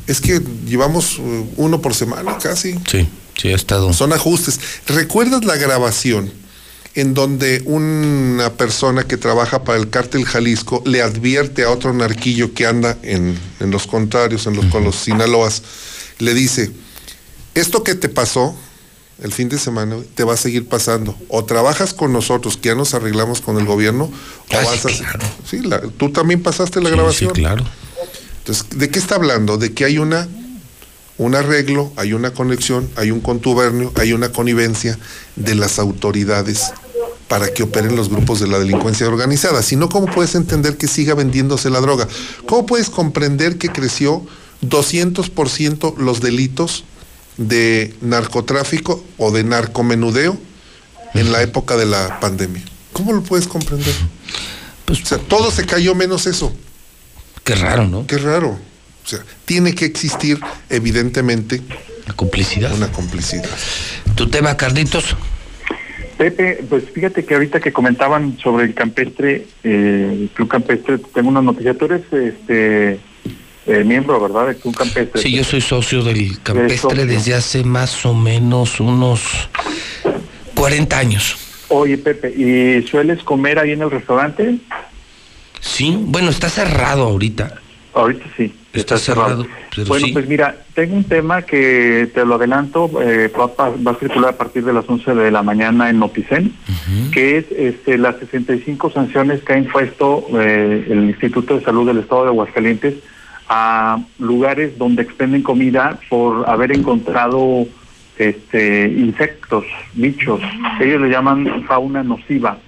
Es que llevamos uh, uno por semana casi. Sí, sí, ha estado. Son ajustes. ¿Recuerdas la grabación en donde una persona que trabaja para el cártel Jalisco le advierte a otro narquillo que anda en, en los contrarios, en los, con los Sinaloas, le dice, esto que te pasó el fin de semana te va a seguir pasando. O trabajas con nosotros, que ya nos arreglamos con el gobierno, o Ah, vas sí, a... claro. Sí, la- tú también pasaste la Sí, grabación. Sí, claro. Entonces, ¿de qué está hablando? De que hay una un arreglo, hay una conexión, hay un contubernio, hay una connivencia de las autoridades para que operen los grupos de la delincuencia organizada. Si no, ¿cómo puedes entender que siga vendiéndose la droga? ¿Cómo puedes comprender que creció 200% los delitos de narcotráfico o de narcomenudeo en la época de la pandemia? ¿Cómo lo puedes comprender? Pues, o sea, todo se cayó menos eso. Qué raro, ¿no? Qué raro. O sea, tiene que existir, evidentemente, La complicidad. una complicidad. ¿Tu tema, Carlitos? Pepe, pues fíjate que ahorita que comentaban sobre el campestre, eh, el Club Campestre, tengo una noticia. Tú eres este, eh, miembro, ¿verdad? Del Club Campestre. Sí, yo soy socio del campestre desde hace más o menos unos 40 años. Oye, Pepe, ¿y sueles comer ahí en el restaurante? Sí, bueno, está cerrado ahorita. Ahorita sí. Está cerrado, bueno, sí. pues mira, tengo un tema que te lo adelanto, eh, va, a- va a circular a partir de las 11 de la mañana en Noticen, que es este, las 65 sanciones que ha impuesto eh, el Instituto de Salud del Estado de Aguascalientes a lugares donde expenden comida por haber encontrado este, insectos, bichos, ellos le llaman fauna nociva.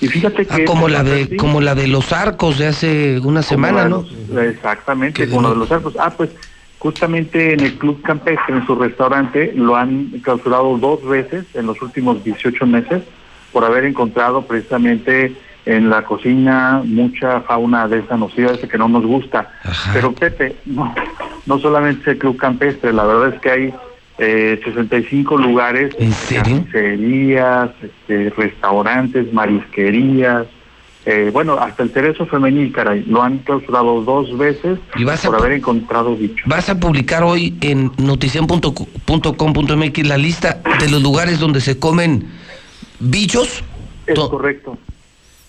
Y fíjate que... Ah, como la de como la de los arcos de hace una semana, ¿no? Los- Exactamente, como de lo de los- arcos. Ah, pues justamente en el Club Campestre, en su restaurante, lo han clausurado dos veces en los últimos 18 meses por haber encontrado precisamente en la cocina mucha fauna de esa nociva, ese que no nos gusta. Pero Pepe, no, no solamente el Club Campestre, la verdad es que hay eh, 65 lugares, carnicerías, este, restaurantes, marisquerías, eh, bueno, hasta el cerezo femenil, caray, lo han clausurado dos veces Y vas a por pu- haber encontrado bichos. Vas a publicar hoy en notician.com.mx la lista de los lugares donde se comen bichos. Es To- correcto.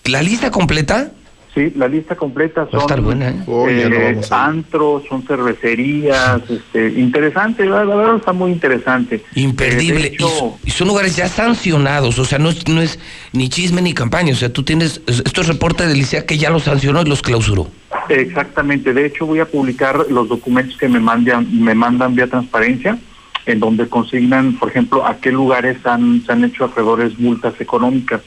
¿La lista completa? Sí, la lista completa son estar buena, ¿eh? Oh, eh, antros, son cervecerías, este, interesante, la, la verdad está muy interesante. Imperdible. Eh, de hecho, y, so- y son lugares ya sancionados, o sea, no es, no es ni chisme ni campaña, o sea, tú tienes, esto es reporte del ICEA que ya los sancionó y los clausuró. Exactamente, de hecho voy a publicar los documentos que me mandan, me mandan vía transparencia, en donde consignan, por ejemplo, a qué lugares han, se han hecho acreedores multas económicas.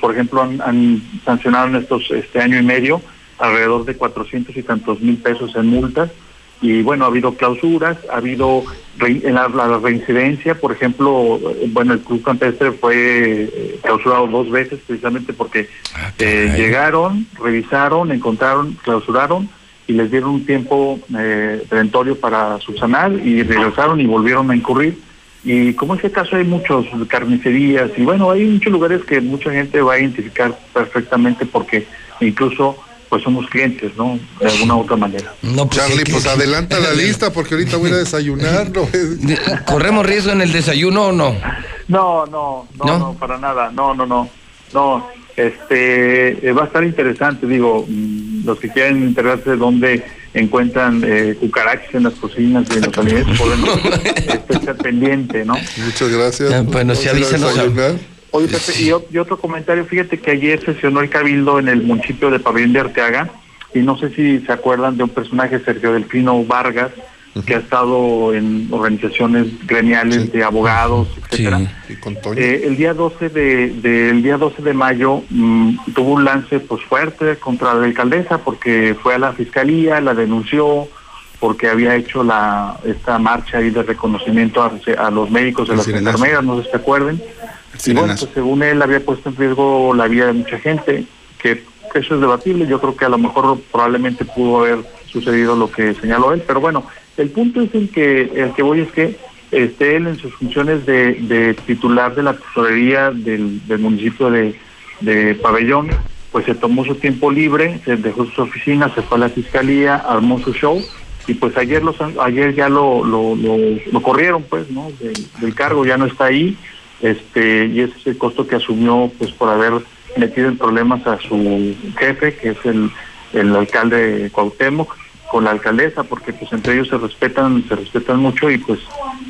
Por ejemplo, han, han sancionado en estos este año y medio alrededor de 400 y tantos mil pesos en multas. Y bueno, ha habido clausuras, ha habido re- en la, la reincidencia, por ejemplo, bueno, el Club Campestre fue eh, clausurado dos veces precisamente porque eh, llegaron, revisaron, encontraron, clausuraron y les dieron un tiempo eh, perentorio para subsanar y regresaron y volvieron a incurrir. Y como en este caso hay muchos carnicerías y bueno, hay muchos lugares que mucha gente va a identificar perfectamente porque incluso pues somos clientes, ¿no? De alguna u otra manera. No, pues, Charlie, pues que- adelanta la lista porque ahorita voy a desayunar. ¿no? ¿Corremos riesgo en el desayuno o no? No, no, no, ¿No? no, para nada, no, no, no, no, este, eh, va a estar interesante, digo, mm, los que quieran enterarse de dónde encuentran eh, cucarachas en las cocinas y en los alimentos, este, estar pendiente, ¿no? Muchas gracias. Bueno, sí, Vamos a ir a avísenos a- desayunar. Oye, Pepe, y otro comentario, fíjate que ayer sesionó el Cabildo en el municipio de Pabellón de Arteaga, y no sé si se acuerdan de un personaje, Sergio Delfino Vargas, que ha estado en organizaciones gremiales de abogados, etcétera. Eh, el día 12 de, de- el día 12 de mayo mm, tuvo un lance pues fuerte contra la alcaldesa porque fue a la fiscalía, la denunció porque había hecho la esta marcha ahí de reconocimiento a, a los médicos, a El las enfermeras, no sé si se acuerden. Y bueno, pues según él había puesto en riesgo la vida de mucha gente, que eso es debatible, yo creo que a lo mejor probablemente pudo haber sucedido lo que señaló él, pero bueno, el punto es el que el que voy es que este él en sus funciones de, de titular de la tesorería del, municipio de, Pabellón, pues se tomó su tiempo libre, se dejó sus oficinas, se fue a la fiscalía, armó su show y pues ayer los ayer ya lo lo, lo, lo corrieron pues no del, del cargo ya no está ahí este y ese es el costo que asumió pues por haber metido en problemas a su jefe que es el, el alcalde Cuauhtémoc con la alcaldesa porque pues entre ellos se respetan se respetan mucho y pues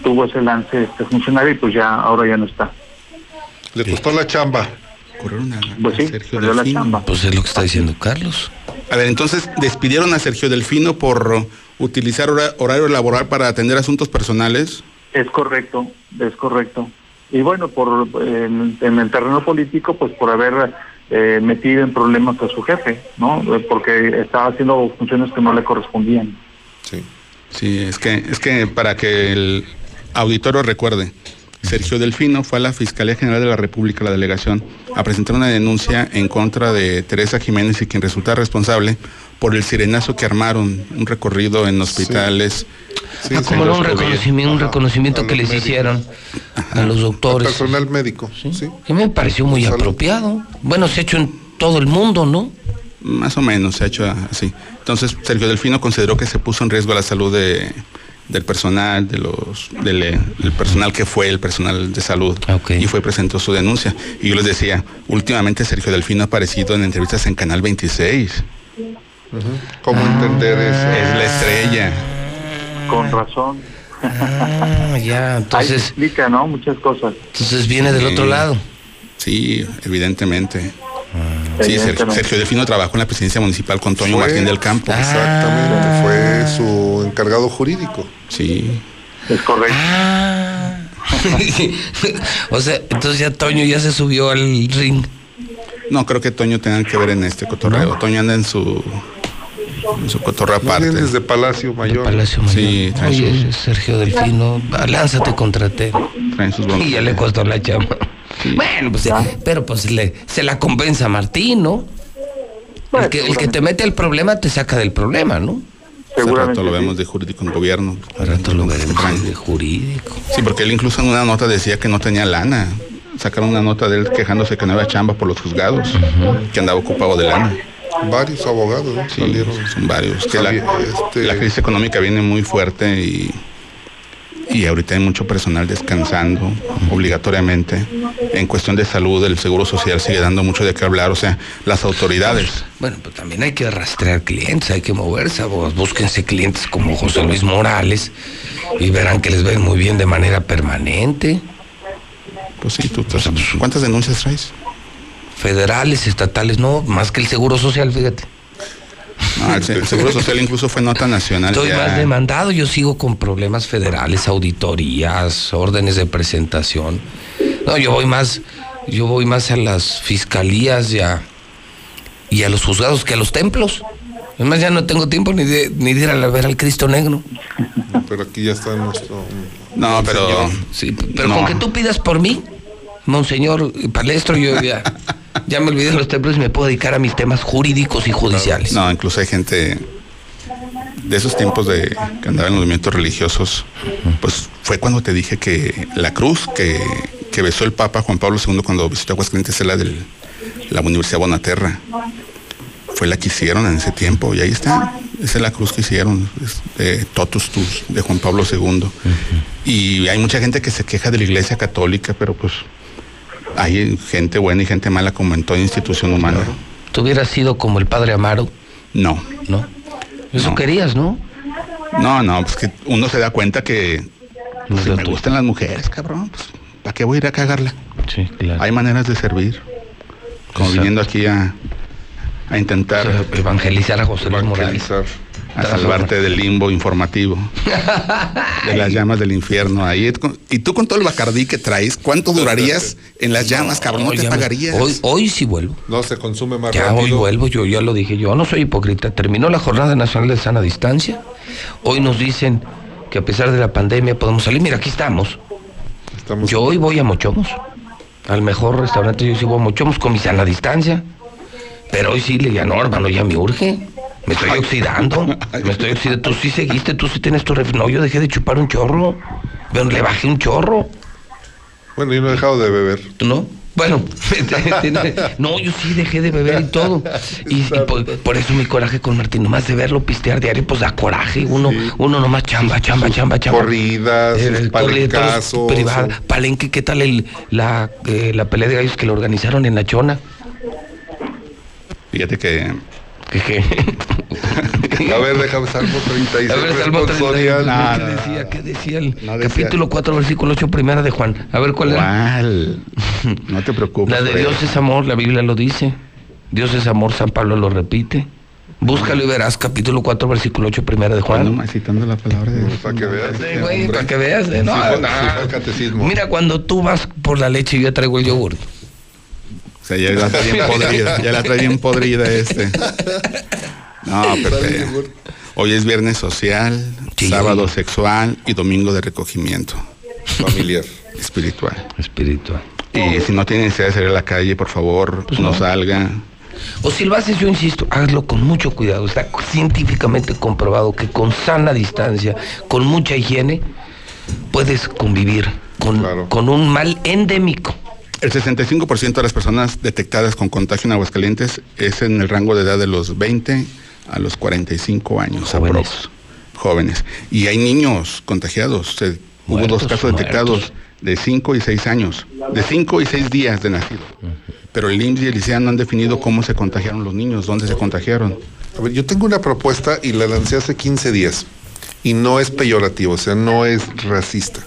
tuvo ese lance este funcionario y pues ya ahora ya no está Le costó la chamba. pues sí Sergio perdió la Delfino. chamba Pues es lo que está diciendo Carlos. A ver, entonces despidieron a Sergio Delfino por utilizar hora- horario laboral para atender asuntos personales. Es correcto, es correcto. Y bueno, por en, en el terreno político, pues por haber eh, metido en problemas a su jefe, ¿no? Eh, Porque estaba haciendo funciones que no le correspondían. Sí. Sí, es que, es que para que el auditorio recuerde, Sergio Delfino fue a la Fiscalía General de la República, la delegación, a presentar una denuncia en contra de Teresa Jiménez y quien resulta responsable por el sirenazo que armaron, un recorrido en hospitales. Ah, como no, un reconocimiento, un reconocimiento que les hicieron a los doctores. Personal médico. Sí. Que me pareció muy apropiado. Bueno, se ha hecho en todo el mundo, ¿no? Más o menos se ha hecho así. Entonces, Sergio Delfino consideró que se puso en riesgo la salud de, del personal, de los, del, del personal que fue el personal de salud. Y fue presentó su denuncia. Y yo les decía, últimamente Sergio Delfino ha aparecido en entrevistas en Canal 26. ¿Cómo entender eso? Es la estrella. Con razón. Ah, ya, entonces. Ahí explica, ¿no? Muchas cosas. Entonces viene del otro lado. Sí, evidentemente. Ah. Sí, Evidentemente. Sergio Delfino trabajó en la presidencia municipal con Toño Fue- Martín del Campo. Ah. Exactamente, fue su encargado jurídico. Sí. Es correcto. Ah. o sea, entonces ya Toño ya se subió al ring. No creo que Toño tenga que ver en este cotorreo. Toño anda en su, su bien aparte. desde Palacio Mayor. Palacio Mayor. Sí, Oye, Sergio Delfino, lánzate contra T. Sus. Y ya le costó la chamba. Bueno, pues, pero pues le, se la compensa a Martín, ¿no? El que, el que te mete el problema te saca del problema, ¿no? Hace rato lo vemos de jurídico en gobierno. Al rato lo veremos de jurídico. Sí, porque él incluso en una nota decía que no tenía lana. Sacaron una nota de él quejándose que no había chamba por los juzgados, que andaba ocupado de lana. Varios abogados ¿no? Sí, salieron. son varios. Que la, Este- la crisis económica viene muy fuerte y, y ahorita hay mucho personal descansando obligatoriamente. En cuestión de salud, el Seguro Social sigue dando mucho de qué hablar. O sea, las autoridades. Bueno, pues también hay que rastrear clientes, hay que moverse. vos Búsquense clientes como José Luis Morales y verán que les ven muy bien de manera permanente. Pues sí, tú, ¿cuántas denuncias traes? Federales, estatales, no, más que el Seguro Social, fíjate. No, el, se- el Seguro Social incluso fue nota nacional. Estoy ya. más demandado, yo sigo con problemas federales, auditorías, órdenes de presentación. No, yo voy más, yo voy más a las fiscalías y a, y a los juzgados que a los templos. Además ya no tengo tiempo ni de, ni de ir a ver al Cristo Negro. Pero aquí ya está nuestro. No, pero. Sí, pero no. con que tú pidas por mí, Monseñor Palestro, yo ya, ya me olvidé de los templos y me puedo dedicar a mis temas jurídicos y judiciales. No, incluso hay gente de esos tiempos de que andaba en los movimientos religiosos, pues fue cuando te dije que la cruz que, que besó el Papa Juan Pablo II cuando visitó Aguascalientes es la de la Universidad Bonaterra. Fue la que hicieron en ese tiempo y ahí está. Esa es la cruz que hicieron, es de Totus Tus, de Juan Pablo II. Y hay mucha gente que se queja de la iglesia católica, pero pues hay gente buena y gente mala como en toda institución humana. ¿Tú hubieras sido como el padre Amaro? No. ¿No? Eso No. querías, ¿no? No, no, pues que uno se da cuenta que No si me gustan las mujeres, cabrón, pues ¿para qué voy a ir a cagarla? Sí, claro. Hay maneras de servir. Como Exacto. viniendo aquí a, a intentar O sea, evangelizar a José Luis Morales. A salvarte del limbo informativo, de las llamas del infierno. Ahí, y tú con todo el bacardí que traes, ¿cuánto durarías en las llamas, cabrón? No te pagarías. Hoy, hoy sí vuelvo. No se consume más Ya rápido. hoy vuelvo, yo ya lo dije, yo no soy hipócrita. Terminó la Jornada Nacional de Sana Distancia. Hoy nos dicen que a pesar de la pandemia podemos salir. Mira, aquí estamos. Yo hoy voy a Mochomos. Al mejor restaurante yo sí voy a Mochomos con mi sana distancia. Pero hoy sí le dije, no, hermano, ya me urge. Me estoy oxidando. Me estoy oxidando. Tú sí seguiste, tú sí tienes tu ref... No, yo dejé de chupar un chorro. Pero le bajé un chorro. Bueno, yo no he dejado de beber. ¿Tú no? Bueno, no, yo sí dejé de beber y todo. Y, y por, por eso mi coraje con Martín, nomás de verlo pistear diario, pues da coraje. Uno, uno nomás chamba, chamba, chamba, chamba. Corridas, Eh, palencazos, privada. Palenque, ¿qué tal el, la, eh, la pelea de gallos que lo organizaron en la chona? Fíjate que. A ver, déjame Salmo 36. A ver, Salmo 36. responsorial. ¿Qué decía? ¿Qué decía el capítulo 4, versículo 8, primera de Juan? A ver, ¿cuál era? ¿Cuál? No te preocupes. La de Dios es amor, la Biblia lo dice. Dios es amor, San Pablo lo repite. Búscalo y verás, capítulo 4, versículo 8, primera de Juan. Nomás citando la palabra de Dios. Para que veas. Sí, güey, para que veas. eh, No, Sí no. catecismo. Mira, cuando tú vas por la leche y yo traigo el yogur. O sea, ya la trae bien podrida. Ya la trae bien podrida este. No, Pepe. Hoy es viernes social, sábado sexual y domingo de recogimiento. Familiar. Espiritual. Espiritual. Y si no tiene necesidad de salir a la calle, por favor, no, no. salga. O si lo haces, yo insisto, hazlo con mucho cuidado. Está científicamente comprobado que con sana distancia, con mucha higiene, puedes convivir con, con un mal endémico. El 65% de las personas detectadas con contagio en Aguascalientes es en el rango de edad de los 20 a los 45 años. Jóvenes. aprox. Jóvenes. Y hay niños contagiados. Se- hubo dos casos detectados de 5 y 6 años. De 5 y 6 días de nacido. Pero el IMSS y el ICEA no han definido cómo se contagiaron los niños, dónde se contagiaron. A ver, yo tengo una propuesta y la lancé hace 15 días. Y no es peyorativo, o sea, no es racista.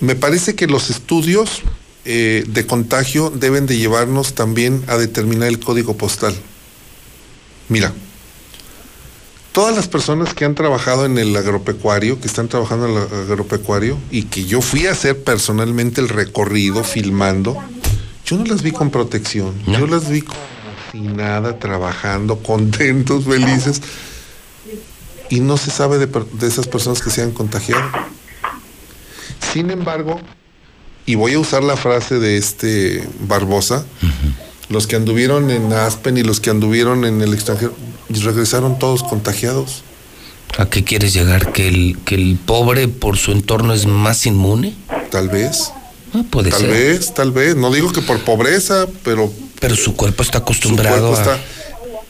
Me parece que los estudios eh, de contagio deben de llevarnos también a determinar el código postal. Mira, todas las personas que han trabajado en el agropecuario, que están trabajando en el agropecuario y que yo fui a hacer personalmente el recorrido filmando, yo no las vi con protección, yo las vi como si nada, trabajando, contentos, felices. Y no se sabe de, esas personas que se han contagiado. Sin embargo, y voy a usar la frase de este Barbosa, los que anduvieron en Aspen y los que anduvieron en el extranjero, y regresaron todos contagiados. ¿A qué quieres llegar? ¿Que el, que el pobre por su entorno es más inmune? Tal vez. Ah, puede tal ser. vez, tal vez. No digo que por pobreza, pero Pero su cuerpo está su acostumbrado cuerpo a... está.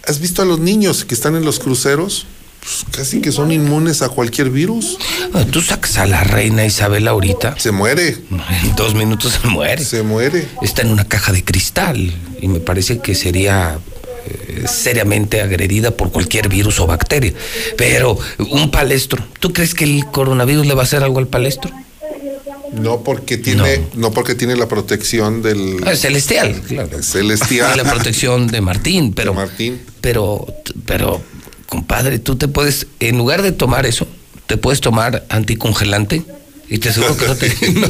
¿Has visto a los niños que están en los cruceros? Pues casi que son inmunes a cualquier virus. Ah, Tú sacas a la reina Isabel ahorita. Se muere. En dos minutos se muere. Se muere. Está en una caja de cristal y me parece que sería eh, seriamente agredida por cualquier virus o bacteria. Pero un palestro, ¿tú crees que el coronavirus le va a hacer algo al palestro? No porque tiene, no, porque tiene la protección del Ah, celestial, claro. celestial. Y la protección de Martín, pero Martín. pero pero compadre, tú te puedes en lugar de tomar eso, te puedes tomar anticongelante y te aseguro que no te no,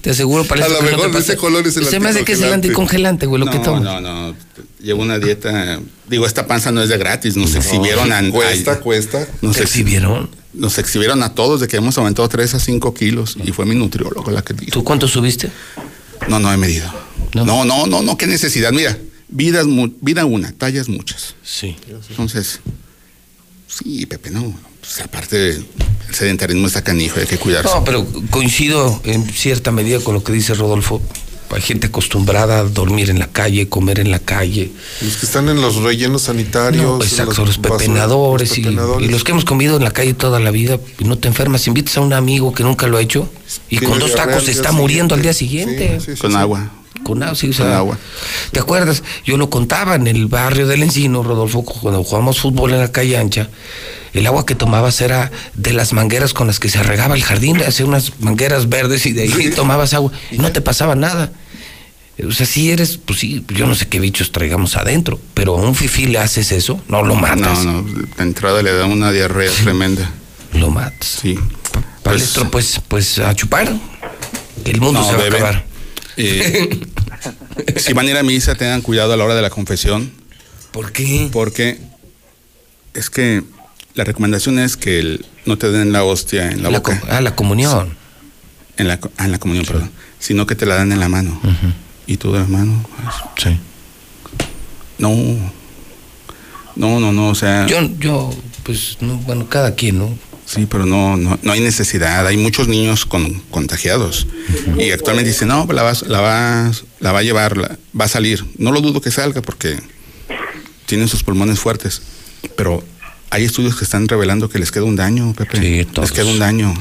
te aseguro para A lo que no mejor de ese color es el Se me hace que es el anticongelante. güey, lo que no, tomas. no, no. Llevo una dieta. Digo, esta panza no es de gratis. Nos No, exhibieron a. cuesta, a- cuesta. Nos ¿Te ex- exhibieron? Nos exhibieron a todos de que hemos aumentado 3 a 5 kilos. Y fue mi nutriólogo la que dijo. ¿Tú cuánto subiste? No, no he medido. No, no, no, no, qué necesidad. Mira, vidas, mu- vida una, tallas muchas. Sí. Entonces, sí, Pepe, no. Pues, aparte, el sedentarismo está canijo, hay que cuidarse. No, pero coincido en cierta medida con lo que dice Rodolfo. Hay gente acostumbrada a dormir en la calle, comer en la calle. Los que están en los rellenos sanitarios. No, exacto, los pepenadores, los y- pepenadores. Y, los que hemos comido en la calle toda la vida y no te enfermas, invitas a un amigo que nunca lo ha hecho y Tiene con dos tacos se está muriendo al día siguiente. siguiente. Sí, sí, sí, Con sí. agua. Con agua, sí, o sea, Con agua. ¿Te acuerdas? Yo lo contaba en el barrio del Encino, Rodolfo, cuando jugamos fútbol en la calle ancha. El agua que tomabas era de las mangueras con las que se regaba el jardín, hacía unas mangueras verdes y de ahí tomabas agua y no te pasaba nada. O sea, si eres, pues sí, yo no sé qué bichos traigamos adentro, pero a un fifí le haces eso, no lo matas. No, no, de entrada le da una diarrea tremenda. Lo matas. Sí. Palestro, pues, pues a chupar. Que el mundo No, se va a acabar. Eh, si van a ir a misa, tengan cuidado a la hora de la confesión. ¿Por qué? Porque es que la recomendación es que el- no te den la hostia en la, La boca. ah, la comunión. En la, ah, en la comunión, perdón. Sino que te la dan en la mano. Y tú de la mano. pues, Sí. No. No, no, no, o sea. Yo, yo, pues, no, bueno, cada quien, ¿no? Sí, pero no, no, no hay necesidad. Hay muchos niños con, contagiados. Y actualmente dicen, no, la, vas, la, vas, la va a llevar, la- va a salir. No lo dudo que salga porque tienen sus pulmones fuertes. Pero hay estudios que están revelando que les queda un daño, Pepe. les queda un daño.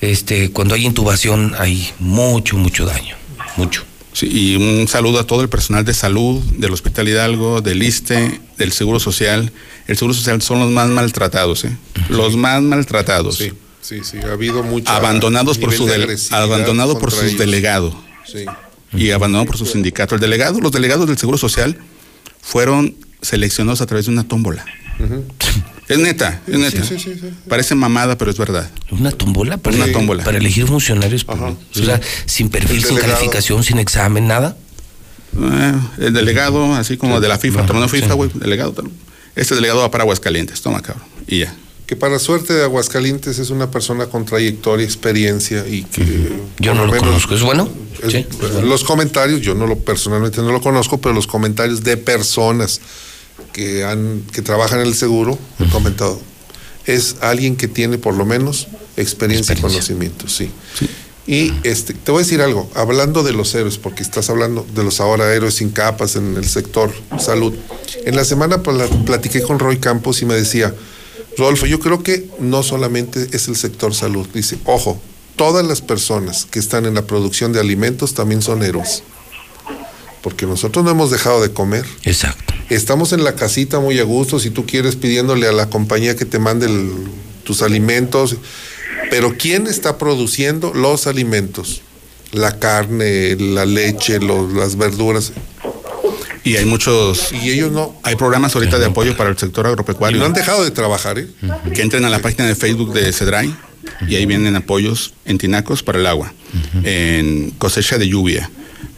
Este, cuando hay intubación hay mucho, mucho daño. Mucho. Sí, y un saludo a todo el personal de salud, del Hospital Hidalgo, del ISTE, del Seguro Social. El Seguro Social son los más maltratados, ¿eh? Los más maltratados. Sí, sí, sí, ha habido mucho. abandonados por, su de abandonado por sus ellos. delegados Sí. y abandonado por su sindicato. El delegado, los delegados del Seguro Social fueron seleccionados a través de una tómbola. Ujú. Es neta, es neta. sí, sí, sí. Parece mamada, pero es verdad. Una tómbola para, Una tómbola. para elegir funcionarios públicos. O sea, sin perfil, sin calificación, sin examen, nada. Eh, el delegado, así como de la FIFA, tomando FIFA, güey, delegado. Este delegado va para Aguascalientes, toma cabrón. Y ya. Que para suerte de Aguascalientes es una persona con trayectoria, experiencia y que. Yo no lo menos, conozco. ¿Es bueno? es- Sí. Los comentarios, yo no lo personalmente no lo conozco, pero los comentarios de personas que han que trabajan en el seguro han comentado. Es alguien que tiene por lo menos experiencia, y conocimiento, sí. Y este, te voy a decir algo, hablando de los héroes, porque estás hablando de los ahora héroes sin capas en el sector salud. En la semana pla- platiqué con Roy Campos y me decía, Rodolfo, yo creo que no solamente es el sector salud. Dice, ojo, todas las personas que están en la producción de alimentos también son héroes. Porque nosotros no hemos dejado de comer. Exacto. Estamos en la casita muy a gusto, si tú quieres pidiéndole a la compañía que te mande el- tus alimentos. Pero ¿quién está produciendo los alimentos? La carne, la leche, los- las verduras. Y hay muchos. Y ellos no. Hay programas ahorita de apoyo para el sector agropecuario. Y no han dejado de trabajar, ¿eh? Que entren a la página de Facebook de Cedray y ahí vienen apoyos en tinacos para el agua, en cosecha de lluvia,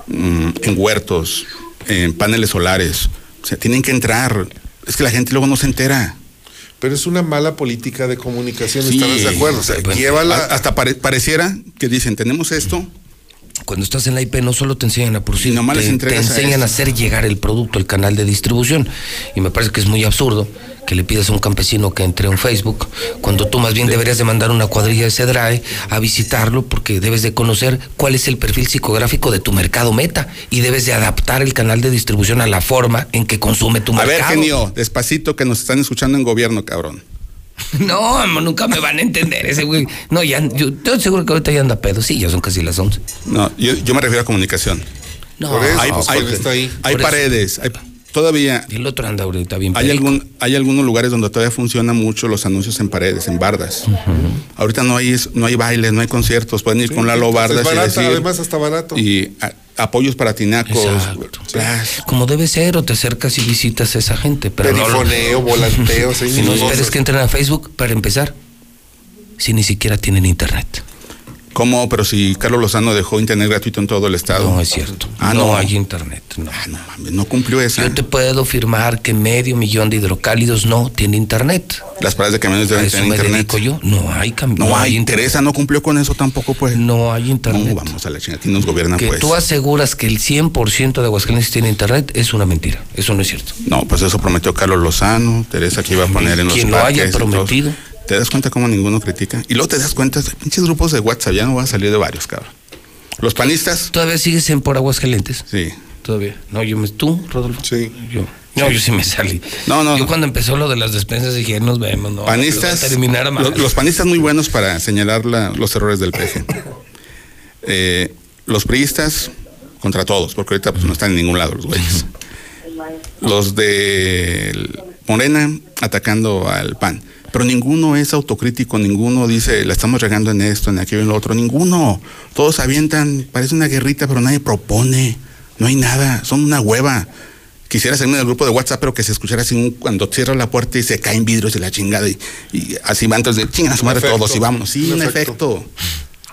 mm, en huertos, en paneles solares. O sea, tienen que entrar. Es que la gente luego no se entera. Pero es una mala política de comunicación, Sí. ¿estarás de acuerdo? O sea, llévala. Hasta pare- pareciera que dicen, tenemos esto, Cuando estás en la IP no solo te enseñan a producir, te, te a enseñan a, hacer llegar el producto, el canal de distribución. Y me parece que es muy absurdo que le pidas a un campesino que entre en Facebook, cuando tú más bien deberías de mandar una cuadrilla de Cedrae a visitarlo porque debes de conocer cuál es el perfil psicográfico de tu mercado meta y debes de adaptar el canal de distribución a la forma en que consume tu a ver, mercado. genio, despacito que nos están escuchando en gobierno, cabrón. No, nunca me van a entender ese güey. No, ya, yo estoy seguro que ahorita ya anda pedo. Sí, ya son casi las 11. No, yo, yo me refiero a comunicación. No, eso, hay pues, hay- ¿quién está ahí? hay paredes, hay- todavía Y el otro anda ahorita bien hay, algún, hay algunos lugares donde todavía funcionan mucho los anuncios en paredes, en bardas. Ahorita no hay, es- no hay bailes, no hay conciertos, pueden ir con Lalo Bardas barata, y decir, además hasta barato. y a- apoyos para tinacos. Como debe ser, o te acercas y visitas a esa gente. Pero no, lo- Perifoneo, volanteo, y no esperes que entren a Facebook para empezar. Si ni siquiera tienen internet. ¿Cómo? Pero si Carlos Lozano dejó internet gratuito en todo el estado. No es cierto. Ah, no, no. hay internet. No. Ah, no mames, no cumplió esa. Yo te puedo afirmar que medio millón de hidrocálidos no tiene internet. Las paradas de camiones deben eso tener me internet. dedico yo. No hay cambio. No, hay, Teresa no cumplió con eso tampoco, pues. No hay internet. No, vamos a la chingada, aquí nos gobiernan, que pues. tú aseguras que el 100% de Aguascalientes tiene internet es una mentira. Eso no es cierto. No, pues eso prometió Carlos Lozano, Teresa que iba a poner en los Quien lo haya todo. ¿Te das cuenta cómo ninguno critica? Y luego te das cuenta, pinches grupos de WhatsApp, ya no va a salir de varios, cabrón. Los panistas, ¿Todavía sigues en por Aguascalientes? sí. Todavía. No, yo me. ¿Tú, Rodolfo? Sí. Yo. No, yo sí me salí. No, no, Yo no. cuando empezó lo de las despensas dije, nos vemos, no. panistas, terminar los, panistas muy buenos para señalar la- los errores del PG. Eh, los priistas contra todos, porque ahorita pues, no están en ningún lado los güeyes. Los de Morena atacando al PAN. Pero ninguno es autocrítico, ninguno dice, la estamos regando en esto, en aquello, en lo otro, ninguno. Todos avientan, parece una guerrita, pero nadie propone, No hay nada, son una hueva. Quisiera hacerme en el grupo de WhatsApp, pero que se escuchara así cuando cierra la puerta y se caen vidrios y la chingada. Y, y así van entonces, chingan a su madre todos y vámonos. Sí, un un, efecto. efecto.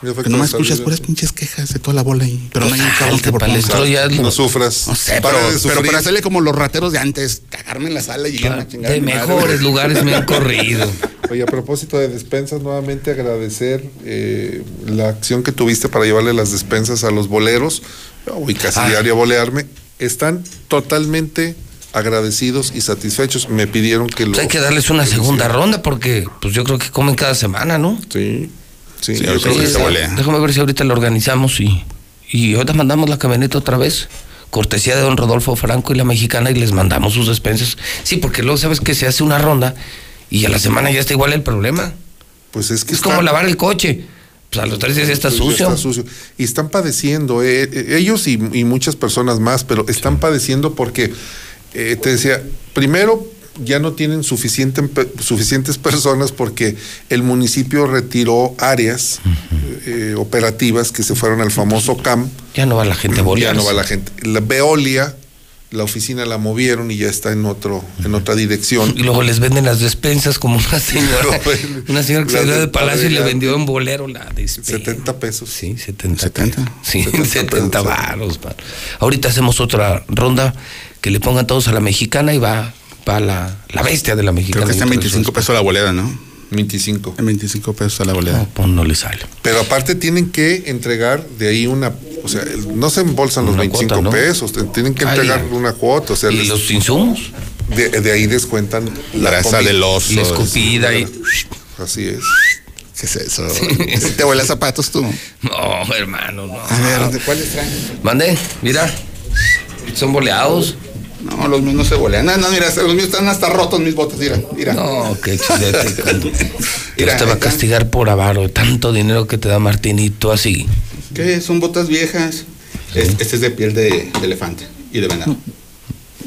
Que nomás escuchas puras pinches quejas de toda la bola ahí. Pero no hay un cabrón que ya No sufras. No sé, Para pero, pero para hacerle como los rateros de antes, cagarme en la sala y llegar a chingar. a De mejores lugares me han corrido. Oye, a propósito de despensas, nuevamente agradecer eh, la acción que tuviste para llevarle las despensas a los boleros. Yo voy casi Ah. diario a bolearme. Están totalmente agradecidos y satisfechos. Me pidieron que lo. Pues hay que darles una segunda ronda porque pues yo creo que comen cada semana, ¿no? Sí, sí. Sí, yo creo que que se volea. Déjame ver si ahorita lo organizamos y, y ahorita mandamos la camioneta otra vez. Cortesía de don Rodolfo Franco y la mexicana y les mandamos sus despensas. Sí, porque luego sabes que se hace una ronda y a la semana ya está igual el problema. Pues es que Es como lavar el coche. Pues a los tres días ya está ya sucio. está sucio. Y están padeciendo, eh, eh, ellos y, y muchas personas más, pero están padeciendo porque, eh, te decía, primero ya no tienen suficiente, suficientes personas porque el municipio retiró áreas eh, operativas que se fueron al famoso CAM. Ya no va la gente a Ya no va la gente. La Veolia, la oficina la movieron y ya está en otro, en otra dirección. Y luego les venden las despensas como una señora. una señora que salió del de Palacio y le vendió en bolero la despensa. 70 pesos. Sí, 70. 70. Sí, 70 70, pesos. varos. Ahorita hacemos otra ronda que le pongan todos a la mexicana y va, va la, la bestia de la mexicana. Creo que está en Y otra vez 25 pesos la boleda, ¿no? 25. En 25 pesos a la boleda. No, pues no le sale. Pero aparte tienen que entregar de ahí una, o sea, no se embolsan los Una 25 cuota, ¿no? pesos, tienen que entregar una cuota, o sea, ¿Y les- los insumos? de, de ahí descuentan La grasa del oso. La escupida y... Así es. ¿Qué es eso? ¿Sí ¿Te huele a zapatos tú? No, hermano, no. A ver, ¿de cuáles traen? Mande, mira. Son boleados. No, los míos no se bolean. No, no, mira, los míos están hasta rotos mis botas, mira, mira. No, qué chilete. Dios te va a castigar por avaro. Tanto dinero que te da Martinito así. ¿Qué? Son botas viejas. Es- este es de piel de, de elefante y de venado.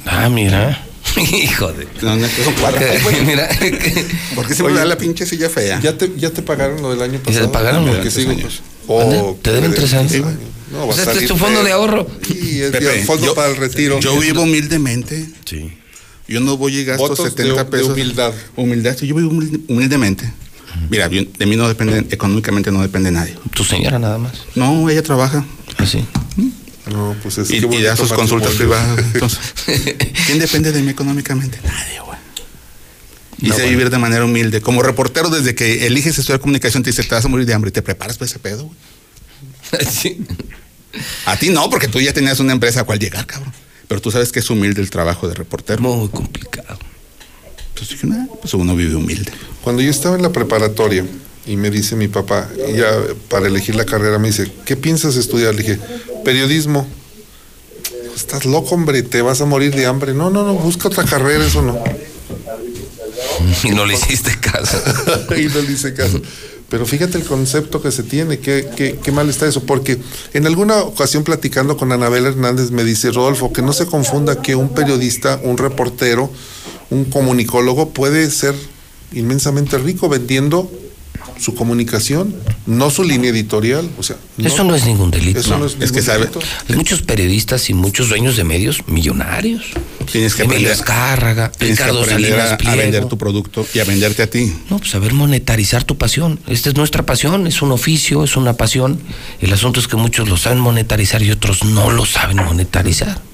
Ah, mira. Hijo de. No, no, son cuadros. Mira. ¿Por qué se me da la pinche silla fea? ¿Ya te, ya te pagaron lo del año ¿Y se pasado? te pagaron? Porque sigo, pues. Oh, ¿Te deben tres años? Sí, No, va a este es tu fondo de ahorro. Sí, es Pepe, el fondo yo- para el retiro. Yo vivo humildemente. Sí. Yo no voy y gasto Votos de- 70 de pesos. humildad. Humildad, sí, yo vivo humilde- humildemente. Mira, yo- de mí no depende, económicamente no depende nadie. Tu señora nada más. No, ella trabaja Así. No, pues es y, y da sus consultas privadas. Entonces, ¿quién depende de mí económicamente? Nadie, güey. Y No, sé bueno. vivir de manera humilde. Como reportero, desde que eliges estudiar comunicación, te dice, te vas a morir de hambre y te preparas para ese pedo, güey. Sí. A ti no, porque tú ya tenías una empresa a cual llegar, cabrón. Pero tú sabes que es humilde el trabajo de reportero. Muy complicado. Entonces dije, "Nah, pues uno vive humilde. Cuando yo estaba en la preparatoria y me dice mi papá, ya para elegir la carrera me dice, ¿qué piensas estudiar? Le dije, periodismo. Dijo, Estás loco, hombre, te vas a morir de hambre. No, no, no, busca otra carrera, eso no. Y no le hiciste caso. y no le hice caso. Pero fíjate el concepto que se tiene, qué, qué, qué mal está eso, porque en alguna ocasión platicando con Anabel Hernández me dice, Rodolfo, que no se confunda que un periodista, un reportero, un comunicólogo puede ser inmensamente rico vendiendo su comunicación, no su línea editorial. O sea, Eso no es ningún delito. Eso no es es que sabe-. Hay muchos periodistas y muchos dueños de medios millonarios. Tienes que Emilio aprender, Azcárraga, tienes que Ricardo aprender Salinas a, vender tu producto y a venderte a ti. No, pues saber monetarizar tu pasión. Esta es nuestra pasión, es un oficio, es una pasión. El asunto es que muchos lo saben monetarizar y otros no lo saben monetarizar.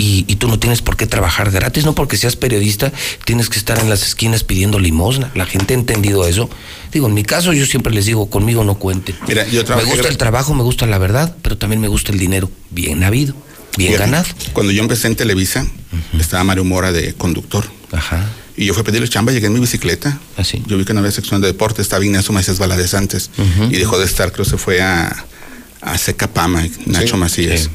Y, y tú no tienes por qué trabajar gratis, no porque seas periodista, tienes que estar en las esquinas pidiendo limosna. La gente ha entendido eso. Digo, en mi caso yo siempre les digo, conmigo no cuenten. Mira, yo me gusta el trabajo, me gusta la verdad, pero también me gusta el dinero bien habido, bien ganado. Cuando yo empecé en Televisa, estaba Mario Mora de conductor. Ajá. Y yo fui a pedirle chamba, llegué en mi bicicleta. Así. Yo vi que no había sección de deporte, estaba Ignacio Macías Valadez antes. Y dejó de estar, creo que se fue a, a Seca Pama, Nacho Sí, Macías. sí.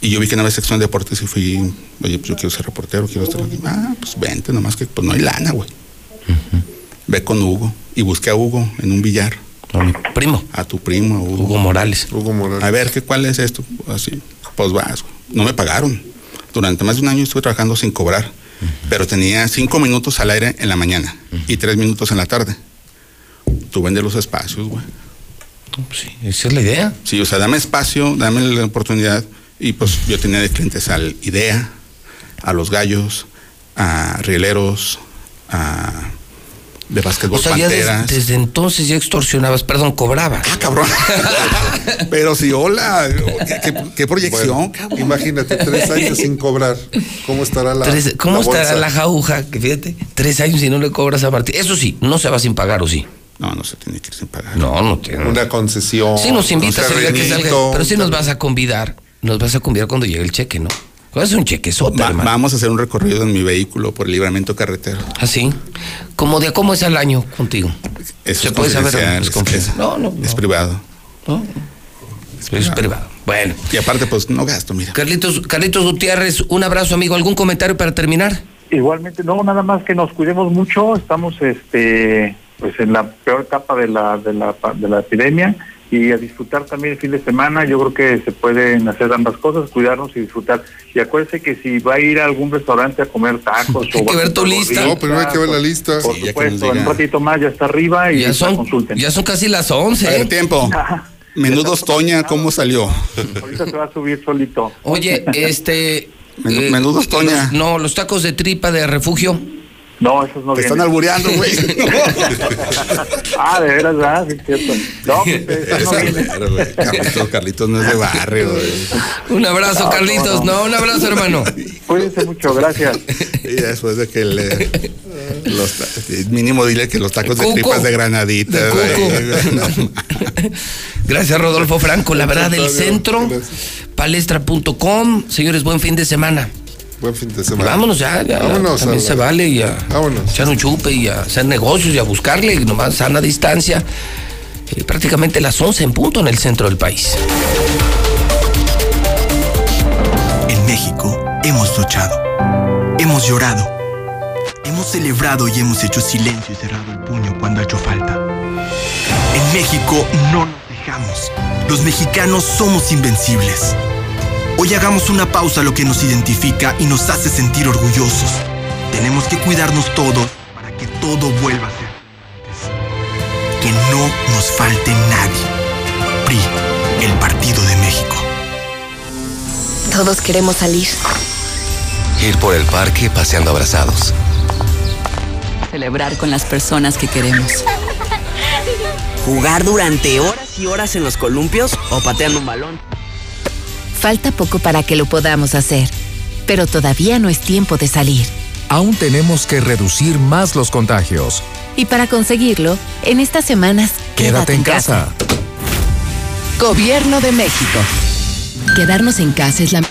Y yo vi que no había sección de deportes y fui, oye, pues yo quiero ser reportero, quiero estar aquí. Ah, pues vente, nomás que pues no hay lana, güey. Ve con Hugo. Y busqué a Hugo en un billar. A mi primo, A tu primo, a Hugo. Hugo Morales. Hugo Morales. A ver, ¿qué, ¿cuál es esto? Así, pues vas. güey. No me pagaron. Durante más de un año estuve trabajando sin cobrar, pero tenía cinco minutos al aire en la mañana y tres minutos en la tarde. Tú vendes los espacios, güey. Pues sí, esa es la idea. Sí, o sea, dame espacio, dame la oportunidad Y pues yo tenía de clientes al IDEA, a los gallos, a rieleros, a de básquetbol O sea, ya des- Panteras. desde entonces ya extorsionabas, perdón, cobrabas. Ah, cabrón. Pero si hola, qué, qué- qué proyección, Bueno, imagínate, tres años sin cobrar. ¿Cómo estará la. Tres- ¿Cómo la estará bolsa? la jauja? Que fíjate, tres años y no le cobras a Martín. Eso sí, no se va sin pagar, ¿o sí? No, no se tiene que ir sin pagar. No, no tiene. Una concesión. Sí nos invitas un el día que salga, pero sí nos vas a convidar. Nos vas a convidar cuando llegue el cheque, ¿no? Es un cheque Va- vamos a hacer un recorrido en mi vehículo por el libramiento carretero. ¿Así? ¿Cómo de cómo es el año contigo? Eso ¿Se es puede saber? Es es- es- No, no, Es no. privado. Es privado. Bueno. Y aparte, pues no gasto, mira. Carlitos, Carlitos Gutiérrez, un abrazo, amigo. ¿Algún comentario para terminar? Igualmente, no, nada más que nos cuidemos mucho, estamos este pues en la peor etapa de la, de la, pa- de la epidemia y a disfrutar también el fin de semana, yo creo que se pueden hacer ambas cosas, cuidarnos y disfrutar. Y acuérdense que si va a ir a algún restaurante a comer tacos Hay o que va a ver tu lista. No, pero hay que ver la lista. Por Sí, que supuesto, en un ratito más ya está arriba y Ya son, consulten. ya son casi las 11. A ver, ¿eh? tiempo. Menudos Toña, ¿cómo salió? Ahorita se va a subir solito. Oye, este. Menú- eh, menudos, Toña. no, los tacos de tripa de refugio. No, esos no Te están vienen. albureando, güey. ah, de veras, ¿verdad? Sí, es cierto. No, pues, esos no vienen. Claro, güey. Carlitos, Carlitos no es de barrio, güey. Un abrazo, No, Carlitos. no, No, no. un abrazo, hermano. Cuídense mucho, gracias. Y después de que le. Los, mínimo dile que los tacos de Cuco. tripas de granadita. De güey. No, Gracias, Rodolfo Franco. La verdad del centro, palestra.com. Señores, buen fin de semana. Buen fin de Y semana. vámonos ya, ya. Vámonos. También se vale y a Vámonos. echar un chupe y a hacer negocios y a buscarle, y nomás sana distancia. Eh, prácticamente las 11 en punto en el centro del país. En México hemos luchado, hemos llorado, hemos celebrado y hemos hecho silencio y cerrado el puño cuando ha hecho falta. En México no nos dejamos. Los mexicanos somos invencibles. Hoy hagamos una pausa a lo que nos identifica y nos hace sentir orgullosos. Tenemos que cuidarnos todos para que todo vuelva a ser antes. Que no nos falte nadie. PRI, el Partido de México. Todos queremos salir. Ir por el parque paseando abrazados. Celebrar con las personas que queremos. ¿Jugar durante horas y horas en los columpios o pateando un balón? Falta poco para que lo podamos hacer, pero todavía no es tiempo de salir. Aún tenemos que reducir más los contagios. Y para conseguirlo, en estas semanas, Quédate en casa. Gobierno de México. Quedarnos en casa es la